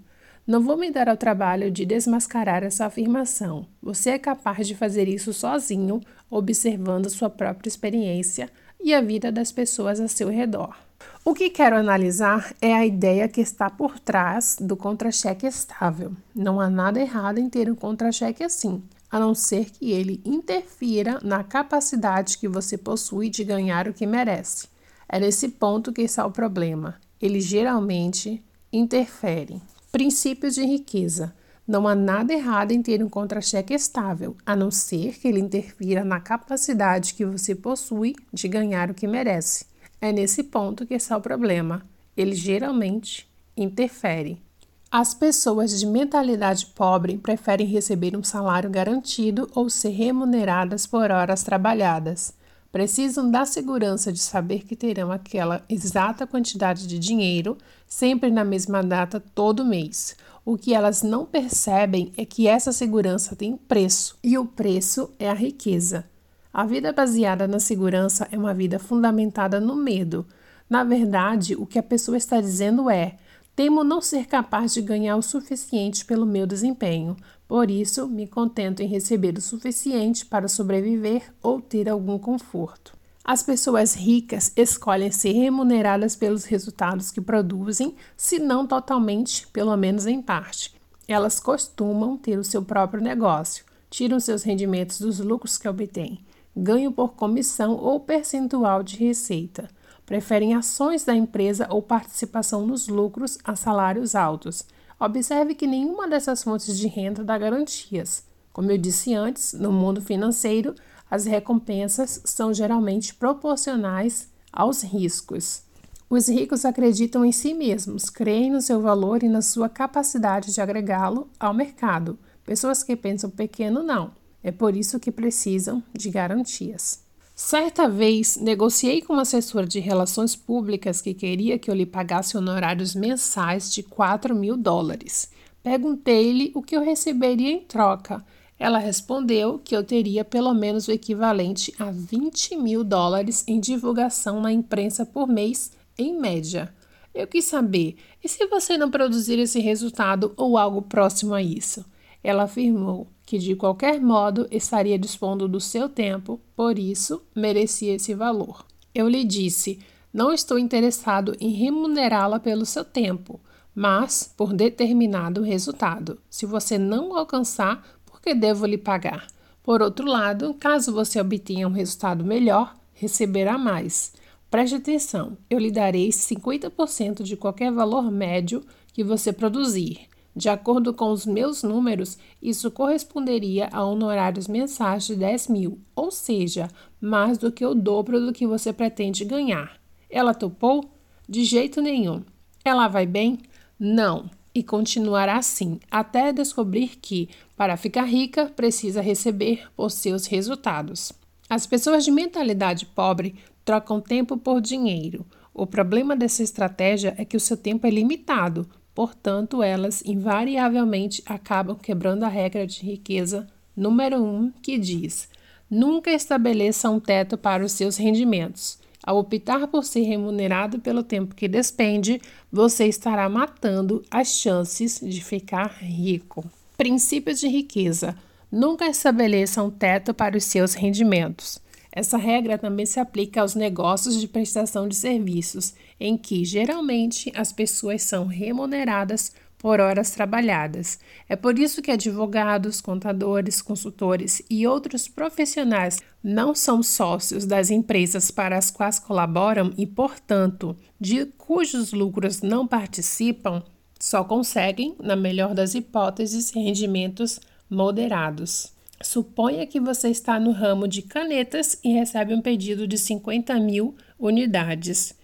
Não vou me dar ao trabalho de desmascarar essa afirmação. Você é capaz de fazer isso sozinho, observando sua própria experiência e a vida das pessoas a seu redor. O que quero analisar é a ideia que está por trás do contra-cheque estável. Não há nada errado em ter um contra-cheque assim, a não ser que ele interfira na capacidade que você possui de ganhar o que merece. É nesse ponto que está o problema. Ele geralmente interfere. Princípios de riqueza. Não há nada errado em ter um contra-cheque estável, a não ser que ele interfira na capacidade que você possui de ganhar o que merece. É nesse ponto que está o problema. Ele geralmente interfere. As pessoas de mentalidade pobre preferem receber um salário garantido ou ser remuneradas por horas trabalhadas. Precisam da segurança de saber que terão aquela exata quantidade de dinheiro sempre na mesma data todo mês. O que elas não percebem é que essa segurança tem preço, e o preço é a riqueza. A vida baseada na segurança é uma vida fundamentada no medo. Na verdade, o que a pessoa está dizendo é: temo não ser capaz de ganhar o suficiente pelo meu desempenho, por isso me contento em receber o suficiente para sobreviver ou ter algum conforto. As pessoas ricas escolhem ser remuneradas pelos resultados que produzem, se não totalmente, pelo menos em parte. Elas costumam ter o seu próprio negócio, tiram seus rendimentos dos lucros que obtêm ganho por comissão ou percentual de receita. Preferem ações da empresa ou participação nos lucros a salários altos. Observe que nenhuma dessas fontes de renda dá garantias. Como eu disse antes, no mundo financeiro, as recompensas são geralmente proporcionais aos riscos. Os ricos acreditam em si mesmos, creem no seu valor e na sua capacidade de agregá-lo ao mercado. Pessoas que pensam pequeno não. É por isso que precisam de garantias. Certa vez, negociei com uma assessora de relações públicas que queria que eu lhe pagasse honorários mensais de 4 mil dólares. Perguntei-lhe o que eu receberia em troca. Ela respondeu que eu teria pelo menos o equivalente a 20 mil dólares em divulgação na imprensa por mês, em média. Eu quis saber, e se você não produzir esse resultado ou algo próximo a isso? Ela afirmou que de qualquer modo estaria dispondo do seu tempo, por isso merecia esse valor. Eu lhe disse: não estou interessado em remunerá-la pelo seu tempo, mas por determinado resultado. Se você não alcançar, por que devo lhe pagar? Por outro lado, caso você obtenha um resultado melhor, receberá mais. Preste atenção, eu lhe darei 50% de qualquer valor médio que você produzir. De acordo com os meus números, isso corresponderia a honorários mensais de 10 mil, ou seja, mais do que o dobro do que você pretende ganhar. Ela topou? De jeito nenhum. Ela vai bem? Não. E continuará assim, até descobrir que, para ficar rica, precisa receber os seus resultados. As pessoas de mentalidade pobre trocam tempo por dinheiro. O problema dessa estratégia é que o seu tempo é limitado, portanto, elas invariavelmente acabam quebrando a regra de riqueza número 1, um, que diz: nunca estabeleça um teto para os seus rendimentos. Ao optar por ser remunerado pelo tempo que despende, você estará matando as chances de ficar rico. Princípios de riqueza. Nunca estabeleça um teto para os seus rendimentos. Essa regra também se aplica aos negócios de prestação de serviços, em que geralmente as pessoas são remuneradas por horas trabalhadas. É por isso que advogados, contadores, consultores e outros profissionais não são sócios das empresas para as quais colaboram e, portanto, de cujos lucros não participam, só conseguem, na melhor das hipóteses, rendimentos moderados. Suponha que você está no ramo de canetas e recebe um pedido de 50 mil unidades.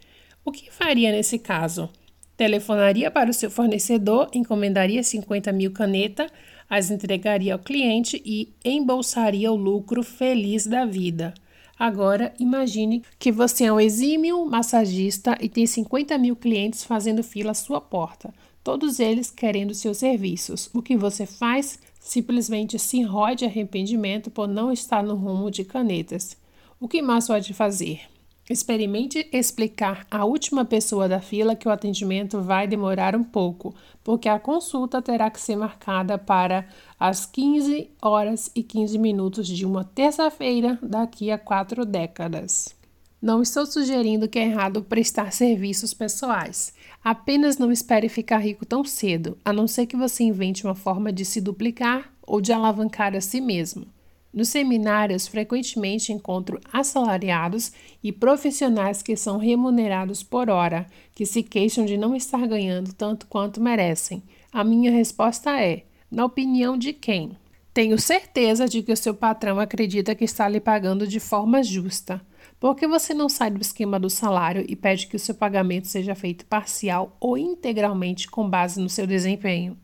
O que faria nesse caso? Telefonaria para o seu fornecedor, encomendaria 50 mil canetas, as entregaria ao cliente e embolsaria o lucro feliz da vida. Agora, imagine que você é um exímio massagista e tem 50 mil clientes fazendo fila à sua porta, todos eles querendo seus serviços. O que você faz? Simplesmente se enrói de arrependimento por não estar no rumo de canetas. O que mais pode fazer? Experimente explicar à última pessoa da fila que o atendimento vai demorar um pouco, porque a consulta terá que ser marcada para as 15 horas e 15 minutos de uma terça-feira daqui a quatro décadas. Não estou sugerindo que é errado prestar serviços pessoais. Apenas não espere ficar rico tão cedo, a não ser que você invente uma forma de se duplicar ou de alavancar a si mesmo. Nos seminários, frequentemente encontro assalariados e profissionais que são remunerados por hora, que se queixam de não estar ganhando tanto quanto merecem. A minha resposta é: na opinião de quem? Tenho certeza de que o seu patrão acredita que está lhe pagando de forma justa. Por que você não sai do esquema do salário e pede que o seu pagamento seja feito parcial ou integralmente com base no seu desempenho?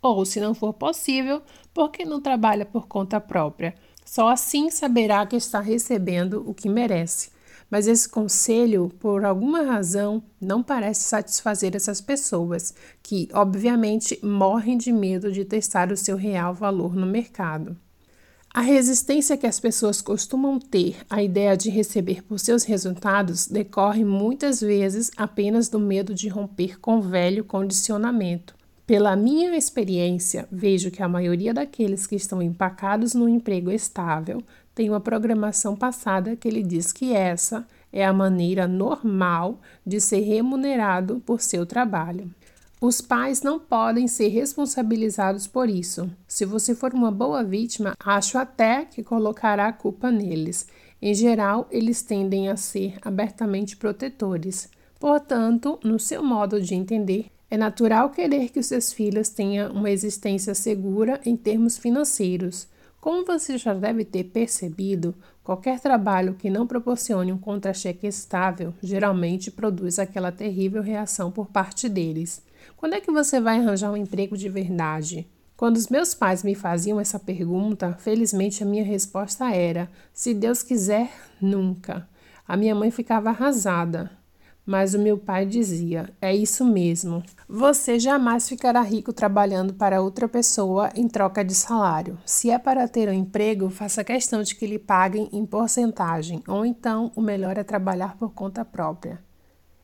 Ou, se não for possível, por que não trabalha por conta própria? Só assim saberá que está recebendo o que merece. Mas esse conselho, por alguma razão, não parece satisfazer essas pessoas, que, obviamente, morrem de medo de testar o seu real valor no mercado. A resistência que as pessoas costumam ter à ideia de receber por seus resultados decorre muitas vezes apenas do medo de romper com velho condicionamento, pela minha experiência, vejo que a maioria daqueles que estão empacados no emprego estável tem uma programação passada que lhe diz que essa é a maneira normal de ser remunerado por seu trabalho. Os pais não podem ser responsabilizados por isso. Se você for uma boa vítima, acho até que colocará a culpa neles. Em geral, eles tendem a ser abertamente protetores. Portanto, no seu modo de entender, é natural querer que os seus filhos tenham uma existência segura em termos financeiros. Como você já deve ter percebido, qualquer trabalho que não proporcione um contra-cheque estável geralmente produz aquela terrível reação por parte deles. Quando é que você vai arranjar um emprego de verdade? Quando os meus pais me faziam essa pergunta, felizmente a minha resposta era: se Deus quiser, nunca. A minha mãe ficava arrasada. Mas o meu pai dizia: é isso mesmo. Você jamais ficará rico trabalhando para outra pessoa em troca de salário. Se é para ter um emprego, faça questão de que lhe paguem em porcentagem, ou então o melhor é trabalhar por conta própria.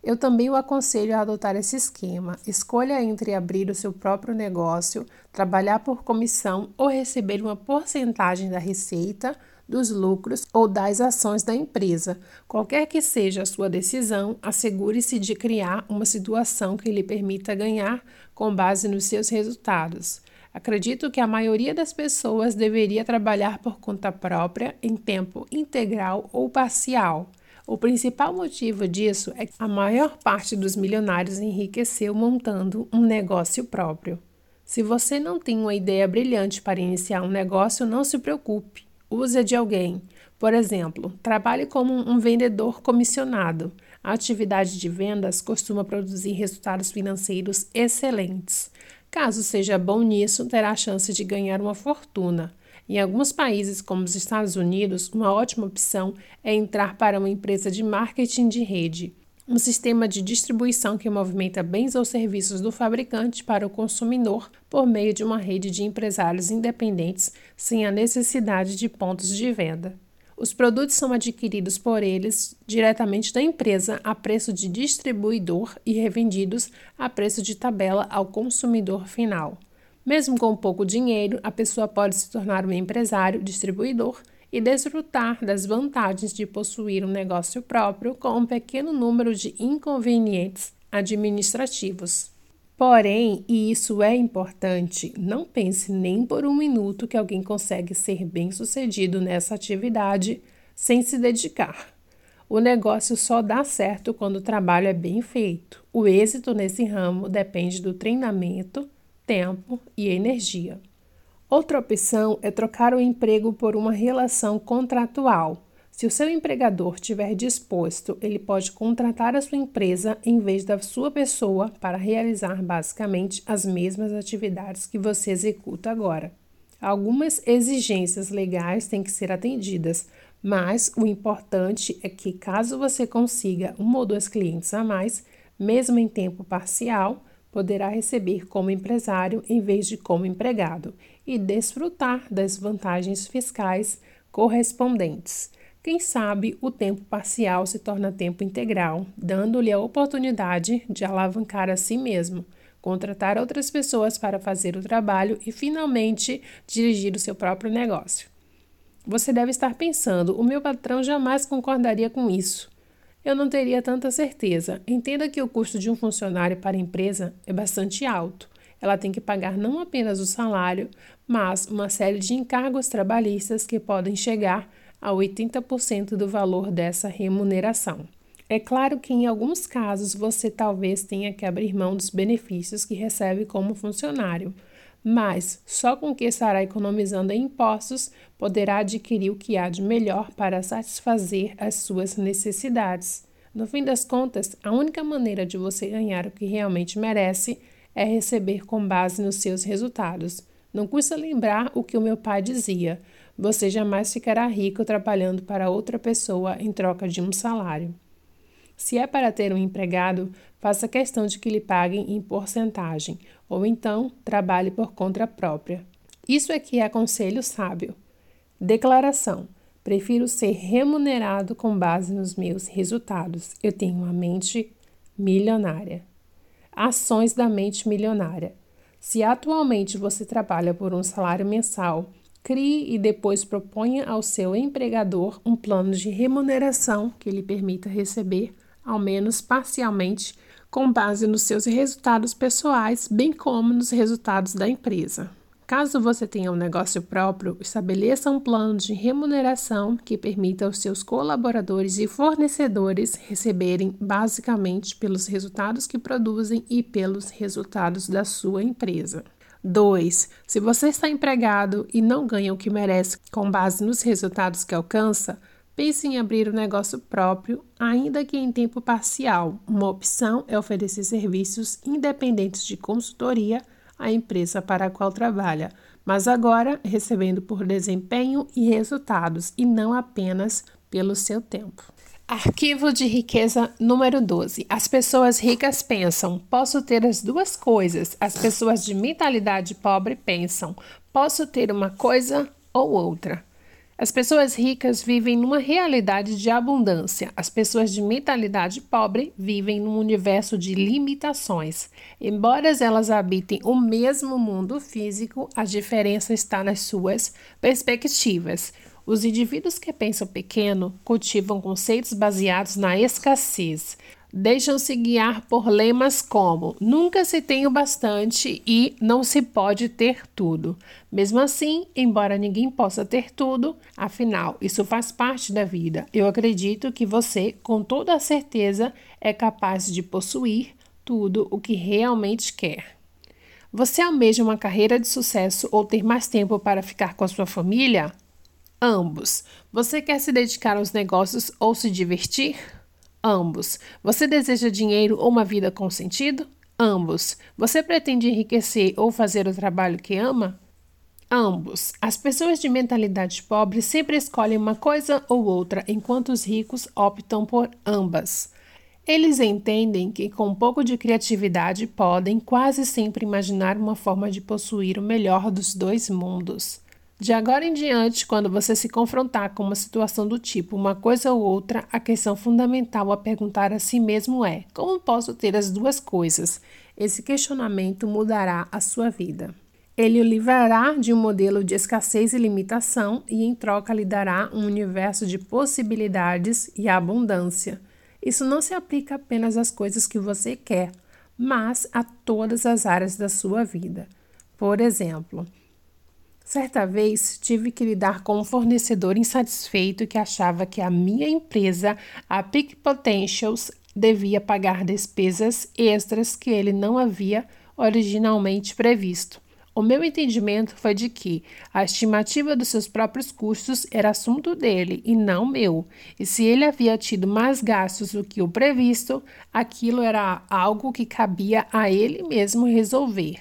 Eu também o aconselho a adotar esse esquema. Escolha entre abrir o seu próprio negócio, trabalhar por comissão ou receber uma porcentagem da receita dos lucros ou das ações da empresa. Qualquer que seja a sua decisão, assegure-se de criar uma situação que lhe permita ganhar com base nos seus resultados. Acredito que a maioria das pessoas deveria trabalhar por conta própria em tempo integral ou parcial. O principal motivo disso é que a maior parte dos milionários enriqueceu montando um negócio próprio. Se você não tem uma ideia brilhante para iniciar um negócio, não se preocupe use de alguém. Por exemplo, trabalhe como um vendedor comissionado. A atividade de vendas costuma produzir resultados financeiros excelentes. Caso seja bom nisso, terá a chance de ganhar uma fortuna. Em alguns países, como os Estados Unidos, uma ótima opção é entrar para uma empresa de marketing de rede, um sistema de distribuição que movimenta bens ou serviços do fabricante para o consumidor por meio de uma rede de empresários independentes sem a necessidade de pontos de venda. Os produtos são adquiridos por eles diretamente da empresa a preço de distribuidor e revendidos a preço de tabela ao consumidor final. Mesmo com pouco dinheiro, a pessoa pode se tornar um empresário distribuidor e desfrutar das vantagens de possuir um negócio próprio com um pequeno número de inconvenientes administrativos. Porém, e isso é importante, não pense nem por um minuto que alguém consegue ser bem-sucedido nessa atividade sem se dedicar. O negócio só dá certo quando o trabalho é bem feito. O êxito nesse ramo depende do treinamento, tempo e energia. Outra opção é trocar o emprego por uma relação contratual. Se o seu empregador estiver disposto, ele pode contratar a sua empresa em vez da sua pessoa para realizar basicamente as mesmas atividades que você executa agora. Algumas exigências legais têm que ser atendidas, mas o importante é que, caso você consiga um ou dois clientes a mais, mesmo em tempo parcial, poderá receber como empresário em vez de como empregado e desfrutar das vantagens fiscais correspondentes. Quem sabe o tempo parcial se torna tempo integral, dando-lhe a oportunidade de alavancar a si mesmo, contratar outras pessoas para fazer o trabalho e finalmente dirigir o seu próprio negócio. Você deve estar pensando: o meu patrão jamais concordaria com isso eu não teria tanta certeza. Entenda que o custo de um funcionário para a empresa é bastante alto. Ela tem que pagar não apenas o salário, mas uma série de encargos trabalhistas que podem chegar a 80% do valor dessa remuneração. É claro que em alguns casos você talvez tenha que abrir mão dos benefícios que recebe como funcionário, mas só com que estará economizando em impostos poderá adquirir o que há de melhor para satisfazer as suas necessidades. No fim das contas, a única maneira de você ganhar o que realmente merece é receber com base nos seus resultados. Não custa lembrar o que o meu pai dizia: você jamais ficará rico trabalhando para outra pessoa em troca de um salário. Se é para ter um empregado, faça questão de que lhe paguem em porcentagem, ou então trabalhe por conta própria. Isso é que é conselho sábio. Declaração: Prefiro ser remunerado com base nos meus resultados. Eu tenho uma mente milionária. Ações da mente milionária. Se atualmente você trabalha por um salário mensal, crie e depois proponha ao seu empregador um plano de remuneração que lhe permita receber ao menos parcialmente, com base nos seus resultados pessoais, bem como nos resultados da empresa. Caso você tenha um negócio próprio, estabeleça um plano de remuneração que permita aos seus colaboradores e fornecedores receberem basicamente pelos resultados que produzem e pelos resultados da sua empresa. 2. Se você está empregado e não ganha o que merece com base nos resultados que alcança, Pense em abrir um negócio próprio, ainda que em tempo parcial. Uma opção é oferecer serviços independentes de consultoria à empresa para a qual trabalha, mas agora recebendo por desempenho e resultados e não apenas pelo seu tempo. Arquivo de riqueza número 12. As pessoas ricas pensam: posso ter as duas coisas. As pessoas de mentalidade pobre pensam: posso ter uma coisa ou outra. As pessoas ricas vivem numa realidade de abundância. As pessoas de mentalidade pobre vivem num universo de limitações. Embora elas habitem o mesmo mundo físico, a diferença está nas suas perspectivas. Os indivíduos que pensam pequeno cultivam conceitos baseados na escassez deixam-se guiar por lemas como nunca se tem o bastante e não se pode ter tudo. Mesmo assim, embora ninguém possa ter tudo, afinal, isso faz parte da vida. Eu acredito que você, com toda a certeza, é capaz de possuir tudo o que realmente quer. Você almeja uma carreira de sucesso ou ter mais tempo para ficar com a sua família? Ambos. Você quer se dedicar aos negócios ou se divertir? Ambos. Você deseja dinheiro ou uma vida com sentido? Ambos. Você pretende enriquecer ou fazer o trabalho que ama? Ambos. As pessoas de mentalidade pobre sempre escolhem uma coisa ou outra, enquanto os ricos optam por ambas. Eles entendem que, com um pouco de criatividade, podem quase sempre imaginar uma forma de possuir o melhor dos dois mundos. De agora em diante, quando você se confrontar com uma situação do tipo uma coisa ou outra, a questão fundamental a perguntar a si mesmo é: como posso ter as duas coisas? Esse questionamento mudará a sua vida. Ele o livrará de um modelo de escassez e limitação e, em troca, lhe dará um universo de possibilidades e abundância. Isso não se aplica apenas às coisas que você quer, mas a todas as áreas da sua vida. Por exemplo, certa vez tive que lidar com um fornecedor insatisfeito que achava que a minha empresa, a Peak Potentials, devia pagar despesas extras que ele não havia originalmente previsto. O meu entendimento foi de que a estimativa dos seus próprios custos era assunto dele e não meu, e se ele havia tido mais gastos do que o previsto, aquilo era algo que cabia a ele mesmo resolver.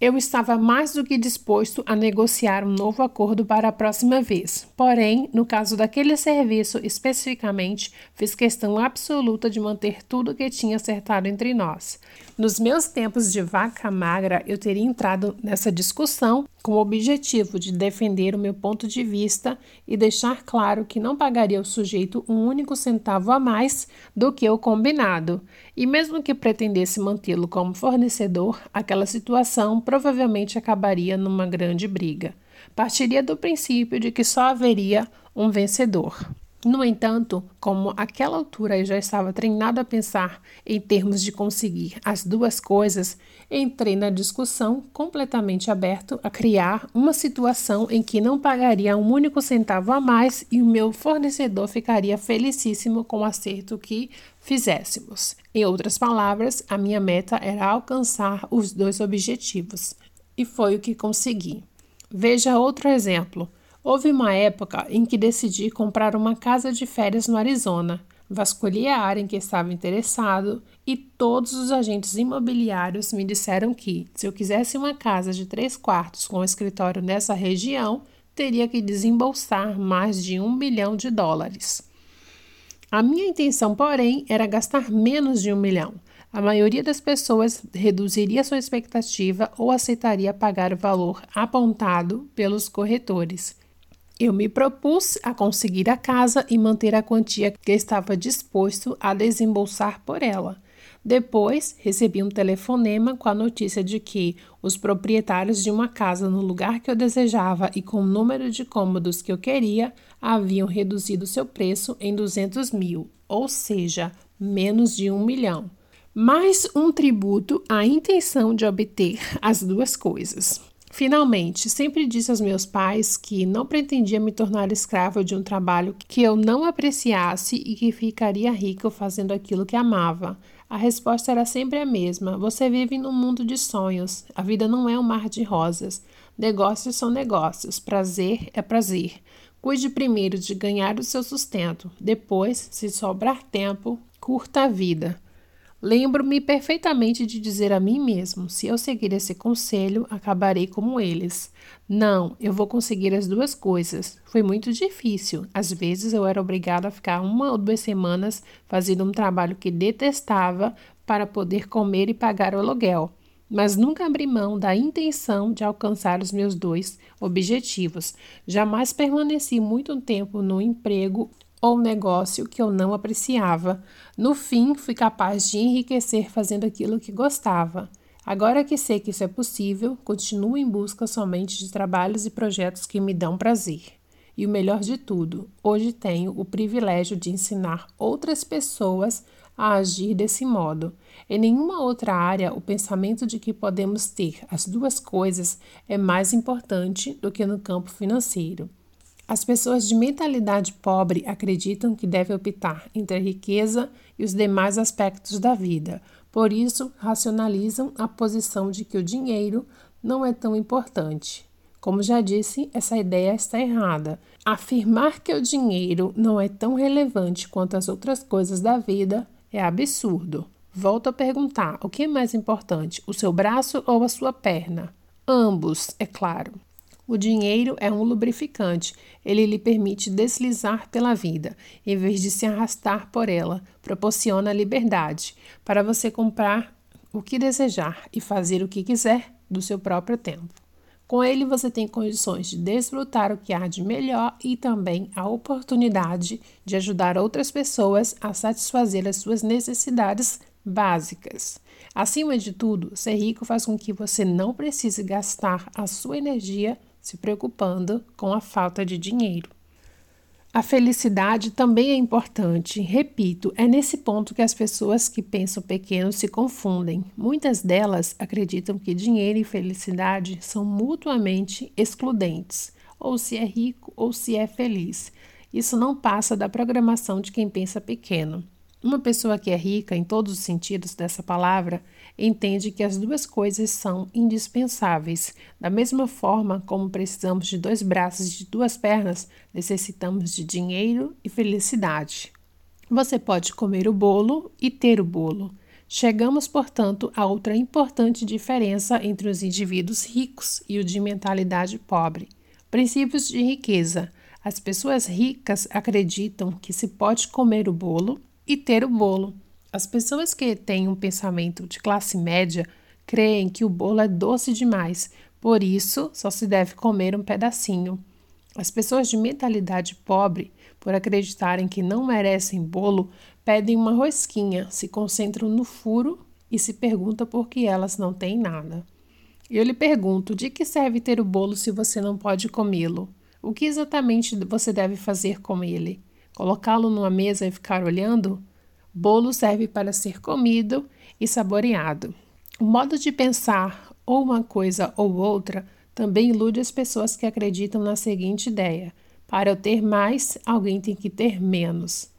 Eu estava mais do que disposto a negociar um novo acordo para a próxima vez. Porém, no caso daquele serviço especificamente, fiz questão absoluta de manter tudo o que tinha acertado entre nós. Nos meus tempos de vaca magra, eu teria entrado nessa discussão com o objetivo de defender o meu ponto de vista e deixar claro que não pagaria o sujeito um único centavo a mais do que o combinado. E mesmo que pretendesse mantê-lo como fornecedor, aquela situação provavelmente acabaria numa grande briga. Partiria do princípio de que só haveria um vencedor. No entanto, como àquela altura eu já estava treinado a pensar em termos de conseguir as duas coisas, entrei na discussão completamente aberto a criar uma situação em que não pagaria um único centavo a mais e o meu fornecedor ficaria felicíssimo com o acerto que fizéssemos. Em outras palavras, a minha meta era alcançar os dois objetivos, e foi o que consegui. Veja outro exemplo. Houve uma época em que decidi comprar uma casa de férias no Arizona. Vasculhei a área em que estava interessado e todos os agentes imobiliários me disseram que, se eu quisesse uma casa de três quartos com escritório nessa região, teria que desembolsar mais de um milhão de dólares. A minha intenção, porém, era gastar menos de um milhão. A maioria das pessoas reduziria sua expectativa ou aceitaria pagar o valor apontado pelos corretores. Eu me propus a conseguir a casa e manter a quantia que estava disposto a desembolsar por ela. Depois, recebi um telefonema com a notícia de que os proprietários de uma casa no lugar que eu desejava e com o número de cômodos que eu queria haviam reduzido seu preço em 200 mil, ou seja, menos de um milhão. Mais um tributo à intenção de obter as duas coisas. Finalmente, sempre disse aos meus pais que não pretendia me tornar escravo de um trabalho que eu não apreciasse e que ficaria rico fazendo aquilo que amava. A resposta era sempre a mesma: você vive num mundo de sonhos. A vida não é um mar de rosas. Negócios são negócios, prazer é prazer. Cuide primeiro de ganhar o seu sustento, depois, se sobrar tempo, curta a vida. Lembro-me perfeitamente de dizer a mim mesmo: se eu seguir esse conselho, acabarei como eles. Não, eu vou conseguir as duas coisas. Foi muito difícil. Às vezes eu era obrigado a ficar uma ou duas semanas fazendo um trabalho que detestava para poder comer e pagar o aluguel. Mas nunca abri mão da intenção de alcançar os meus dois objetivos. Jamais permaneci muito tempo no emprego ou negócio que eu não apreciava. No fim, fui capaz de enriquecer fazendo aquilo que gostava. Agora que sei que isso é possível, continuo em busca somente de trabalhos e projetos que me dão prazer. E o melhor de tudo, hoje tenho o privilégio de ensinar outras pessoas a agir desse modo. Em nenhuma outra área, o pensamento de que podemos ter as duas coisas é mais importante do que no campo financeiro. As pessoas de mentalidade pobre acreditam que devem optar entre a riqueza e os demais aspectos da vida. Por isso, racionalizam a posição de que o dinheiro não é tão importante. Como já disse, essa ideia está errada. Afirmar que o dinheiro não é tão relevante quanto as outras coisas da vida é absurdo. Volto a perguntar: o que é mais importante, o seu braço ou a sua perna? Ambos, é claro. O dinheiro é um lubrificante. Ele lhe permite deslizar pela vida, em vez de se arrastar por ela. Proporciona liberdade para você comprar o que desejar e fazer o que quiser do seu próprio tempo. Com ele, você tem condições de desfrutar o que há de melhor e também a oportunidade de ajudar outras pessoas a satisfazer as suas necessidades básicas. Acima de tudo, ser rico faz com que você não precise gastar a sua energia se preocupando com a falta de dinheiro. A felicidade também é importante. Repito, é nesse ponto que as pessoas que pensam pequeno se confundem. Muitas delas acreditam que dinheiro e felicidade são mutuamente excludentes, ou se é rico ou se é feliz. Isso não passa da programação de quem pensa pequeno. Uma pessoa que é rica em todos os sentidos dessa palavra entende que as duas coisas são indispensáveis. Da mesma forma como precisamos de dois braços e de duas pernas, necessitamos de dinheiro e felicidade. Você pode comer o bolo e ter o bolo. Chegamos, portanto, a outra importante diferença entre os indivíduos ricos e o de mentalidade pobre. Princípios de riqueza. As pessoas ricas acreditam que se pode comer o bolo e ter o bolo. As pessoas que têm um pensamento de classe média creem que o bolo é doce demais, por isso só se deve comer um pedacinho. As pessoas de mentalidade pobre, por acreditarem que não merecem bolo, pedem uma rosquinha, se concentram no furo e se perguntam por que elas não têm nada. Eu lhe pergunto: de que serve ter o bolo se você não pode comê-lo? O que exatamente você deve fazer com ele? Colocá-lo numa mesa e ficar olhando? Bolo serve para ser comido e saboreado. O modo de pensar ou uma coisa ou outra também ilude as pessoas que acreditam na seguinte ideia: para eu ter mais, alguém tem que ter menos.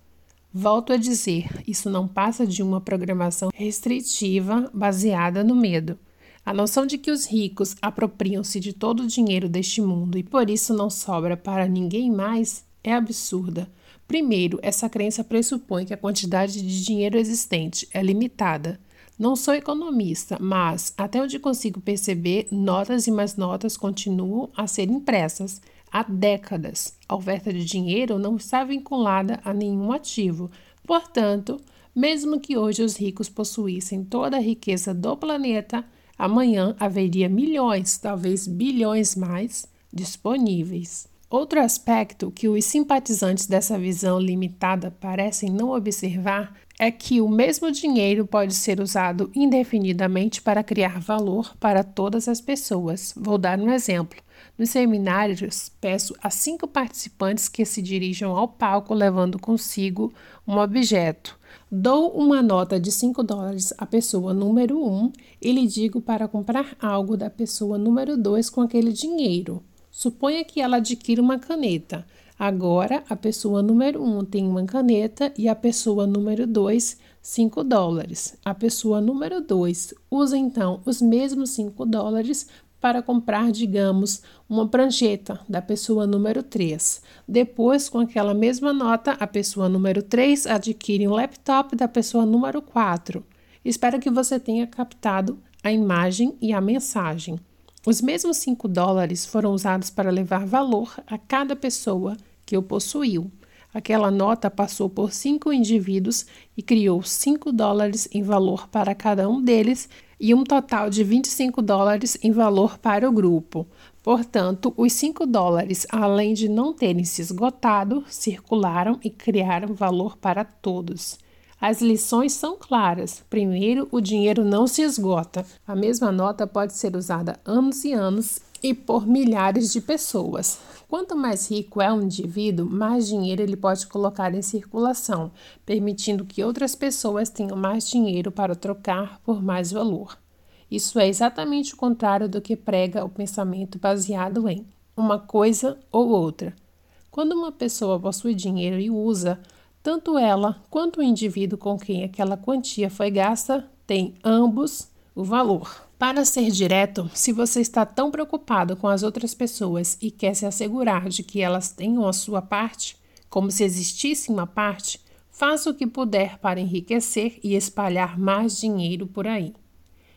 Volto a dizer, isso não passa de uma programação restritiva baseada no medo. A noção de que os ricos apropriam-se de todo o dinheiro deste mundo e por isso não sobra para ninguém mais é absurda. Primeiro, essa crença pressupõe que a quantidade de dinheiro existente é limitada. Não sou economista, mas, até onde consigo perceber, notas e mais notas continuam a ser impressas há décadas. A oferta de dinheiro não está vinculada a nenhum ativo. Portanto, mesmo que hoje os ricos possuíssem toda a riqueza do planeta, amanhã haveria milhões, talvez bilhões mais, disponíveis. Outro aspecto que os simpatizantes dessa visão limitada parecem não observar é que o mesmo dinheiro pode ser usado indefinidamente para criar valor para todas as pessoas. Vou dar um exemplo. Nos seminários, peço a cinco participantes que se dirijam ao palco levando consigo um objeto. Dou uma nota de 5 dólares à pessoa número 1 um, e lhe digo para comprar algo da pessoa número 2 com aquele dinheiro. Suponha que ela adquira uma caneta. Agora, a pessoa número 1 um tem uma caneta e a pessoa número 2, 5 dólares. A pessoa número 2 usa então os mesmos 5 dólares para comprar, digamos, uma prancheta da pessoa número 3. Depois, com aquela mesma nota, a pessoa número 3 adquire um laptop da pessoa número 4. Espero que você tenha captado a imagem e a mensagem. Os mesmos 5 dólares foram usados para levar valor a cada pessoa que o possuiu. Aquela nota passou por cinco indivíduos e criou 5 dólares em valor para cada um deles e um total de 25 dólares em valor para o grupo. Portanto, os 5 dólares, além de não terem se esgotado, circularam e criaram valor para todos. As lições são claras. Primeiro, o dinheiro não se esgota. A mesma nota pode ser usada anos e anos e por milhares de pessoas. Quanto mais rico é um indivíduo, mais dinheiro ele pode colocar em circulação, permitindo que outras pessoas tenham mais dinheiro para trocar por mais valor. Isso é exatamente o contrário do que prega o pensamento baseado em uma coisa ou outra. Quando uma pessoa possui dinheiro e usa, tanto ela quanto o indivíduo com quem aquela quantia foi gasta têm ambos o valor. Para ser direto, se você está tão preocupado com as outras pessoas e quer se assegurar de que elas tenham a sua parte, como se existisse uma parte, faça o que puder para enriquecer e espalhar mais dinheiro por aí.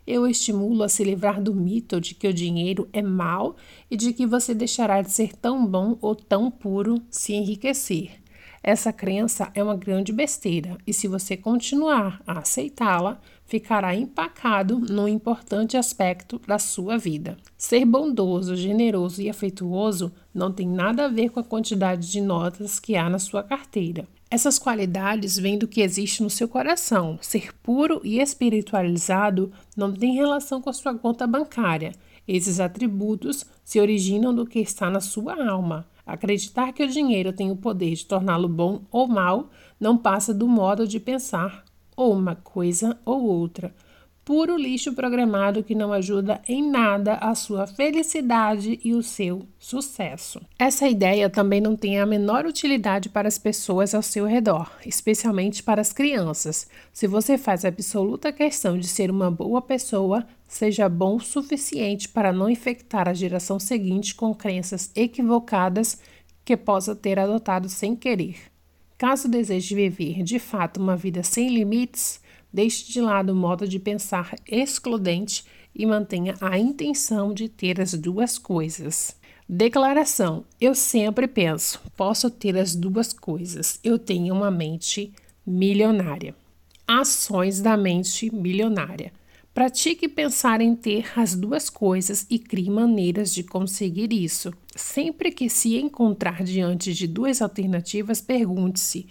Eu estimulo a se livrar do mito de que o dinheiro é mal e de que você deixará de ser tão bom ou tão puro se enriquecer. Essa crença é uma grande besteira e, se você continuar a aceitá-la, ficará empacado num importante aspecto da sua vida. Ser bondoso, generoso e afetuoso não tem nada a ver com a quantidade de notas que há na sua carteira. Essas qualidades vêm do que existe no seu coração. Ser puro e espiritualizado não tem relação com a sua conta bancária. Esses atributos se originam do que está na sua alma. Acreditar que o dinheiro tem o poder de torná-lo bom ou mal não passa do modo de pensar ou uma coisa ou outra puro lixo programado que não ajuda em nada a sua felicidade e o seu sucesso. Essa ideia também não tem a menor utilidade para as pessoas ao seu redor, especialmente para as crianças. Se você faz absoluta questão de ser uma boa pessoa, seja bom o suficiente para não infectar a geração seguinte com crenças equivocadas que possa ter adotado sem querer. Caso deseje viver de fato uma vida sem limites, Deixe de lado o modo de pensar excludente e mantenha a intenção de ter as duas coisas. Declaração: Eu sempre penso, posso ter as duas coisas. Eu tenho uma mente milionária. Ações da mente milionária. Pratique pensar em ter as duas coisas e crie maneiras de conseguir isso. Sempre que se encontrar diante de duas alternativas, pergunte-se: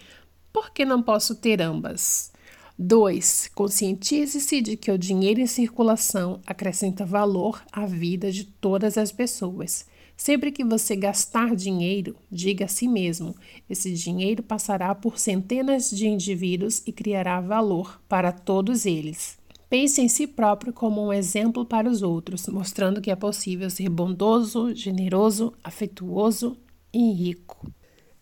por que não posso ter ambas? 2. Conscientize-se de que o dinheiro em circulação acrescenta valor à vida de todas as pessoas. Sempre que você gastar dinheiro, diga a si mesmo: esse dinheiro passará por centenas de indivíduos e criará valor para todos eles. Pense em si próprio como um exemplo para os outros, mostrando que é possível ser bondoso, generoso, afetuoso e rico.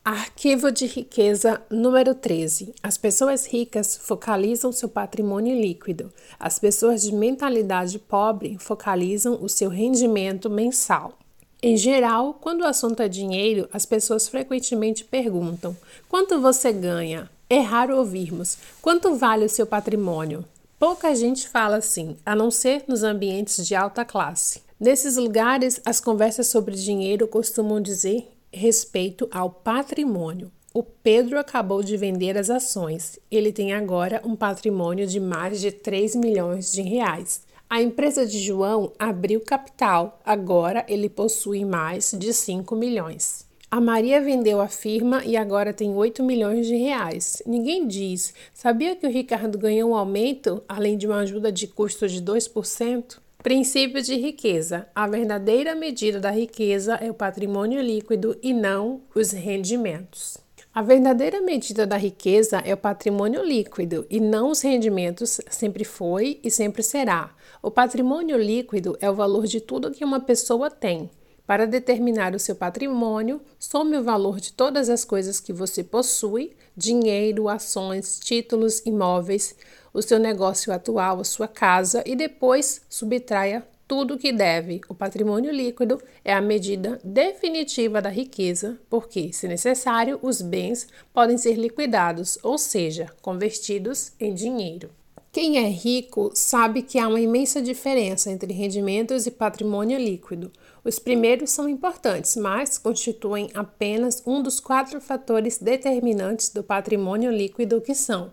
Arquivo de riqueza número 13. As pessoas ricas focalizam seu patrimônio líquido. As pessoas de mentalidade pobre focalizam o seu rendimento mensal. Em geral, quando o assunto é dinheiro, as pessoas frequentemente perguntam: quanto você ganha? É raro ouvirmos: quanto vale o seu patrimônio? Pouca gente fala assim, a não ser nos ambientes de alta classe. Nesses lugares, as conversas sobre dinheiro costumam dizer respeito ao patrimônio. O Pedro acabou de vender as ações. Ele tem agora um patrimônio de mais de 3 milhões de reais. A empresa de João abriu capital. Agora ele possui mais de 5 milhões. A Maria vendeu a firma e agora tem 8 milhões de reais. Ninguém diz. Sabia que o Ricardo ganhou um aumento, além de uma ajuda de custo de 2%? Princípio de riqueza: a verdadeira medida da riqueza é o patrimônio líquido e não os rendimentos. A verdadeira medida da riqueza é o patrimônio líquido e não os rendimentos, sempre foi e sempre será. O patrimônio líquido é o valor de tudo que uma pessoa tem. Para determinar o seu patrimônio, some o valor de todas as coisas que você possui: dinheiro, ações, títulos, imóveis o seu negócio atual, a sua casa e depois subtraia tudo o que deve. O patrimônio líquido é a medida definitiva da riqueza, porque, se necessário, os bens podem ser liquidados, ou seja, convertidos em dinheiro. Quem é rico sabe que há uma imensa diferença entre rendimentos e patrimônio líquido. Os primeiros são importantes, mas constituem apenas um dos quatro fatores determinantes do patrimônio líquido que são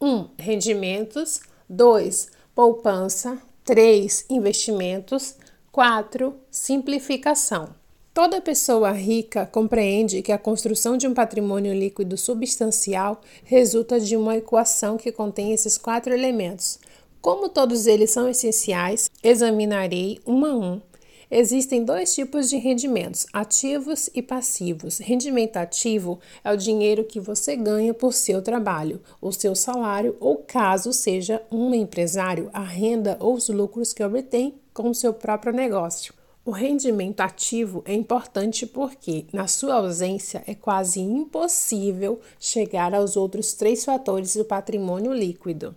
1. Rendimentos. 2. Poupança. 3. Investimentos. 4. Simplificação. Toda pessoa rica compreende que a construção de um patrimônio líquido substancial resulta de uma equação que contém esses quatro elementos. Como todos eles são essenciais, examinarei um a um Existem dois tipos de rendimentos, ativos e passivos. Rendimento ativo é o dinheiro que você ganha por seu trabalho, o seu salário ou, caso seja um empresário, a renda ou os lucros que obtém com o seu próprio negócio. O rendimento ativo é importante porque, na sua ausência, é quase impossível chegar aos outros três fatores do patrimônio líquido.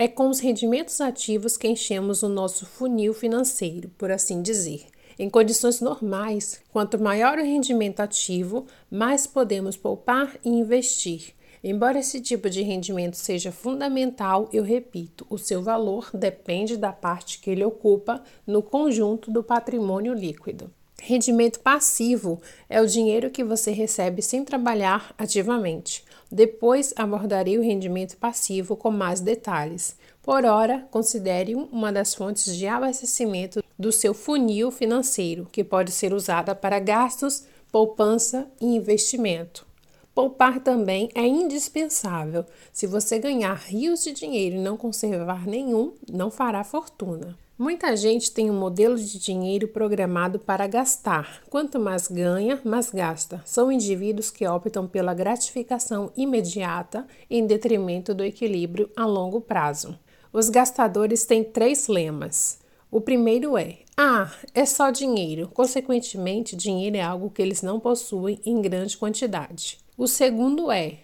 É com os rendimentos ativos que enchemos o nosso funil financeiro, por assim dizer. Em condições normais, quanto maior o rendimento ativo, mais podemos poupar e investir. Embora esse tipo de rendimento seja fundamental, eu repito, o seu valor depende da parte que ele ocupa no conjunto do patrimônio líquido. Rendimento passivo é o dinheiro que você recebe sem trabalhar ativamente. Depois abordarei o rendimento passivo com mais detalhes. Por ora, considere-o uma das fontes de abastecimento do seu funil financeiro, que pode ser usada para gastos, poupança e investimento. Poupar também é indispensável. Se você ganhar rios de dinheiro e não conservar nenhum, não fará fortuna. Muita gente tem um modelo de dinheiro programado para gastar. Quanto mais ganha, mais gasta. São indivíduos que optam pela gratificação imediata em detrimento do equilíbrio a longo prazo. Os gastadores têm três lemas. O primeiro é: ah, é só dinheiro. Consequentemente, dinheiro é algo que eles não possuem em grande quantidade. O segundo é: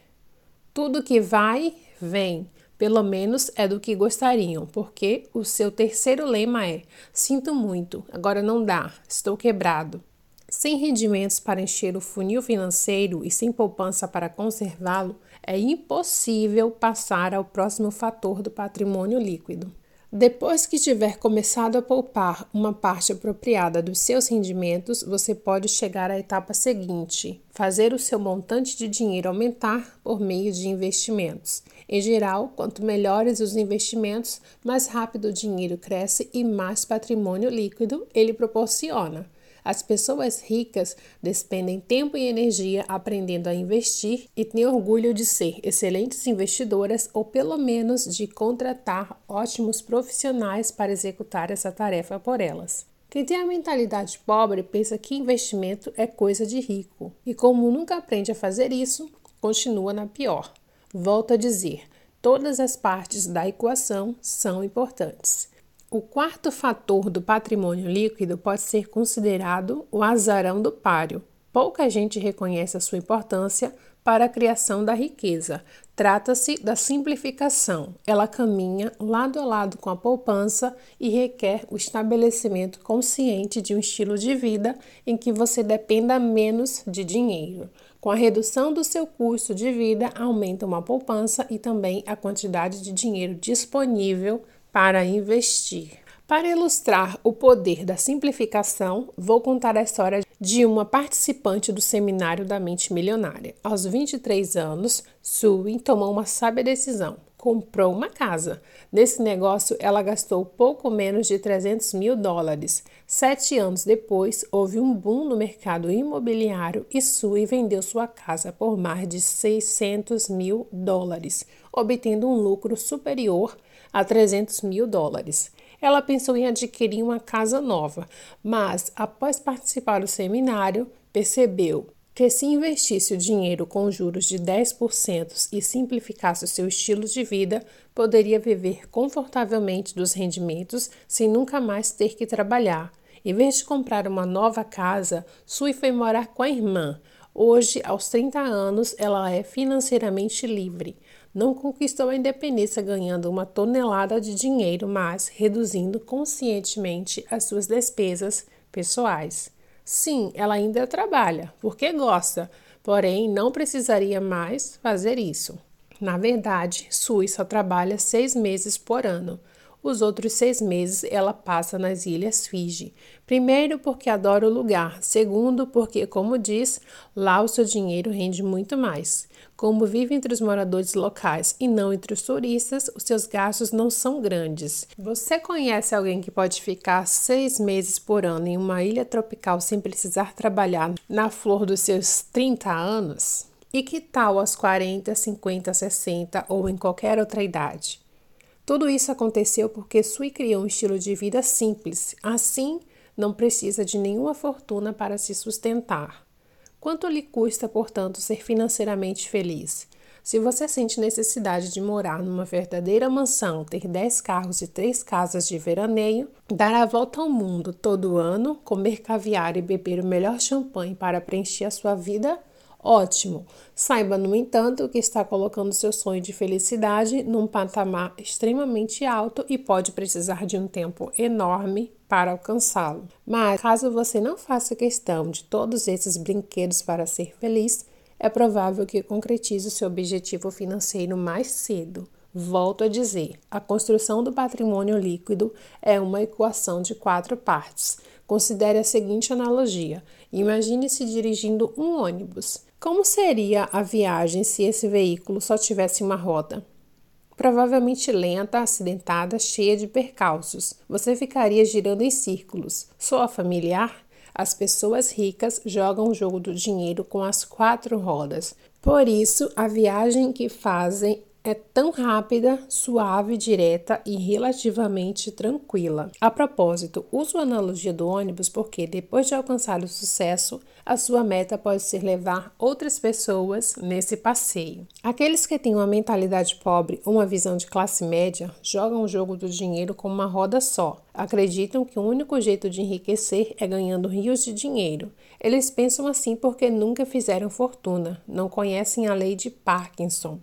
tudo que vai, vem. Pelo menos é do que gostariam, porque o seu terceiro lema é: Sinto muito, agora não dá, estou quebrado. Sem rendimentos para encher o funil financeiro e sem poupança para conservá-lo, é impossível passar ao próximo fator do patrimônio líquido. Depois que tiver começado a poupar uma parte apropriada dos seus rendimentos, você pode chegar à etapa seguinte: fazer o seu montante de dinheiro aumentar por meio de investimentos. Em geral, quanto melhores os investimentos, mais rápido o dinheiro cresce e mais patrimônio líquido ele proporciona. As pessoas ricas despendem tempo e energia aprendendo a investir e têm orgulho de ser excelentes investidoras ou pelo menos de contratar ótimos profissionais para executar essa tarefa por elas. Quem tem a mentalidade pobre pensa que investimento é coisa de rico e, como nunca aprende a fazer isso, continua na pior. Volto a dizer: todas as partes da equação são importantes. O quarto fator do patrimônio líquido pode ser considerado o azarão do páreo. Pouca gente reconhece a sua importância para a criação da riqueza. Trata-se da simplificação. Ela caminha lado a lado com a poupança e requer o estabelecimento consciente de um estilo de vida em que você dependa menos de dinheiro. Com a redução do seu custo de vida, aumenta uma poupança e também a quantidade de dinheiro disponível para investir. Para ilustrar o poder da simplificação, vou contar a história de uma participante do seminário da mente milionária. Aos 23 anos, Sue tomou uma sábia decisão. Comprou uma casa. Nesse negócio, ela gastou pouco menos de 300 mil dólares. Sete anos depois, houve um boom no mercado imobiliário e Sue vendeu sua casa por mais de 600 mil dólares, obtendo um lucro superior a 300 mil dólares. Ela pensou em adquirir uma casa nova, mas após participar do seminário, percebeu que se investisse o dinheiro com juros de 10% e simplificasse o seu estilo de vida, poderia viver confortavelmente dos rendimentos sem nunca mais ter que trabalhar. Em vez de comprar uma nova casa, Sui foi morar com a irmã. Hoje, aos 30 anos, ela é financeiramente livre não conquistou a independência ganhando uma tonelada de dinheiro, mas reduzindo conscientemente as suas despesas pessoais. Sim, ela ainda trabalha, porque gosta, porém não precisaria mais fazer isso. Na verdade, Sui só trabalha seis meses por ano. Os outros seis meses ela passa nas Ilhas Fiji. Primeiro, porque adora o lugar. Segundo, porque, como diz, lá o seu dinheiro rende muito mais. Como vive entre os moradores locais e não entre os turistas, os seus gastos não são grandes. Você conhece alguém que pode ficar seis meses por ano em uma ilha tropical sem precisar trabalhar na flor dos seus 30 anos? E que tal aos 40, 50, 60 ou em qualquer outra idade? Tudo isso aconteceu porque Sui criou um estilo de vida simples, assim não precisa de nenhuma fortuna para se sustentar. Quanto lhe custa, portanto, ser financeiramente feliz? Se você sente necessidade de morar numa verdadeira mansão, ter 10 carros e 3 casas de veraneio, dar a volta ao mundo todo ano, comer caviar e beber o melhor champanhe para preencher a sua vida, Ótimo! Saiba, no entanto, que está colocando seu sonho de felicidade num patamar extremamente alto e pode precisar de um tempo enorme para alcançá-lo. Mas, caso você não faça questão de todos esses brinquedos para ser feliz, é provável que concretize o seu objetivo financeiro mais cedo. Volto a dizer, a construção do patrimônio líquido é uma equação de quatro partes. Considere a seguinte analogia: imagine-se dirigindo um ônibus. Como seria a viagem se esse veículo só tivesse uma roda? Provavelmente lenta, acidentada, cheia de percalços. Você ficaria girando em círculos. Soa familiar? As pessoas ricas jogam o jogo do dinheiro com as quatro rodas. Por isso, a viagem que fazem é tão rápida, suave, direta e relativamente tranquila. A propósito, uso a analogia do ônibus porque depois de alcançar o sucesso, a sua meta pode ser levar outras pessoas nesse passeio. Aqueles que têm uma mentalidade pobre ou uma visão de classe média jogam o jogo do dinheiro como uma roda só. Acreditam que o único jeito de enriquecer é ganhando rios de dinheiro. Eles pensam assim porque nunca fizeram fortuna, não conhecem a lei de Parkinson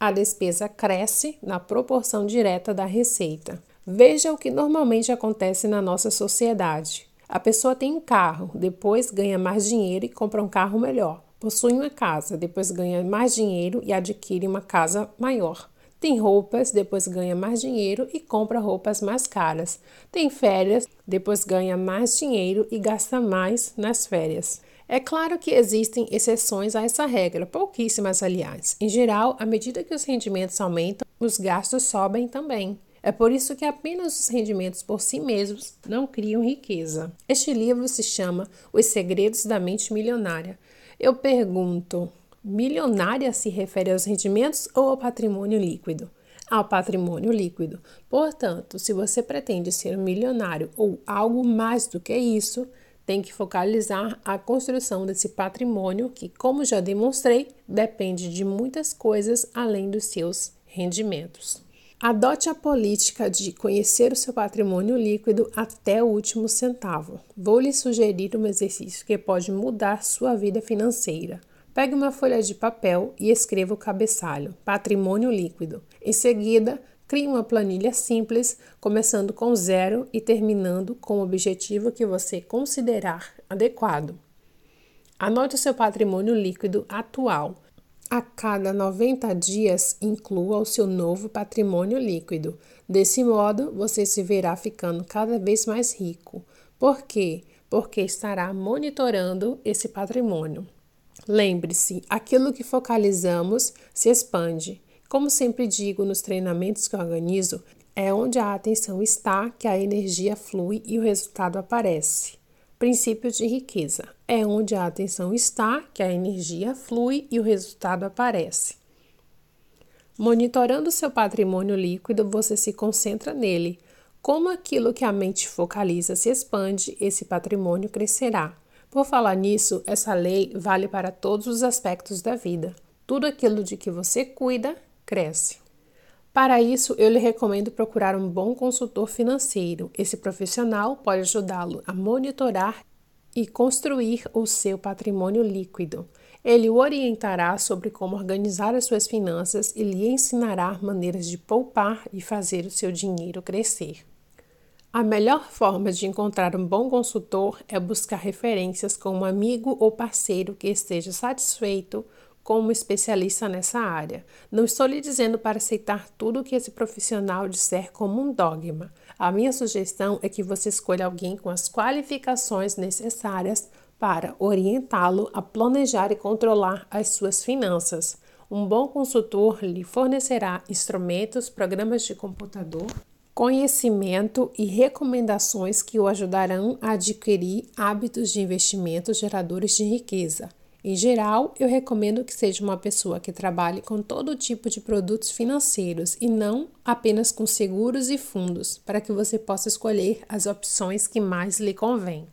a despesa cresce na proporção direta da receita. Veja o que normalmente acontece na nossa sociedade. A pessoa tem um carro, depois ganha mais dinheiro e compra um carro melhor. Possui uma casa, depois ganha mais dinheiro e adquire uma casa maior. Tem roupas, depois ganha mais dinheiro e compra roupas mais caras. Tem férias, depois ganha mais dinheiro e gasta mais nas férias. É claro que existem exceções a essa regra, pouquíssimas aliás. Em geral, à medida que os rendimentos aumentam, os gastos sobem também. É por isso que apenas os rendimentos por si mesmos não criam riqueza. Este livro se chama Os Segredos da Mente Milionária. Eu pergunto: milionária se refere aos rendimentos ou ao patrimônio líquido? Ao patrimônio líquido. Portanto, se você pretende ser um milionário ou algo mais do que isso, tem que focalizar a construção desse patrimônio que, como já demonstrei, depende de muitas coisas além dos seus rendimentos. Adote a política de conhecer o seu patrimônio líquido até o último centavo. Vou lhe sugerir um exercício que pode mudar sua vida financeira. Pegue uma folha de papel e escreva o cabeçalho Patrimônio líquido. Em seguida, Crie uma planilha simples, começando com zero e terminando com o objetivo que você considerar adequado. Anote o seu patrimônio líquido atual. A cada 90 dias, inclua o seu novo patrimônio líquido. Desse modo, você se verá ficando cada vez mais rico. Por quê? Porque estará monitorando esse patrimônio. Lembre-se, aquilo que focalizamos se expande. Como sempre digo nos treinamentos que organizo, é onde a atenção está que a energia flui e o resultado aparece. Princípio de riqueza é onde a atenção está que a energia flui e o resultado aparece. Monitorando seu patrimônio líquido, você se concentra nele. Como aquilo que a mente focaliza se expande, esse patrimônio crescerá. Por falar nisso, essa lei vale para todos os aspectos da vida. Tudo aquilo de que você cuida cresce. Para isso, eu lhe recomendo procurar um bom consultor financeiro. Esse profissional pode ajudá-lo a monitorar e construir o seu patrimônio líquido. Ele o orientará sobre como organizar as suas finanças e lhe ensinará maneiras de poupar e fazer o seu dinheiro crescer. A melhor forma de encontrar um bom consultor é buscar referências com um amigo ou parceiro que esteja satisfeito como especialista nessa área. Não estou lhe dizendo para aceitar tudo o que esse profissional disser como um dogma. A minha sugestão é que você escolha alguém com as qualificações necessárias para orientá-lo a planejar e controlar as suas finanças. Um bom consultor lhe fornecerá instrumentos, programas de computador, conhecimento e recomendações que o ajudarão a adquirir hábitos de investimento geradores de riqueza. Em geral, eu recomendo que seja uma pessoa que trabalhe com todo tipo de produtos financeiros e não apenas com seguros e fundos, para que você possa escolher as opções que mais lhe convêm.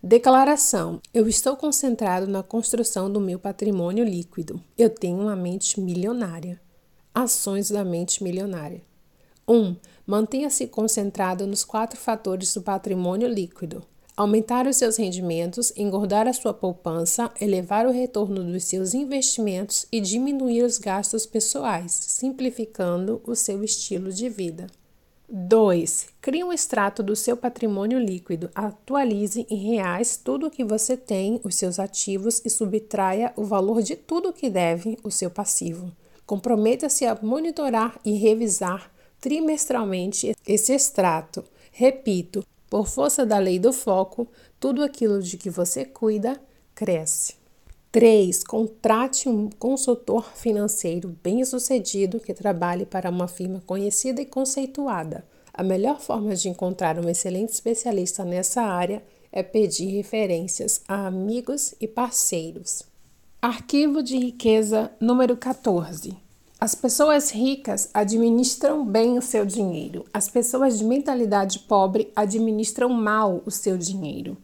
Declaração: Eu estou concentrado na construção do meu patrimônio líquido. Eu tenho uma mente milionária. Ações da mente milionária. 1. Um, Mantenha-se concentrado nos quatro fatores do patrimônio líquido: aumentar os seus rendimentos, engordar a sua poupança, elevar o retorno dos seus investimentos e diminuir os gastos pessoais, simplificando o seu estilo de vida. 2. Crie um extrato do seu patrimônio líquido. Atualize em reais tudo o que você tem, os seus ativos e subtraia o valor de tudo que deve, o seu passivo. Comprometa-se a monitorar e revisar trimestralmente esse extrato. Repito, por força da lei do foco, tudo aquilo de que você cuida cresce. 3. Contrate um consultor financeiro bem-sucedido que trabalhe para uma firma conhecida e conceituada. A melhor forma de encontrar um excelente especialista nessa área é pedir referências a amigos e parceiros. Arquivo de riqueza número 14. As pessoas ricas administram bem o seu dinheiro. As pessoas de mentalidade pobre administram mal o seu dinheiro.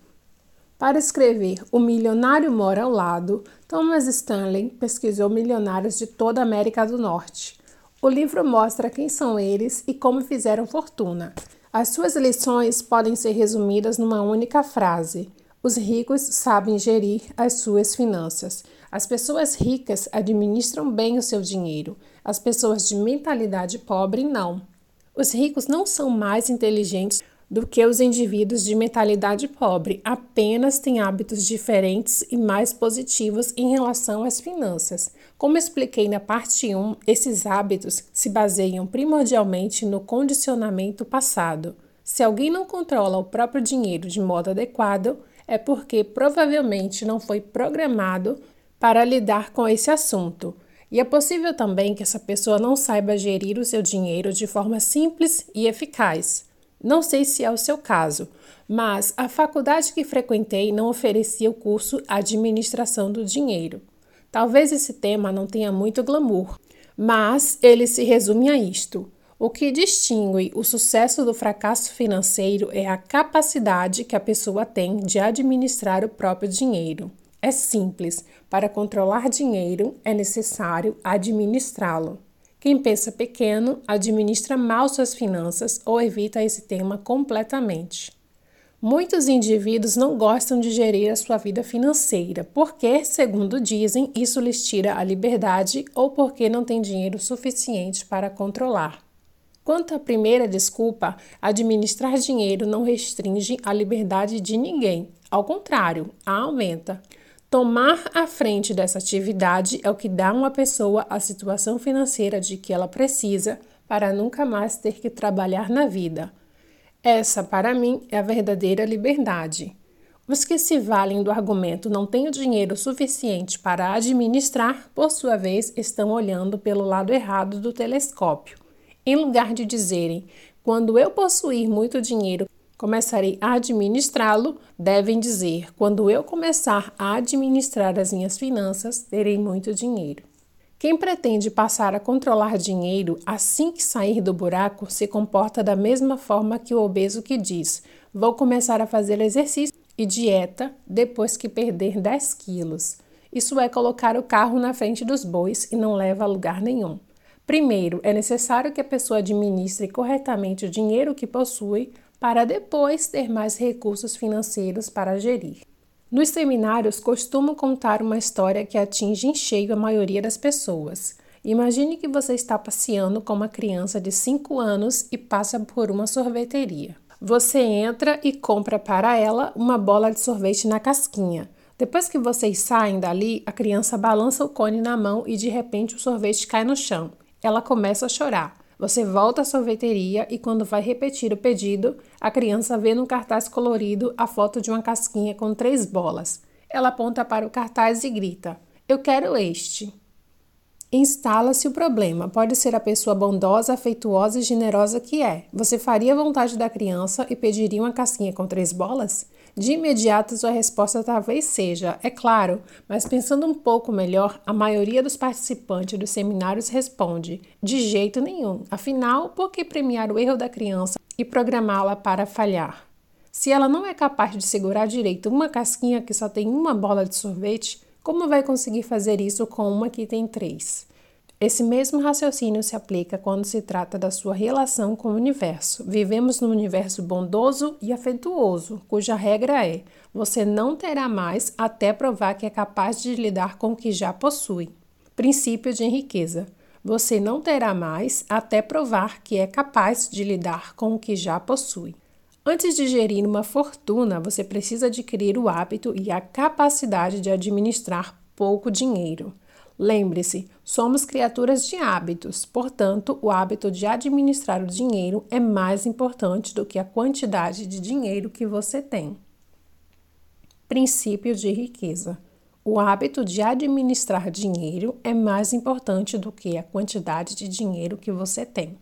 Para escrever O Milionário Mora ao Lado, Thomas Stanley pesquisou milionários de toda a América do Norte. O livro mostra quem são eles e como fizeram fortuna. As suas lições podem ser resumidas numa única frase: Os ricos sabem gerir as suas finanças. As pessoas ricas administram bem o seu dinheiro. As pessoas de mentalidade pobre não. Os ricos não são mais inteligentes do que os indivíduos de mentalidade pobre, apenas têm hábitos diferentes e mais positivos em relação às finanças. Como expliquei na parte 1, esses hábitos se baseiam primordialmente no condicionamento passado. Se alguém não controla o próprio dinheiro de modo adequado, é porque provavelmente não foi programado para lidar com esse assunto. E é possível também que essa pessoa não saiba gerir o seu dinheiro de forma simples e eficaz. Não sei se é o seu caso, mas a faculdade que frequentei não oferecia o curso Administração do Dinheiro. Talvez esse tema não tenha muito glamour, mas ele se resume a isto. O que distingue o sucesso do fracasso financeiro é a capacidade que a pessoa tem de administrar o próprio dinheiro. É simples, para controlar dinheiro é necessário administrá-lo. Quem pensa pequeno administra mal suas finanças ou evita esse tema completamente. Muitos indivíduos não gostam de gerir a sua vida financeira porque, segundo dizem, isso lhes tira a liberdade ou porque não tem dinheiro suficiente para controlar. Quanto à primeira desculpa, administrar dinheiro não restringe a liberdade de ninguém, ao contrário, a aumenta. Tomar a frente dessa atividade é o que dá a uma pessoa a situação financeira de que ela precisa para nunca mais ter que trabalhar na vida. Essa, para mim, é a verdadeira liberdade. Os que se valem do argumento não tenho dinheiro suficiente para administrar, por sua vez, estão olhando pelo lado errado do telescópio. Em lugar de dizerem, quando eu possuir muito dinheiro, começarei a administrá-lo, devem dizer: quando eu começar a administrar as minhas finanças, terei muito dinheiro. Quem pretende passar a controlar dinheiro assim que sair do buraco se comporta da mesma forma que o obeso que diz: Vou começar a fazer exercício e dieta depois que perder 10 quilos. Isso é colocar o carro na frente dos bois e não leva a lugar nenhum. Primeiro, é necessário que a pessoa administre corretamente o dinheiro que possui para depois ter mais recursos financeiros para gerir. Nos seminários, costumo contar uma história que atinge em cheio a maioria das pessoas. Imagine que você está passeando com uma criança de 5 anos e passa por uma sorveteria. Você entra e compra para ela uma bola de sorvete na casquinha. Depois que vocês saem dali, a criança balança o cone na mão e de repente o sorvete cai no chão. Ela começa a chorar. Você volta à sorveteria e, quando vai repetir o pedido, a criança vê no cartaz colorido a foto de uma casquinha com três bolas. Ela aponta para o cartaz e grita: Eu quero este. Instala-se o problema. Pode ser a pessoa bondosa, afeituosa e generosa que é. Você faria a vontade da criança e pediria uma casquinha com três bolas? De imediato, sua resposta talvez seja, é claro, mas pensando um pouco melhor, a maioria dos participantes dos seminários responde, de jeito nenhum. Afinal, por que premiar o erro da criança e programá-la para falhar? Se ela não é capaz de segurar direito uma casquinha que só tem uma bola de sorvete, como vai conseguir fazer isso com uma que tem três? Esse mesmo raciocínio se aplica quando se trata da sua relação com o universo. Vivemos num universo bondoso e afetuoso, cuja regra é: você não terá mais até provar que é capaz de lidar com o que já possui. Princípio de riqueza. você não terá mais até provar que é capaz de lidar com o que já possui. Antes de gerir uma fortuna, você precisa adquirir o hábito e a capacidade de administrar pouco dinheiro. Lembre-se, somos criaturas de hábitos, portanto, o hábito de administrar o dinheiro é mais importante do que a quantidade de dinheiro que você tem. Princípio de riqueza. O hábito de administrar dinheiro é mais importante do que a quantidade de dinheiro que você tem.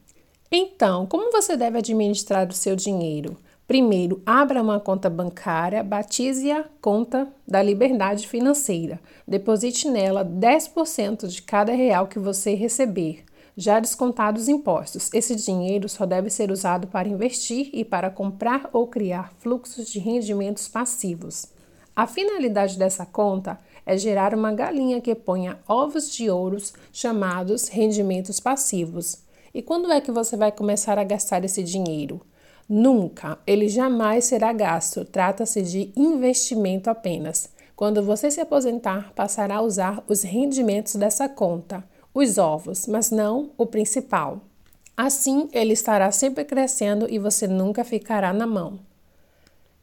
Então, como você deve administrar o seu dinheiro? Primeiro, abra uma conta bancária, batize a conta da liberdade financeira. Deposite nela 10% de cada real que você receber, já descontados impostos. Esse dinheiro só deve ser usado para investir e para comprar ou criar fluxos de rendimentos passivos. A finalidade dessa conta é gerar uma galinha que ponha ovos de ouros chamados rendimentos passivos. E quando é que você vai começar a gastar esse dinheiro? Nunca, ele jamais será gasto. Trata-se de investimento apenas. Quando você se aposentar, passará a usar os rendimentos dessa conta, os ovos, mas não o principal. Assim, ele estará sempre crescendo e você nunca ficará na mão.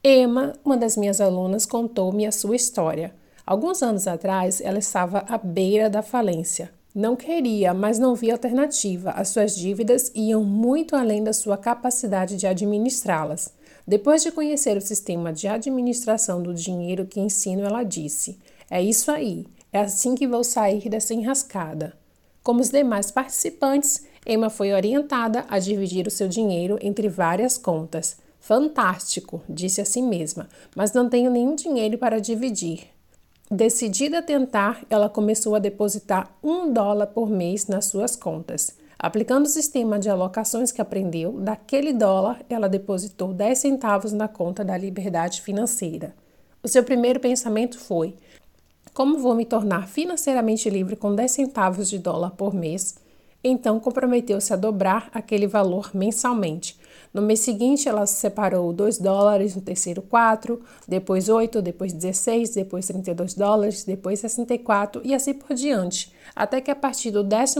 Emma, uma das minhas alunas, contou-me a sua história. Alguns anos atrás, ela estava à beira da falência. Não queria, mas não via alternativa. As suas dívidas iam muito além da sua capacidade de administrá-las. Depois de conhecer o sistema de administração do dinheiro que ensino, ela disse: É isso aí, é assim que vou sair dessa enrascada. Como os demais participantes, Emma foi orientada a dividir o seu dinheiro entre várias contas. Fantástico, disse a si mesma, mas não tenho nenhum dinheiro para dividir. Decidida a tentar, ela começou a depositar um dólar por mês nas suas contas. Aplicando o sistema de alocações que aprendeu, daquele dólar ela depositou 10 centavos na conta da liberdade financeira. O seu primeiro pensamento foi: como vou me tornar financeiramente livre com 10 centavos de dólar por mês? Então comprometeu-se a dobrar aquele valor mensalmente. No mês seguinte, ela separou 2 dólares, no terceiro 4, depois 8, depois 16, depois 32 dólares, depois 64 e assim por diante, até que a partir do 12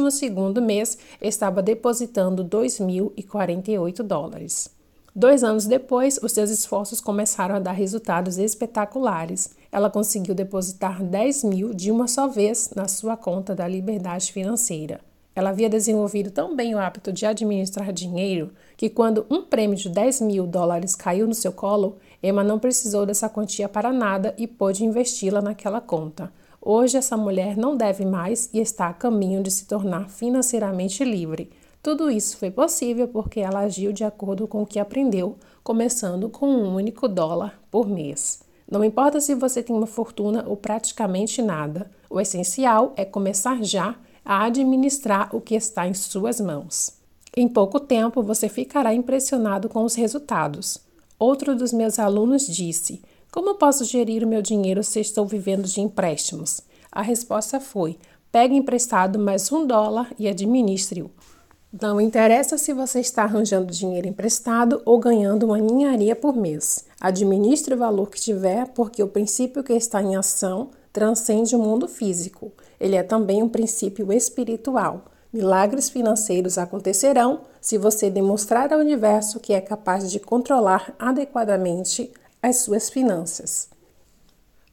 mês estava depositando 2.048 dólares. Dois anos depois, os seus esforços começaram a dar resultados espetaculares. Ela conseguiu depositar 10 mil de uma só vez na sua conta da liberdade financeira. Ela havia desenvolvido tão bem o hábito de administrar dinheiro que, quando um prêmio de 10 mil dólares caiu no seu colo, Emma não precisou dessa quantia para nada e pôde investi-la naquela conta. Hoje, essa mulher não deve mais e está a caminho de se tornar financeiramente livre. Tudo isso foi possível porque ela agiu de acordo com o que aprendeu, começando com um único dólar por mês. Não importa se você tem uma fortuna ou praticamente nada, o essencial é começar já a administrar o que está em suas mãos. Em pouco tempo você ficará impressionado com os resultados. Outro dos meus alunos disse: Como posso gerir o meu dinheiro se estou vivendo de empréstimos? A resposta foi: pegue emprestado mais um dólar e administre-o. Não interessa se você está arranjando dinheiro emprestado ou ganhando uma ninharia por mês. Administre o valor que tiver, porque o princípio que está em ação transcende o mundo físico. Ele é também um princípio espiritual. Milagres financeiros acontecerão se você demonstrar ao universo que é capaz de controlar adequadamente as suas finanças.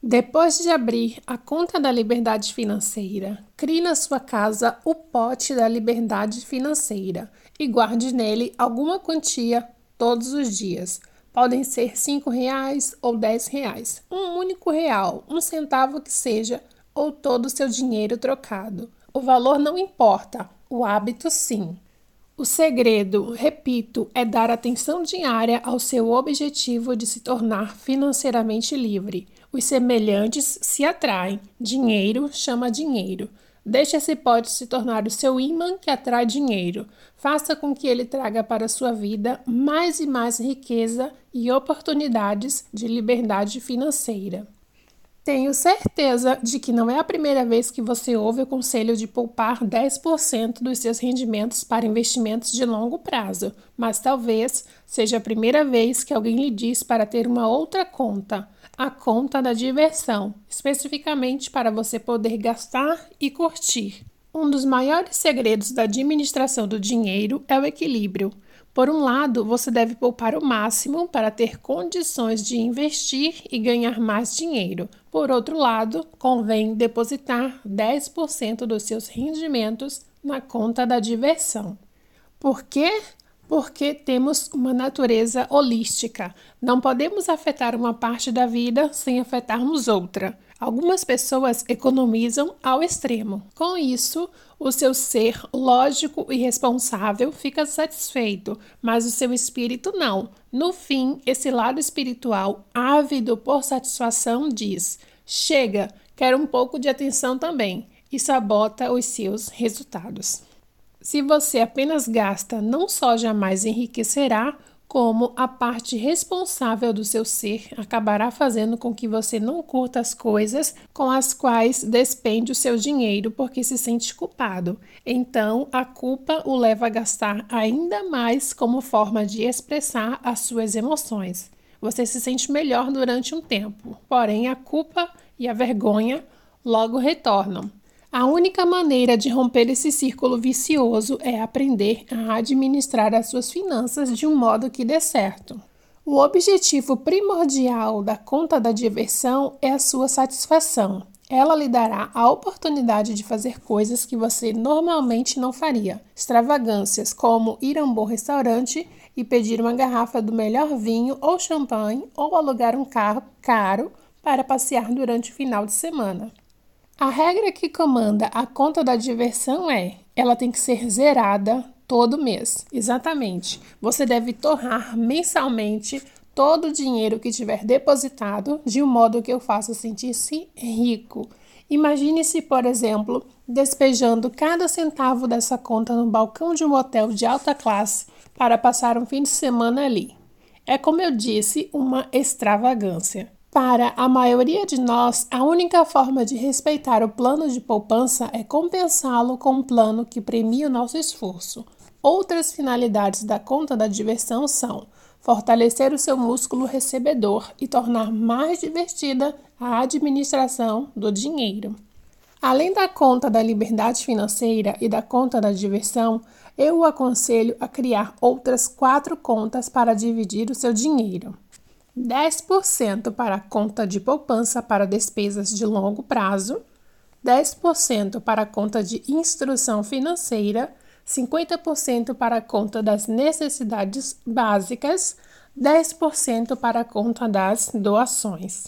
Depois de abrir a conta da liberdade financeira, crie na sua casa o pote da liberdade financeira e guarde nele alguma quantia todos os dias. Podem ser cinco reais ou dez reais, um único real, um centavo que seja, ou todo o seu dinheiro trocado. O valor não importa, o hábito sim. O segredo, repito, é dar atenção diária ao seu objetivo de se tornar financeiramente livre. Os semelhantes se atraem, dinheiro chama dinheiro. Deixe esse pote se tornar o seu imã que atrai dinheiro. Faça com que ele traga para a sua vida mais e mais riqueza e oportunidades de liberdade financeira. Tenho certeza de que não é a primeira vez que você ouve o conselho de poupar 10% dos seus rendimentos para investimentos de longo prazo, mas talvez seja a primeira vez que alguém lhe diz para ter uma outra conta a conta da diversão, especificamente para você poder gastar e curtir. Um dos maiores segredos da administração do dinheiro é o equilíbrio. Por um lado, você deve poupar o máximo para ter condições de investir e ganhar mais dinheiro. Por outro lado, convém depositar 10% dos seus rendimentos na conta da diversão. Por quê? Porque temos uma natureza holística. Não podemos afetar uma parte da vida sem afetarmos outra. Algumas pessoas economizam ao extremo. Com isso, o seu ser lógico e responsável fica satisfeito, mas o seu espírito não. No fim, esse lado espiritual, ávido por satisfação, diz: chega, quero um pouco de atenção também, e sabota os seus resultados. Se você apenas gasta, não só jamais enriquecerá, como a parte responsável do seu ser acabará fazendo com que você não curta as coisas com as quais despende o seu dinheiro porque se sente culpado. Então, a culpa o leva a gastar ainda mais como forma de expressar as suas emoções. Você se sente melhor durante um tempo, porém a culpa e a vergonha logo retornam. A única maneira de romper esse círculo vicioso é aprender a administrar as suas finanças de um modo que dê certo. O objetivo primordial da conta da diversão é a sua satisfação. Ela lhe dará a oportunidade de fazer coisas que você normalmente não faria. Extravagâncias como ir a um bom restaurante e pedir uma garrafa do melhor vinho ou champanhe ou alugar um carro caro para passear durante o final de semana. A regra que comanda a conta da diversão é: ela tem que ser zerada todo mês. Exatamente. Você deve torrar mensalmente todo o dinheiro que tiver depositado de um modo que eu faça sentir-se rico. Imagine-se, por exemplo, despejando cada centavo dessa conta no balcão de um hotel de alta classe para passar um fim de semana ali. É como eu disse, uma extravagância. Para a maioria de nós, a única forma de respeitar o plano de poupança é compensá-lo com um plano que premie o nosso esforço. Outras finalidades da conta da diversão são fortalecer o seu músculo recebedor e tornar mais divertida a administração do dinheiro. Além da conta da liberdade financeira e da conta da diversão, eu o aconselho a criar outras quatro contas para dividir o seu dinheiro. 10% para a conta de poupança para despesas de longo prazo, 10% para a conta de instrução financeira, 50% para a conta das necessidades básicas, 10% para a conta das doações.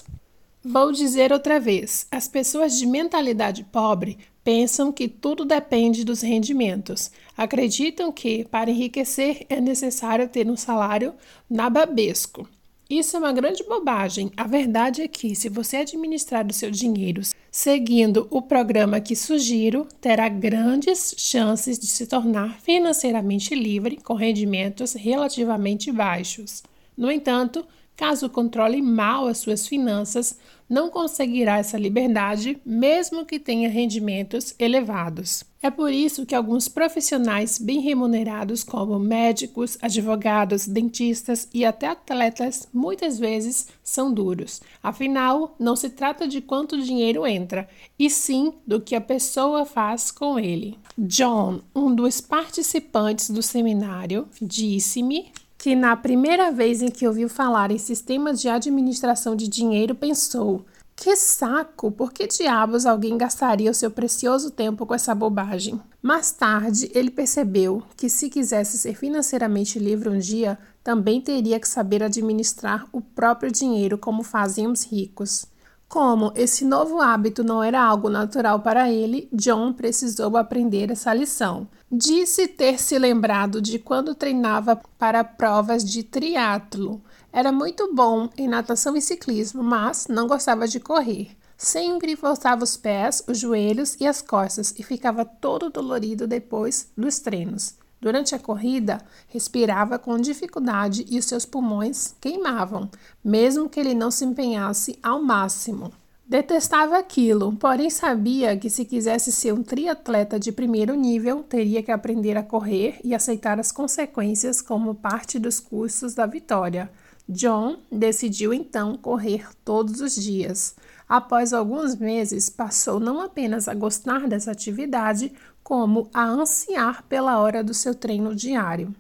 Vou dizer outra vez: as pessoas de mentalidade pobre pensam que tudo depende dos rendimentos. Acreditam que, para enriquecer, é necessário ter um salário nababesco. Isso é uma grande bobagem. A verdade é que, se você administrar o seu dinheiro seguindo o programa que sugiro, terá grandes chances de se tornar financeiramente livre com rendimentos relativamente baixos. No entanto, caso controle mal as suas finanças, não conseguirá essa liberdade, mesmo que tenha rendimentos elevados. É por isso que alguns profissionais bem remunerados, como médicos, advogados, dentistas e até atletas, muitas vezes são duros. Afinal, não se trata de quanto dinheiro entra, e sim do que a pessoa faz com ele. John, um dos participantes do seminário, disse-me que na primeira vez em que ouviu falar em sistemas de administração de dinheiro pensou: que saco! Por que diabos alguém gastaria o seu precioso tempo com essa bobagem? Mais tarde, ele percebeu que se quisesse ser financeiramente livre um dia, também teria que saber administrar o próprio dinheiro como fazem os ricos. Como esse novo hábito não era algo natural para ele, John precisou aprender essa lição. Disse ter se lembrado de quando treinava para provas de triatlo. Era muito bom em natação e ciclismo, mas não gostava de correr. Sempre forçava os pés, os joelhos e as costas e ficava todo dolorido depois dos treinos. Durante a corrida, respirava com dificuldade e os seus pulmões queimavam, mesmo que ele não se empenhasse ao máximo. Detestava aquilo, porém sabia que se quisesse ser um triatleta de primeiro nível, teria que aprender a correr e aceitar as consequências como parte dos custos da vitória. John decidiu então correr todos os dias. Após alguns meses, passou não apenas a gostar dessa atividade, como a ansiar pela hora do seu treino diário.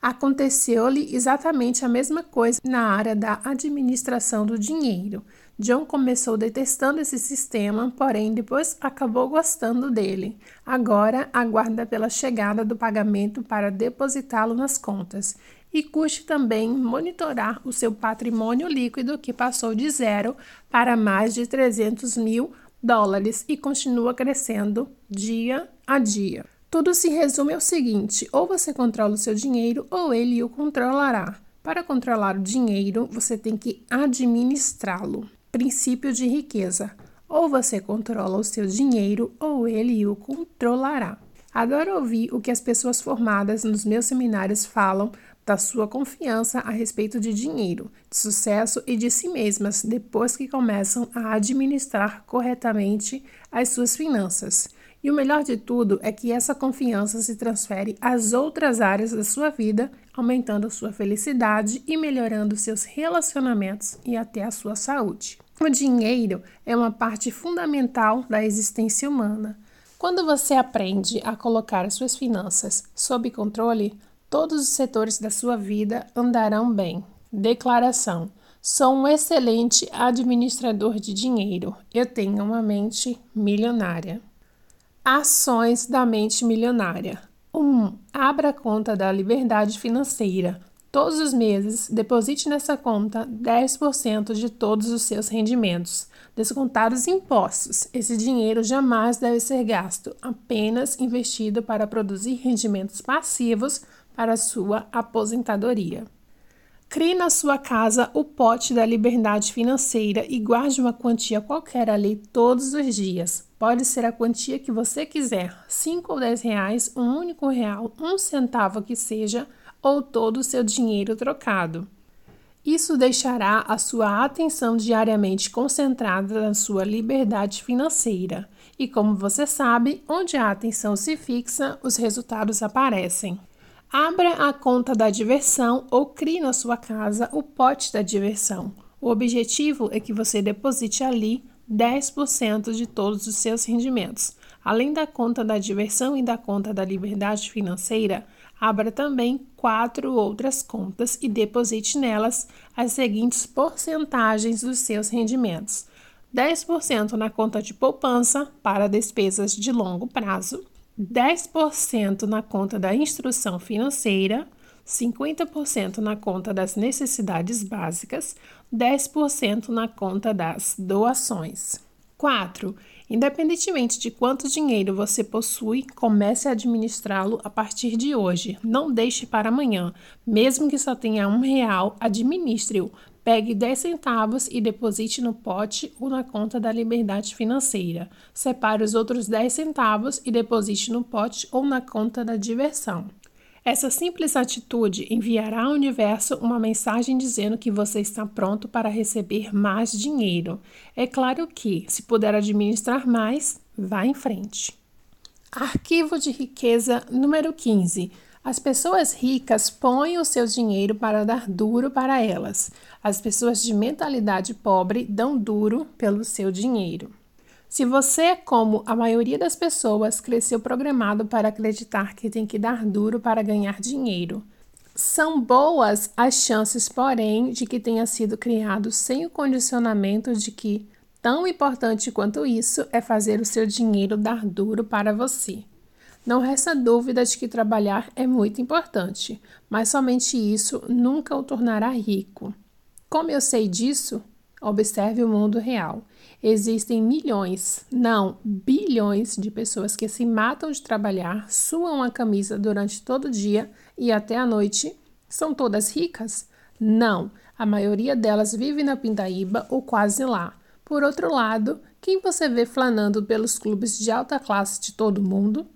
Aconteceu-lhe exatamente a mesma coisa na área da administração do dinheiro. John começou detestando esse sistema, porém depois acabou gostando dele. Agora aguarda pela chegada do pagamento para depositá-lo nas contas. E curte também monitorar o seu patrimônio líquido, que passou de zero para mais de 300 mil dólares e continua crescendo dia a dia. Tudo se resume ao seguinte: ou você controla o seu dinheiro ou ele o controlará. Para controlar o dinheiro, você tem que administrá-lo. Princípio de riqueza: ou você controla o seu dinheiro ou ele o controlará. Adoro ouvir o que as pessoas formadas nos meus seminários falam da sua confiança a respeito de dinheiro, de sucesso e de si mesmas depois que começam a administrar corretamente as suas finanças. E o melhor de tudo é que essa confiança se transfere às outras áreas da sua vida, aumentando sua felicidade e melhorando seus relacionamentos e até a sua saúde. O dinheiro é uma parte fundamental da existência humana. Quando você aprende a colocar as suas finanças sob controle, todos os setores da sua vida andarão bem. Declaração: Sou um excelente administrador de dinheiro. Eu tenho uma mente milionária. Ações da mente milionária. 1. Um, abra a conta da liberdade financeira. Todos os meses, deposite nessa conta 10% de todos os seus rendimentos, descontados impostos. Esse dinheiro jamais deve ser gasto, apenas investido para produzir rendimentos passivos para sua aposentadoria. Crie na sua casa o pote da liberdade financeira e guarde uma quantia qualquer ali todos os dias. Pode ser a quantia que você quiser, 5 ou 10 reais, um único real, um centavo que seja, ou todo o seu dinheiro trocado. Isso deixará a sua atenção diariamente concentrada na sua liberdade financeira. E como você sabe, onde a atenção se fixa, os resultados aparecem. Abra a conta da diversão ou crie na sua casa o pote da diversão. O objetivo é que você deposite ali 10% de todos os seus rendimentos. Além da conta da diversão e da conta da liberdade financeira, abra também quatro outras contas e deposite nelas as seguintes porcentagens dos seus rendimentos: 10% na conta de poupança para despesas de longo prazo, 10% na conta da instrução financeira, 50% na conta das necessidades básicas, 10% na conta das doações. 4. Independentemente de quanto dinheiro você possui, comece a administrá-lo a partir de hoje. Não deixe para amanhã. Mesmo que só tenha um real, administre-o Pegue 10 centavos e deposite no pote ou na conta da liberdade financeira. Separe os outros 10 centavos e deposite no pote ou na conta da diversão. Essa simples atitude enviará ao universo uma mensagem dizendo que você está pronto para receber mais dinheiro. É claro que, se puder administrar mais, vá em frente. Arquivo de riqueza número 15. As pessoas ricas põem o seu dinheiro para dar duro para elas. As pessoas de mentalidade pobre dão duro pelo seu dinheiro. Se você, como a maioria das pessoas, cresceu programado para acreditar que tem que dar duro para ganhar dinheiro, são boas as chances, porém, de que tenha sido criado sem o condicionamento de que tão importante quanto isso é fazer o seu dinheiro dar duro para você. Não resta dúvida de que trabalhar é muito importante, mas somente isso nunca o tornará rico. Como eu sei disso? Observe o mundo real. Existem milhões, não bilhões de pessoas que se matam de trabalhar, suam a camisa durante todo o dia e até a noite. São todas ricas? Não, a maioria delas vive na Pindaíba ou quase lá. Por outro lado, quem você vê flanando pelos clubes de alta classe de todo mundo?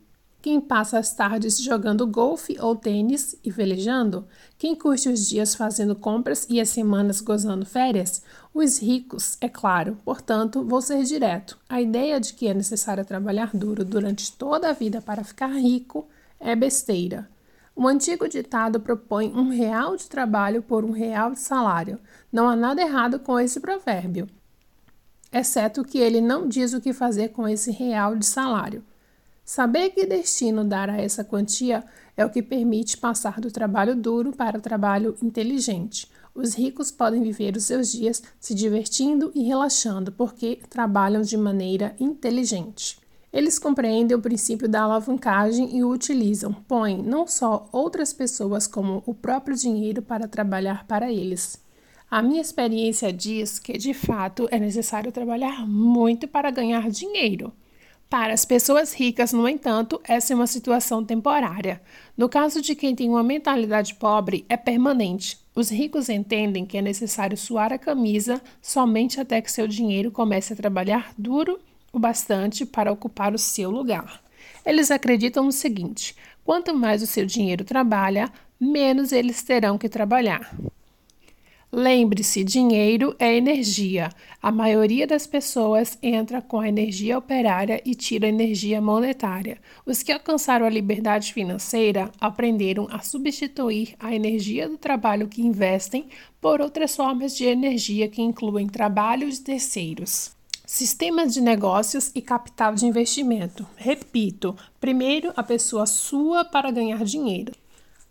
Quem passa as tardes jogando golfe ou tênis e velejando? Quem curte os dias fazendo compras e as semanas gozando férias? Os ricos, é claro. Portanto, vou ser direto. A ideia de que é necessário trabalhar duro durante toda a vida para ficar rico é besteira. O antigo ditado propõe um real de trabalho por um real de salário. Não há nada errado com esse provérbio, exceto que ele não diz o que fazer com esse real de salário. Saber que destino dar a essa quantia é o que permite passar do trabalho duro para o trabalho inteligente. Os ricos podem viver os seus dias se divertindo e relaxando porque trabalham de maneira inteligente. Eles compreendem o princípio da alavancagem e o utilizam, põem não só outras pessoas como o próprio dinheiro para trabalhar para eles. A minha experiência diz que, de fato, é necessário trabalhar muito para ganhar dinheiro. Para as pessoas ricas, no entanto, essa é uma situação temporária. No caso de quem tem uma mentalidade pobre, é permanente. Os ricos entendem que é necessário suar a camisa somente até que seu dinheiro comece a trabalhar duro o bastante para ocupar o seu lugar. Eles acreditam no seguinte: quanto mais o seu dinheiro trabalha, menos eles terão que trabalhar. Lembre-se, dinheiro é energia. A maioria das pessoas entra com a energia operária e tira a energia monetária. Os que alcançaram a liberdade financeira aprenderam a substituir a energia do trabalho que investem por outras formas de energia que incluem trabalho de terceiros. Sistemas de negócios e capital de investimento. Repito, primeiro a pessoa sua para ganhar dinheiro.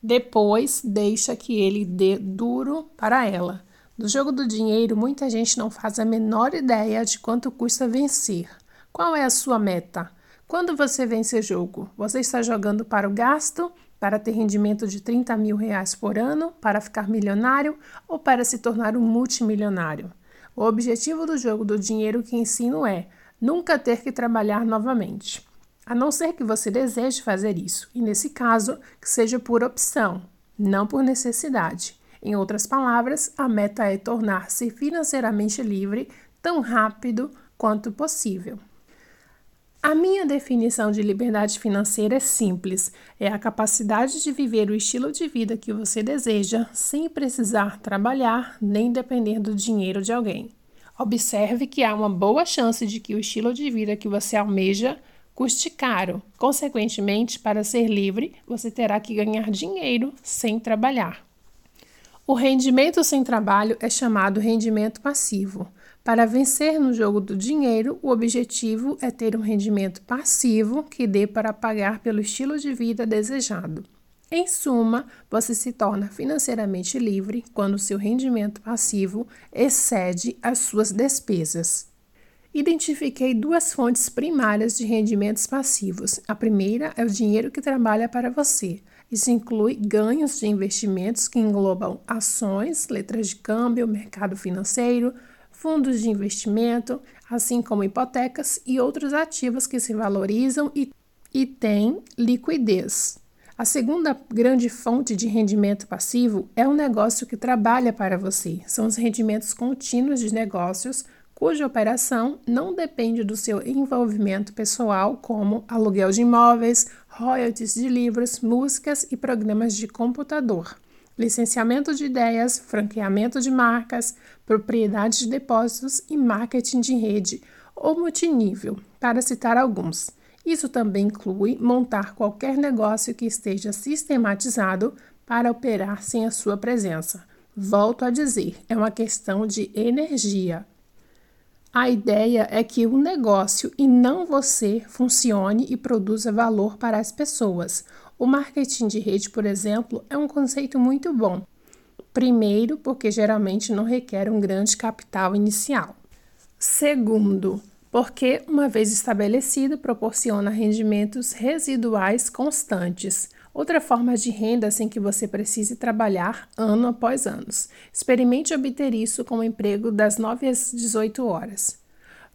Depois, deixa que ele dê duro para ela. No jogo do dinheiro, muita gente não faz a menor ideia de quanto custa vencer. Qual é a sua meta? Quando você vence o jogo, você está jogando para o gasto, para ter rendimento de 30 mil reais por ano, para ficar milionário ou para se tornar um multimilionário? O objetivo do jogo do dinheiro que ensino é nunca ter que trabalhar novamente a não ser que você deseje fazer isso, e nesse caso, que seja por opção, não por necessidade. Em outras palavras, a meta é tornar-se financeiramente livre tão rápido quanto possível. A minha definição de liberdade financeira é simples: é a capacidade de viver o estilo de vida que você deseja sem precisar trabalhar nem depender do dinheiro de alguém. Observe que há uma boa chance de que o estilo de vida que você almeja custe caro. Consequentemente, para ser livre, você terá que ganhar dinheiro sem trabalhar. O rendimento sem trabalho é chamado rendimento passivo. Para vencer no jogo do dinheiro, o objetivo é ter um rendimento passivo que dê para pagar pelo estilo de vida desejado. Em suma, você se torna financeiramente livre quando seu rendimento passivo excede as suas despesas. Identifiquei duas fontes primárias de rendimentos passivos. A primeira é o dinheiro que trabalha para você. Isso inclui ganhos de investimentos que englobam ações, letras de câmbio, mercado financeiro, fundos de investimento, assim como hipotecas e outros ativos que se valorizam e, e têm liquidez. A segunda grande fonte de rendimento passivo é o negócio que trabalha para você. São os rendimentos contínuos de negócios cuja operação não depende do seu envolvimento pessoal, como aluguel de imóveis, royalties de livros, músicas e programas de computador, licenciamento de ideias, franqueamento de marcas, propriedade de depósitos e marketing de rede ou multinível, para citar alguns. Isso também inclui montar qualquer negócio que esteja sistematizado para operar sem a sua presença. Volto a dizer, é uma questão de energia. A ideia é que o negócio e não você funcione e produza valor para as pessoas. O marketing de rede, por exemplo, é um conceito muito bom. Primeiro, porque geralmente não requer um grande capital inicial. Segundo, porque, uma vez estabelecido, proporciona rendimentos residuais constantes. Outra forma de renda sem que você precise trabalhar ano após ano. Experimente obter isso com o emprego das 9 às 18 horas.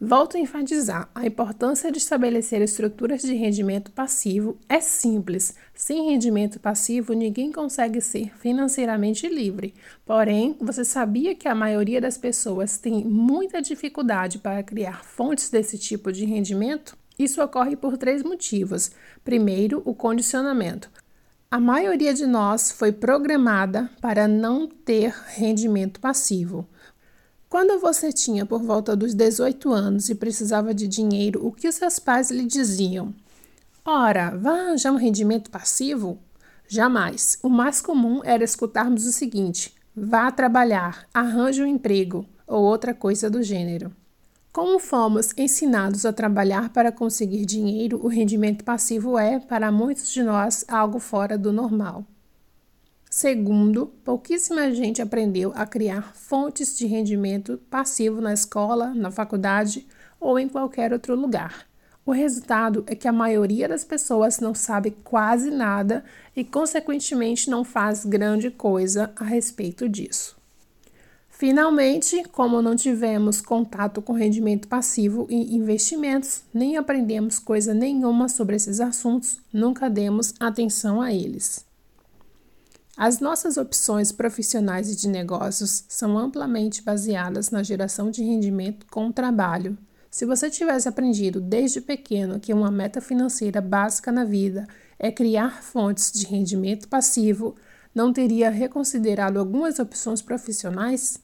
Volto a enfatizar: a importância de estabelecer estruturas de rendimento passivo é simples. Sem rendimento passivo, ninguém consegue ser financeiramente livre. Porém, você sabia que a maioria das pessoas tem muita dificuldade para criar fontes desse tipo de rendimento? Isso ocorre por três motivos. Primeiro, o condicionamento. A maioria de nós foi programada para não ter rendimento passivo. Quando você tinha por volta dos 18 anos e precisava de dinheiro, o que seus pais lhe diziam? Ora, vá arranjar um rendimento passivo? Jamais. O mais comum era escutarmos o seguinte: vá trabalhar, arranje um emprego ou outra coisa do gênero. Como fomos ensinados a trabalhar para conseguir dinheiro, o rendimento passivo é, para muitos de nós, algo fora do normal. Segundo, pouquíssima gente aprendeu a criar fontes de rendimento passivo na escola, na faculdade ou em qualquer outro lugar. O resultado é que a maioria das pessoas não sabe quase nada e, consequentemente, não faz grande coisa a respeito disso. Finalmente, como não tivemos contato com rendimento passivo e investimentos, nem aprendemos coisa nenhuma sobre esses assuntos, nunca demos atenção a eles. As nossas opções profissionais e de negócios são amplamente baseadas na geração de rendimento com o trabalho. Se você tivesse aprendido desde pequeno que uma meta financeira básica na vida é criar fontes de rendimento passivo, não teria reconsiderado algumas opções profissionais?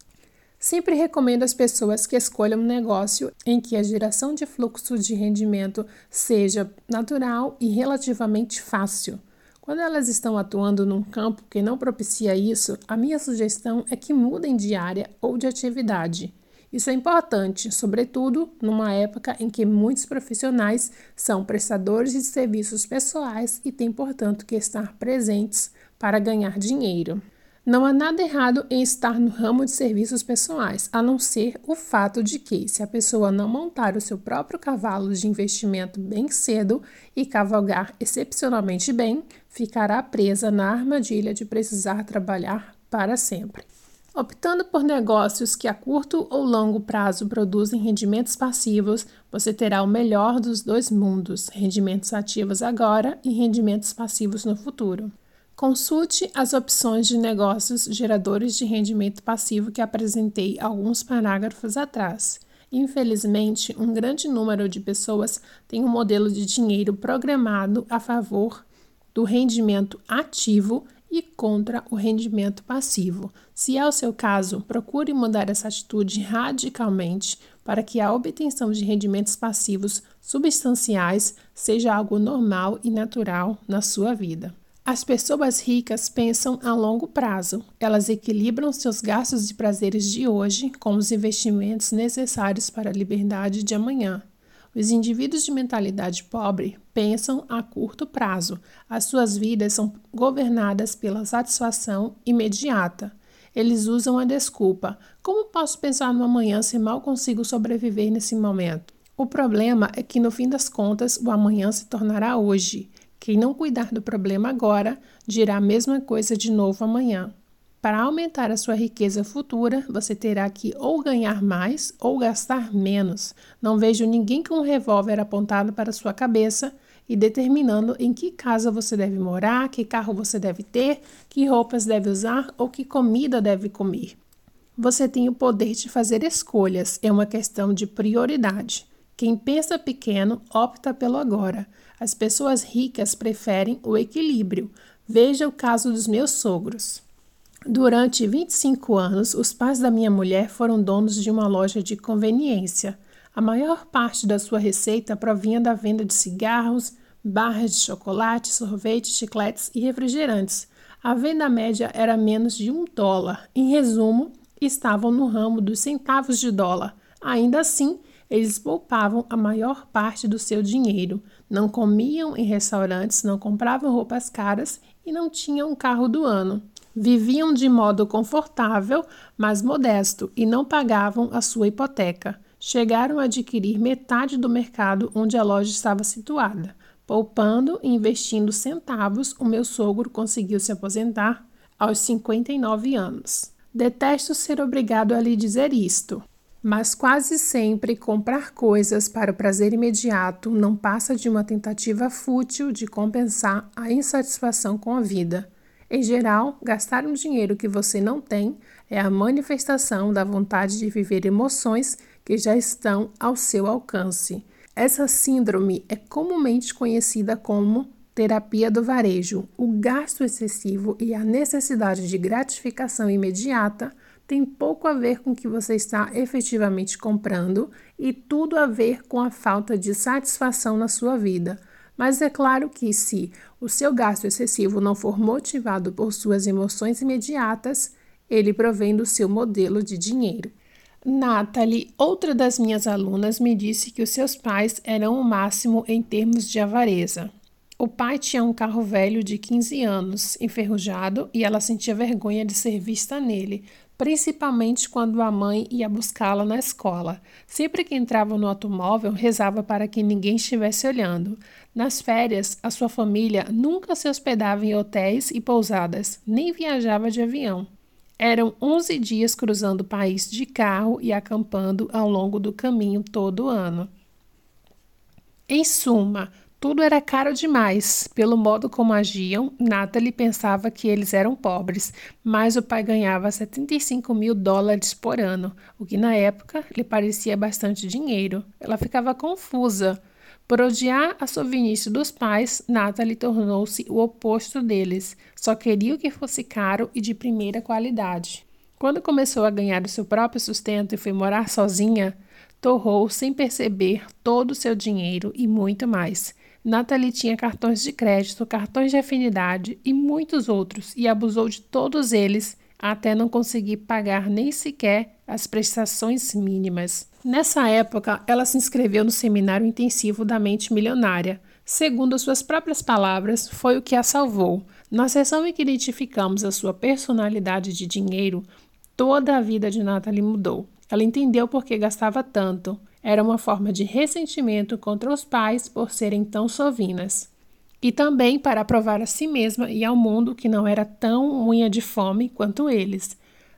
Sempre recomendo às pessoas que escolham um negócio em que a geração de fluxo de rendimento seja natural e relativamente fácil. Quando elas estão atuando num campo que não propicia isso, a minha sugestão é que mudem de área ou de atividade. Isso é importante, sobretudo numa época em que muitos profissionais são prestadores de serviços pessoais e têm, portanto, que estar presentes para ganhar dinheiro. Não há nada errado em estar no ramo de serviços pessoais, a não ser o fato de que, se a pessoa não montar o seu próprio cavalo de investimento bem cedo e cavalgar excepcionalmente bem, ficará presa na armadilha de precisar trabalhar para sempre. Optando por negócios que a curto ou longo prazo produzem rendimentos passivos, você terá o melhor dos dois mundos: rendimentos ativos agora e rendimentos passivos no futuro. Consulte as opções de negócios geradores de rendimento passivo que apresentei alguns parágrafos atrás. Infelizmente, um grande número de pessoas tem um modelo de dinheiro programado a favor do rendimento ativo e contra o rendimento passivo. Se é o seu caso, procure mudar essa atitude radicalmente para que a obtenção de rendimentos passivos substanciais seja algo normal e natural na sua vida. As pessoas ricas pensam a longo prazo. Elas equilibram seus gastos de prazeres de hoje com os investimentos necessários para a liberdade de amanhã. Os indivíduos de mentalidade pobre pensam a curto prazo. As suas vidas são governadas pela satisfação imediata. Eles usam a desculpa: como posso pensar no amanhã se mal consigo sobreviver nesse momento? O problema é que, no fim das contas, o amanhã se tornará hoje. Quem não cuidar do problema agora dirá a mesma coisa de novo amanhã. Para aumentar a sua riqueza futura, você terá que ou ganhar mais ou gastar menos. Não vejo ninguém com um revólver apontado para sua cabeça e determinando em que casa você deve morar, que carro você deve ter, que roupas deve usar ou que comida deve comer. Você tem o poder de fazer escolhas, é uma questão de prioridade. Quem pensa pequeno opta pelo agora. As pessoas ricas preferem o equilíbrio. Veja o caso dos meus sogros. Durante 25 anos, os pais da minha mulher foram donos de uma loja de conveniência. A maior parte da sua receita provinha da venda de cigarros, barras de chocolate, sorvetes, chicletes e refrigerantes. A venda média era menos de um dólar. Em resumo, estavam no ramo dos centavos de dólar. Ainda assim, eles poupavam a maior parte do seu dinheiro, não comiam em restaurantes, não compravam roupas caras e não tinham um carro do ano. Viviam de modo confortável, mas modesto, e não pagavam a sua hipoteca. Chegaram a adquirir metade do mercado onde a loja estava situada. Poupando e investindo centavos, o meu sogro conseguiu se aposentar aos 59 anos. Detesto ser obrigado a lhe dizer isto, mas quase sempre comprar coisas para o prazer imediato não passa de uma tentativa fútil de compensar a insatisfação com a vida. Em geral, gastar um dinheiro que você não tem é a manifestação da vontade de viver emoções que já estão ao seu alcance. Essa síndrome é comumente conhecida como terapia do varejo. O gasto excessivo e a necessidade de gratificação imediata tem pouco a ver com o que você está efetivamente comprando e tudo a ver com a falta de satisfação na sua vida. Mas é claro que, se o seu gasto excessivo não for motivado por suas emoções imediatas, ele provém do seu modelo de dinheiro. Natalie, outra das minhas alunas, me disse que os seus pais eram o máximo em termos de avareza. O pai tinha um carro velho de 15 anos, enferrujado, e ela sentia vergonha de ser vista nele, principalmente quando a mãe ia buscá-la na escola. Sempre que entrava no automóvel, rezava para que ninguém estivesse olhando. Nas férias, a sua família nunca se hospedava em hotéis e pousadas, nem viajava de avião. Eram 11 dias cruzando o país de carro e acampando ao longo do caminho todo ano. Em suma, tudo era caro demais. Pelo modo como agiam, Natalie pensava que eles eram pobres, mas o pai ganhava 75 mil dólares por ano, o que na época lhe parecia bastante dinheiro. Ela ficava confusa. Por odiar a sovinice dos pais, Natalie tornou-se o oposto deles. Só queria o que fosse caro e de primeira qualidade. Quando começou a ganhar o seu próprio sustento e foi morar sozinha, torrou sem perceber todo o seu dinheiro e muito mais. Natalie tinha cartões de crédito, cartões de afinidade e muitos outros e abusou de todos eles até não conseguir pagar nem sequer as prestações mínimas. Nessa época, ela se inscreveu no seminário intensivo da mente milionária. Segundo suas próprias palavras, foi o que a salvou. Na sessão em que identificamos a sua personalidade de dinheiro, toda a vida de Natalie mudou. Ela entendeu por que gastava tanto. Era uma forma de ressentimento contra os pais por serem tão sovinas. E também para provar a si mesma e ao mundo que não era tão unha de fome quanto eles.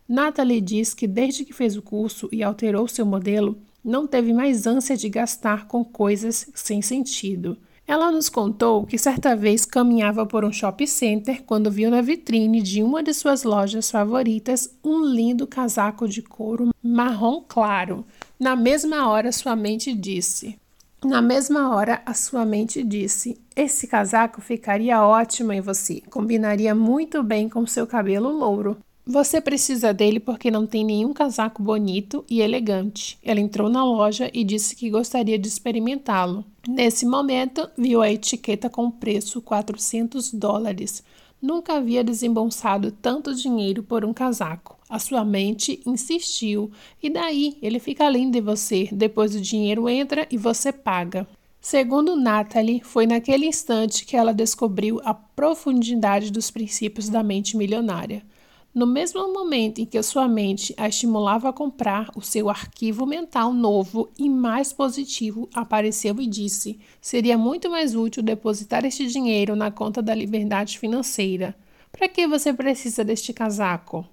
Natalie diz que desde que fez o curso e alterou seu modelo, não teve mais ânsia de gastar com coisas sem sentido. Ela nos contou que certa vez caminhava por um shopping center quando viu na vitrine de uma de suas lojas favoritas um lindo casaco de couro marrom claro. Na mesma hora, sua mente disse: na mesma hora, a sua mente disse: Esse casaco ficaria ótimo em você, combinaria muito bem com seu cabelo louro. Você precisa dele porque não tem nenhum casaco bonito e elegante. Ela entrou na loja e disse que gostaria de experimentá-lo. Nesse momento, viu a etiqueta com preço 400 dólares. Nunca havia desembolsado tanto dinheiro por um casaco. A sua mente insistiu. E daí? Ele fica lindo em você. Depois o dinheiro entra e você paga. Segundo Natalie, foi naquele instante que ela descobriu a profundidade dos princípios da mente milionária. No mesmo momento em que sua mente a estimulava a comprar, o seu arquivo mental novo e mais positivo apareceu e disse: seria muito mais útil depositar este dinheiro na conta da liberdade financeira. Para que você precisa deste casaco?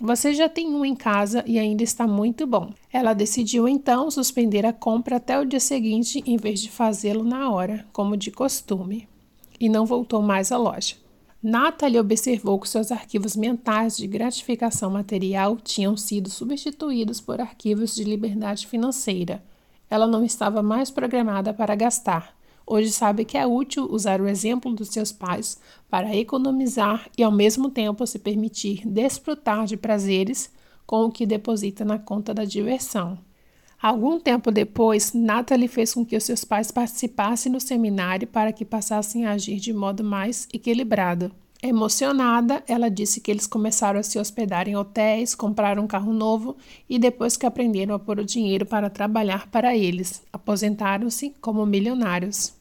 Você já tem um em casa e ainda está muito bom. Ela decidiu então suspender a compra até o dia seguinte em vez de fazê-lo na hora, como de costume, e não voltou mais à loja. Natalie observou que seus arquivos mentais de gratificação material tinham sido substituídos por arquivos de liberdade financeira. Ela não estava mais programada para gastar. Hoje sabe que é útil usar o exemplo dos seus pais para economizar e, ao mesmo tempo, se permitir desfrutar de prazeres com o que deposita na conta da diversão. Algum tempo depois, Natalie fez com que seus pais participassem no seminário para que passassem a agir de modo mais equilibrado. Emocionada, ela disse que eles começaram a se hospedar em hotéis, compraram um carro novo e, depois que aprenderam a pôr o dinheiro para trabalhar para eles, aposentaram-se como milionários.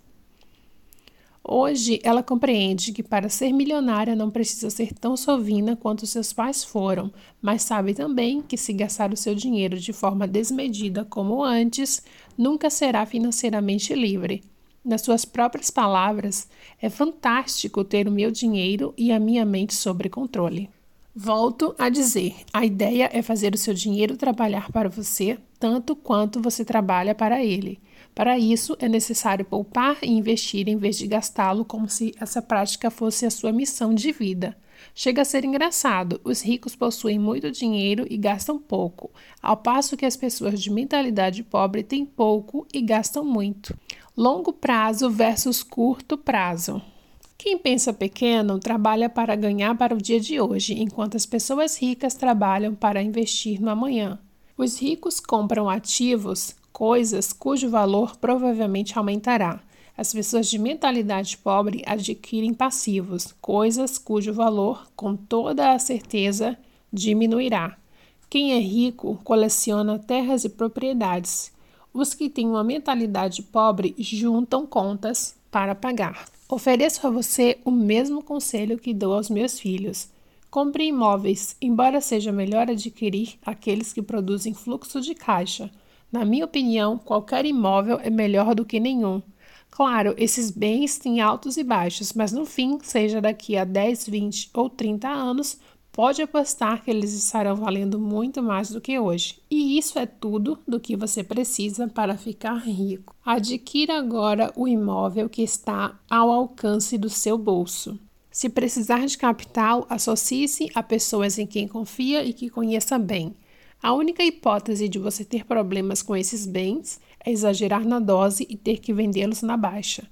Hoje, ela compreende que para ser milionária não precisa ser tão sovina quanto seus pais foram, mas sabe também que se gastar o seu dinheiro de forma desmedida como antes, nunca será financeiramente livre. Nas suas próprias palavras, é fantástico ter o meu dinheiro e a minha mente sob controle. Volto a dizer: a ideia é fazer o seu dinheiro trabalhar para você tanto quanto você trabalha para ele. Para isso, é necessário poupar e investir em vez de gastá-lo como se essa prática fosse a sua missão de vida. Chega a ser engraçado: os ricos possuem muito dinheiro e gastam pouco, ao passo que as pessoas de mentalidade pobre têm pouco e gastam muito. Longo prazo versus curto prazo. Quem pensa pequeno trabalha para ganhar para o dia de hoje, enquanto as pessoas ricas trabalham para investir no amanhã. Os ricos compram ativos coisas cujo valor provavelmente aumentará. As pessoas de mentalidade pobre adquirem passivos, coisas cujo valor, com toda a certeza, diminuirá. Quem é rico coleciona terras e propriedades. Os que têm uma mentalidade pobre juntam contas para pagar. Ofereço a você o mesmo conselho que dou aos meus filhos. Compre imóveis, embora seja melhor adquirir aqueles que produzem fluxo de caixa. Na minha opinião, qualquer imóvel é melhor do que nenhum. Claro, esses bens têm altos e baixos, mas no fim, seja daqui a 10, 20 ou 30 anos, pode apostar que eles estarão valendo muito mais do que hoje. E isso é tudo do que você precisa para ficar rico. Adquira agora o imóvel que está ao alcance do seu bolso. Se precisar de capital, associe-se a pessoas em quem confia e que conheça bem. A única hipótese de você ter problemas com esses bens é exagerar na dose e ter que vendê-los na baixa.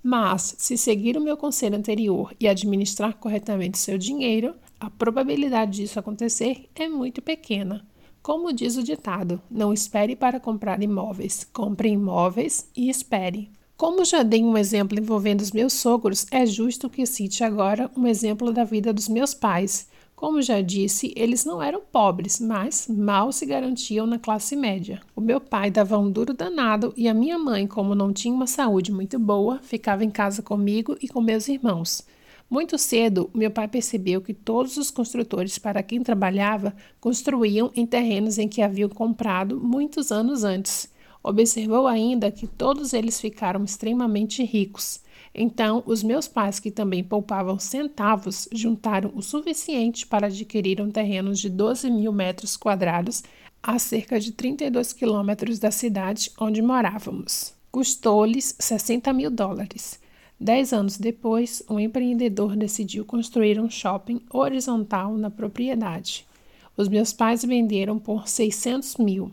Mas, se seguir o meu conselho anterior e administrar corretamente seu dinheiro, a probabilidade disso acontecer é muito pequena. Como diz o ditado, não espere para comprar imóveis, compre imóveis e espere. Como já dei um exemplo envolvendo os meus sogros, é justo que cite agora um exemplo da vida dos meus pais. Como já disse, eles não eram pobres, mas mal se garantiam na classe média. O meu pai dava um duro danado e a minha mãe, como não tinha uma saúde muito boa, ficava em casa comigo e com meus irmãos. Muito cedo, meu pai percebeu que todos os construtores para quem trabalhava construíam em terrenos em que haviam comprado muitos anos antes. Observou ainda que todos eles ficaram extremamente ricos. Então, os meus pais, que também poupavam centavos, juntaram o suficiente para adquirir um terreno de 12 mil metros quadrados a cerca de 32 quilômetros da cidade onde morávamos. Custou-lhes 60 mil dólares. Dez anos depois, um empreendedor decidiu construir um shopping horizontal na propriedade. Os meus pais venderam por 600 mil.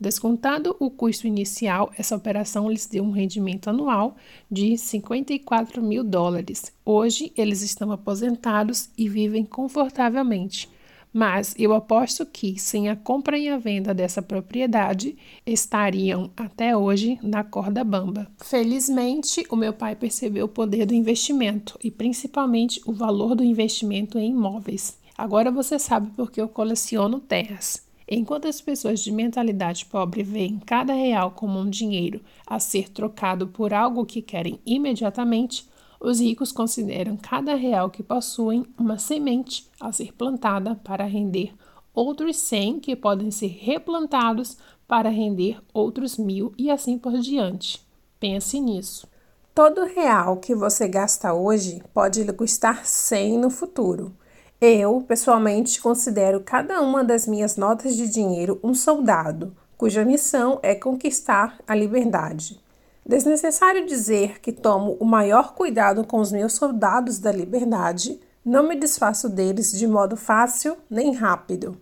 Descontado o custo inicial, essa operação lhes deu um rendimento anual de 54 mil dólares. Hoje, eles estão aposentados e vivem confortavelmente. Mas eu aposto que, sem a compra e a venda dessa propriedade, estariam até hoje na corda bamba. Felizmente, o meu pai percebeu o poder do investimento e principalmente o valor do investimento em imóveis. Agora você sabe por que eu coleciono terras. Enquanto as pessoas de mentalidade pobre veem cada real como um dinheiro a ser trocado por algo que querem imediatamente, os ricos consideram cada real que possuem uma semente a ser plantada para render outros cem que podem ser replantados para render outros mil e assim por diante. Pense nisso. Todo real que você gasta hoje pode lhe custar 100 no futuro. Eu, pessoalmente, considero cada uma das minhas notas de dinheiro um soldado, cuja missão é conquistar a liberdade. Desnecessário dizer que tomo o maior cuidado com os meus soldados da liberdade, não me desfaço deles de modo fácil nem rápido.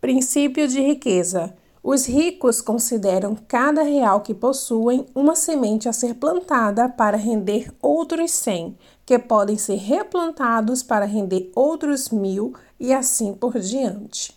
Princípio de riqueza. Os ricos consideram cada real que possuem uma semente a ser plantada para render outros cem, que podem ser replantados para render outros mil e assim por diante.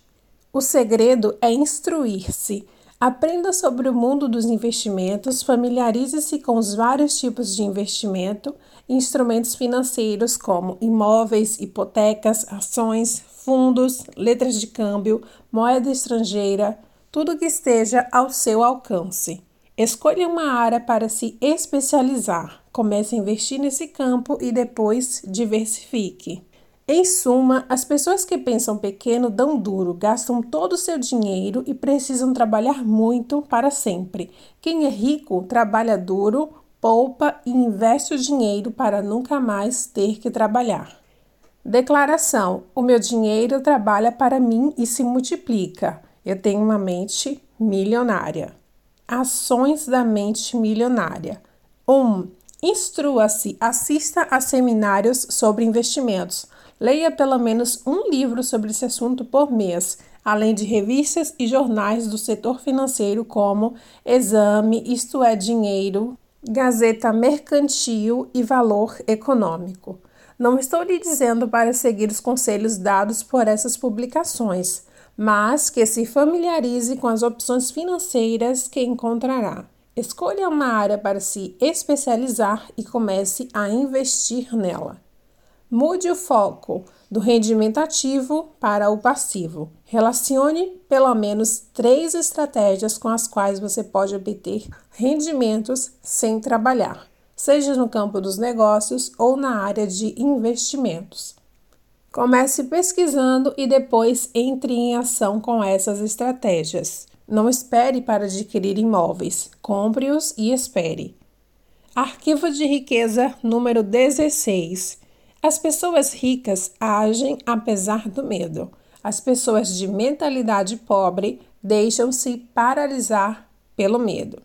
O segredo é instruir-se. Aprenda sobre o mundo dos investimentos, familiarize-se com os vários tipos de investimento, instrumentos financeiros como imóveis, hipotecas, ações, fundos, letras de câmbio, moeda estrangeira, tudo que esteja ao seu alcance. Escolha uma área para se especializar. Comece a investir nesse campo e depois diversifique. Em suma, as pessoas que pensam pequeno dão duro, gastam todo o seu dinheiro e precisam trabalhar muito para sempre. Quem é rico trabalha duro, poupa e investe o dinheiro para nunca mais ter que trabalhar. Declaração: O meu dinheiro trabalha para mim e se multiplica. Eu tenho uma mente milionária. Ações da mente milionária. 1. Um, Instrua-se, assista a seminários sobre investimentos. Leia pelo menos um livro sobre esse assunto por mês, além de revistas e jornais do setor financeiro como Exame, Isto é Dinheiro, Gazeta Mercantil e Valor Econômico. Não estou lhe dizendo para seguir os conselhos dados por essas publicações mas que se familiarize com as opções financeiras que encontrará. Escolha uma área para se especializar e comece a investir nela. Mude o foco do rendimento ativo para o passivo. Relacione pelo menos três estratégias com as quais você pode obter rendimentos sem trabalhar, seja no campo dos negócios ou na área de investimentos. Comece pesquisando e depois entre em ação com essas estratégias. Não espere para adquirir imóveis, compre-os e espere. Arquivo de riqueza número 16 as pessoas ricas agem apesar do medo. As pessoas de mentalidade pobre deixam-se paralisar pelo medo.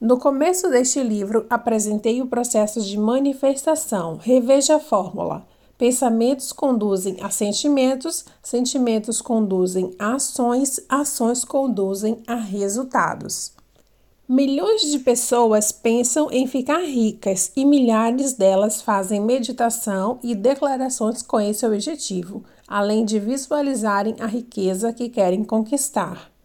No começo deste livro, apresentei o processo de manifestação. Reveja a fórmula. Pensamentos conduzem a sentimentos, sentimentos conduzem a ações, ações conduzem a resultados. Milhões de pessoas pensam em ficar ricas e milhares delas fazem meditação e declarações com esse objetivo, além de visualizarem a riqueza que querem conquistar.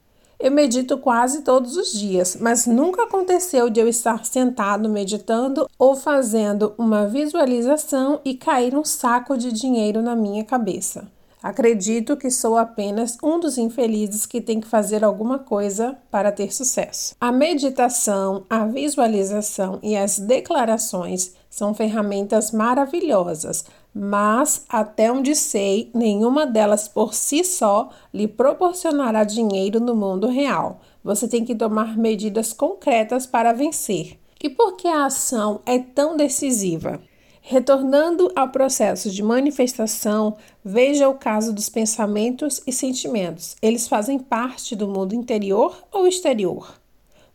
Eu medito quase todos os dias, mas nunca aconteceu de eu estar sentado meditando ou fazendo uma visualização e cair um saco de dinheiro na minha cabeça. Acredito que sou apenas um dos infelizes que tem que fazer alguma coisa para ter sucesso. A meditação, a visualização e as declarações são ferramentas maravilhosas, mas até onde sei, nenhuma delas por si só lhe proporcionará dinheiro no mundo real. Você tem que tomar medidas concretas para vencer. E por que a ação é tão decisiva? Retornando ao processo de manifestação, veja o caso dos pensamentos e sentimentos. Eles fazem parte do mundo interior ou exterior?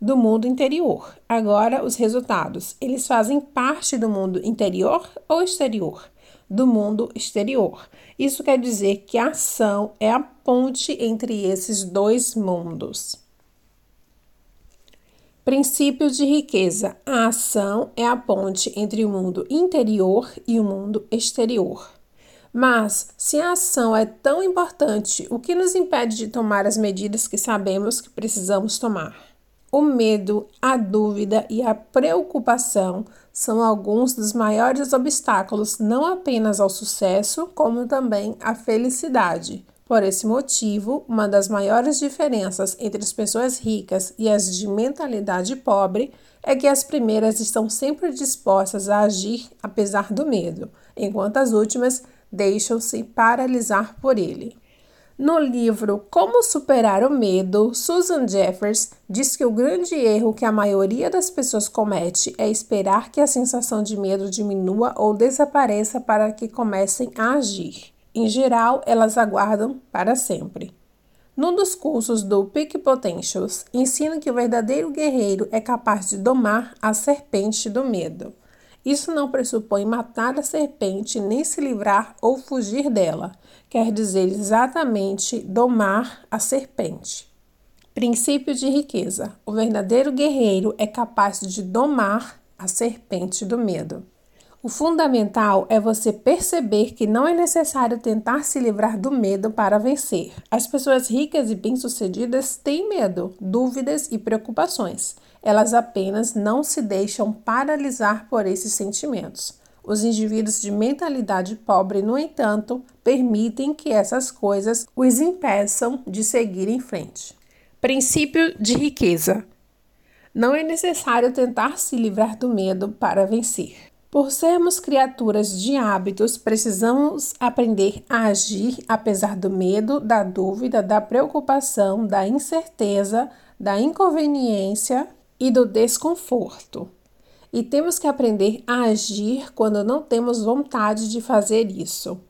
Do mundo interior. Agora, os resultados. Eles fazem parte do mundo interior ou exterior? Do mundo exterior. Isso quer dizer que a ação é a ponte entre esses dois mundos. Princípio de riqueza. A ação é a ponte entre o mundo interior e o mundo exterior. Mas, se a ação é tão importante, o que nos impede de tomar as medidas que sabemos que precisamos tomar? O medo, a dúvida e a preocupação são alguns dos maiores obstáculos não apenas ao sucesso, como também à felicidade. Por esse motivo, uma das maiores diferenças entre as pessoas ricas e as de mentalidade pobre é que as primeiras estão sempre dispostas a agir apesar do medo, enquanto as últimas deixam-se paralisar por ele. No livro Como Superar o Medo, Susan Jeffers diz que o grande erro que a maioria das pessoas comete é esperar que a sensação de medo diminua ou desapareça para que comecem a agir. Em geral, elas aguardam para sempre. Num dos cursos do Peak Potentials, ensina que o verdadeiro guerreiro é capaz de domar a serpente do medo. Isso não pressupõe matar a serpente, nem se livrar ou fugir dela. Quer dizer exatamente domar a serpente. Princípio de riqueza: o verdadeiro guerreiro é capaz de domar a serpente do medo. O fundamental é você perceber que não é necessário tentar se livrar do medo para vencer. As pessoas ricas e bem-sucedidas têm medo, dúvidas e preocupações. Elas apenas não se deixam paralisar por esses sentimentos. Os indivíduos de mentalidade pobre, no entanto, permitem que essas coisas os impeçam de seguir em frente. Princípio de riqueza: Não é necessário tentar se livrar do medo para vencer. Por sermos criaturas de hábitos, precisamos aprender a agir apesar do medo, da dúvida, da preocupação, da incerteza, da inconveniência e do desconforto. E temos que aprender a agir quando não temos vontade de fazer isso.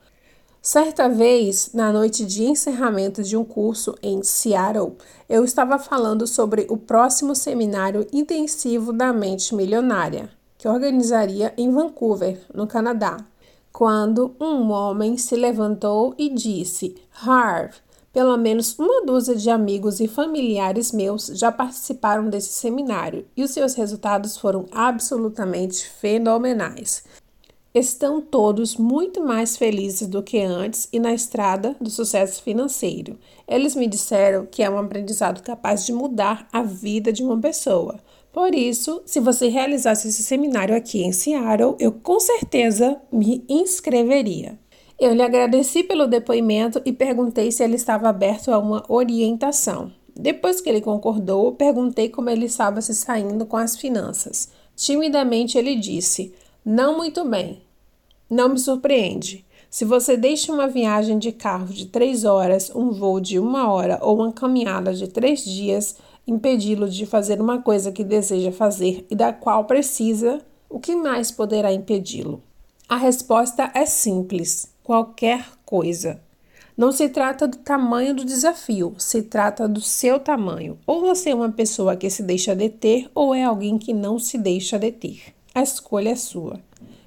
Certa vez, na noite de encerramento de um curso em Seattle, eu estava falando sobre o próximo seminário intensivo da mente milionária que organizaria em Vancouver, no Canadá, quando um homem se levantou e disse: Harv, pelo menos uma dúzia de amigos e familiares meus já participaram desse seminário e os seus resultados foram absolutamente fenomenais. Estão todos muito mais felizes do que antes e na estrada do sucesso financeiro. Eles me disseram que é um aprendizado capaz de mudar a vida de uma pessoa Por isso, se você realizasse esse seminário aqui em Seattle, eu com certeza me inscreveria. Eu lhe agradeci pelo depoimento e perguntei se ele estava aberto a uma orientação. Depois que ele concordou, perguntei como ele estava se saindo com as finanças. Timidamente ele disse: Não muito bem. Não me surpreende. Se você deixa uma viagem de carro de três horas, um voo de uma hora ou uma caminhada de três dias, impedi-lo de fazer uma coisa que deseja fazer e da qual precisa, o que mais poderá impedi-lo? A resposta é simples: qualquer coisa. Não se trata do tamanho do desafio, se trata do seu tamanho. Ou você é uma pessoa que se deixa deter, ou é alguém que não se deixa deter. A escolha é sua.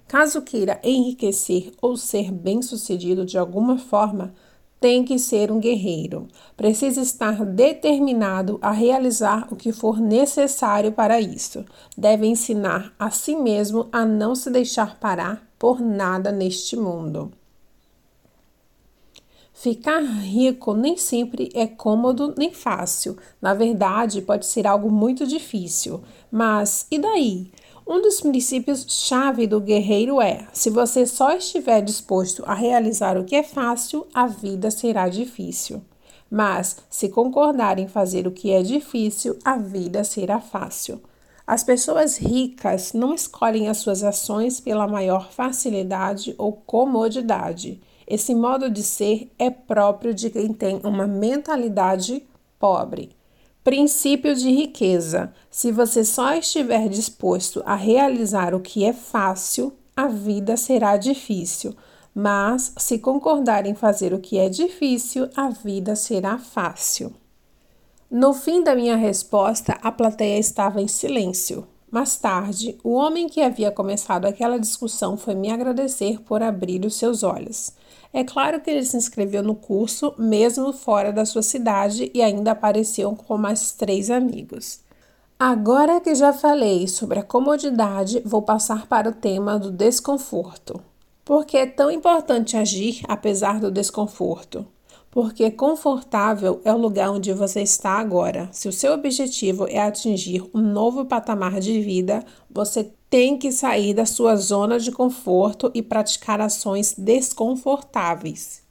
Caso queira enriquecer ou ser bem-sucedido de alguma forma, tem que ser um guerreiro. Precisa estar determinado a realizar o que for necessário para isso. Deve ensinar a si mesmo a não se deixar parar por nada neste mundo. Ficar rico nem sempre é cômodo nem fácil. Na verdade, pode ser algo muito difícil. Mas e daí? Um dos princípios-chave do guerreiro é: se você só estiver disposto a realizar o que é fácil, a vida será difícil. Mas, se concordar em fazer o que é difícil, a vida será fácil. As pessoas ricas não escolhem as suas ações pela maior facilidade ou comodidade. Esse modo de ser é próprio de quem tem uma mentalidade pobre. Princípio de riqueza: se você só estiver disposto a realizar o que é fácil, a vida será difícil. Mas, se concordar em fazer o que é difícil, a vida será fácil. No fim da minha resposta, a plateia estava em silêncio. Mais tarde, o homem que havia começado aquela discussão foi me agradecer por abrir os seus olhos. É claro que ele se inscreveu no curso, mesmo fora da sua cidade, e ainda apareceu com mais três amigos. Agora que já falei sobre a comodidade, vou passar para o tema do desconforto. Por que é tão importante agir apesar do desconforto? Porque confortável é o lugar onde você está agora. Se o seu objetivo é atingir um novo patamar de vida, você tem que sair da sua zona de conforto e praticar ações desconfortáveis.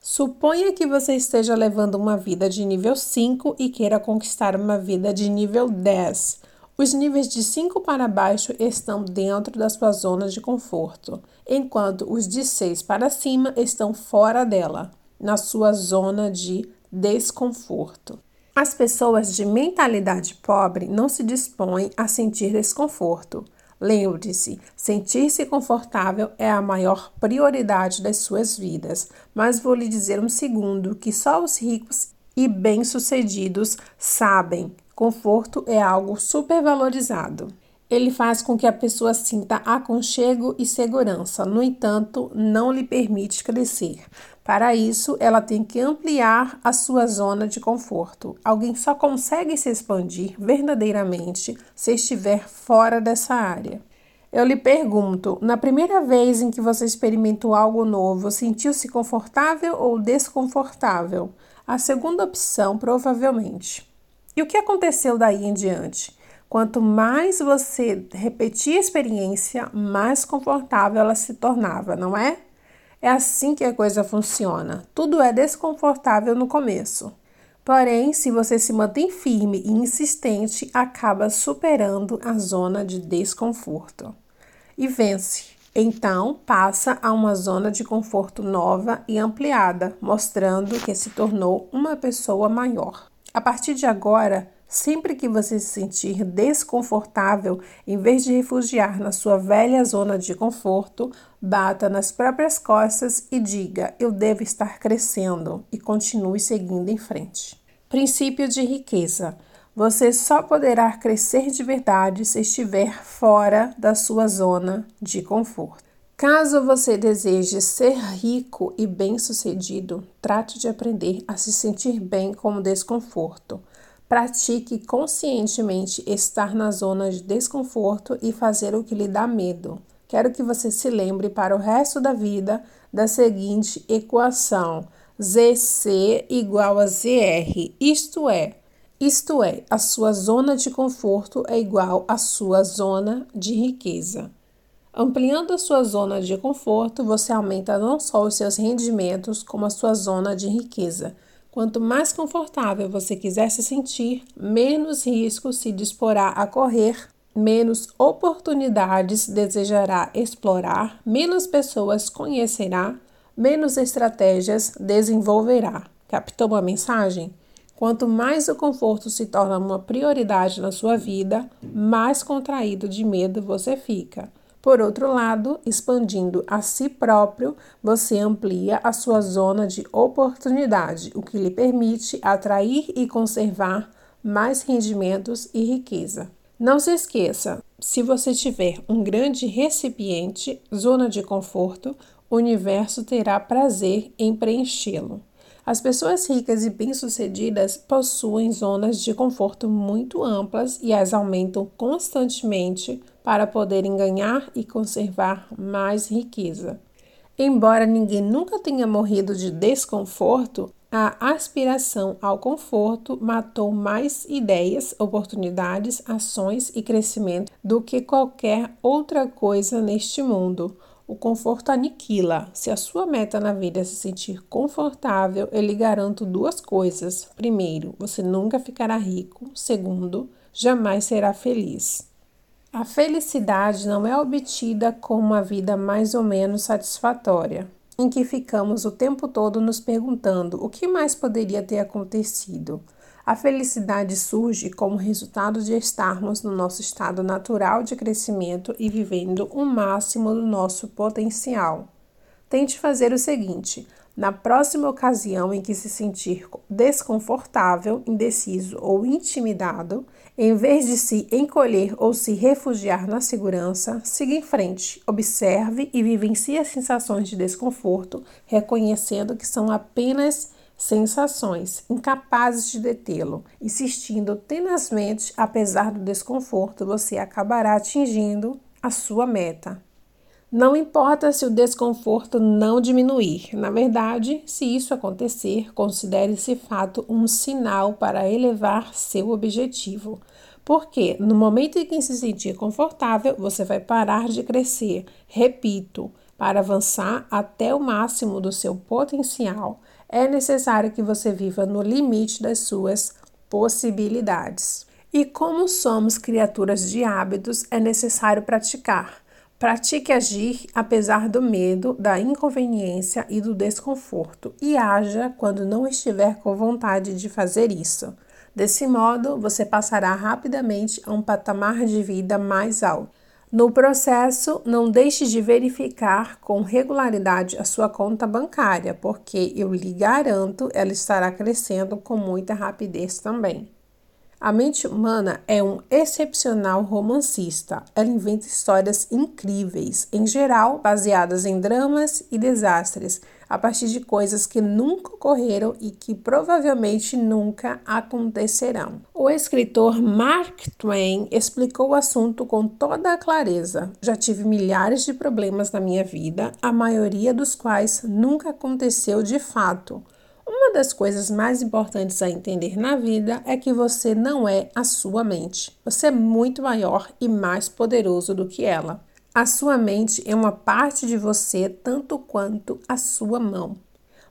Suponha que você esteja levando uma vida de nível 5 e queira conquistar uma vida de nível 10. Os níveis de 5 para baixo estão dentro da sua zona de conforto, enquanto os de 6 para cima estão fora dela, na sua zona de desconforto. As pessoas de mentalidade pobre não se dispõem a sentir desconforto. Lembre-se, sentir-se confortável é a maior prioridade das suas vidas, mas vou lhe dizer um segundo que só os ricos e bem-sucedidos sabem. Conforto é algo supervalorizado. Ele faz com que a pessoa sinta aconchego e segurança, no entanto, não lhe permite crescer. Para isso, ela tem que ampliar a sua zona de conforto. Alguém só consegue se expandir verdadeiramente se estiver fora dessa área. Eu lhe pergunto: na primeira vez em que você experimentou algo novo, sentiu-se confortável ou desconfortável? A segunda opção, provavelmente. E o que aconteceu daí em diante? Quanto mais você repetia a experiência, mais confortável ela se tornava, não é? É assim que a coisa funciona. Tudo é desconfortável no começo. Porém, se você se mantém firme e insistente, acaba superando a zona de desconforto e vence. Então, passa a uma zona de conforto nova e ampliada, mostrando que se tornou uma pessoa maior. A partir de agora, Sempre que você se sentir desconfortável, em vez de refugiar na sua velha zona de conforto, bata nas próprias costas e diga: Eu devo estar crescendo e continue seguindo em frente. Princípio de riqueza. Você só poderá crescer de verdade se estiver fora da sua zona de conforto. Caso você deseje ser rico e bem-sucedido, trate de aprender a se sentir bem com o desconforto. Pratique conscientemente estar na zona de desconforto e fazer o que lhe dá medo. Quero que você se lembre para o resto da vida da seguinte equação: ZC igual a ZR, isto é, Isto é, a sua zona de conforto é igual à sua zona de riqueza. Ampliando a sua zona de conforto, você aumenta não só os seus rendimentos, como a sua zona de riqueza. Quanto mais confortável você quiser se sentir, menos risco se disporá a correr, menos oportunidades desejará explorar, menos pessoas conhecerá, menos estratégias desenvolverá. Captou uma mensagem? Quanto mais o conforto se torna uma prioridade na sua vida, mais contraído de medo você fica. Por outro lado, expandindo a si próprio, você amplia a sua zona de oportunidade, o que lhe permite atrair e conservar mais rendimentos e riqueza. Não se esqueça, se você tiver um grande recipiente, zona de conforto, o universo terá prazer em preenchê-lo. As pessoas ricas e bem-sucedidas possuem zonas de conforto muito amplas e as aumentam constantemente para poderem ganhar e conservar mais riqueza. Embora ninguém nunca tenha morrido de desconforto, a aspiração ao conforto matou mais ideias, oportunidades, ações e crescimento do que qualquer outra coisa neste mundo. O conforto aniquila. Se a sua meta na vida é se sentir confortável, eu lhe garanto duas coisas. Primeiro, você nunca ficará rico. Segundo, jamais será feliz. A felicidade não é obtida com uma vida mais ou menos satisfatória, em que ficamos o tempo todo nos perguntando o que mais poderia ter acontecido. A felicidade surge como resultado de estarmos no nosso estado natural de crescimento e vivendo o máximo do nosso potencial. Tente fazer o seguinte: na próxima ocasião em que se sentir desconfortável, indeciso ou intimidado, em vez de se encolher ou se refugiar na segurança, siga em frente, observe e vivencie as sensações de desconforto, reconhecendo que são apenas sensações, incapazes de detê-lo. Insistindo tenazmente, apesar do desconforto, você acabará atingindo a sua meta. Não importa se o desconforto não diminuir. Na verdade, se isso acontecer, considere esse fato um sinal para elevar seu objetivo. Porque no momento em que se sentir confortável, você vai parar de crescer. Repito, para avançar até o máximo do seu potencial, é necessário que você viva no limite das suas possibilidades. E como somos criaturas de hábitos, é necessário praticar. Pratique agir apesar do medo, da inconveniência e do desconforto, e haja quando não estiver com vontade de fazer isso. Desse modo, você passará rapidamente a um patamar de vida mais alto. No processo, não deixe de verificar com regularidade a sua conta bancária, porque eu lhe garanto, ela estará crescendo com muita rapidez também. A mente humana é um excepcional romancista. Ela inventa histórias incríveis, em geral baseadas em dramas e desastres, a partir de coisas que nunca ocorreram e que provavelmente nunca acontecerão. O escritor Mark Twain explicou o assunto com toda a clareza. Já tive milhares de problemas na minha vida, a maioria dos quais nunca aconteceu de fato. Uma das coisas mais importantes a entender na vida é que você não é a sua mente. Você é muito maior e mais poderoso do que ela. A sua mente é uma parte de você tanto quanto a sua mão.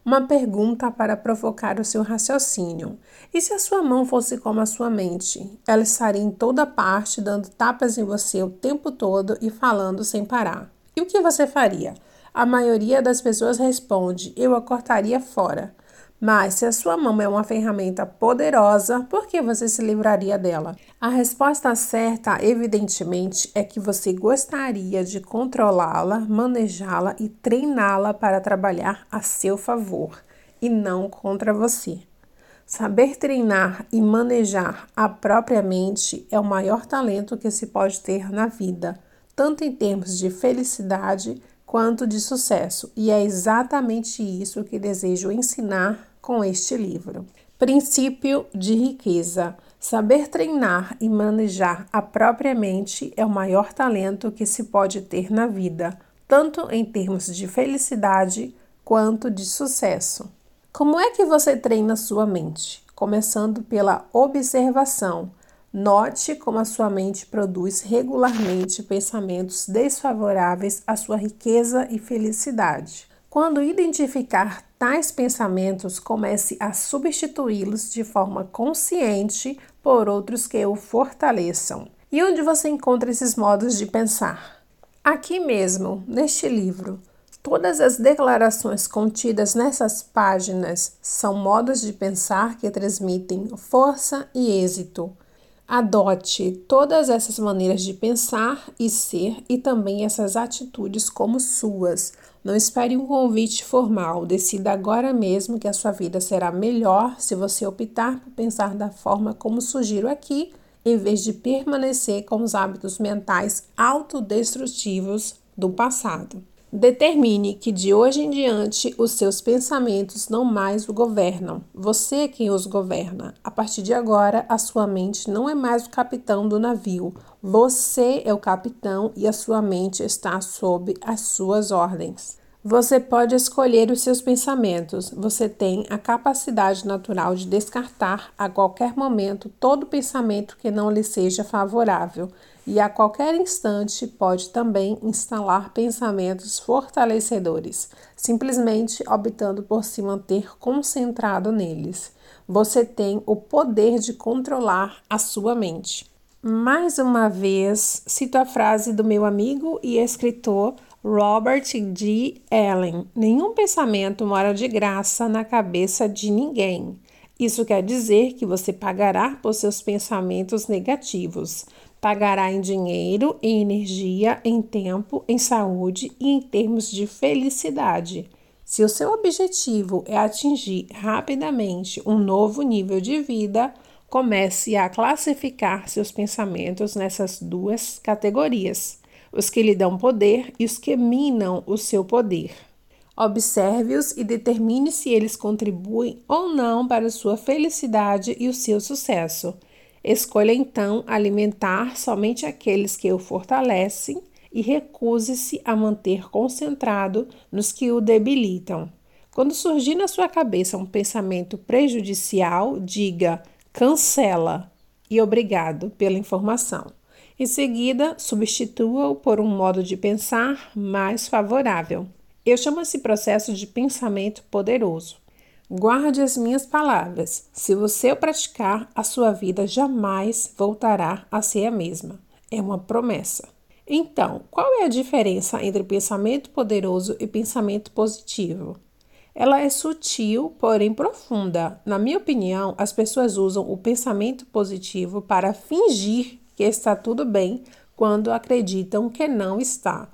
Uma pergunta para provocar o seu raciocínio. E se a sua mão fosse como a sua mente? Ela estaria em toda parte, dando tapas em você o tempo todo e falando sem parar. E o que você faria? A maioria das pessoas responde: eu a cortaria fora. Mas se a sua mão é uma ferramenta poderosa, por que você se livraria dela? A resposta certa, evidentemente, é que você gostaria de controlá-la, manejá-la e treiná-la para trabalhar a seu favor e não contra você. Saber treinar e manejar a própria mente é o maior talento que se pode ter na vida, tanto em termos de felicidade quanto de sucesso, e é exatamente isso que desejo ensinar com este livro. Princípio de riqueza. Saber treinar e manejar a própria mente é o maior talento que se pode ter na vida, tanto em termos de felicidade quanto de sucesso. Como é que você treina sua mente? começando pela observação. Note como a sua mente produz regularmente pensamentos desfavoráveis à sua riqueza e felicidade. Quando identificar tais pensamentos, comece a substituí-los de forma consciente por outros que o fortaleçam. E onde você encontra esses modos de pensar? Aqui mesmo, neste livro. Todas as declarações contidas nessas páginas são modos de pensar que transmitem força e êxito. Adote todas essas maneiras de pensar e ser e também essas atitudes como suas. Não espere um convite formal. Decida agora mesmo que a sua vida será melhor se você optar por pensar da forma como sugiro aqui, em vez de permanecer com os hábitos mentais autodestrutivos do passado. Determine que de hoje em diante os seus pensamentos não mais o governam. Você é quem os governa. A partir de agora, a sua mente não é mais o capitão do navio. Você é o capitão e a sua mente está sob as suas ordens. Você pode escolher os seus pensamentos. Você tem a capacidade natural de descartar a qualquer momento todo pensamento que não lhe seja favorável e a qualquer instante pode também instalar pensamentos fortalecedores, simplesmente optando por se manter concentrado neles. Você tem o poder de controlar a sua mente. Mais uma vez, cito a frase do meu amigo e escritor Robert D. Allen: Nenhum pensamento mora de graça na cabeça de ninguém. Isso quer dizer que você pagará por seus pensamentos negativos. Pagará em dinheiro, em energia, em tempo, em saúde e em termos de felicidade. Se o seu objetivo é atingir rapidamente um novo nível de vida, comece a classificar seus pensamentos nessas duas categorias os que lhe dão poder e os que minam o seu poder. Observe-os e determine se eles contribuem ou não para sua felicidade e o seu sucesso. Escolha então alimentar somente aqueles que o fortalecem e recuse-se a manter concentrado nos que o debilitam. Quando surgir na sua cabeça um pensamento prejudicial, diga cancela e obrigado pela informação. Em seguida, substitua-o por um modo de pensar mais favorável. Eu chamo esse processo de pensamento poderoso. Guarde as minhas palavras. Se você o praticar, a sua vida jamais voltará a ser a mesma. É uma promessa. Então, qual é a diferença entre pensamento poderoso e pensamento positivo? Ela é sutil, porém profunda. Na minha opinião, as pessoas usam o pensamento positivo para fingir que está tudo bem quando acreditam que não está.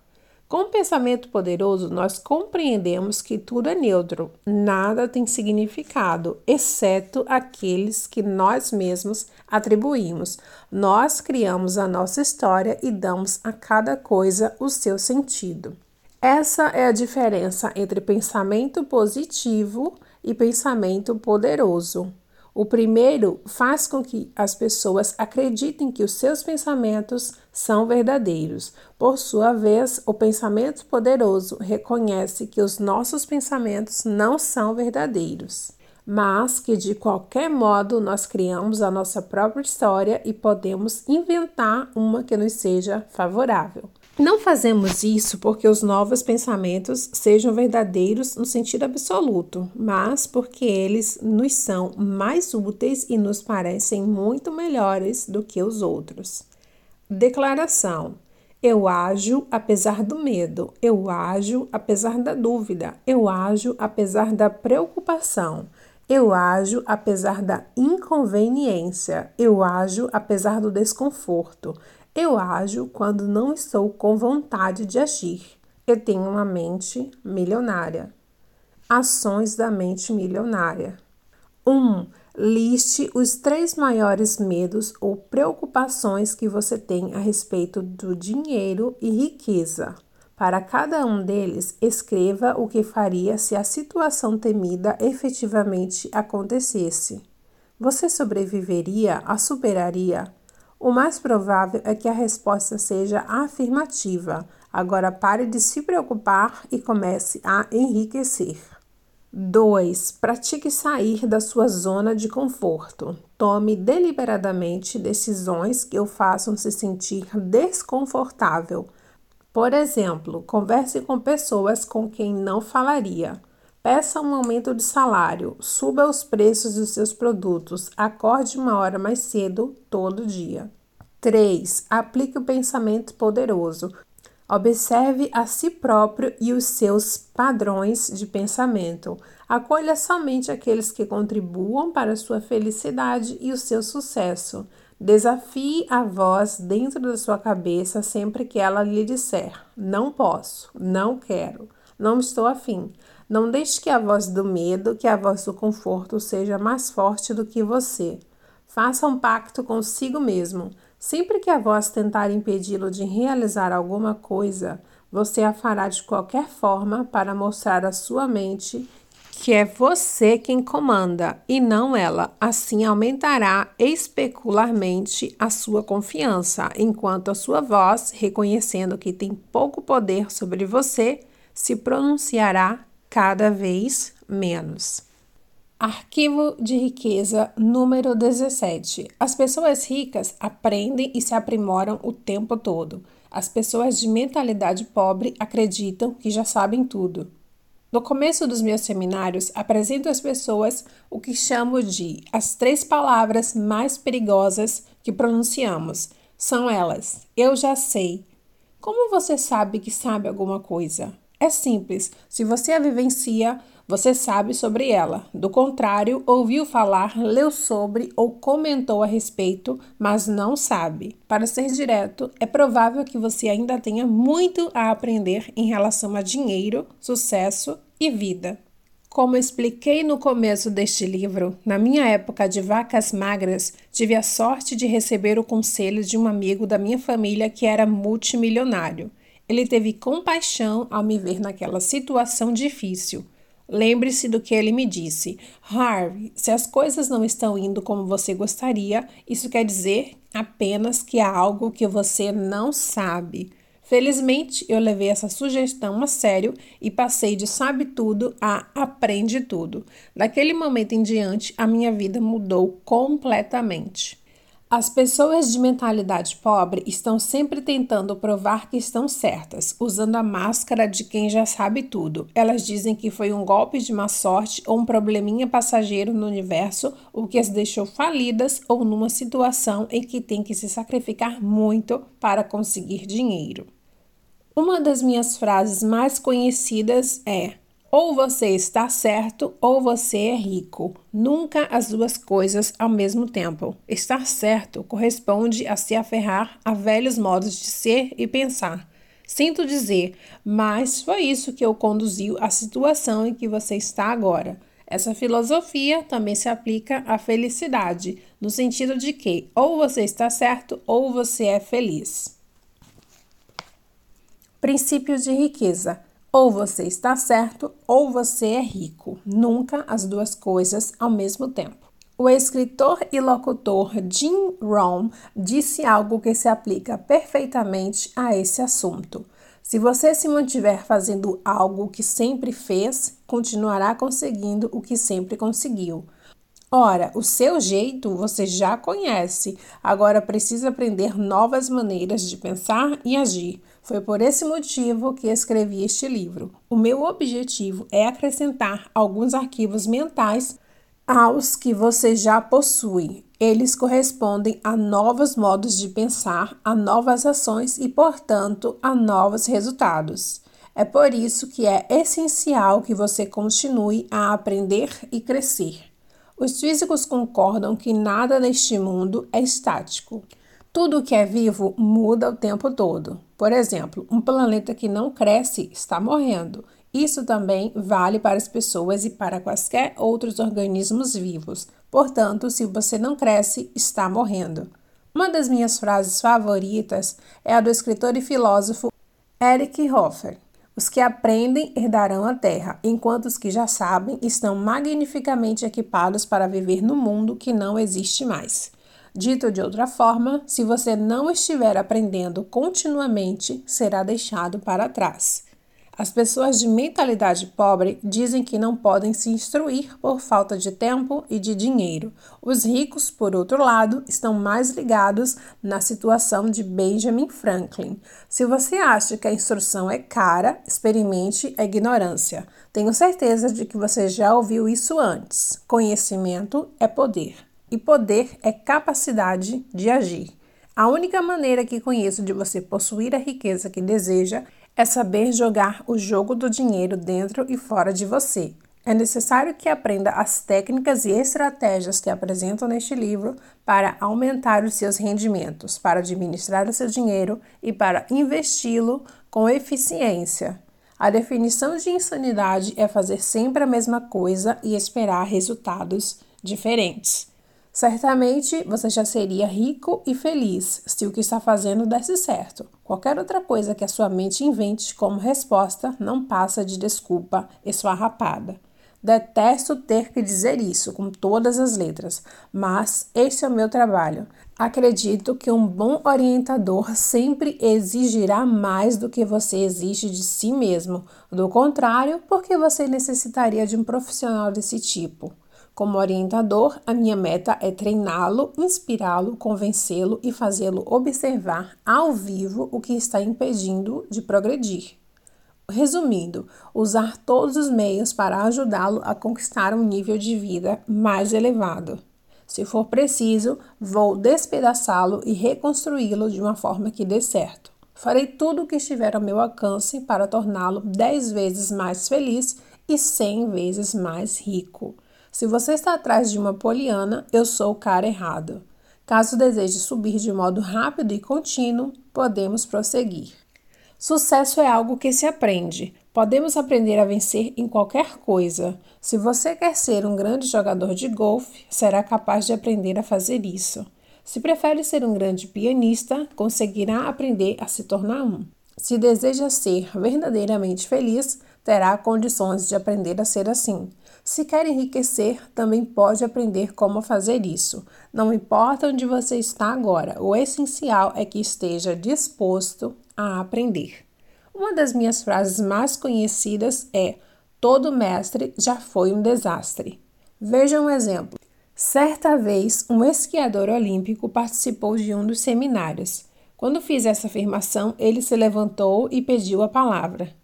Com o pensamento poderoso, nós compreendemos que tudo é neutro, nada tem significado, exceto aqueles que nós mesmos atribuímos. Nós criamos a nossa história e damos a cada coisa o seu sentido. Essa é a diferença entre pensamento positivo e pensamento poderoso. O primeiro faz com que as pessoas acreditem que os seus pensamentos são verdadeiros. Por sua vez, o pensamento poderoso reconhece que os nossos pensamentos não são verdadeiros, mas que de qualquer modo nós criamos a nossa própria história e podemos inventar uma que nos seja favorável. Não fazemos isso porque os novos pensamentos sejam verdadeiros no sentido absoluto, mas porque eles nos são mais úteis e nos parecem muito melhores do que os outros. Declaração: Eu ajo apesar do medo, eu ajo apesar da dúvida, eu ajo apesar da preocupação. Eu ajo apesar da inconveniência, eu ajo apesar do desconforto, eu ajo quando não estou com vontade de agir. Eu tenho uma mente milionária. Ações da mente milionária. 1. Um, liste os três maiores medos ou preocupações que você tem a respeito do dinheiro e riqueza. Para cada um deles, escreva o que faria se a situação temida efetivamente acontecesse. Você sobreviveria, a superaria o mais provável é que a resposta seja afirmativa. Agora pare de se preocupar e comece a enriquecer. 2. Pratique sair da sua zona de conforto. Tome deliberadamente decisões que o façam se sentir desconfortável. Por exemplo, converse com pessoas com quem não falaria. Peça um aumento de salário, suba os preços dos seus produtos, acorde uma hora mais cedo todo dia. 3. Aplique o pensamento poderoso. Observe a si próprio e os seus padrões de pensamento. Acolha somente aqueles que contribuam para a sua felicidade e o seu sucesso. Desafie a voz dentro da sua cabeça sempre que ela lhe disser: não posso, não quero, não estou afim. Não deixe que a voz do medo, que a voz do conforto seja mais forte do que você. Faça um pacto consigo mesmo. Sempre que a voz tentar impedi-lo de realizar alguma coisa, você a fará de qualquer forma para mostrar à sua mente que é você quem comanda e não ela. Assim aumentará especularmente a sua confiança, enquanto a sua voz, reconhecendo que tem pouco poder sobre você, se pronunciará cada vez menos. Arquivo de riqueza número 17. As pessoas ricas aprendem e se aprimoram o tempo todo. As pessoas de mentalidade pobre acreditam que já sabem tudo. No começo dos meus seminários, apresento às pessoas o que chamo de as três palavras mais perigosas que pronunciamos. São elas: eu já sei. Como você sabe que sabe alguma coisa? É simples. Se você a vivencia, você sabe sobre ela. Do contrário, ouviu falar, leu sobre ou comentou a respeito, mas não sabe. Para ser direto, é provável que você ainda tenha muito a aprender em relação a dinheiro, sucesso e vida. Como expliquei no começo deste livro, na minha época de vacas magras, tive a sorte de receber o conselho de um amigo da minha família que era multimilionário. Ele teve compaixão ao me ver naquela situação difícil. Lembre-se do que ele me disse. Harvey, se as coisas não estão indo como você gostaria, isso quer dizer apenas que há algo que você não sabe. Felizmente, eu levei essa sugestão a sério e passei de sabe tudo a aprende tudo. Daquele momento em diante, a minha vida mudou completamente. As pessoas de mentalidade pobre estão sempre tentando provar que estão certas, usando a máscara de quem já sabe tudo. Elas dizem que foi um golpe de má sorte ou um probleminha passageiro no universo, o que as deixou falidas ou numa situação em que tem que se sacrificar muito para conseguir dinheiro. Uma das minhas frases mais conhecidas é: ou você está certo ou você é rico. Nunca as duas coisas ao mesmo tempo. Estar certo corresponde a se aferrar a velhos modos de ser e pensar. Sinto dizer, mas foi isso que o conduziu à situação em que você está agora. Essa filosofia também se aplica à felicidade, no sentido de que ou você está certo ou você é feliz. Princípios de riqueza. Ou você está certo ou você é rico, nunca as duas coisas ao mesmo tempo. O escritor e locutor Jim Rohn disse algo que se aplica perfeitamente a esse assunto. Se você se mantiver fazendo algo que sempre fez, continuará conseguindo o que sempre conseguiu. Ora, o seu jeito você já conhece, agora precisa aprender novas maneiras de pensar e agir. Foi por esse motivo que escrevi este livro. O meu objetivo é acrescentar alguns arquivos mentais aos que você já possui. Eles correspondem a novos modos de pensar, a novas ações e, portanto, a novos resultados. É por isso que é essencial que você continue a aprender e crescer. Os físicos concordam que nada neste mundo é estático. Tudo que é vivo muda o tempo todo. Por exemplo, um planeta que não cresce está morrendo. Isso também vale para as pessoas e para quaisquer outros organismos vivos. Portanto, se você não cresce, está morrendo. Uma das minhas frases favoritas é a do escritor e filósofo Eric Hoffer. Os que aprendem herdarão a terra, enquanto os que já sabem estão magnificamente equipados para viver no mundo que não existe mais. Dito de outra forma, se você não estiver aprendendo continuamente, será deixado para trás. As pessoas de mentalidade pobre dizem que não podem se instruir por falta de tempo e de dinheiro. Os ricos, por outro lado, estão mais ligados na situação de Benjamin Franklin. Se você acha que a instrução é cara, experimente a ignorância. Tenho certeza de que você já ouviu isso antes. Conhecimento é poder, e poder é capacidade de agir. A única maneira que conheço de você possuir a riqueza que deseja é saber jogar o jogo do dinheiro dentro e fora de você. É necessário que aprenda as técnicas e estratégias que apresento neste livro para aumentar os seus rendimentos, para administrar o seu dinheiro e para investi-lo com eficiência. A definição de insanidade é fazer sempre a mesma coisa e esperar resultados diferentes. Certamente você já seria rico e feliz se o que está fazendo desse certo. Qualquer outra coisa que a sua mente invente como resposta não passa de desculpa esfarrapada. Detesto ter que dizer isso com todas as letras, mas esse é o meu trabalho. Acredito que um bom orientador sempre exigirá mais do que você exige de si mesmo. Do contrário, por que você necessitaria de um profissional desse tipo? Como orientador, a minha meta é treiná-lo, inspirá-lo, convencê-lo e fazê-lo observar ao vivo o que está impedindo de progredir. Resumindo, usar todos os meios para ajudá-lo a conquistar um nível de vida mais elevado. Se for preciso, vou despedaçá-lo e reconstruí-lo de uma forma que dê certo. Farei tudo o que estiver ao meu alcance para torná-lo dez vezes mais feliz e cem vezes mais rico. Se você está atrás de uma poliana, eu sou o cara errado. Caso deseje subir de modo rápido e contínuo, podemos prosseguir. Sucesso é algo que se aprende. Podemos aprender a vencer em qualquer coisa. Se você quer ser um grande jogador de golfe, será capaz de aprender a fazer isso. Se prefere ser um grande pianista, conseguirá aprender a se tornar um. Se deseja ser verdadeiramente feliz, terá condições de aprender a ser assim. Se quer enriquecer, também pode aprender como fazer isso. Não importa onde você está agora, o essencial é que esteja disposto a aprender. Uma das minhas frases mais conhecidas é: Todo mestre já foi um desastre. Veja um exemplo. Certa vez, um esquiador olímpico participou de um dos seminários. Quando fiz essa afirmação, ele se levantou e pediu a palavra.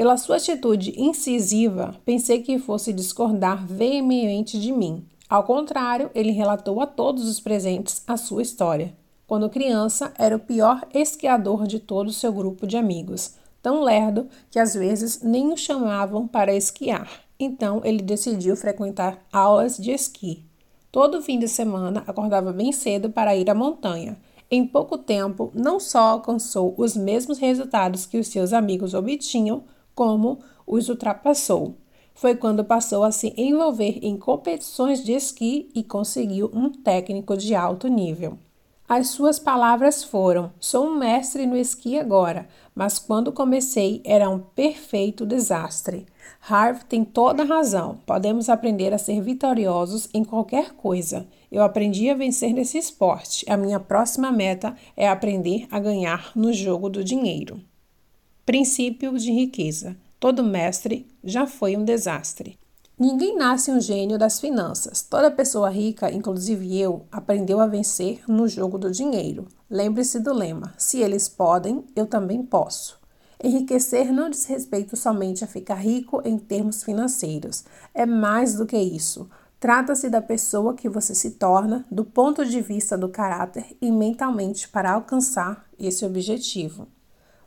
Pela sua atitude incisiva, pensei que fosse discordar veemente de mim. Ao contrário, ele relatou a todos os presentes a sua história. Quando criança, era o pior esquiador de todo o seu grupo de amigos, tão lerdo que às vezes nem o chamavam para esquiar. Então ele decidiu frequentar aulas de esqui. Todo fim de semana acordava bem cedo para ir à montanha. Em pouco tempo, não só alcançou os mesmos resultados que os seus amigos obtinham, como os ultrapassou. Foi quando passou a se envolver em competições de esqui e conseguiu um técnico de alto nível. As suas palavras foram: Sou um mestre no esqui agora, mas quando comecei era um perfeito desastre. Harv tem toda a razão. Podemos aprender a ser vitoriosos em qualquer coisa. Eu aprendi a vencer nesse esporte. A minha próxima meta é aprender a ganhar no jogo do dinheiro. Princípio de riqueza. Todo mestre já foi um desastre. Ninguém nasce um gênio das finanças. Toda pessoa rica, inclusive eu, aprendeu a vencer no jogo do dinheiro. Lembre-se do lema: se eles podem, eu também posso. Enriquecer não diz respeito somente a ficar rico em termos financeiros. É mais do que isso. Trata-se da pessoa que você se torna do ponto de vista do caráter e mentalmente para alcançar esse objetivo.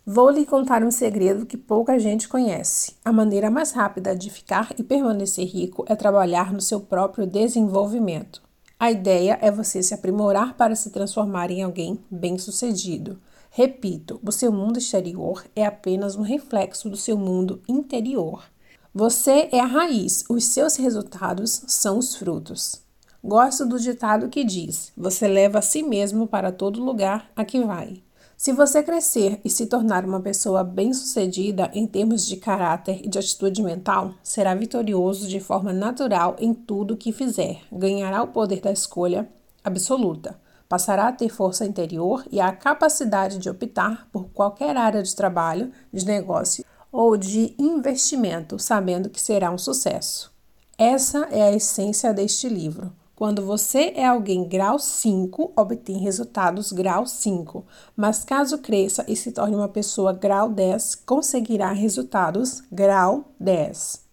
Vou lhe contar um segredo que pouca gente conhece. A maneira mais rápida de ficar e permanecer rico é trabalhar no seu próprio desenvolvimento. A ideia é você se aprimorar para se transformar em alguém bem-sucedido. Repito, o seu mundo exterior é apenas um reflexo do seu mundo interior. Você é a raiz, os seus resultados são os frutos. Gosto do ditado que diz: você leva a si mesmo para todo lugar a que vai. Se você crescer e se tornar uma pessoa bem-sucedida em termos de caráter e de atitude mental, será vitorioso de forma natural em tudo o que fizer, ganhará o poder da escolha absoluta, passará a ter força interior e a capacidade de optar por qualquer área de trabalho, de negócio ou de investimento, sabendo que será um sucesso. Essa é a essência deste livro. Quando você é alguém grau 5, obtém resultados grau 5, mas caso cresça e se torne uma pessoa grau 10, conseguirá resultados grau 10.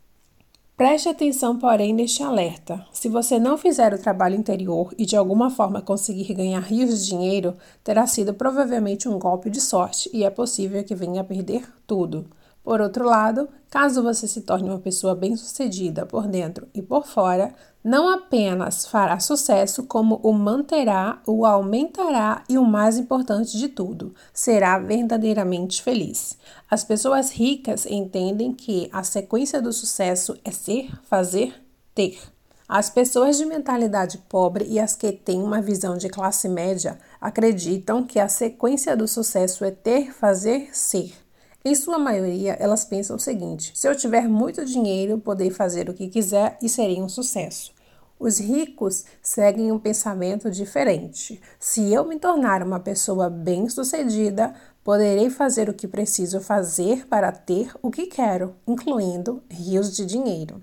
Preste atenção, porém, neste alerta. Se você não fizer o trabalho interior e de alguma forma conseguir ganhar rios de dinheiro, terá sido provavelmente um golpe de sorte e é possível que venha a perder tudo. Por outro lado, caso você se torne uma pessoa bem-sucedida por dentro e por fora, não apenas fará sucesso, como o manterá, o aumentará e o mais importante de tudo, será verdadeiramente feliz. As pessoas ricas entendem que a sequência do sucesso é ser, fazer, ter. As pessoas de mentalidade pobre e as que têm uma visão de classe média acreditam que a sequência do sucesso é ter, fazer, ser. Em sua maioria, elas pensam o seguinte: se eu tiver muito dinheiro, poderei fazer o que quiser e serei um sucesso. Os ricos seguem um pensamento diferente. Se eu me tornar uma pessoa bem-sucedida, poderei fazer o que preciso fazer para ter o que quero, incluindo rios de dinheiro.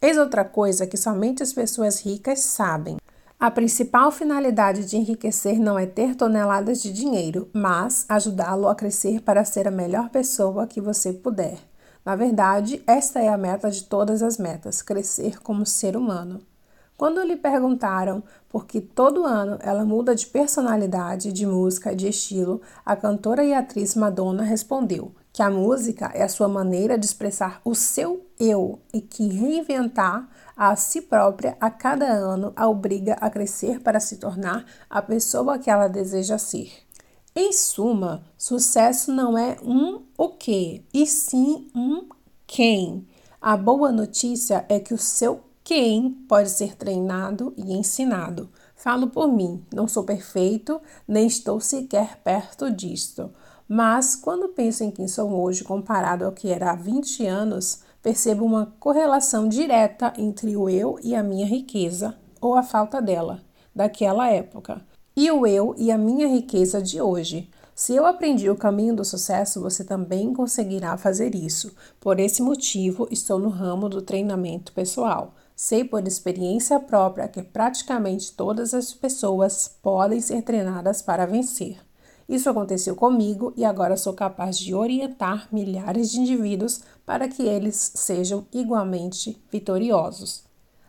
Eis outra coisa que somente as pessoas ricas sabem. A principal finalidade de enriquecer não é ter toneladas de dinheiro, mas ajudá-lo a crescer para ser a melhor pessoa que você puder. Na verdade, esta é a meta de todas as metas: crescer como ser humano. Quando lhe perguntaram por que todo ano ela muda de personalidade, de música, de estilo, a cantora e atriz Madonna respondeu que a música é a sua maneira de expressar o seu eu e que reinventar a si própria a cada ano a obriga a crescer para se tornar a pessoa que ela deseja ser. Em suma, sucesso não é um o que, e sim um quem. A boa notícia é que o seu quem pode ser treinado e ensinado. Falo por mim, não sou perfeito, nem estou sequer perto disto. Mas quando penso em quem sou hoje comparado ao que era há 20 anos, percebo uma correlação direta entre o eu e a minha riqueza, ou a falta dela, daquela época, e o eu e a minha riqueza de hoje. Se eu aprendi o caminho do sucesso, você também conseguirá fazer isso. Por esse motivo, estou no ramo do treinamento pessoal. Sei por experiência própria que praticamente todas as pessoas podem ser treinadas para vencer. Isso aconteceu comigo e agora sou capaz de orientar milhares de indivíduos para que eles sejam igualmente vitoriosos.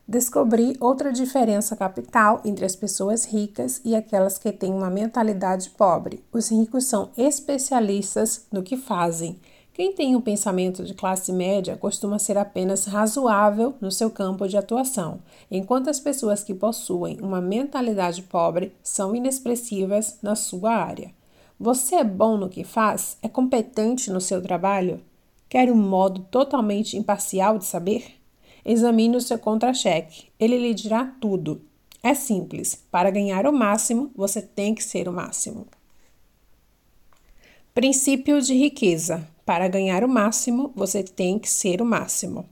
Descobri outra diferença capital entre as pessoas ricas e aquelas que têm uma mentalidade pobre. Os ricos são especialistas no que fazem. Quem tem um pensamento de classe média costuma ser apenas razoável no seu campo de atuação, enquanto as pessoas que possuem uma mentalidade pobre são inexpressivas na sua área. Você é bom no que faz? É competente no seu trabalho? Quer um modo totalmente imparcial de saber? Examine o seu contra-cheque. Ele lhe dirá tudo. É simples. Para ganhar o máximo, você tem que ser o máximo. Princípio de riqueza. Para ganhar o máximo, você tem que ser o máximo.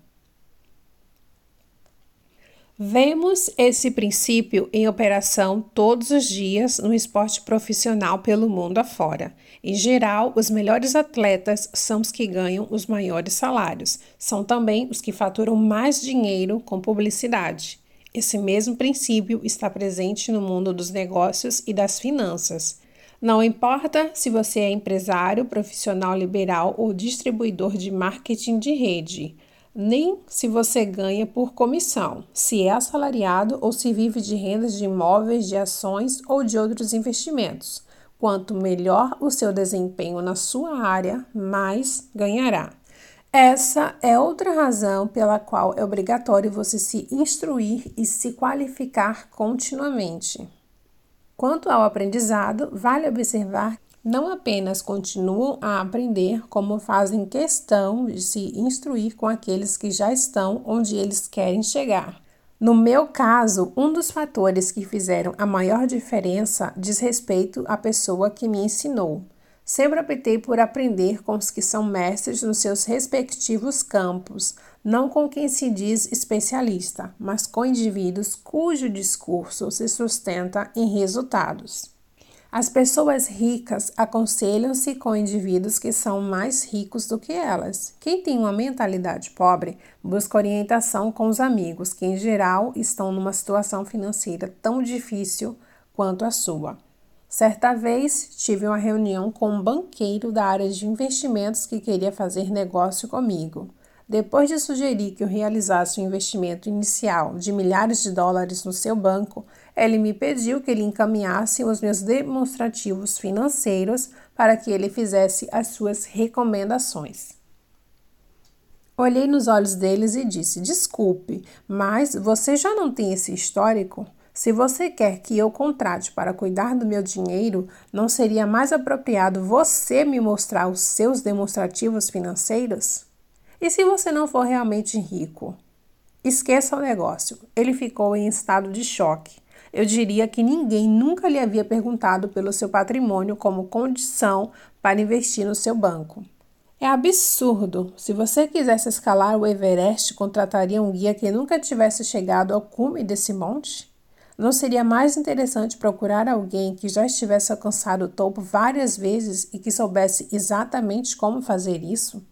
Vemos esse princípio em operação todos os dias no esporte profissional pelo mundo afora. Em geral, os melhores atletas são os que ganham os maiores salários, são também os que faturam mais dinheiro com publicidade. Esse mesmo princípio está presente no mundo dos negócios e das finanças. Não importa se você é empresário, profissional liberal ou distribuidor de marketing de rede nem se você ganha por comissão, se é assalariado ou se vive de rendas de imóveis, de ações ou de outros investimentos. Quanto melhor o seu desempenho na sua área, mais ganhará. Essa é outra razão pela qual é obrigatório você se instruir e se qualificar continuamente. Quanto ao aprendizado, vale observar não apenas continuam a aprender, como fazem questão de se instruir com aqueles que já estão onde eles querem chegar. No meu caso, um dos fatores que fizeram a maior diferença diz respeito à pessoa que me ensinou. Sempre optei por aprender com os que são mestres nos seus respectivos campos, não com quem se diz especialista, mas com indivíduos cujo discurso se sustenta em resultados. As pessoas ricas aconselham-se com indivíduos que são mais ricos do que elas. Quem tem uma mentalidade pobre busca orientação com os amigos, que em geral estão numa situação financeira tão difícil quanto a sua. Certa vez tive uma reunião com um banqueiro da área de investimentos que queria fazer negócio comigo. Depois de sugerir que eu realizasse um investimento inicial de milhares de dólares no seu banco, ele me pediu que ele encaminhasse os meus demonstrativos financeiros para que ele fizesse as suas recomendações. Olhei nos olhos deles e disse: Desculpe, mas você já não tem esse histórico? Se você quer que eu contrate para cuidar do meu dinheiro, não seria mais apropriado você me mostrar os seus demonstrativos financeiros? E se você não for realmente rico? Esqueça o negócio. Ele ficou em estado de choque. Eu diria que ninguém nunca lhe havia perguntado pelo seu patrimônio como condição para investir no seu banco. É absurdo. Se você quisesse escalar o Everest, contrataria um guia que nunca tivesse chegado ao cume desse monte? Não seria mais interessante procurar alguém que já estivesse alcançado o topo várias vezes e que soubesse exatamente como fazer isso?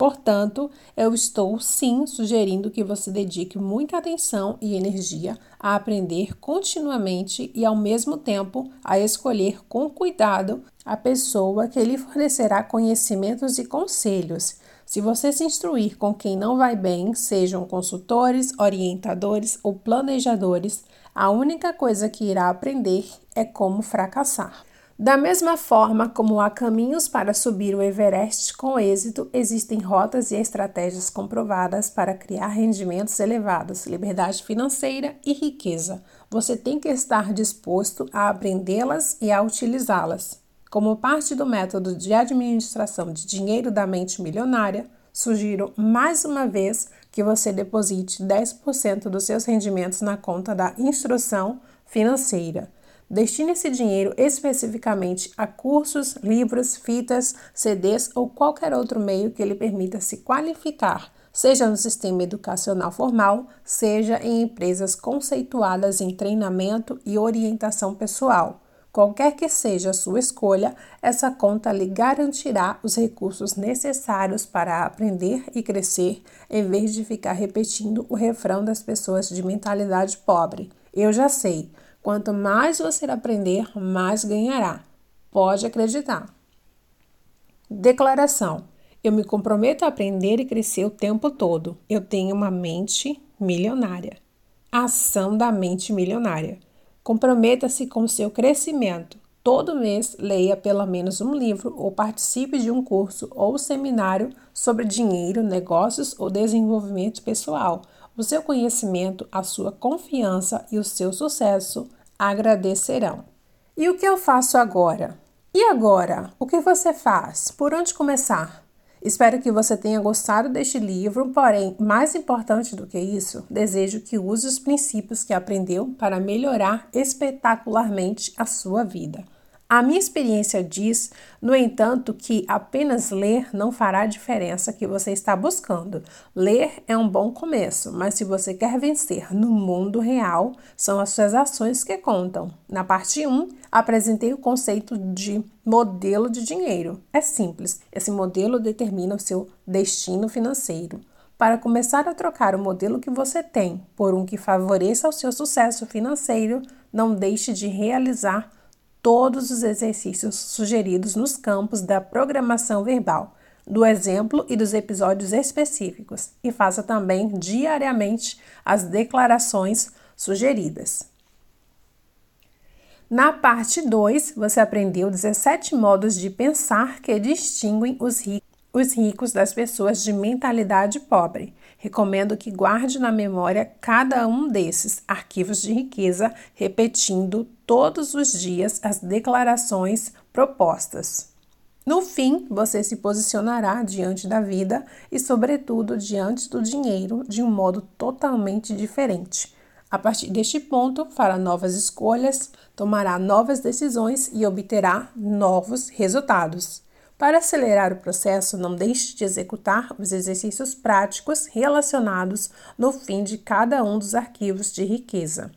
Portanto, eu estou sim sugerindo que você dedique muita atenção e energia a aprender continuamente e, ao mesmo tempo, a escolher com cuidado a pessoa que lhe fornecerá conhecimentos e conselhos. Se você se instruir com quem não vai bem, sejam consultores, orientadores ou planejadores, a única coisa que irá aprender é como fracassar. Da mesma forma como há caminhos para subir o Everest com êxito, existem rotas e estratégias comprovadas para criar rendimentos elevados, liberdade financeira e riqueza. Você tem que estar disposto a aprendê-las e a utilizá-las. Como parte do método de administração de dinheiro da mente milionária, sugiro mais uma vez que você deposite 10% dos seus rendimentos na conta da instrução financeira. Destine esse dinheiro especificamente a cursos, livros, fitas, CDs ou qualquer outro meio que lhe permita se qualificar, seja no sistema educacional formal, seja em empresas conceituadas em treinamento e orientação pessoal. Qualquer que seja a sua escolha, essa conta lhe garantirá os recursos necessários para aprender e crescer, em vez de ficar repetindo o refrão das pessoas de mentalidade pobre. Eu já sei. Quanto mais você aprender, mais ganhará. Pode acreditar. Declaração: Eu me comprometo a aprender e crescer o tempo todo. Eu tenho uma mente milionária. Ação da mente milionária. Comprometa-se com seu crescimento. Todo mês leia pelo menos um livro ou participe de um curso ou seminário sobre dinheiro, negócios ou desenvolvimento pessoal o seu conhecimento, a sua confiança e o seu sucesso agradecerão. E o que eu faço agora? E agora? O que você faz? Por onde começar? Espero que você tenha gostado deste livro, porém, mais importante do que isso, desejo que use os princípios que aprendeu para melhorar espetacularmente a sua vida. A minha experiência diz, no entanto, que apenas ler não fará a diferença que você está buscando. Ler é um bom começo, mas se você quer vencer no mundo real, são as suas ações que contam. Na parte 1, apresentei o conceito de modelo de dinheiro. É simples, esse modelo determina o seu destino financeiro. Para começar a trocar o modelo que você tem por um que favoreça o seu sucesso financeiro, não deixe de realizar todos os exercícios sugeridos nos campos da programação verbal, do exemplo e dos episódios específicos, e faça também diariamente as declarações sugeridas. Na parte 2, você aprendeu 17 modos de pensar que distinguem os ricos, os ricos das pessoas de mentalidade pobre. Recomendo que guarde na memória cada um desses arquivos de riqueza, repetindo todos os dias as declarações propostas. No fim, você se posicionará diante da vida e, sobretudo, diante do dinheiro de um modo totalmente diferente. A partir deste ponto, fará novas escolhas, tomará novas decisões e obterá novos resultados. Para acelerar o processo, não deixe de executar os exercícios práticos relacionados no fim de cada um dos arquivos de riqueza.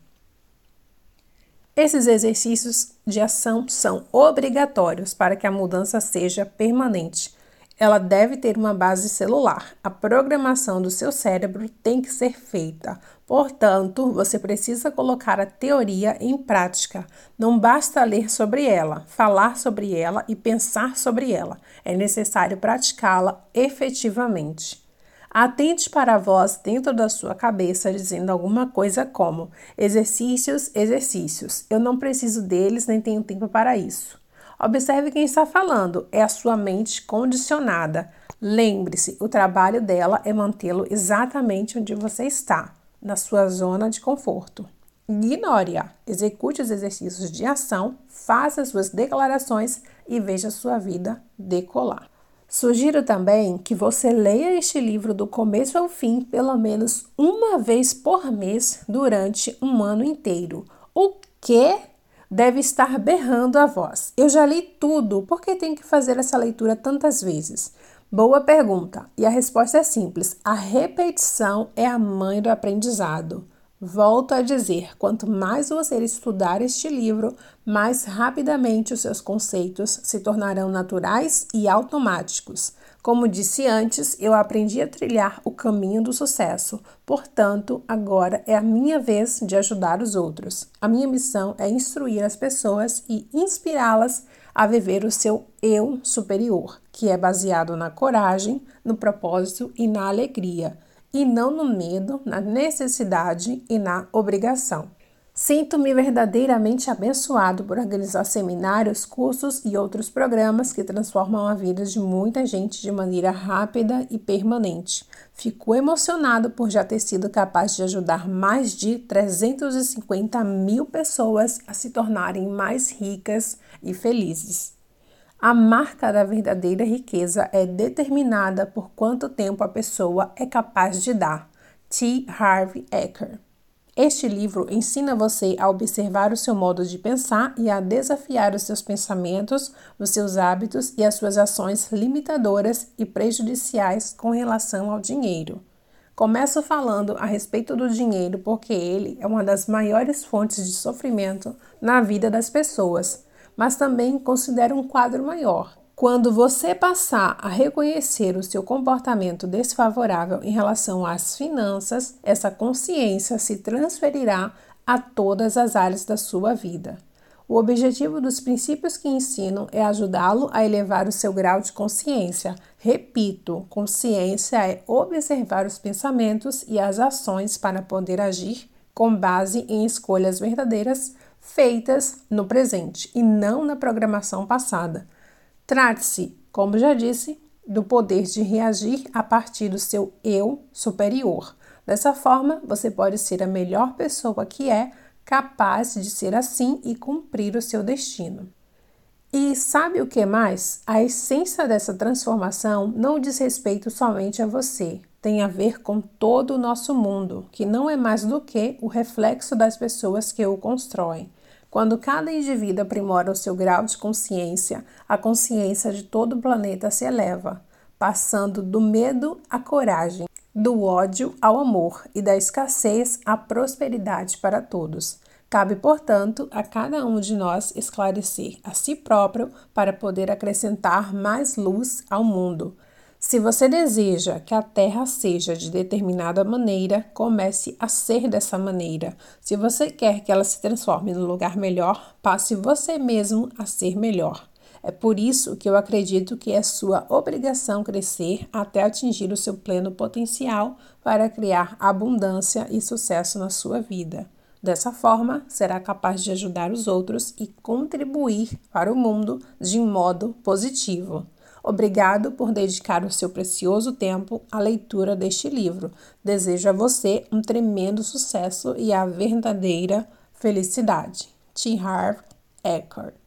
Esses exercícios de ação são obrigatórios para que a mudança seja permanente. Ela deve ter uma base celular. A programação do seu cérebro tem que ser feita. Portanto, você precisa colocar a teoria em prática. Não basta ler sobre ela, falar sobre ela e pensar sobre ela. É necessário praticá-la efetivamente. Atente para a voz dentro da sua cabeça dizendo alguma coisa como: exercícios, exercícios. Eu não preciso deles nem tenho tempo para isso. Observe quem está falando, é a sua mente condicionada. Lembre-se, o trabalho dela é mantê-lo exatamente onde você está, na sua zona de conforto. Ignore-a, execute os exercícios de ação, faça suas declarações e veja sua vida decolar. Sugiro também que você leia este livro do começo ao fim pelo menos uma vez por mês durante um ano inteiro. O que deve estar berrando a voz? Eu já li tudo, por que tenho que fazer essa leitura tantas vezes? Boa pergunta, e a resposta é simples: a repetição é a mãe do aprendizado. Volto a dizer: quanto mais você estudar este livro, mais rapidamente os seus conceitos se tornarão naturais e automáticos. Como disse antes, eu aprendi a trilhar o caminho do sucesso, portanto, agora é a minha vez de ajudar os outros. A minha missão é instruir as pessoas e inspirá-las a viver o seu eu superior, que é baseado na coragem, no propósito e na alegria e não no medo, na necessidade e na obrigação. Sinto-me verdadeiramente abençoado por organizar seminários, cursos e outros programas que transformam a vida de muita gente de maneira rápida e permanente. Fico emocionado por já ter sido capaz de ajudar mais de 350 mil pessoas a se tornarem mais ricas e felizes. A marca da verdadeira riqueza é determinada por quanto tempo a pessoa é capaz de dar. T. Harvey Eker. Este livro ensina você a observar o seu modo de pensar e a desafiar os seus pensamentos, os seus hábitos e as suas ações limitadoras e prejudiciais com relação ao dinheiro. Começo falando a respeito do dinheiro porque ele é uma das maiores fontes de sofrimento na vida das pessoas mas também considera um quadro maior. Quando você passar a reconhecer o seu comportamento desfavorável em relação às finanças, essa consciência se transferirá a todas as áreas da sua vida. O objetivo dos princípios que ensino é ajudá-lo a elevar o seu grau de consciência. Repito, consciência é observar os pensamentos e as ações para poder agir com base em escolhas verdadeiras feitas no presente e não na programação passada. Trate-se, como já disse, do poder de reagir a partir do seu eu superior. Dessa forma, você pode ser a melhor pessoa que é, capaz de ser assim e cumprir o seu destino. E sabe o que mais? A essência dessa transformação não diz respeito somente a você, tem a ver com todo o nosso mundo, que não é mais do que o reflexo das pessoas que o constroem. Quando cada indivíduo aprimora o seu grau de consciência, a consciência de todo o planeta se eleva, passando do medo à coragem, do ódio ao amor e da escassez à prosperidade para todos. Cabe, portanto, a cada um de nós esclarecer a si próprio para poder acrescentar mais luz ao mundo. Se você deseja que a Terra seja de determinada maneira, comece a ser dessa maneira. Se você quer que ela se transforme no lugar melhor, passe você mesmo a ser melhor. É por isso que eu acredito que é sua obrigação crescer até atingir o seu pleno potencial para criar abundância e sucesso na sua vida. Dessa forma, será capaz de ajudar os outros e contribuir para o mundo de modo positivo. Obrigado por dedicar o seu precioso tempo à leitura deste livro. Desejo a você um tremendo sucesso e a verdadeira felicidade. T. Harv Eckert